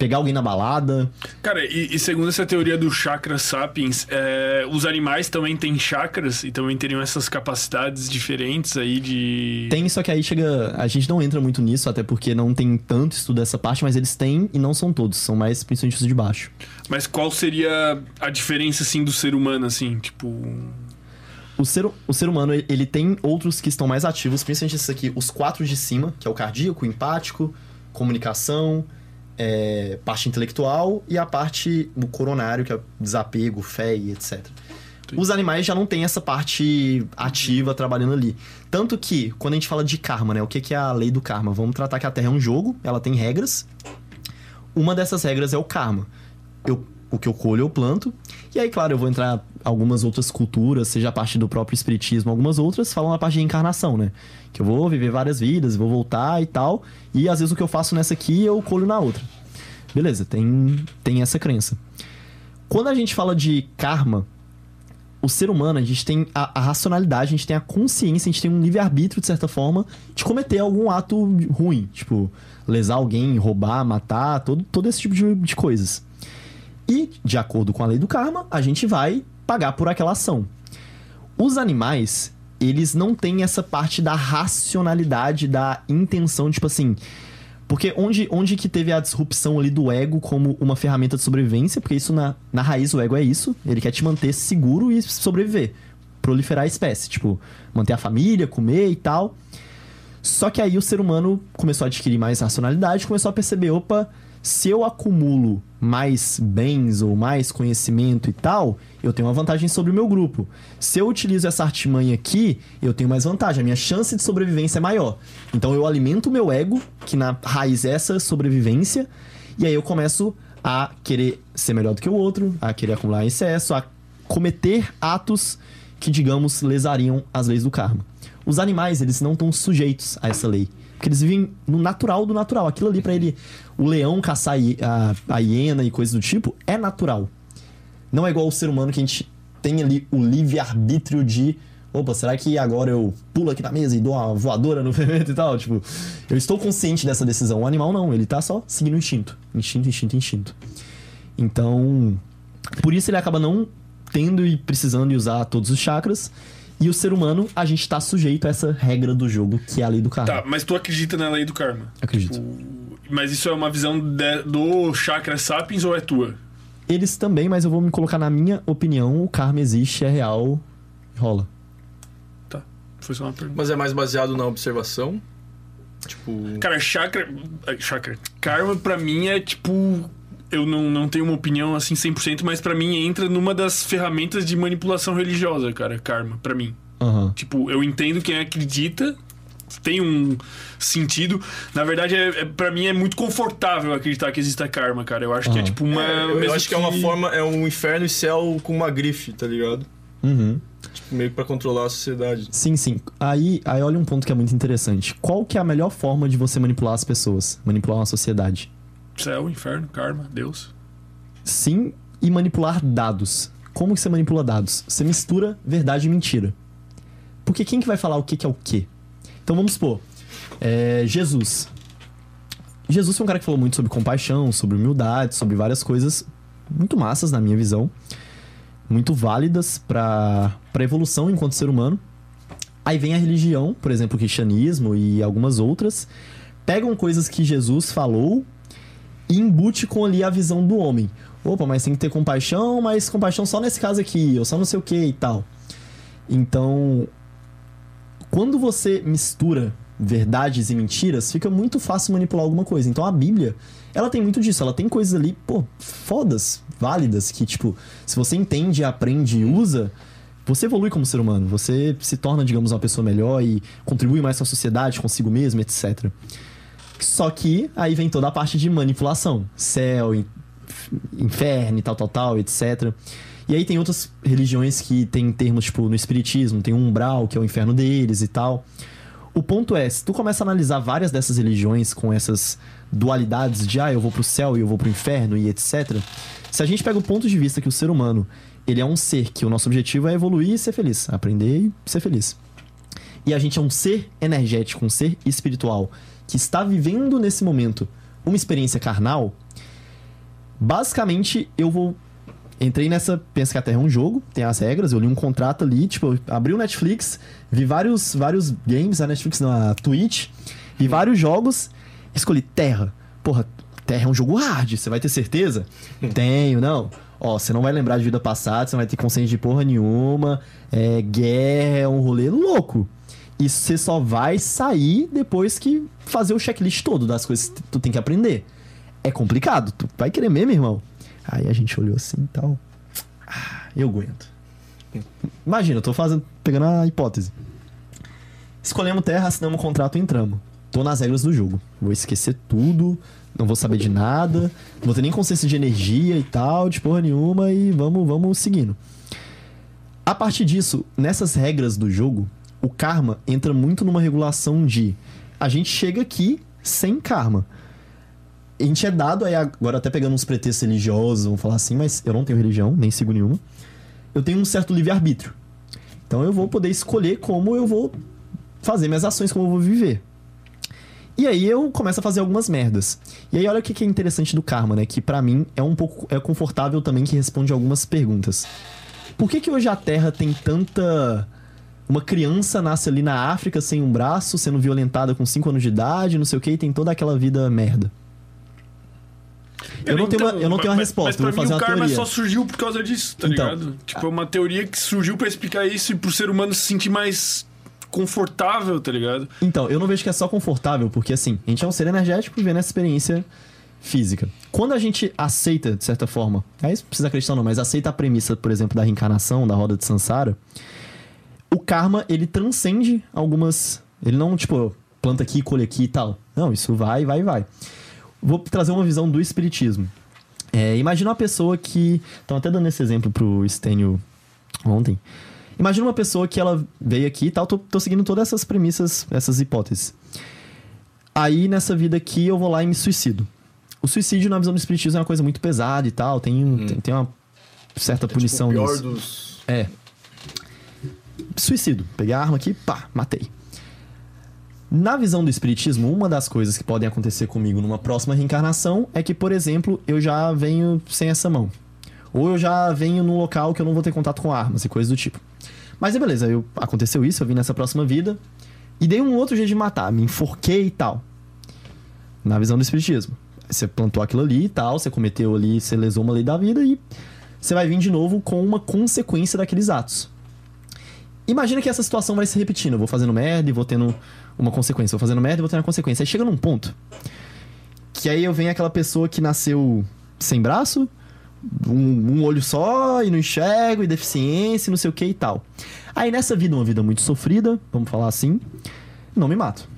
pegar alguém na balada. Cara, e, e segundo essa teoria do chakra sapiens, é, os animais também têm chakras e também teriam essas capacidades diferentes aí de. Tem, só que aí chega. A gente não entra muito nisso, até porque não tem tanto estudo dessa parte, mas eles têm e não são todos, são mais principalmente os de baixo. Mas qual seria a diferença, assim, do ser humano, assim? Tipo. O ser, o ser humano, ele- tem outros que estão mais ativos, principalmente esses aqui, os quatro de cima, que é o cardíaco, o empático, comunicação, é, parte intelectual e a parte do coronário, que é desapego, fé e etc. Os animais já não tem essa parte ativa trabalhando ali. Tanto que, quando a gente fala de karma, né? O que que é a lei do karma? Vamos tratar que a Terra é um jogo, ela tem regras. Uma dessas regras é o karma. Eu, o que eu colho, eu planto. E aí, claro, eu vou entrar algumas outras culturas, seja a parte do próprio espiritismo, algumas outras falam a parte de encarnação, né? Que eu vou viver várias vidas, vou voltar e tal. E às vezes o que eu faço nessa aqui, eu colho na outra. Beleza, tem, tem essa crença. Quando a gente fala de karma, o ser humano, a gente tem a, a racionalidade, a gente tem a consciência, a gente tem um livre-arbítrio, de certa forma, de cometer algum ato ruim. Tipo, lesar alguém, roubar, matar, todo, todo esse tipo de, de coisas. E, de acordo com a lei do karma, a gente vai pagar por aquela ação. Os animais, eles não têm essa parte da racionalidade, da intenção, tipo assim. Porque onde, onde que teve a disrupção ali do ego como uma ferramenta de sobrevivência? Porque isso, na, na raiz, o ego é isso. Ele quer te manter seguro e sobreviver. Proliferar a espécie. Tipo, manter a família, comer e tal. Só que aí o ser humano começou a adquirir mais racionalidade, começou a perceber, opa, se eu acumulo mais bens ou mais conhecimento e tal, eu tenho uma vantagem sobre o meu grupo. Se eu utilizo essa artimanha aqui, eu tenho mais vantagem, a minha chance de sobrevivência é maior. Então eu alimento o meu ego, que na raiz é essa sobrevivência, e aí eu começo a querer ser melhor do que o outro, a querer acumular excesso, a cometer atos que, digamos, lesariam as leis do karma. Os animais, eles não estão sujeitos a essa lei. Porque eles vivem no natural do natural. Aquilo ali pra ele, o leão caçar a a, hiena e coisas do tipo, é natural. Não é igual o ser humano que a gente tem ali o livre-arbítrio de. Opa, será que agora eu pulo aqui na mesa e dou uma voadora no fermento e tal? Tipo, eu estou consciente dessa decisão. O animal não, ele tá só seguindo o instinto. Instinto, instinto, instinto. Então, por isso ele acaba não tendo e precisando usar todos os chakras. E o ser humano, a gente tá sujeito a essa regra do jogo, que é a lei do karma. Tá, mas tu acredita na lei do karma? Acredito. Tipo, mas isso é uma visão de- do chakra sapiens ou é tua? Eles também, mas eu vou me colocar na minha opinião, o karma existe, é real, rola. Tá. Foi só uma pergunta. Mas é mais baseado na observação? Tipo. Cara, chakra. Chakra. Karma pra mim é tipo. Eu não, não tenho uma opinião assim 100%, mas pra mim entra numa das ferramentas de manipulação religiosa, cara. Karma, pra mim. Aham. Tipo, eu entendo quem acredita, tem um sentido. Na verdade, é, é, pra mim é muito confortável acreditar que exista karma, cara. Eu acho que é tipo uma. É, eu, eu mesmo acho que é uma forma, é um inferno e céu com uma grife, tá ligado? Uhum. Tipo, meio que pra controlar a sociedade. Sim, sim. Aí, aí olha um ponto que é muito interessante. Qual que é a melhor forma de você manipular as pessoas? Manipular uma sociedade? Céu, inferno, karma, Deus. Sim, e manipular dados. Como que você manipula dados? Você mistura verdade e mentira. Porque quem que vai falar o que, que é o quê? Então vamos supor, é, Jesus. Jesus foi um cara que falou muito sobre compaixão, sobre humildade, sobre várias coisas muito massas na minha visão, muito válidas para para evolução enquanto ser humano. Aí vem a religião, por exemplo, o cristianismo e algumas outras, pegam coisas que Jesus falou embute com ali a visão do homem. Opa, mas tem que ter compaixão, mas compaixão só nesse caso aqui, ou só não sei o que e tal. Então, quando você mistura verdades e mentiras, fica muito fácil manipular alguma coisa. Então a Bíblia, ela tem muito disso. Ela tem coisas ali, pô, fodas, válidas, que, tipo, se você entende, aprende e usa, você evolui como ser humano. Você se torna, digamos, uma pessoa melhor e contribui mais com a sociedade, consigo mesmo, etc. Só que aí vem toda a parte de manipulação. Céu, in- inferno e tal, tal, tal, etc. E aí tem outras religiões que tem termos, tipo, no espiritismo, tem um umbral, que é o inferno deles e tal. O ponto é, se tu começa a analisar várias dessas religiões com essas dualidades de, ah, eu vou pro céu e eu vou pro inferno e etc. Se a gente pega o ponto de vista que o ser humano, ele é um ser que o nosso objetivo é evoluir e ser feliz, aprender e ser feliz. E a gente é um ser energético, um ser espiritual, que está vivendo nesse momento uma experiência carnal, basicamente eu vou. Entrei nessa. Pensa que a Terra é um jogo, tem as regras, eu li um contrato ali, tipo, abri o Netflix, vi vários, vários games, a Netflix não, a Twitch, vi vários jogos, escolhi Terra. Porra, Terra é um jogo hard, você vai ter certeza? Tenho, não. Ó, você não vai lembrar de vida passada, você não vai ter consciência de porra nenhuma, é guerra, é um rolê louco. E você só vai sair depois que fazer o checklist todo das coisas que tu tem que aprender. É complicado, tu vai querer mesmo, irmão? Aí a gente olhou assim e tal. Ah, eu aguento. Imagina, eu tô fazendo, pegando a hipótese. Escolhemos terra, assinamos um contrato e entramos. Tô nas regras do jogo. Vou esquecer tudo, não vou saber de nada, não vou ter nem consciência de energia e tal, de porra nenhuma, e vamos, vamos seguindo. A partir disso, nessas regras do jogo, o karma entra muito numa regulação de a gente chega aqui sem karma. A gente é dado aí, agora até pegando uns pretextos religiosos, vamos falar assim, mas eu não tenho religião, nem sigo nenhuma. Eu tenho um certo livre-arbítrio. Então eu vou poder escolher como eu vou fazer minhas ações, como eu vou viver. E aí eu começo a fazer algumas merdas. E aí olha o que é interessante do karma, né? Que pra mim é um pouco é confortável também que responde algumas perguntas. Por que que hoje a Terra tem tanta uma criança nasce ali na África sem um braço, sendo violentada com 5 anos de idade, não sei o que, e tem toda aquela vida merda. Eu não tenho uma, eu não tenho uma mas- resposta, Mas eu vou fazer mim o uma karma teoria. só surgiu por causa disso, tá Então, ligado? Tipo, é uma teoria que surgiu pra explicar isso e pro ser humano se sentir mais confortável, tá ligado? Então, eu não vejo que é só confortável, porque assim, a gente é um ser energético vivendo essa experiência física. Quando a gente aceita, de certa forma, aí você precisa acreditar ou não, mas aceita a premissa, por exemplo, da reencarnação, da roda de Sansara, o karma, ele transcende algumas. Ele não, tipo, planta aqui, colhe aqui e tal. Não, isso vai, vai, vai. Vou trazer uma visão do espiritismo. É, imagina uma pessoa que. Estão até dando esse exemplo pro Stênio ontem. Imagina uma pessoa que ela veio aqui e tal, tô, tô seguindo todas essas premissas, essas hipóteses. Aí, nessa vida aqui, eu vou lá e me suicido. O suicídio, na visão do espiritismo, é uma coisa muito pesada e tal, tem, um- tem, tem uma certa punição tipo, o pior nisso. dos. É. Suicídio. Peguei a arma aqui, pá, matei. Na visão do espiritismo, uma das coisas que podem acontecer comigo numa próxima reencarnação é que, por exemplo, eu já venho sem essa mão. Ou eu já venho num local que eu não vou ter contato com armas e coisas do tipo. Mas é beleza, eu, aconteceu isso, eu vim nessa próxima vida e dei um outro jeito de matar, me enforquei e tal. Na visão do espiritismo. Você plantou aquilo ali e tal, você cometeu ali, você lesou uma lei da vida e você vai vir de novo com uma consequência daqueles atos. Imagina que essa situação vai se repetindo. Eu vou fazendo merda e vou tendo uma consequência. Vou fazendo merda e vou tendo uma consequência. Aí chega num ponto que aí eu venho aquela pessoa que nasceu sem braço, um, um olho só e não enxergo, e deficiência, e não sei o que e tal. Aí nessa vida, uma vida muito sofrida, vamos falar assim, não me mato.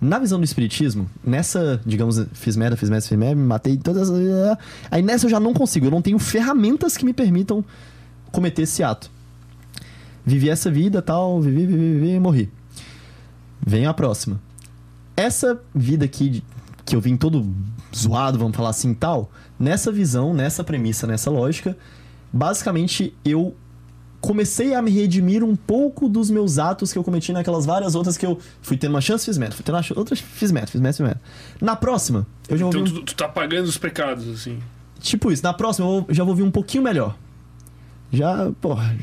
Na visão do espiritismo, nessa, digamos, fiz merda, fiz merda, fiz merda, me matei todas. Aí nessa eu já não consigo, eu não tenho ferramentas que me permitam cometer esse ato. Vivi essa vida, tal, vivi, vivi, vivi e morri. Vem a próxima. Essa vida aqui, que eu vim todo zoado, vamos falar assim, tal, nessa visão, nessa premissa, nessa lógica, basicamente eu comecei a me redimir um pouco dos meus atos que eu cometi naquelas várias outras que eu fui tendo uma chance, fiz merda, fui tendo uma ch- outras, fiz merda, fiz merda, fiz merda. Na próxima, eu já vou Então vir tu, tu tá pagando os pecados, assim. Tipo isso, na próxima eu já vou vir um pouquinho melhor. Já, porra,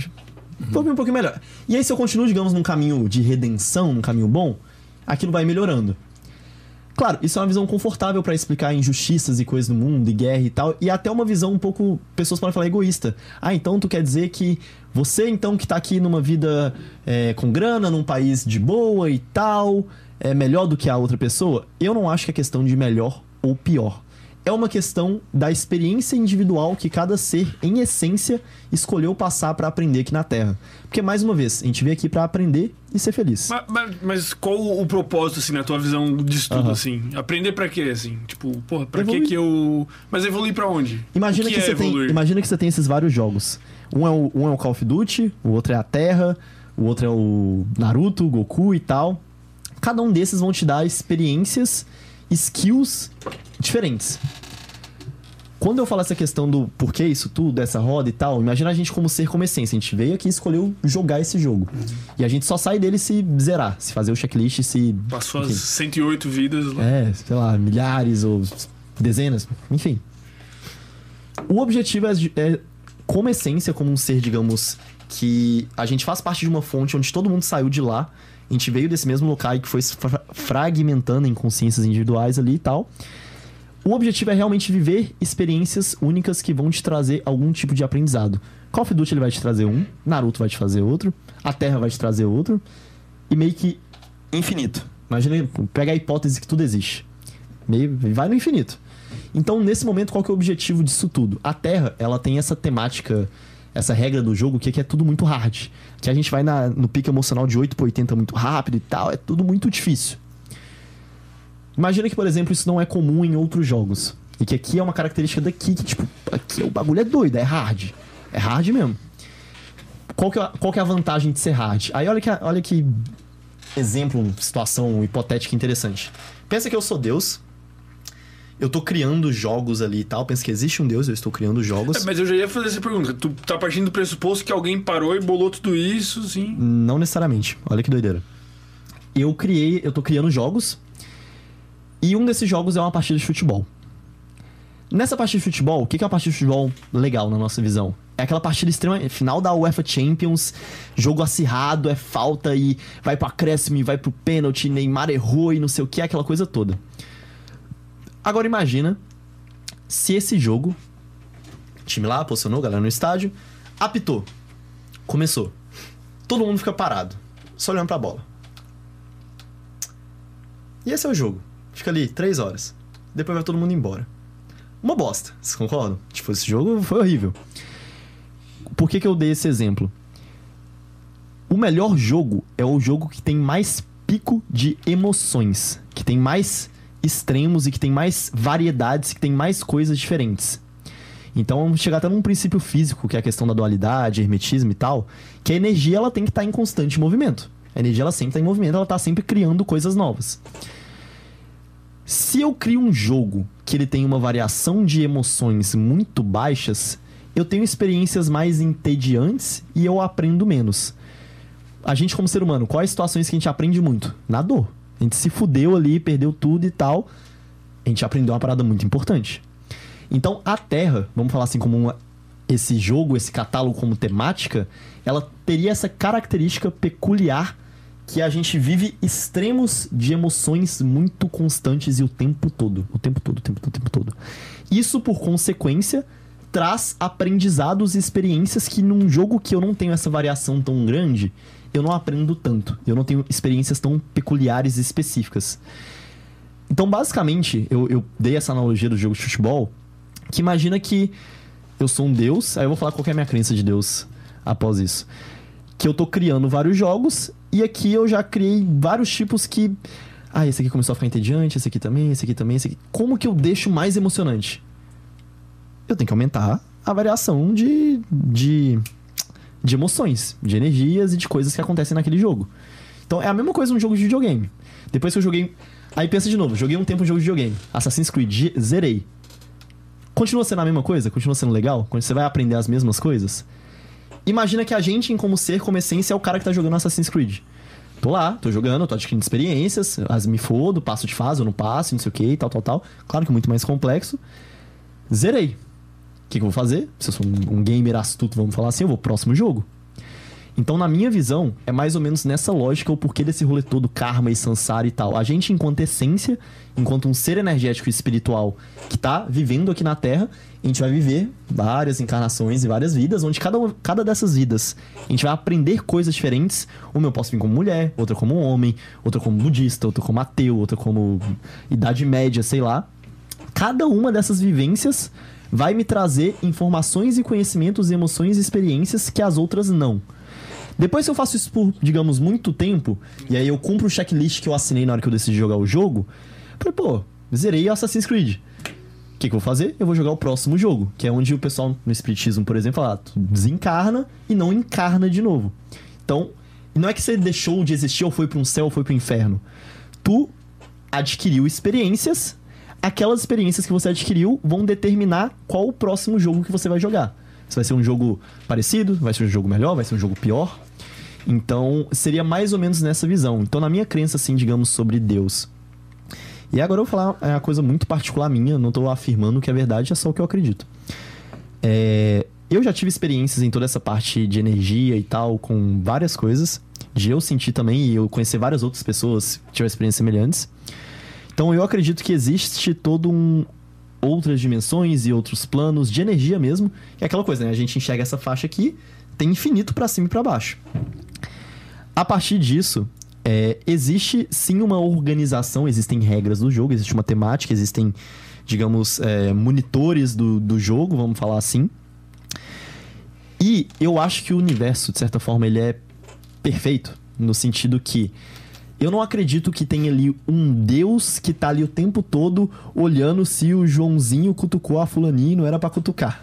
vou um pouquinho melhor. E aí, se eu continuo, digamos, num caminho de redenção, num caminho bom, aquilo vai melhorando. Claro, isso é uma visão confortável pra explicar injustiças e coisas no mundo, e guerra e tal, e até uma visão um pouco, pessoas podem falar egoísta. Ah, então tu quer dizer que você, então, que tá aqui numa vida é, com grana, num país de boa e tal, é melhor do que a outra pessoa? Eu não acho que é questão de melhor ou pior. É uma questão da experiência individual que cada ser, em essência, escolheu passar pra aprender aqui na Terra. Porque, mais uma vez, a gente veio aqui pra aprender e ser feliz. Mas, mas- mas qual o propósito, assim, na tua visão disso tudo, Aham. assim? Aprender pra quê, assim? Tipo, porra, pra Evoluir. que eu... Mas evoluir pra onde? Imagina o que, que, é você tem, imagina que você tem esses vários jogos. Um é, o, um é o Call of Duty, o outro é a Terra, o outro é o Naruto, Goku e tal. Cada um desses vão te dar experiências, skills diferentes. Quando eu falo essa questão do porquê isso tudo, essa roda e tal, imagina a gente como ser como essência. A gente veio aqui e escolheu jogar esse jogo. E a gente só sai dele se zerar, se fazer o checklist, se. Passou as enfim. 108 vidas lá. É, sei lá, milhares ou dezenas, enfim. O objetivo é, é, como essência, como um ser, digamos, que a gente faz parte de uma fonte onde todo mundo saiu de lá, a gente veio desse mesmo local que foi fragmentando em consciências individuais ali e tal. O objetivo é realmente viver experiências únicas que vão te trazer algum tipo de aprendizado. Call of Duty ele vai te trazer um, Naruto vai te trazer outro, a Terra vai te trazer outro, e meio que infinito. Imagina, pega a hipótese que tudo existe. Meio, vai no infinito. Então, nesse momento, qual que é o objetivo disso tudo? A Terra, ela tem essa temática essa regra do jogo, que aqui é tudo muito hard. Que a gente vai na- no pico emocional de 8 para 80 muito rápido e tal, é tudo muito difícil. Imagina que, por exemplo, isso não é comum em outros jogos. E que aqui é uma característica daqui, que, tipo, aqui o bagulho é doido, é hard. É hard mesmo. Qual que é, qual que é a vantagem de ser hard? Aí olha que, olha que exemplo, situação hipotética interessante. Pensa que eu sou Deus. Eu tô criando jogos ali e tal. Pensa que existe um Deus, eu estou criando jogos. É, mas eu já ia fazer essa pergunta. Tu tá partindo do pressuposto que alguém parou e bolou tudo isso, sim. Não necessariamente. Olha que doideira. Eu criei, eu tô criando jogos. E um desses jogos é uma partida de futebol. Nessa partida de futebol, o que é uma partida de futebol legal na nossa visão? É aquela partida extrema, final da UEFA Champions, jogo acirrado, é falta e vai pro acréscimo e vai pro pênalti, Neymar errou e não sei o que, aquela coisa toda. Agora imagina se esse jogo, time lá, posicionou, galera no estádio, apitou, começou. Todo mundo fica parado, só olhando pra bola. E esse é o jogo. Fica ali três horas. Depois vai todo mundo embora. Uma bosta, vocês concordam? Tipo, esse jogo foi horrível. Por que, que eu dei esse exemplo? O melhor jogo é o jogo que tem mais pico de emoções, que tem mais extremos e que tem mais variedades, que tem mais coisas diferentes. Então vamos chegar até num princípio físico, que é a questão da dualidade, hermetismo e tal, que a energia ela tem que estar em constante movimento. A energia ela sempre está em movimento, ela está sempre criando coisas novas. Se eu crio um jogo que ele tem uma variação de emoções muito baixas, eu tenho experiências mais entediantes e eu aprendo menos. A gente, como ser humano, quais situações que a gente aprende muito? Na dor. A gente se fudeu ali, perdeu tudo e tal. A gente aprendeu uma parada muito importante. Então, a Terra, vamos falar assim como uma- esse jogo, esse catálogo como temática, ela teria essa característica peculiar que a gente vive extremos de emoções muito constantes e o tempo todo, o tempo todo, o tempo todo, o tempo todo. Isso, por consequência, traz aprendizados e experiências que num jogo que eu não tenho essa variação tão grande, eu não aprendo tanto. Eu não tenho experiências tão peculiares e específicas. Então, basicamente, eu, eu dei essa analogia do jogo de futebol, que imagina que eu sou um deus, aí eu vou falar qual é a minha crença de deus após isso. Que eu tô criando vários jogos, e aqui eu já criei vários tipos que. Ah, esse aqui começou a ficar entediante, esse aqui também, esse aqui também, esse aqui. Como que eu deixo mais emocionante? Eu tenho que aumentar a variação de, de, de emoções, de energias e de coisas que acontecem naquele jogo. Então é a mesma coisa num jogo de videogame. Depois que eu joguei. Aí pensa de novo, joguei um tempo um jogo de videogame. Assassin's Creed, zerei. Continua sendo a mesma coisa? Continua sendo legal? Quando você vai aprender as mesmas coisas? Imagina que a gente, em como ser, como essência, é o cara que tá jogando Assassin's Creed. Tô lá, tô jogando, tô adquirindo experiências, as me fodo, passo de fase, eu não passo, não sei o que, tal, tal, tal. Claro que é muito mais complexo. Zerei. Que, que eu vou fazer? Se eu sou um, um gamer astuto, vamos falar assim, eu vou pro próximo jogo. Então, na minha visão, é mais ou menos nessa lógica o porquê desse rolê todo, karma e samsara e tal. A gente, enquanto essência, enquanto um ser energético e espiritual que tá vivendo aqui na Terra, a gente vai viver várias encarnações e várias vidas, onde cada, cada dessas vidas a gente vai aprender coisas diferentes. Uma eu posso vir como mulher, outra como homem, outra como budista, outra como ateu, outra como idade média, sei lá. Cada uma dessas vivências vai me trazer informações e conhecimentos, emoções e experiências que as outras não. Depois que eu faço isso por, digamos, muito tempo, e aí eu cumpro o checklist que eu assinei na hora que eu decidi jogar o jogo, falei, pô, zerei Assassin's Creed. O que, que eu vou fazer? Eu vou jogar o próximo jogo, que é onde o pessoal no Espiritismo, por exemplo, fala, ah, tu desencarna e não encarna de novo. Então, não é que você deixou de existir ou foi para um céu ou foi para o inferno. Tu adquiriu experiências, aquelas experiências que você adquiriu vão determinar qual o próximo jogo que você vai jogar. Se vai ser um jogo parecido, vai ser um jogo melhor, vai ser um jogo pior. Então, seria mais ou menos nessa visão. Então, na minha crença, assim, digamos, sobre Deus. E agora eu vou falar uma coisa muito particular minha, não tô afirmando que é verdade, é só o que eu acredito. É, eu já tive experiências em toda essa parte de energia e tal, com várias coisas. De eu sentir também e eu conhecer várias outras pessoas que tiveram experiências semelhantes. Então eu acredito que existe todo um outras dimensões e outros planos de energia mesmo. É aquela coisa, né? A gente enxerga essa faixa aqui, tem infinito pra cima e pra baixo. A partir disso, é, existe sim uma organização, existem regras do jogo, existe uma temática, existem, digamos, é, monitores do, do jogo, vamos falar assim. E eu acho que o universo, de certa forma, ele é perfeito. No sentido que eu não acredito que tenha ali um Deus que tá ali o tempo todo olhando se o Joãozinho cutucou a fulaninha e não era pra cutucar.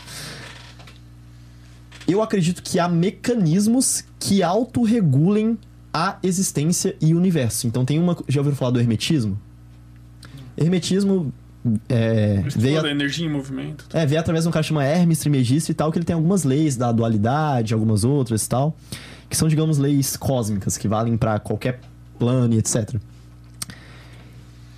Eu acredito que há mecanismos que autorregulem a existência e o universo. Então tem uma. Já ouviram falar do hermetismo? Hermetismo é, veio, a- energia em movimento. é, veio através de um cara chamado Hermes Trismegisto e tal, que ele tem algumas leis da dualidade, algumas outras e tal, que são, digamos, leis cósmicas, que valem pra qualquer plano e etc.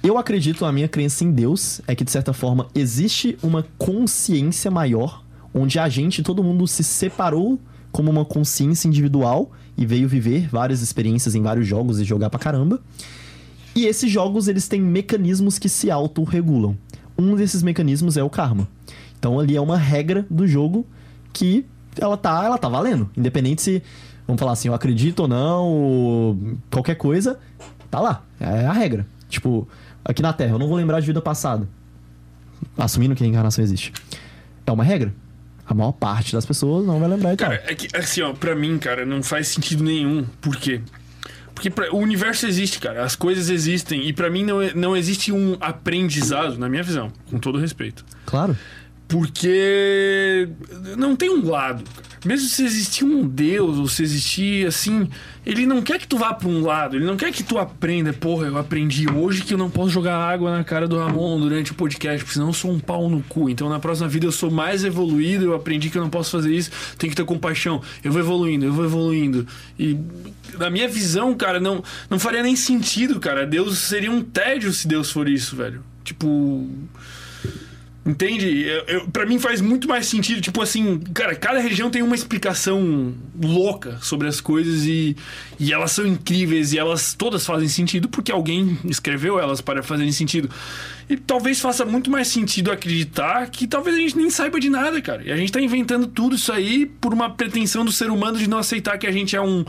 Eu acredito, a minha crença em Deus é que, de certa forma, existe uma consciência maior, onde a gente, todo mundo se separou como uma consciência individual e veio viver várias experiências em vários jogos e jogar pra caramba. E esses jogos, eles têm mecanismos que se autorregulam. Um desses mecanismos é o karma. Então ali é uma regra do jogo que ela tá, ela tá valendo. Independente se, vamos falar assim, eu acredito ou não, ou qualquer coisa, tá lá. É a regra. Tipo, aqui na Terra, eu não vou lembrar de vida passada. Assumindo que a reencarnação existe. É uma regra. A maior parte das pessoas não vai lembrar e tal. Cara, é que, assim, ó, pra mim, cara, não faz sentido nenhum. Por quê? Porque pra- o universo existe, cara. As coisas existem. E pra mim não, não existe um aprendizado, na minha visão, com todo respeito. Claro. Porque não tem um lado. Mesmo se existir um Deus, ou se existir assim, ele não quer que tu vá pra um lado, ele não quer que tu aprenda. Porra, eu aprendi hoje que eu não posso jogar água na cara do Ramon durante o podcast, porque senão eu sou um pau no cu. Então na próxima vida eu sou mais evoluído, eu aprendi que eu não posso fazer isso, tenho que ter compaixão. Eu vou evoluindo, eu vou evoluindo. E na minha visão, cara, não, não faria nem sentido, cara. Deus seria um tédio se Deus for isso, velho. Tipo. Entende? Eu, eu, pra mim faz muito mais sentido. Tipo assim, cara, cada religião tem uma explicação louca sobre as coisas e, e elas são incríveis e elas todas fazem sentido porque alguém escreveu elas para fazerem sentido. E talvez faça muito mais sentido acreditar que talvez a gente nem saiba de nada, cara. E a gente tá inventando tudo isso aí por uma pretensão do ser humano de não aceitar que a gente é um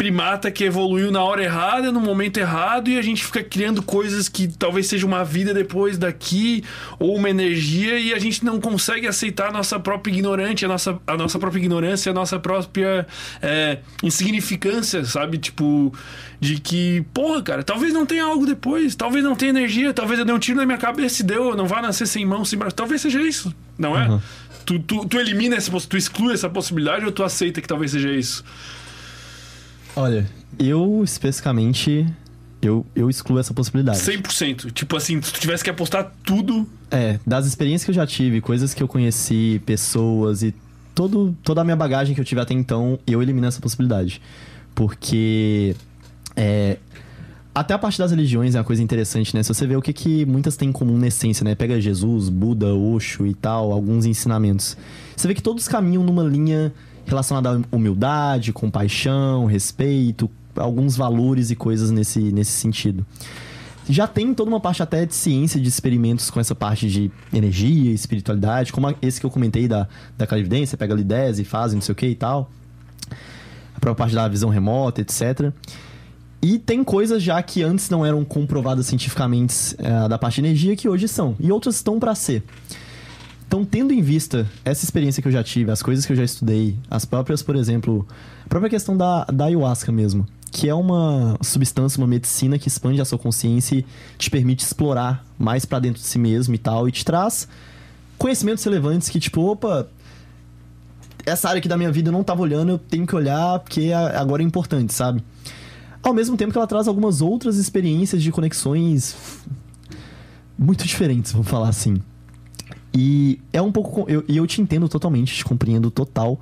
primata que evoluiu na hora errada, no momento errado, e a gente fica criando coisas que talvez seja uma vida depois daqui, ou uma energia, e a gente não consegue aceitar a nossa própria ignorante, a nossa, a nossa própria ignorância, a nossa própria é, insignificância, sabe? Tipo, de que, porra, cara, talvez não tenha algo depois, talvez não tenha energia, talvez eu dê um tiro na minha cabeça e deu, eu não vá nascer sem mão, sem braço. Talvez seja isso, não é? Uhum. Tu, tu, tu elimina essa tu exclui essa possibilidade ou tu aceita que talvez seja isso? Olha, eu especificamente, eu, eu excluo essa possibilidade. 100%. Tipo assim, se tu tivesse que apostar tudo. É, das experiências que eu já tive, coisas que eu conheci, pessoas e todo, toda a minha bagagem que eu tive até então, eu elimino essa possibilidade. Porque é, até a parte das religiões é uma coisa interessante, né? Se você vê o que, que muitas têm em comum na essência, né? Pega Jesus, Buda, Osho e tal, alguns ensinamentos. Você vê que todos caminham numa linha relacionada à humildade, compaixão, respeito, alguns valores e coisas nesse, nesse sentido já tem toda uma parte até de ciência, de experimentos com essa parte de energia, espiritualidade, como esse que eu comentei da, da clarividência, pega ali 10 e faz não sei o que e tal. A própria parte da visão remota, etc. E tem coisas já que antes não eram comprovadas cientificamente eh, da parte de energia que hoje são. E outras estão para ser. Então, tendo em vista essa experiência que eu já tive, as coisas que eu já estudei, as próprias, por exemplo, a própria questão da, da ayahuasca mesmo, que é uma substância, uma medicina que expande a sua consciência e te permite explorar mais pra dentro de si mesmo e tal, e te traz conhecimentos relevantes que, tipo, opa, essa área aqui da minha vida eu não tava olhando, eu tenho que olhar porque agora é importante, sabe? Ao mesmo tempo que ela traz algumas outras experiências de conexões muito diferentes, vamos falar assim. E é um pouco. eu- E eu, te entendo totalmente, te compreendo total.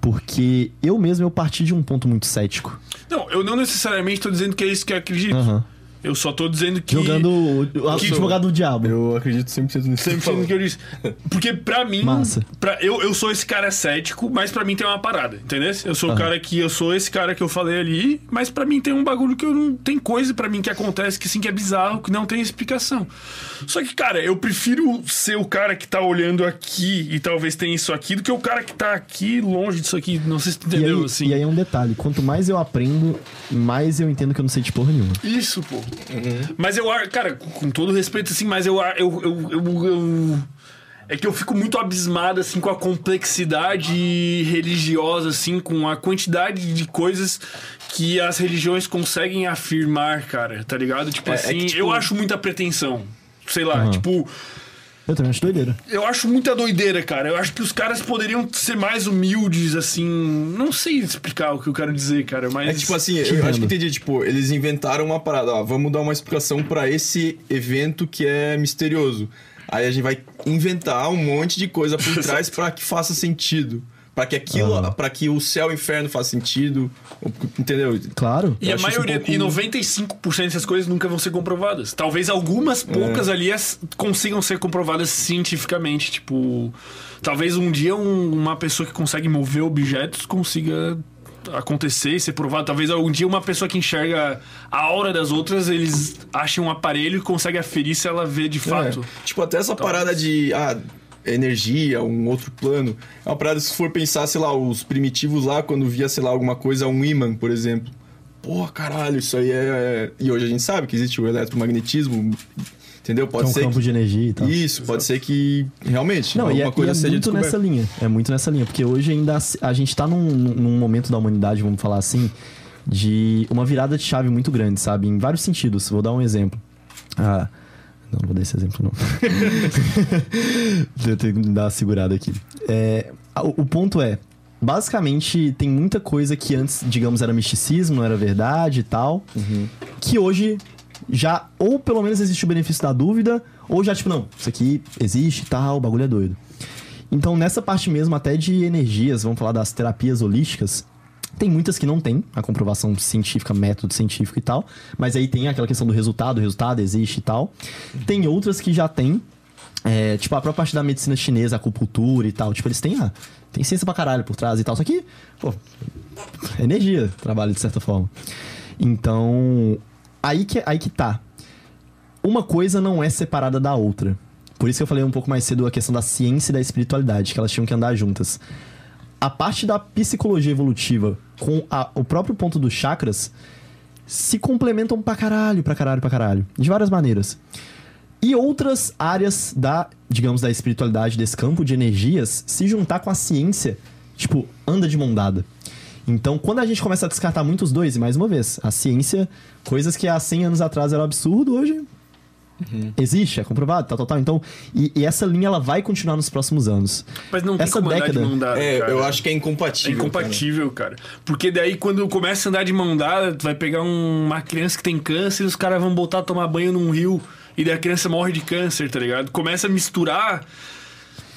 Porque eu mesmo eu parti de um ponto muito cético. Não, eu não necessariamente tô dizendo que é isso que eu acredito. Aham. Eu só tô dizendo que. Jogando o, advogado do diabo. Eu acredito 100% nisso. Sempre sendo que eu disse. Porque pra mim. Massa. Pra, eu, eu sou esse cara cético, mas pra mim tem uma parada, entendeu? Eu sou o cara que. Eu sou esse cara que eu falei ali, mas pra mim tem um bagulho que eu não. Tem coisa pra mim que acontece que sim que é bizarro, que não tem explicação. Só que, cara, eu prefiro ser o cara que tá olhando aqui e talvez tenha isso aqui do que o cara que tá aqui longe disso aqui. Não sei se tu E entendeu, aí, assim. e aí é um detalhe: quanto mais eu aprendo, mais eu entendo que eu não sei de porra nenhuma. Isso, pô. Mas eu acho, cara, com todo respeito, assim, mas eu, eu, eu, eu, eu- É que eu fico muito abismado, assim, com a complexidade religiosa, assim, com a quantidade de coisas que as religiões conseguem afirmar, cara, tá ligado? Tipo É, é assim, que, tipo- eu acho muita pretensão. Sei lá, tipo, Eu também acho doideira. eu acho muita doideira, cara. Eu acho que os caras poderiam ser mais humildes, assim. Não sei explicar o que eu quero dizer, cara, mas. É tipo assim, eu acho que entendi, tipo, eles inventaram uma parada, ó, vamos dar uma explicação pra esse evento que é misterioso. Aí a gente vai inventar um monte de coisa por trás pra que faça sentido. Pra que aquilo, Aham. para que o céu e o inferno faça sentido, entendeu? Claro. E Eu a isso um maioria, pouco- e 95% dessas coisas nunca vão ser comprovadas. Talvez algumas poucas ali as- consigam ser comprovadas cientificamente. Tipo, talvez um dia um- uma pessoa que consegue mover objetos consiga acontecer e ser provado. Talvez um dia uma pessoa que enxerga a aura das outras, eles achem um aparelho e conseguem aferir se ela vê de fato. É. Tipo, até essa parada de ah, energia, um outro plano. É uma parada, se for pensar, sei lá, os primitivos lá, quando via, sei lá, alguma coisa, um ímã, por exemplo. Pô, caralho, isso aí é. E hoje a gente sabe que existe o eletromagnetismo, entendeu? Pode é um ser. campo que- de energia e tal. Isso, pode ser que realmente Não, e é, alguma coisa e é seja muito descoberta. nessa linha. É muito nessa linha. Porque hoje ainda a gente tá num, num momento da humanidade, vamos falar assim, de uma virada de chave muito grande, sabe? Em vários sentidos. Vou dar um exemplo. Ah. Não, não vou dar esse exemplo, não. Eu tenho que dar uma segurada aqui. É, o, o ponto é, basicamente, tem muita coisa que antes, digamos, era misticismo, não era verdade e tal, que hoje já, ou pelo menos existe o benefício da dúvida, ou já, tipo, não, isso aqui existe e tal, o bagulho é doido. Então, nessa parte mesmo, até de energias, vamos falar das terapias holísticas, tem muitas que não tem a comprovação científica, método científico e tal, mas aí tem aquela questão do resultado, o resultado existe e tal. Tem outras que já tem, é, tipo a própria parte da medicina chinesa, acupuntura e tal, tipo, eles têm, tem ciência pra caralho por trás e tal, só que, pô, energia trabalha de certa forma. Então, aí que, aí que tá. Uma coisa não é separada da outra. Por isso que eu falei um pouco mais cedo a questão da ciência e da espiritualidade, que elas tinham que andar juntas. A parte da psicologia evolutiva com a- o próprio ponto dos chakras se complementam pra caralho, pra caralho, pra caralho. De várias maneiras. E outras áreas da, digamos, da espiritualidade, desse campo de energias, se juntar com a ciência, tipo, anda de mão dada. Então, quando a gente começa a descartar muito os dois, e mais uma vez, a ciência, coisas que há 100 anos atrás era absurdo, hoje existe, é comprovado, tal, tal, tal. Então, e, e essa linha ela vai continuar nos próximos anos. Mas não tem Essa como andar de década- mão dada, É, cara. eu acho que é É incompatível. incompatível, cara. Porque daí, quando começa a andar de mão dada, tu vai pegar um- uma criança que tem câncer e os caras vão botar a tomar banho num rio e daí a criança morre de câncer, tá ligado? Começa a misturar,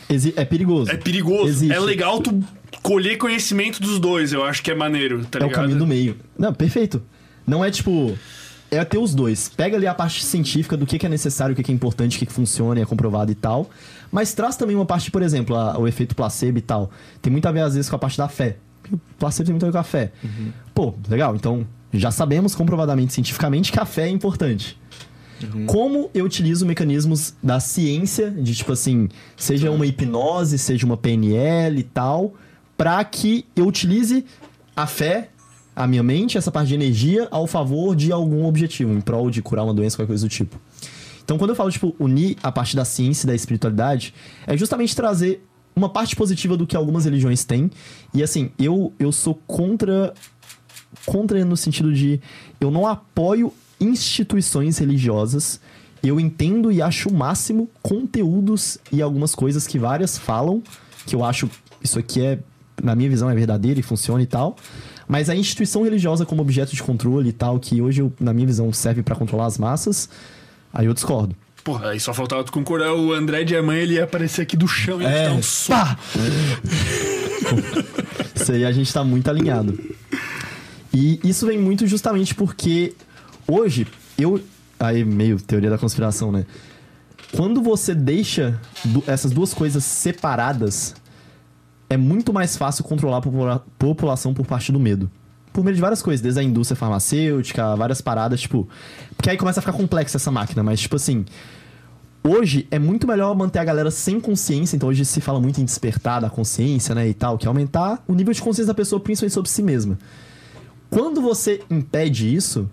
Exi- é perigoso. é perigoso. Existe. É legal tu colher conhecimento dos dois, eu acho que é maneiro, tá É o ligado? caminho do meio. Não, perfeito. Não é tipo. É ter os dois. Pega ali a parte científica do que que é necessário, o que que é importante, o que, que funciona e é comprovado e tal. Mas traz também uma parte, por exemplo, a- o efeito placebo e tal. Tem muito a ver, às vezes, com a parte da fé. O placebo tem muito a ver com a fé. Pô, legal. Então, já sabemos comprovadamente, cientificamente, que a fé é importante. Como eu utilizo mecanismos da ciência, de tipo assim, seja uma hipnose, seja uma PNL e tal, pra que eu utilize a fé, a minha mente, essa parte de energia, ao favor de algum objetivo, em prol de curar uma doença, qualquer coisa do tipo. Então, quando eu falo, tipo, unir a parte da ciência e da espiritualidade, é justamente trazer uma parte positiva do que algumas religiões têm. E assim, eu, eu sou contra contra no sentido de eu não apoio instituições religiosas. Eu entendo e acho o máximo conteúdos e algumas coisas que várias falam, que eu acho isso aqui é, na minha visão, é verdadeiro e funciona e tal. Mas a instituição religiosa como objeto de controle e tal, que hoje, eu, na minha visão, serve pra controlar as massas, aí eu discordo. Porra, aí só faltava tu concordar. O André de Amanhã ele ia aparecer aqui do chão e dar um. Pá! Isso aí a gente tá muito alinhado. E isso vem muito justamente porque hoje, eu. Aí, meio teoria da conspiração, né? Quando você deixa essas duas coisas separadas, é muito mais fácil controlar a popula- população por parte do medo. Por meio de várias coisas, desde a indústria farmacêutica, várias paradas, tipo. Porque aí começa a ficar complexa essa máquina, mas, tipo assim. Hoje é muito melhor manter a galera sem consciência, então hoje se fala muito em despertar da consciência, né, e tal, que é aumentar o nível de consciência da pessoa, principalmente sobre si mesma. Quando você impede isso,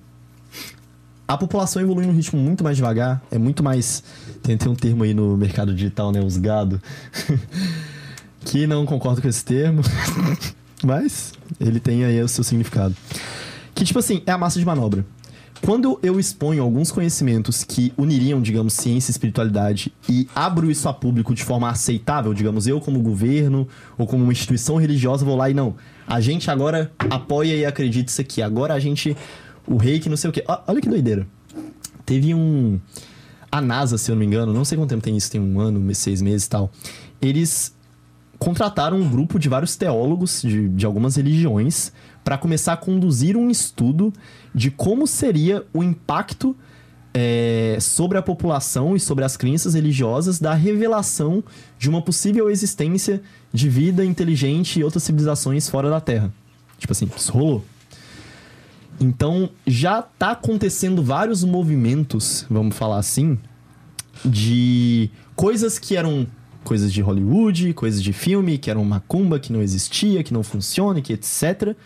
a população evolui num ritmo muito mais devagar, é muito mais. Tem, tem um termo aí no mercado digital, né? Os gado. que não concordo com esse termo, mas ele tem aí o seu significado. Que, tipo assim, é a massa de manobra. Quando eu exponho alguns conhecimentos que uniriam, digamos, ciência e espiritualidade e abro isso a público de forma aceitável, digamos, eu como governo ou como uma instituição religiosa vou lá e não, a gente agora apoia e acredita isso aqui, agora a gente, o rei que não sei o quê. Olha que doideira. Teve um... A NASA, se eu não me engano, não sei quanto tempo tem isso, tem um ano, seis meses e tal. Eles contrataram um grupo de vários teólogos de, de algumas religiões para começar a conduzir um estudo de como seria o impacto é, sobre a população e sobre as crenças religiosas da revelação de uma possível existência de vida inteligente e outras civilizações fora da Terra. Tipo assim, isso rolou. Então, já tá acontecendo vários movimentos, vamos falar assim, de coisas que eram coisas de Hollywood, coisas de filme, que eram macumba, que não existia, que não funciona, que etc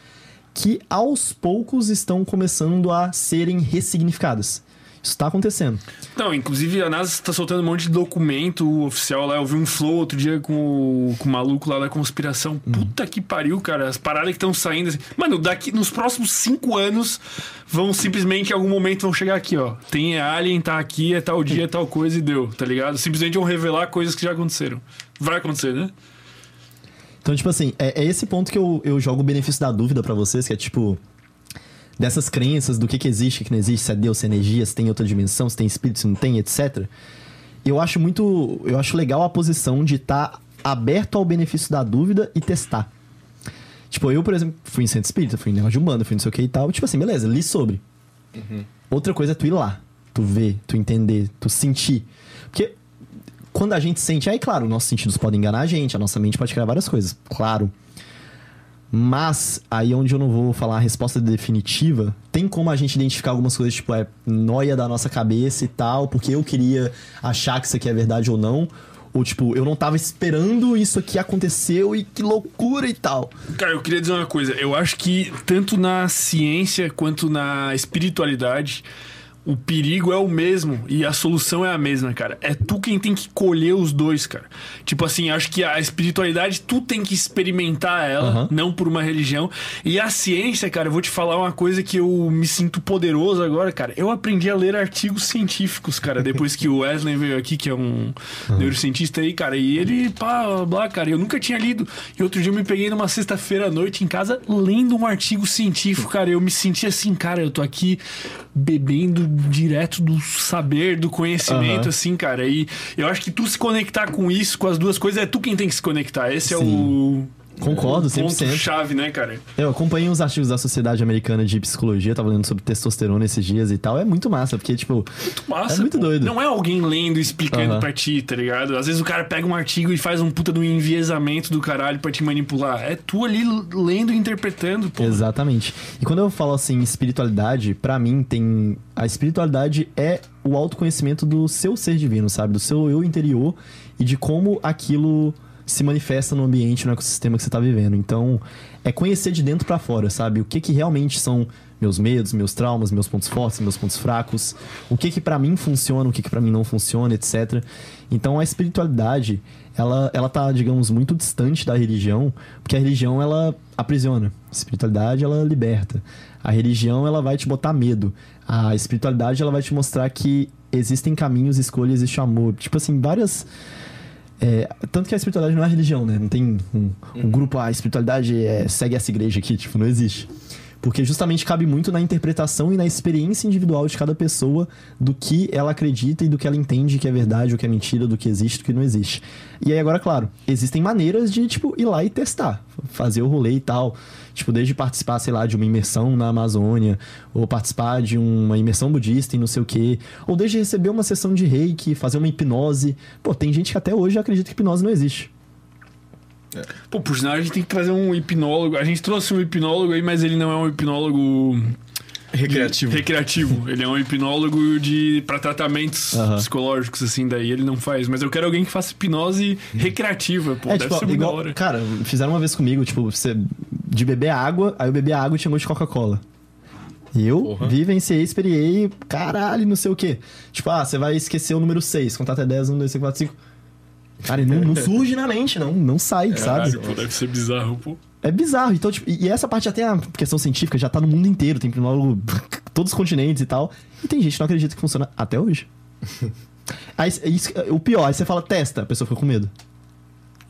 que aos poucos estão começando a serem ressignificadas. Isso está acontecendo. Não, inclusive a NASA está soltando um monte de documento oficial lá. Eu vi um flow outro dia com o, com o maluco lá da conspiração. Puta que pariu, cara. As paradas que estão saindo assim. Mano, daqui nos próximos cinco anos vão simplesmente em algum momento vão chegar aqui, ó. Tem alien, tá aqui, é tal dia, é tal coisa e deu, tá ligado? Simplesmente vão revelar coisas que já aconteceram. Vai acontecer, né? Então, tipo assim, é, é esse ponto que eu, eu jogo o benefício da dúvida para vocês, que é tipo. Dessas crenças do que, que existe, que não existe, se é Deus, se é energia, se tem outra dimensão, se tem espírito, se não tem, etc. Eu acho muito. Eu acho legal a posição de estar tá aberto ao benefício da dúvida e testar. Tipo, eu, por exemplo, fui em centro espírita, fui em negócio de Umbanda, fui não sei o que e tal. Tipo assim, beleza, li sobre. Uhum. Outra coisa é tu ir lá, tu ver, tu entender, tu sentir. Porque quando a gente sente, aí claro, nossos sentidos podem enganar a gente, a nossa mente pode criar várias coisas, claro. Mas aí onde eu não vou falar a resposta definitiva, tem como a gente identificar algumas coisas, tipo, é noia da nossa cabeça e tal, porque eu queria achar que isso aqui é verdade ou não. Ou, tipo, eu não tava esperando isso aqui aconteceu e que loucura e tal. Cara, eu queria dizer uma coisa. Eu acho que tanto na ciência quanto na espiritualidade o perigo é o mesmo e a solução é a mesma, cara. É tu quem tem que colher os dois, cara. Tipo assim, acho que a espiritualidade tu tem que experimentar ela, uhum. não por uma religião. E a ciência, cara, eu vou te falar uma coisa que eu me sinto poderoso agora, cara. Eu aprendi a ler artigos científicos, cara, depois que o Wesley veio aqui, que é um uhum. neurocientista aí, cara. E ele, pá, blá, cara, eu nunca tinha lido. E outro dia eu me peguei numa sexta-feira à noite em casa lendo um artigo científico, cara. Eu me senti assim, cara, eu tô aqui bebendo direto do saber, do conhecimento, uhum. assim, cara. E eu acho que tu se conectar com isso, com as duas coisas, é tu quem tem que se conectar. Esse Sim. é o Concordo, 100%. Ponto chave, né, cara? Eu acompanhei uns artigos da Sociedade Americana de Psicologia, tava lendo sobre testosterona esses dias e tal. É muito massa, porque, tipo. Muito massa. É muito pô. doido. Não é alguém lendo e explicando uhum. pra ti, tá ligado? Às vezes o cara pega um artigo e faz um puta do enviesamento do caralho pra te manipular. É tu ali lendo e interpretando, pô. Exatamente. E quando eu falo assim, espiritualidade, para mim tem. A espiritualidade é o autoconhecimento do seu ser divino, sabe? Do seu eu interior e de como aquilo se manifesta no ambiente, no ecossistema que você está vivendo. Então, é conhecer de dentro para fora, sabe? O que que realmente são meus medos, meus traumas, meus pontos fortes, meus pontos fracos, o que que para mim funciona, o que que para mim não funciona, etc. Então, a espiritualidade, ela ela tá, digamos, muito distante da religião, porque a religião ela aprisiona, a espiritualidade ela liberta. A religião ela vai te botar medo. A espiritualidade ela vai te mostrar que existem caminhos, escolhas, existe amor. Tipo assim, várias é, tanto que a espiritualidade não é religião, né? Não tem um, um uhum. grupo, a espiritualidade é, segue essa igreja aqui, tipo, não existe. Porque justamente cabe muito na interpretação e na experiência individual de cada pessoa do que ela acredita e do que ela entende que é verdade, o que é mentira, do que existe, do que não existe. E aí agora, claro, existem maneiras de, tipo, ir lá e testar, fazer o rolê e tal. Tipo, desde participar, sei lá, de uma imersão na Amazônia, ou participar de uma imersão budista e não sei o quê, ou desde receber uma sessão de reiki, fazer uma hipnose. Pô, tem gente que até hoje acredita que hipnose não existe. É. Pô, por sinal, a gente tem que trazer um hipnólogo. A gente trouxe um hipnólogo aí, mas ele não é um hipnólogo. Recreativo. De, recreativo. ele é um hipnólogo de para tratamentos psicológicos, assim, daí ele não faz. Mas eu quero alguém que faça hipnose recreativa, pô. É, deve tipo, ser igual, hora. Cara, fizeram uma vez comigo, tipo, você de beber água, aí eu bebi água e tinha gosto de Coca-Cola. Eu Porra. vivenciei, experiei, caralho, não sei o quê. Tipo, ah, você vai esquecer o número 6, contar até 10, 1, 2, 3, 4, 5. Cara, e não, não surge na mente, não, não sai, sabe? Caralho, pô, deve ser bizarro, pô. É bizarro. Então, tipo, e e essa parte até a questão científica já tá no mundo inteiro, tem pneumólogo todos os continentes e tal. E tem gente que não acredita que funciona até hoje. aí, isso- o pior, aí você fala, testa, a pessoa fica com medo.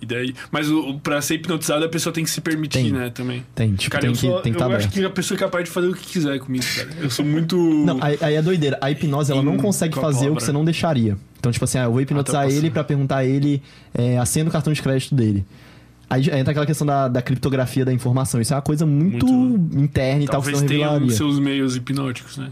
E daí. Mas o, o- pra ser hipnotizado, a pessoa tem que se permitir, Tem. né? Também. Tem, tipo, Cara, tem eu, que, sou, tem que eu acho que a pessoa é capaz de fazer o que quiser comigo, cara. Eu sou muito. Não, aí, aí é doideira. A hipnose, ela não consegue a fazer o palavra? que você não deixaria. Então, tipo assim, ah, eu vou hipnotizar Ah, tá ele pra perguntar a ele é, do cartão de crédito dele. Aí já entra aquela questão da, da criptografia da informação. Isso é uma coisa muito, Muito- interna e tal que Talvez você não tenha revelaria. os seus meios hipnóticos, né?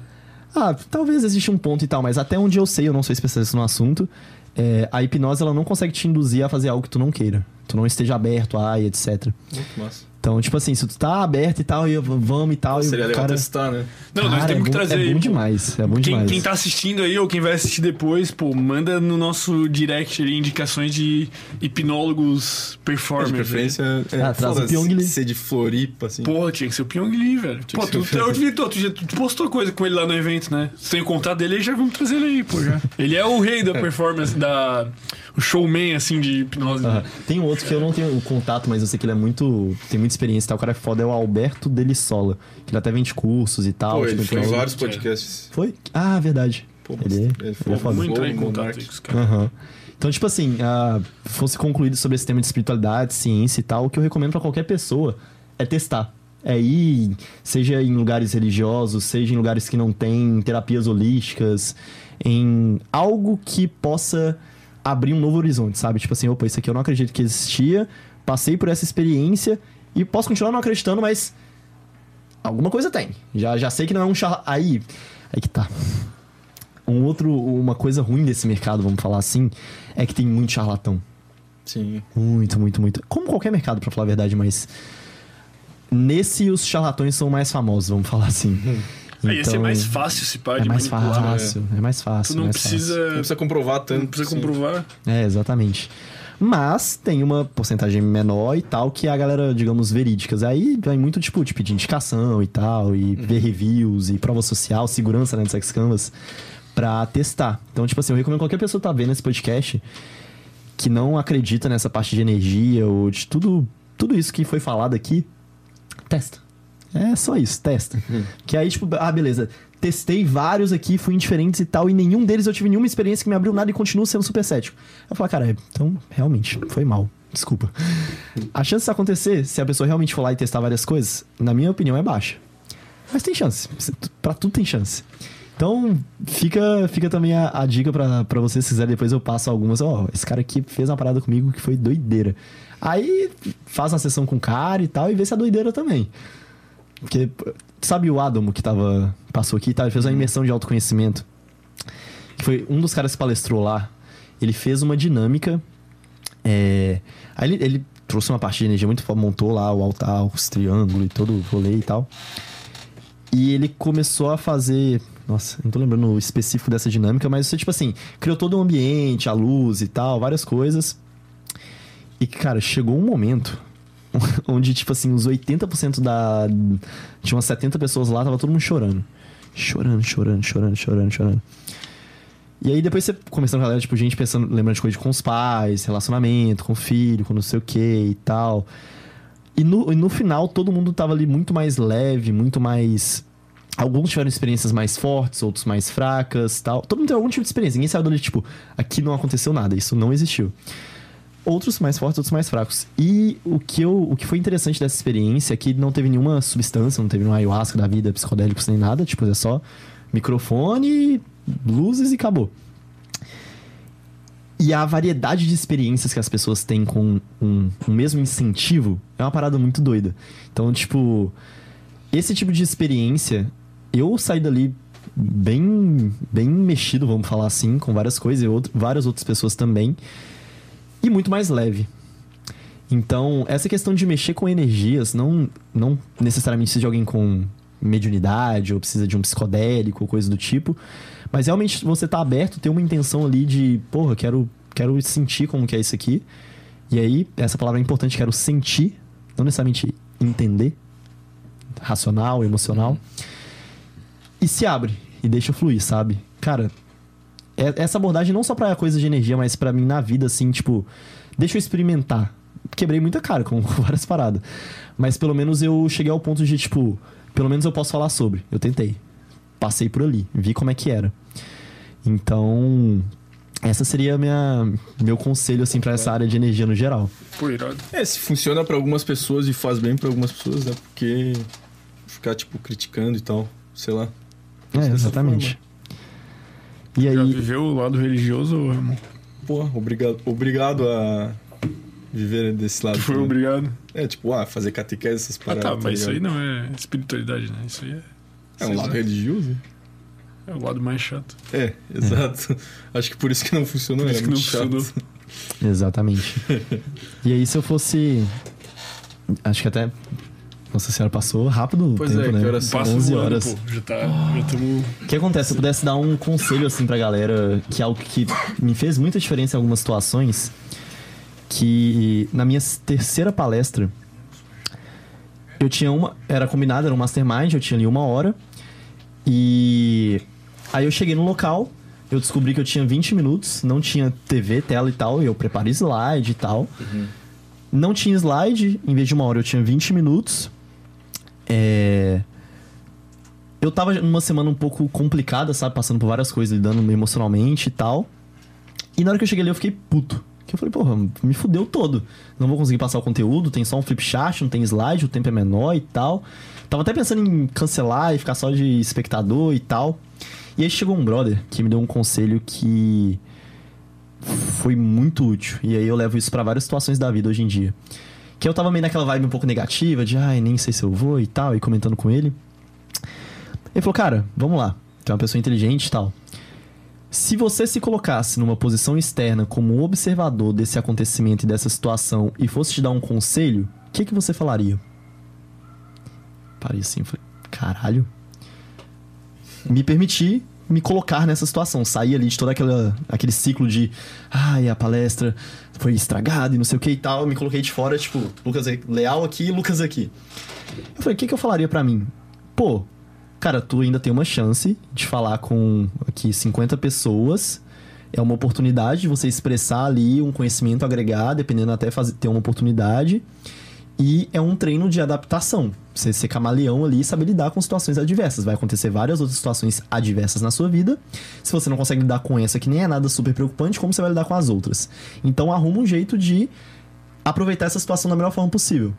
Ah, talvez exista um ponto e tal, mas até onde eu sei, eu não sou especialista no assunto, é, a hipnose ela não consegue te induzir a fazer algo que tu não queira. Tu não esteja aberto a etc. Muito massa. Então, tipo assim, se tu tá aberto e tal, e vamos e tal, e Seria o legal cara... testar, né? Não, nós Cara, temos é que bom- trazer É aí. bom pô. demais, é bom Quem, demais. quem tá assistindo aí ou quem vai assistir depois, pô, manda no nosso direct ali indicações de hipnólogos De performers. aí. preferência, é, Ah, traz o Pyong Lee. ser de Floripa, assim. Porra, tinha que ser o Pyong Lee, velho. Tinha Pô, tu, o Lee. vi, tu, tu, tu postou coisa com ele lá no evento, né? Você tem o contato dele, já vamos trazer ele aí, pô, já. Ele é o rei da performance, da... O showman, assim, de hipnose. Aham. Tem um outro que eu não tenho o contato, mas eu sei que ele é muito. tem muita experiência e tal. O cara é foda, é o Alberto Delissola. Que ele até vende cursos e tal. Pô, tipo, ele foi em vários podcasts. Foi? Ah, verdade. Pô, Ele- ele, ele foi é entrar em contato com os caras. Aham. Então, tipo assim, ah, fosse concluído sobre esse tema de espiritualidade, ciência e tal, o que eu recomendo pra qualquer pessoa é testar. É ir, seja em lugares religiosos, seja em lugares que não tem terapias holísticas, em algo que possa abrir um novo horizonte, sabe? Tipo assim, opa, isso aqui eu não acredito que existia, passei por essa experiência e posso continuar não acreditando, mas alguma coisa tem. Já, já sei que não é um charla... Aí, aí que tá. Um outro, uma coisa ruim desse mercado, vamos falar assim, é que tem muito charlatão. Sim. Muito, muito, muito. Como qualquer mercado, pra falar a verdade, mas. Nesse, os charlatões são mais famosos, vamos falar assim. Aí ia ser mais fácil se pá É de mais manipular. né? fácil, é mais fácil. Tu não mais precisa, Não precisa comprovar tanto. não precisa assim. comprovar. É, exatamente. Mas tem uma porcentagem menor e tal, que é a galera, digamos, verídicas. Aí vai muito, tipo, de pedir indicação e tal, e ver reviews, e prova social, segurança, né, do Sex Canvas, pra testar. Então, tipo assim, eu recomendo qualquer pessoa que tá vendo esse podcast que não acredita nessa parte de energia ou de tudo, tudo isso que foi falado aqui, testa. É só isso, testa. Que aí, tipo, ah, beleza. Testei vários aqui, fui indiferentes e tal, e nenhum deles eu tive nenhuma experiência que me abriu nada e continuo sendo super cético. Eu falo, cara, então, realmente, foi mal. Desculpa. A chance disso acontecer, se a pessoa realmente for lá e testar várias coisas, na minha opinião, é baixa. Mas tem chance. Pra tudo tem chance. Então, fica, fica também a, a dica pra vocês, se quiserem, depois eu passo algumas. Ó, esse cara aqui fez uma parada comigo que foi doideira. Aí, faz uma sessão com o cara e tal, e vê se é doideira também. Porque, sabe o Adamo que tava, passou aqui, tá? ele fez uma imersão de autoconhecimento. Que foi um dos caras que palestrou lá. Ele fez uma dinâmica. é, Aí ele, ele trouxe uma parte de energia muito forte, montou lá o altar, os triângulos e todo o rolê e tal. E ele começou a fazer. Nossa, não tô lembrando o específico dessa dinâmica, mas você, tipo assim, criou todo o ambiente, a luz e tal, várias coisas. E, cara, chegou um momento onde, tipo assim, os 80% da. Tinha umas 70 pessoas lá, tava todo mundo chorando. Chorando, chorando, chorando, chorando, chorando. E aí depois você começando com a galera, tipo, gente pensando, lembrando de coisas com os pais, relacionamento, com o filho, com não sei o que e tal. E no, e no final, todo mundo tava ali muito mais leve, muito mais. Alguns tiveram experiências mais fortes, outros mais fracas tal. Todo mundo teve algum tipo de experiência. Ninguém saiu dali, tipo, aqui não aconteceu nada, isso não existiu. Outros mais fortes, outros mais fracos. E o que, eu, o que foi interessante dessa experiência é que não teve nenhuma substância, não teve nenhuma ayahuasca da vida, psicodélicos nem nada. Tipo, é só microfone, luzes e acabou. E a variedade de experiências que as pessoas têm com um, um mesmo incentivo é uma parada muito doida. Então, tipo, esse tipo de experiência, eu saí dali bem, bem mexido, vamos falar assim, com várias coisas, e outro, várias outras pessoas também, e muito mais leve. Então, essa questão de mexer com energias, não, não necessariamente precisa de alguém com mediunidade, ou precisa de um psicodélico, ou coisa do tipo, mas realmente você tá aberto, ter uma intenção ali de, porra, quero, quero sentir como que é isso aqui. E aí, essa palavra é importante, quero sentir, não necessariamente entender, racional, emocional. e se abre e deixa fluir, sabe? Cara, é- essa abordagem não só pra coisa de energia, mas pra mim na vida, assim, tipo, deixa eu experimentar. Quebrei muita cara com várias paradas. Mas pelo menos eu cheguei ao ponto de, tipo, pelo menos eu posso falar sobre. Eu tentei. Passei por ali, vi como é que era. Então, essa seria minha meu conselho assim para essa área de energia no geral. Pô, irado. É, se funciona pra algumas pessoas e faz bem pra algumas pessoas, é porque ficar, tipo, criticando e tal, sei lá. É, exatamente. E Já aí, viveu o lado religioso, irmão? Pô, obrigado, obrigado a viver desse lado. Tu foi né? obrigado. É, tipo, ah, fazer catequese, essas Ah, paradas. tá, mas isso aí não é espiritualidade, né? Isso aí é. É um sei lado lá, religioso? É o lado mais chato. É, exato. Acho que por isso que não funcionou, Por é isso que não chato. funcionou. exatamente. e aí se eu fosse acho que até Nossa senhora passou rápido o Pois tempo, é, né? que horas? Passa 11 voando, horas. pô. Já tá. Já estamos. O que acontece? Se eu pudesse dar um conselho assim pra galera, que é algo que me fez muita diferença em algumas situações, que na minha terceira palestra, eu tinha uma. Era combinado, era um mastermind, eu tinha ali uma hora. E aí eu cheguei no local, eu descobri que eu tinha 20 minutos, não tinha TV, tela e tal, e eu preparei slide e tal. Não tinha slide, em vez de uma hora eu tinha 20 minutos. É eu tava numa semana um pouco complicada, sabe? Passando por várias coisas, lidando emocionalmente e tal. E na hora que eu cheguei ali, eu fiquei puto. Que eu falei, porra, me fudeu todo. Não vou conseguir passar o conteúdo, tem só um flip chart, não tem slide, o tempo é menor e tal. Tava até pensando em cancelar e ficar só de espectador e tal. E aí chegou um brother que me deu um conselho que foi muito útil. E aí eu levo isso pra várias situações da vida hoje em dia. Que eu tava meio naquela vibe um pouco negativa, de ai, nem sei se eu vou e tal, e comentando com ele. Ele falou, cara, vamos lá. Tu é uma pessoa inteligente e tal. Se você se colocasse numa posição externa como observador desse acontecimento e dessa situação e fosse te dar um conselho, o que, que você falaria? Parei assim, falei, caralho. Me permitir me colocar nessa situação, sair ali de todo aquela, aquele ciclo de ai, a palestra foi estragada e não sei o que e tal, me coloquei de fora, tipo, Lucas Leal aqui e Lucas aqui. Eu falei, o que, que eu falaria pra mim? Pô, cara, tu ainda tem uma chance de falar com aqui 50 pessoas. É uma oportunidade de você expressar ali um conhecimento agregado, dependendo até fazer, ter uma oportunidade. E é um treino de adaptação. Você ser camaleão ali e saber lidar com situações adversas. Vai acontecer várias outras situações adversas na sua vida. Se você não consegue lidar com essa, que nem é nada super preocupante, como você vai lidar com as outras? Então arruma um jeito de aproveitar essa situação da melhor forma possível.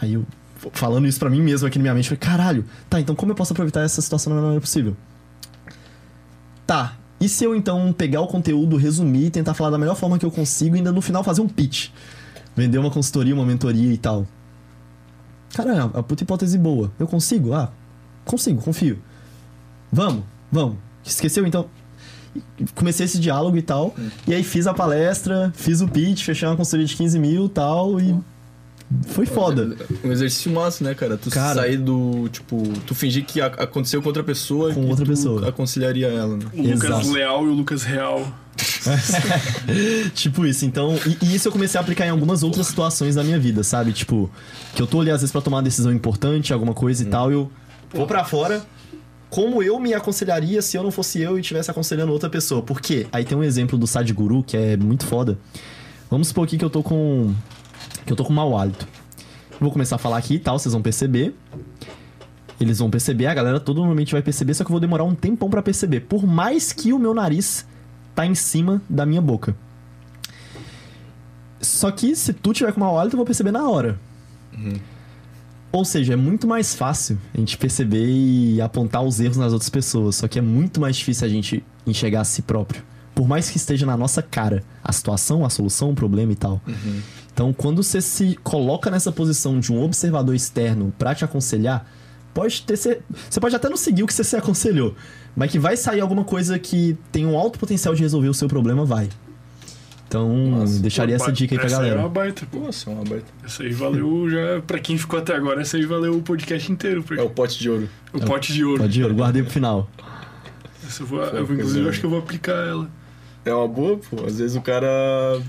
Aí eu, falando isso pra mim mesmo aqui na minha mente, falei, caralho, tá, então como eu posso aproveitar essa situação da melhor maneira possível? Tá, e se eu então pegar o conteúdo, resumir, tentar falar da melhor forma que eu consigo e ainda no final fazer um pitch? Vender uma consultoria, uma mentoria e tal. Cara, é uma puta hipótese boa. Eu consigo? Ah, consigo, confio. Vamos, vamos. Esqueceu então? Comecei esse diálogo e tal. E aí fiz a palestra, fiz o pitch, fechei uma consultoria de 15 mil e tal. E foi foda. Um exercício massa, né, cara? Tu Cara. sair do, tipo, tu fingir que aconteceu com outra pessoa Com e outra tu pessoa. aconselharia ela, né? O Lucas Exato. Leal e o Lucas Real. tipo isso, então. E, e isso eu comecei a aplicar em algumas outras situações da minha vida, sabe? Tipo, que eu tô ali às vezes pra tomar uma decisão importante, alguma coisa e tal, eu vou pra fora. Como eu me aconselharia se eu não fosse eu e estivesse aconselhando outra pessoa? Por quê? Aí tem um exemplo do Sadhguru que é muito foda. Vamos supor aqui que eu tô com. que eu tô com mau hálito. Vou começar a falar aqui e tal, vocês vão perceber. Eles vão perceber, a galera todo normalmente vai perceber, só que eu vou demorar um tempão pra perceber. Por mais que o meu nariz tá em cima da minha boca. Só que se tu tiver com mau hálito, eu vou perceber na hora. Ou seja, é muito mais fácil a gente perceber e apontar os erros nas outras pessoas. Só que é muito mais difícil a gente enxergar a si próprio. Por mais que esteja na nossa cara a situação, a solução, o problema e tal. Então, quando você se coloca nessa posição de um observador externo pra te aconselhar, pode ter você pode até não seguir o que você se aconselhou, mas que vai sair alguma coisa que tem um alto potencial de resolver o seu problema, vai. Então, Nossa. deixaria Pô, essa dica aí pra essa é galera. uma baita, pô. Nossa, é uma baita. Essa aí valeu já. Pra quem ficou até agora, essa aí valeu o podcast inteiro. Porque... É o pote de ouro. O pote de ouro. Pode ir, eu guardei pro final. Essa eu vou, eu inclusive, boa. acho que eu vou aplicar ela. É uma boa, pô. Às vezes o cara.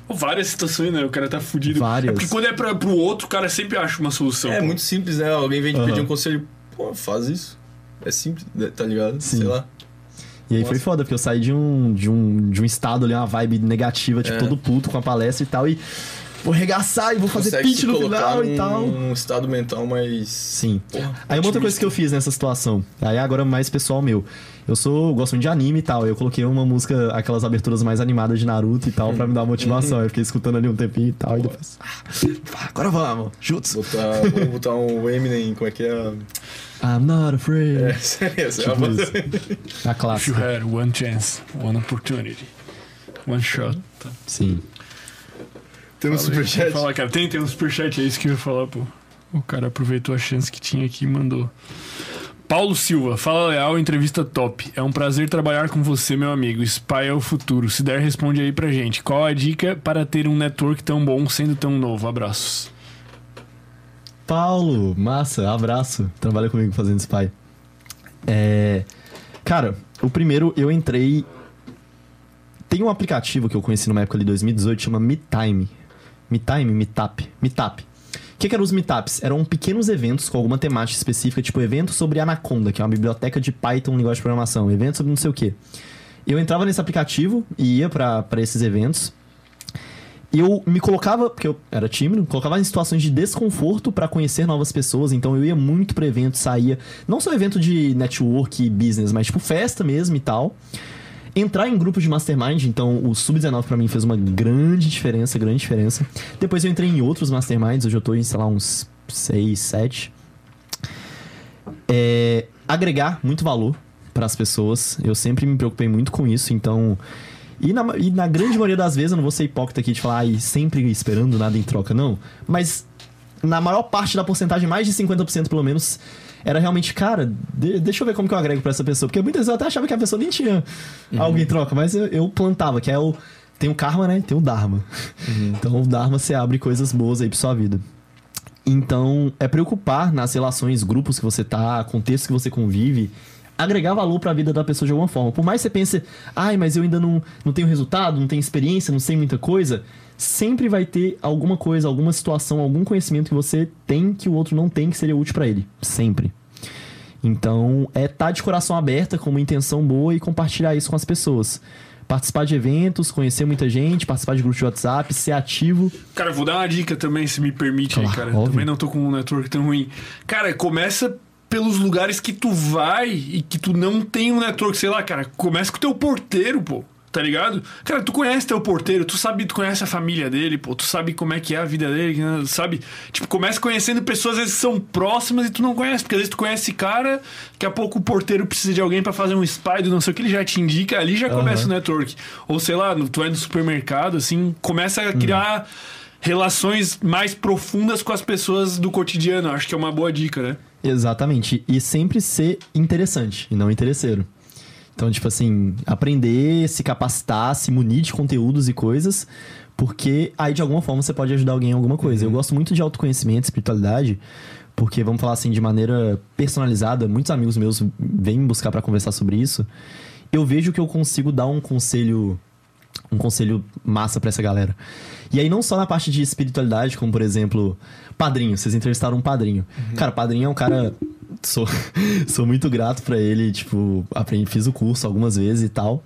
Pô, Várias situações, né? O cara tá fudido. Várias. É porque quando é pra, pro outro, o cara sempre acha uma solução. É pô. muito simples, né? Alguém vem te Aham. pedir um conselho. Pô, faz isso. É simples, né, tá ligado? Sim. Sei lá. E aí foi Nossa. foda, porque eu saí de um, de um, de um estado ali, uma vibe negativa, tipo, É. todo puto com a palestra e tal, e vou regaçar e vou fazer Consegue pitch no final e tal. um estado mental mais. Sim. Porra, Aí uma outra coisa que eu fiz nessa situação, aí agora mais pessoal meu. Eu sou, gosto muito de anime e tal. Eu coloquei uma música, aquelas aberturas mais animadas de Naruto e tal, pra me dar motivação. Eu fiquei escutando ali um tempinho e tal, e depois. Ah, agora vamos, jutsu. Botar, vamos botar um Eminem, como é que é? I'm not afraid. É, sério, essa é a Tipo. A If you clássica. had one chance, one opportunity, one shot. Sim. Tem um superchat. Fala, cara. Tem, tem um superchat, é isso que eu ia falar, pô. O cara aproveitou a chance que tinha aqui e mandou. Paulo Silva, fala leal, entrevista top. É um prazer trabalhar com você, meu amigo. Spy é o futuro. Se der, responde aí pra gente. Qual a dica para ter um network tão bom sendo tão novo? Abraços. Paulo, massa, abraço. Trabalha comigo fazendo spy. É. Cara, o primeiro eu entrei. Tem um aplicativo que eu conheci numa época ali, 2018, chama MeTime. MeTime, Meetup. Meetup. O que, que eram os meetups? Eram pequenos eventos com alguma temática específica, tipo evento sobre Anaconda, que é uma biblioteca de Python, linguagem de programação, evento sobre não sei o quê. Eu entrava nesse aplicativo e ia pra esses eventos. Eu me colocava, porque eu era tímido, colocava em situações de desconforto pra conhecer novas pessoas, então eu ia muito pra evento, saía, não só evento de network e business, mas tipo festa mesmo e tal. Entrar em grupos de mastermind, então o Sub-19 pra mim fez uma grande diferença, grande diferença. Depois eu entrei em outros masterminds, hoje eu tô em, sei lá, uns 6, 7. É, agregar muito valor para as pessoas. Eu sempre me preocupei muito com isso, então. E na, e na grande maioria das vezes, eu não vou ser hipócrita aqui de falar, ai, sempre esperando nada em troca, não. Mas na maior parte da porcentagem, mais de 50% pelo menos, era realmente, cara, de- deixa eu ver como que eu agrego pra essa pessoa. Porque muitas vezes eu até achava que a pessoa nem tinha algo em troca, mas eu, eu plantava, que é o. Tem o karma, né? Tem o Dharma. Então o Dharma você abre coisas boas aí pra sua vida. Então, é preocupar nas relações, grupos que você tá, contextos que você convive, agregar valor pra vida da pessoa de alguma forma. Por mais que você pense, ai, mas eu ainda não, não tenho resultado, não tenho experiência, não sei muita coisa, sempre vai ter alguma coisa, alguma situação, algum conhecimento que você tem que o outro não tem que seria útil pra ele. Sempre. Então, é estar tá de coração aberta, com uma intenção boa e compartilhar isso com as pessoas. Participar de eventos, conhecer muita gente, participar de grupos de WhatsApp, ser ativo. Cara, eu vou dar uma dica também, se me permite aí, Claro, cara. óbvio. Também não tô com um network tão ruim. Cara, começa pelos lugares que tu vai e que tu não tem um network, sei lá, cara. Começa com o teu porteiro, pô. Tá ligado? Cara, tu conhece teu porteiro, tu sabe, tu conhece a família dele, pô, tu sabe como é que é a vida dele, né? sabe? Tipo, começa conhecendo pessoas às vezes são próximas e tu não conhece, porque às vezes tu conhece esse cara, daqui a pouco o porteiro precisa de alguém pra fazer um spy do não sei o que, ele já te indica, ali já começa o network. Ou sei lá, tu vai no supermercado, assim, começa a criar relações mais profundas com as pessoas do cotidiano. Acho que é uma boa dica, né? Exatamente. E sempre ser interessante e não interesseiro. Então, tipo assim, aprender, se capacitar, se munir de conteúdos e coisas, porque aí de alguma forma você pode ajudar alguém em alguma coisa. Eu gosto muito de autoconhecimento, espiritualidade, porque vamos falar assim de maneira personalizada, muitos amigos meus vêm me buscar pra conversar sobre isso. Eu vejo que eu consigo dar um conselho um conselho massa pra essa galera. E aí, não só na parte de espiritualidade, como por exemplo, padrinho. Vocês entrevistaram um padrinho. Cara, padrinho é um cara. Sou, sou muito grato pra ele. Tipo, aprendi, fiz o curso algumas vezes e tal.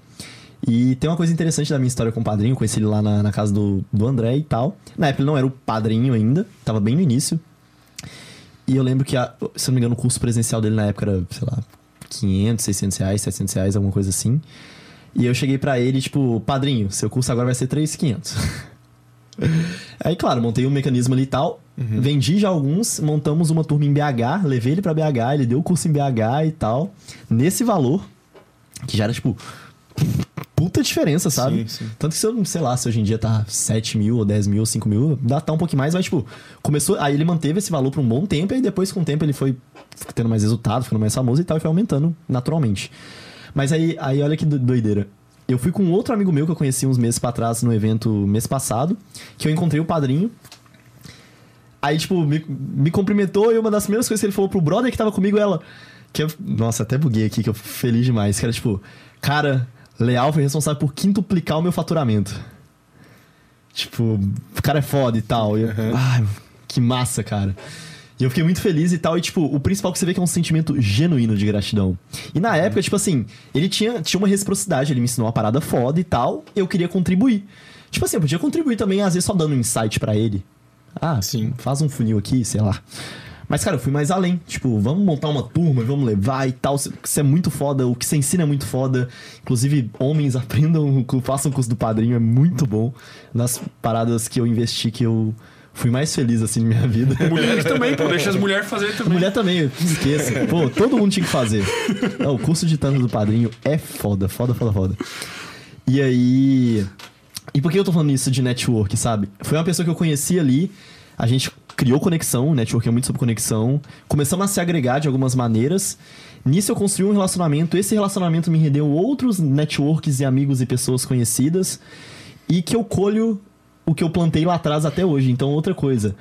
E tem uma coisa interessante da minha história com o padrinho. Conheci ele lá na, na casa do, do André e tal. Na época ele não era o padrinho ainda, tava bem no início. E eu lembro que, a- se eu não me engano, o curso presencial dele na época era, sei lá, 500, 600 reais, 700 reais, alguma coisa assim. E eu cheguei pra ele, tipo, padrinho, seu curso agora vai ser 3,500. Aí, claro, montei um mecanismo ali e tal. Vendi já alguns, montamos uma turma em BH, levei ele pra BH, ele deu o curso em BH e tal. Nesse valor, que já era, tipo, puta diferença, sabe? Sim, sim. Tanto que se eu, sei lá, se hoje em dia tá 7 mil, ou 10 mil, ou 5 mil, dá tá um pouquinho mais, mas, tipo, começou. Aí ele manteve esse valor por um bom tempo, e depois, com o tempo, ele foi tendo mais resultado, ficando mais famoso e tal, e foi aumentando naturalmente. Mas aí, aí olha que do- doideira. Eu fui com outro amigo meu que eu conheci uns meses pra trás no evento mês passado, que eu encontrei o padrinho. Aí, tipo, me, me cumprimentou e uma das primeiras coisas que ele falou pro brother que tava comigo, ela. Que eu, nossa, até buguei aqui, que eu fico feliz demais. Que era tipo, cara, Leal foi responsável por quintuplicar o meu faturamento. Tipo, o cara é foda e tal. E eu, ai, que massa, cara. E eu fiquei muito feliz e tal. E, tipo, o principal que você vê que é um sentimento genuíno de gratidão. E na época, tipo assim, ele tinha, tinha uma reciprocidade, ele me ensinou uma parada foda e tal. Eu queria contribuir. Tipo assim, eu podia contribuir também, às vezes, só dando um insight pra ele. Ah, Sim. faz um funil aqui, sei lá. Mas, cara, eu fui mais além. Tipo, vamos montar uma turma, vamos levar e tal. Isso é muito foda. O que você ensina é muito foda. Inclusive, homens aprendam, façam o curso do padrinho, é muito bom. Nas paradas que eu investi, que eu fui mais feliz, assim, na minha vida. Mulheres também, pô, deixa as mulheres fazer também. Mulher também, esqueça. Pô, todo mundo tinha que fazer. Não, o curso de Thanos do Padrinho é foda, foda, foda, foda. E aí. E por que eu tô falando isso de network, sabe? Foi uma pessoa que eu conheci ali, a gente criou conexão, network é muito sobre conexão, começamos a se agregar de algumas maneiras. Nisso eu construí um relacionamento, esse relacionamento me rendeu outros networks e amigos e pessoas conhecidas, e que eu colho o que eu plantei lá atrás até hoje. Então, outra coisa,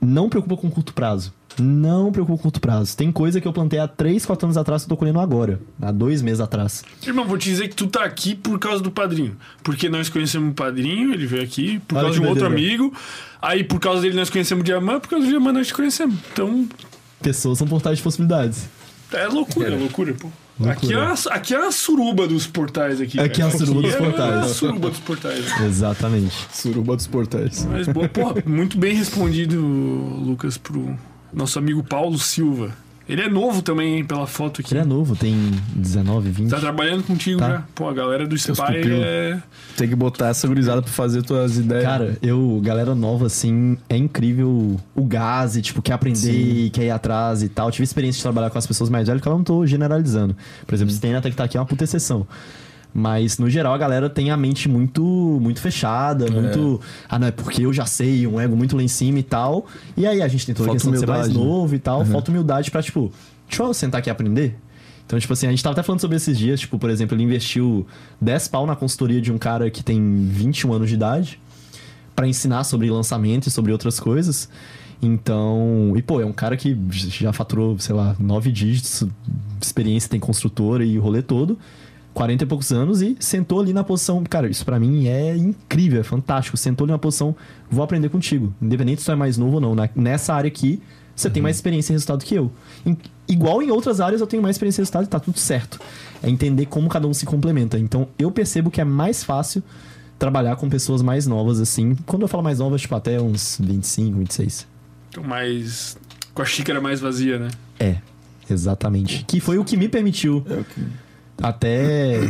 não preocupa com curto prazo. Não preocupa com curto prazo. Tem coisa que eu plantei há 3, 4 anos atrás que eu tô colhendo agora. Há dois meses atrás. Irmão, vou te dizer que tu tá aqui por causa do padrinho. Porque nós conhecemos o padrinho, ele veio aqui, por Olha causa de um outro amigo. Aí por causa dele nós conhecemos o Diamant, por causa do Diamant nós te conhecemos. Então, Pessoas são portais de possibilidades. é loucura, é loucura, pô. Loucura. Aqui, é a, aqui é a suruba dos portais aqui. Aqui é a suruba dos Aqui portais. É a suruba dos portais. Exatamente. Suruba dos portais. Mas, boa, porra, muito bem respondido, Lucas, pro nosso amigo Paulo Silva. Ele é novo também, hein, pela foto aqui. Ele é novo, tem 19, 20. Tá trabalhando contigo Tá. já. Pô, a galera do Spy é. Tem que botar essa gurizada pra fazer tuas ideias. Cara, eu, galera nova, assim, é incrível o gás e, tipo, quer aprender e quer ir atrás e tal. Tive experiência de trabalhar com as pessoas mais velhas, que eu não tô generalizando. Por exemplo, se tem até que tá aqui é uma puta exceção. Mas, no geral, a galera tem a mente muito muito fechada, muito. Ah, não, é porque eu já sei, um ego muito lá em cima e tal. E aí a gente tem toda a questão de ser mais novo e tal. Falta humildade pra, tipo, deixa eu sentar aqui e aprender. Então, tipo assim, a gente tava até falando sobre esses dias, tipo, por exemplo, ele investiu 10 pau na consultoria de um cara que tem 21 anos de idade pra ensinar sobre lançamento e sobre outras coisas. Então, e pô, é um cara que já faturou, sei lá, nove dígitos, experiência, tem construtora e o rolê todo, 40 e poucos anos e sentou ali na posição, cara, isso pra mim é incrível, é fantástico. Sentou ali na posição, vou aprender contigo, independente se tu é mais novo ou não. Na- nessa área aqui, você tem mais experiência e resultado que eu. Em- igual em outras áreas, eu tenho mais experiência e resultado e tá tudo certo. É entender como cada um se complementa. Então, eu percebo que é mais fácil trabalhar com pessoas mais novas, assim. Quando eu falo mais novas, tipo, até uns 25, 26. Então, mais. Com a xícara mais vazia, né? É, exatamente. Que foi o que me permitiu É o que... até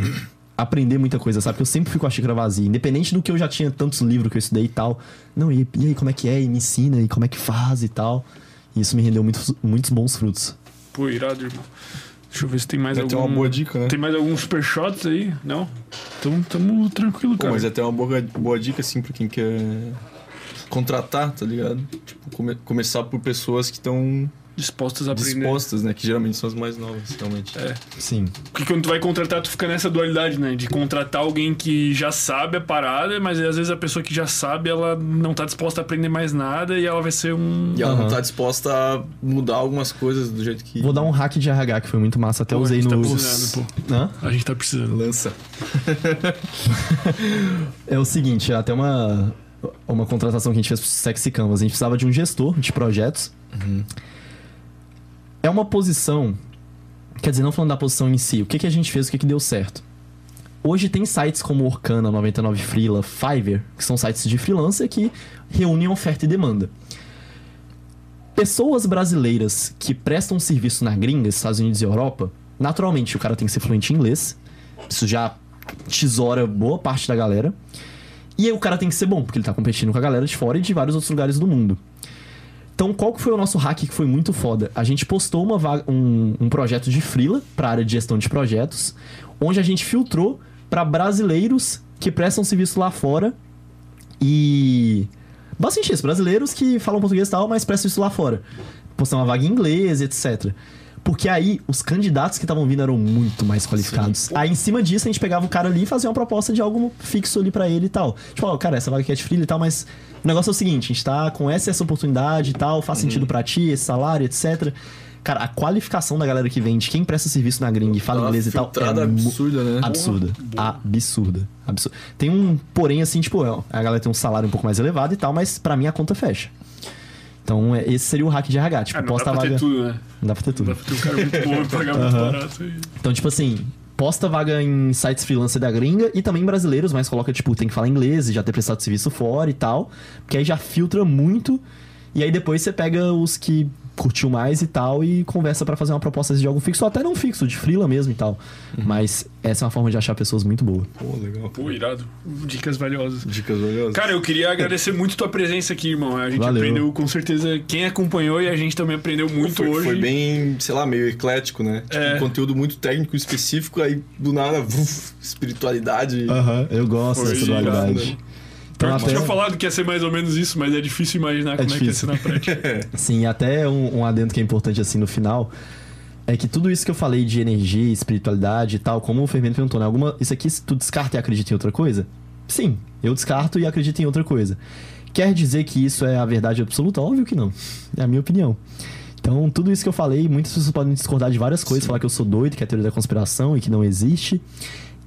aprender muita coisa, sabe? Porque eu sempre fico com a xícara vazia. Independente do que eu já tinha tantos livros que eu estudei e tal. Não, e, e aí, como é que é? E me ensina, e como é que faz e tal. E isso me rendeu muitos, muitos bons frutos. Pô, irado, irmão. Deixa eu ver se tem mais algum. uma boa dica, né? Tem mais alguns super shots aí? Não? Então tamo tranquilo, Pô, cara. mas é até uma boa, boa dica, assim, pra quem quer contratar, tá ligado? Tipo, come- começar por pessoas que estão Dispostas a aprender. dispostas, né? Que geralmente são as mais novas, realmente. É. Sim. Porque quando tu vai contratar, tu fica nessa dualidade, né? De contratar alguém que já sabe a parada, mas às vezes a pessoa que já sabe, ela não tá disposta a aprender mais nada e ela vai ser um. E ela não Aham. tá disposta a mudar algumas coisas do jeito que. Vou dar um hack de RH que foi muito massa. Até Pô, a usei gente tá no. precisando, pô. Hã? A gente tá precisando. Lança. É o seguinte, até uma, uma contratação que a gente fez pro Sexy Canvas. A gente precisava de um gestor de projetos. É uma posição. Quer dizer, não falando da posição em si, o que, que a gente fez, o que, que deu certo. Hoje tem sites como Orkana, 99 Freela, Fiverr, que são sites de freelancer que reúnem oferta e demanda. Pessoas brasileiras que prestam serviço na gringa, Estados Unidos e Europa, naturalmente o cara tem que ser fluente em inglês. Isso já tesoura boa parte da galera. E aí o cara tem que ser bom, porque ele tá competindo com a galera de fora e de vários outros lugares do mundo. Então, qual que foi o nosso hack que foi muito foda? A gente postou uma vaga- um, um projeto de freela para área de gestão de projetos, onde a gente filtrou para brasileiros que prestam serviço lá fora e bastante isso, brasileiros que falam português e tal, mas prestam isso lá fora. Postar uma vaga em inglês, etc. Porque aí os candidatos que estavam vindo eram muito mais qualificados. Aí em cima disso a gente pegava o cara ali e fazia uma proposta de algo fixo ali pra ele e tal. Tipo, ó, cara, essa vaga aqui é de freela e tal, mas o negócio é o seguinte, a gente tá com essa essa oportunidade e tal, faz sentido pra ti, esse salário, etc. Cara, a qualificação da galera que vem, de quem presta serviço na gringa e fala Uma inglês e tal, é absurda, né? absurda. Absurda. Absurda. Tem um porém assim, tipo, ó, a galera tem um salário um pouco mais elevado e tal, mas pra mim a conta fecha. Então, é- esse seria o hack de RH. Tipo, Ah, não posta dá pra vaga. ter tudo, né? Não dá pra ter Não tudo. dá pra ter um cara muito bom e pagar muito Aham. barato. e- Então, tipo assim, posta vaga em sites freelancer da gringa e também brasileiros, mas coloca, tipo, tem que falar inglês e já ter prestado serviço fora e tal. Porque aí já filtra muito. E aí depois você pega os que curtiu mais e tal e conversa pra fazer uma proposta de algo fixo ou até não fixo, de freela mesmo e tal. Mas essa é uma forma de achar pessoas muito boa. Pô, legal. Pô, irado. Dicas valiosas. Dicas valiosas. Cara, eu queria agradecer muito tua presença aqui, irmão. A gente Valeu. aprendeu com certeza. Quem acompanhou e a gente também aprendeu muito foi, hoje. foi bem, sei lá, meio eclético, né? Tipo, É. um conteúdo muito técnico, específico, aí do nada, vuf, espiritualidade. Aham, eu gosto Foi dessa dualidade. né? Então, Eu até, tinha falado que ia ser mais ou menos isso, mas é difícil imaginar como difícil. é que ia ser na prática. sim, até um, um adendo que é importante assim no final. É que tudo isso que eu falei de energia, espiritualidade e tal, como o Fermento perguntou, né? Alguma, isso aqui, se tu descarta e acredita em outra coisa? Sim, eu descarto e acredito em outra coisa. Quer dizer que isso é a verdade absoluta? Óbvio que não. É a minha opinião. Então, tudo isso que eu falei, muitas pessoas podem discordar de várias coisas, falar que eu sou doido, que é teoria da conspiração e que não existe.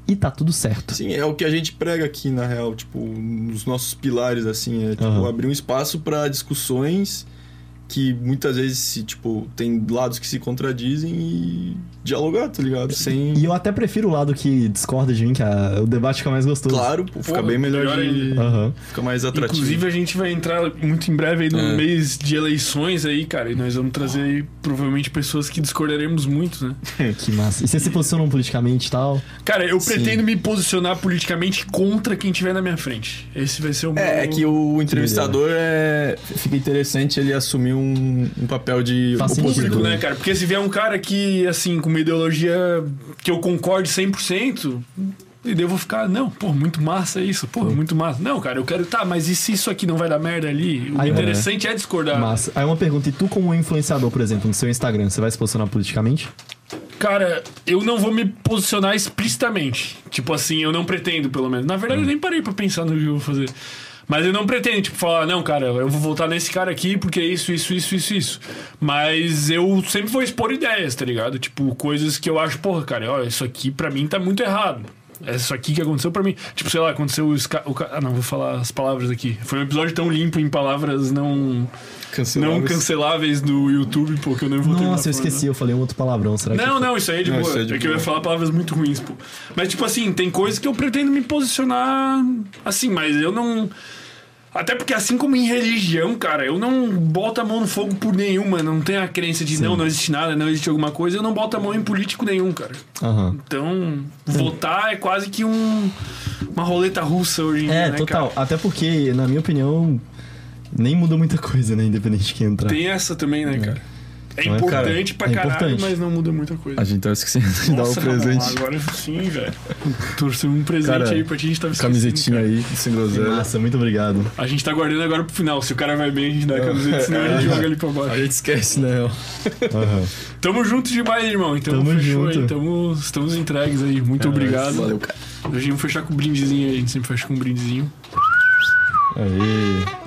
E tá tudo certo. Sim, é o que a gente prega aqui, na real, tipo, nos nossos pilares, assim, é tipo, Aham. abrir um espaço pra discussões que muitas vezes, tipo, tem lados que se contradizem e dialogar, tá ligado? Sem... E eu até prefiro o lado que discorda de mim, que a- o debate fica mais gostoso. Claro, pô, fica Porra, bem melhor, melhor de... Aham. Fica mais atrativo. Inclusive, a gente vai entrar muito em breve aí no É. mês de eleições aí, cara. E nós vamos trazer aí, provavelmente pessoas que discordaremos muito, né? Que massa. E vocês se posicionam politicamente e tal? Cara, eu Sim. pretendo me posicionar politicamente contra quem tiver na minha frente. Esse vai ser o meu. É, é que o entrevistador é... fica interessante ele assumir um, um papel de Faz opositor. sentido, público, né, cara? Porque se vier um cara que, assim, com uma ideologia que eu concorde 100%, e vou ficar, não, pô, muito massa isso, pô, muito massa. Não, cara, eu quero, tá, mas e se isso aqui não vai dar merda ali? O Aí, interessante é discordar. Massa. Aí uma pergunta, e tu como influenciador, por exemplo, no seu Instagram, você vai se posicionar politicamente? Cara, eu não vou me posicionar explicitamente. Tipo assim, eu não pretendo, pelo menos. Na verdade, eu nem parei pra pensar no que eu vou fazer. Mas eu não pretendo, tipo, falar, não, cara, eu vou voltar nesse cara aqui porque é isso, isso, isso, isso, isso. Mas eu sempre vou expor ideias, tá ligado? Tipo, coisas que eu acho, porra, cara, ó, isso aqui pra mim tá muito errado. É isso aqui que aconteceu pra mim. Tipo, sei lá, aconteceu o, o Ah, não, vou falar as palavras aqui. Foi um episódio tão limpo em palavras não, Canceláveis. não canceláveis do YouTube, pô, que eu não vou terminar Nossa, eu falando. esqueci, eu falei um outro palavrão, será que... Não, não, isso aí é de Não, boa. é de é que eu ia boa. falar palavras muito ruins, pô. Mas, tipo assim, tem coisas que eu pretendo me posicionar assim, mas eu não. Até porque, assim como em religião, cara, eu não boto a mão no fogo por nenhuma. Não tenho a crença de não, não existe nada, não existe alguma coisa. Eu não boto a mão em político nenhum, cara. Aham. Então, votar é quase que um, uma roleta russa hoje em É, dia, né, total. cara? Até porque, na minha opinião, nem muda muita coisa, né? Independente de quem entrar. Tem essa também, né, cara? É Então, é, importante pra é caralho, importante. mas não muda muita coisa. A gente tava esquecendo de dar o Nossa, presente. Agora sim, velho. Trouxe um presente Cara, aí pra ti, a gente tava esquecendo, Camisetinha cara. aí, sem groselha. Massa, muito obrigado. A gente tá guardando agora pro final. Se o cara vai bem, a gente dá a camiseta, senão a gente joga ali pra A baixo. gente esquece, né? Aham. Tamo junto demais, irmão. Então Tamo fechou junto. aí. Tamo, estamos entregues aí. Muito obrigado. Valeu, cara. Hoje vamos fechar com um brindezinho aí. A gente sempre fecha com um brindezinho. Aê.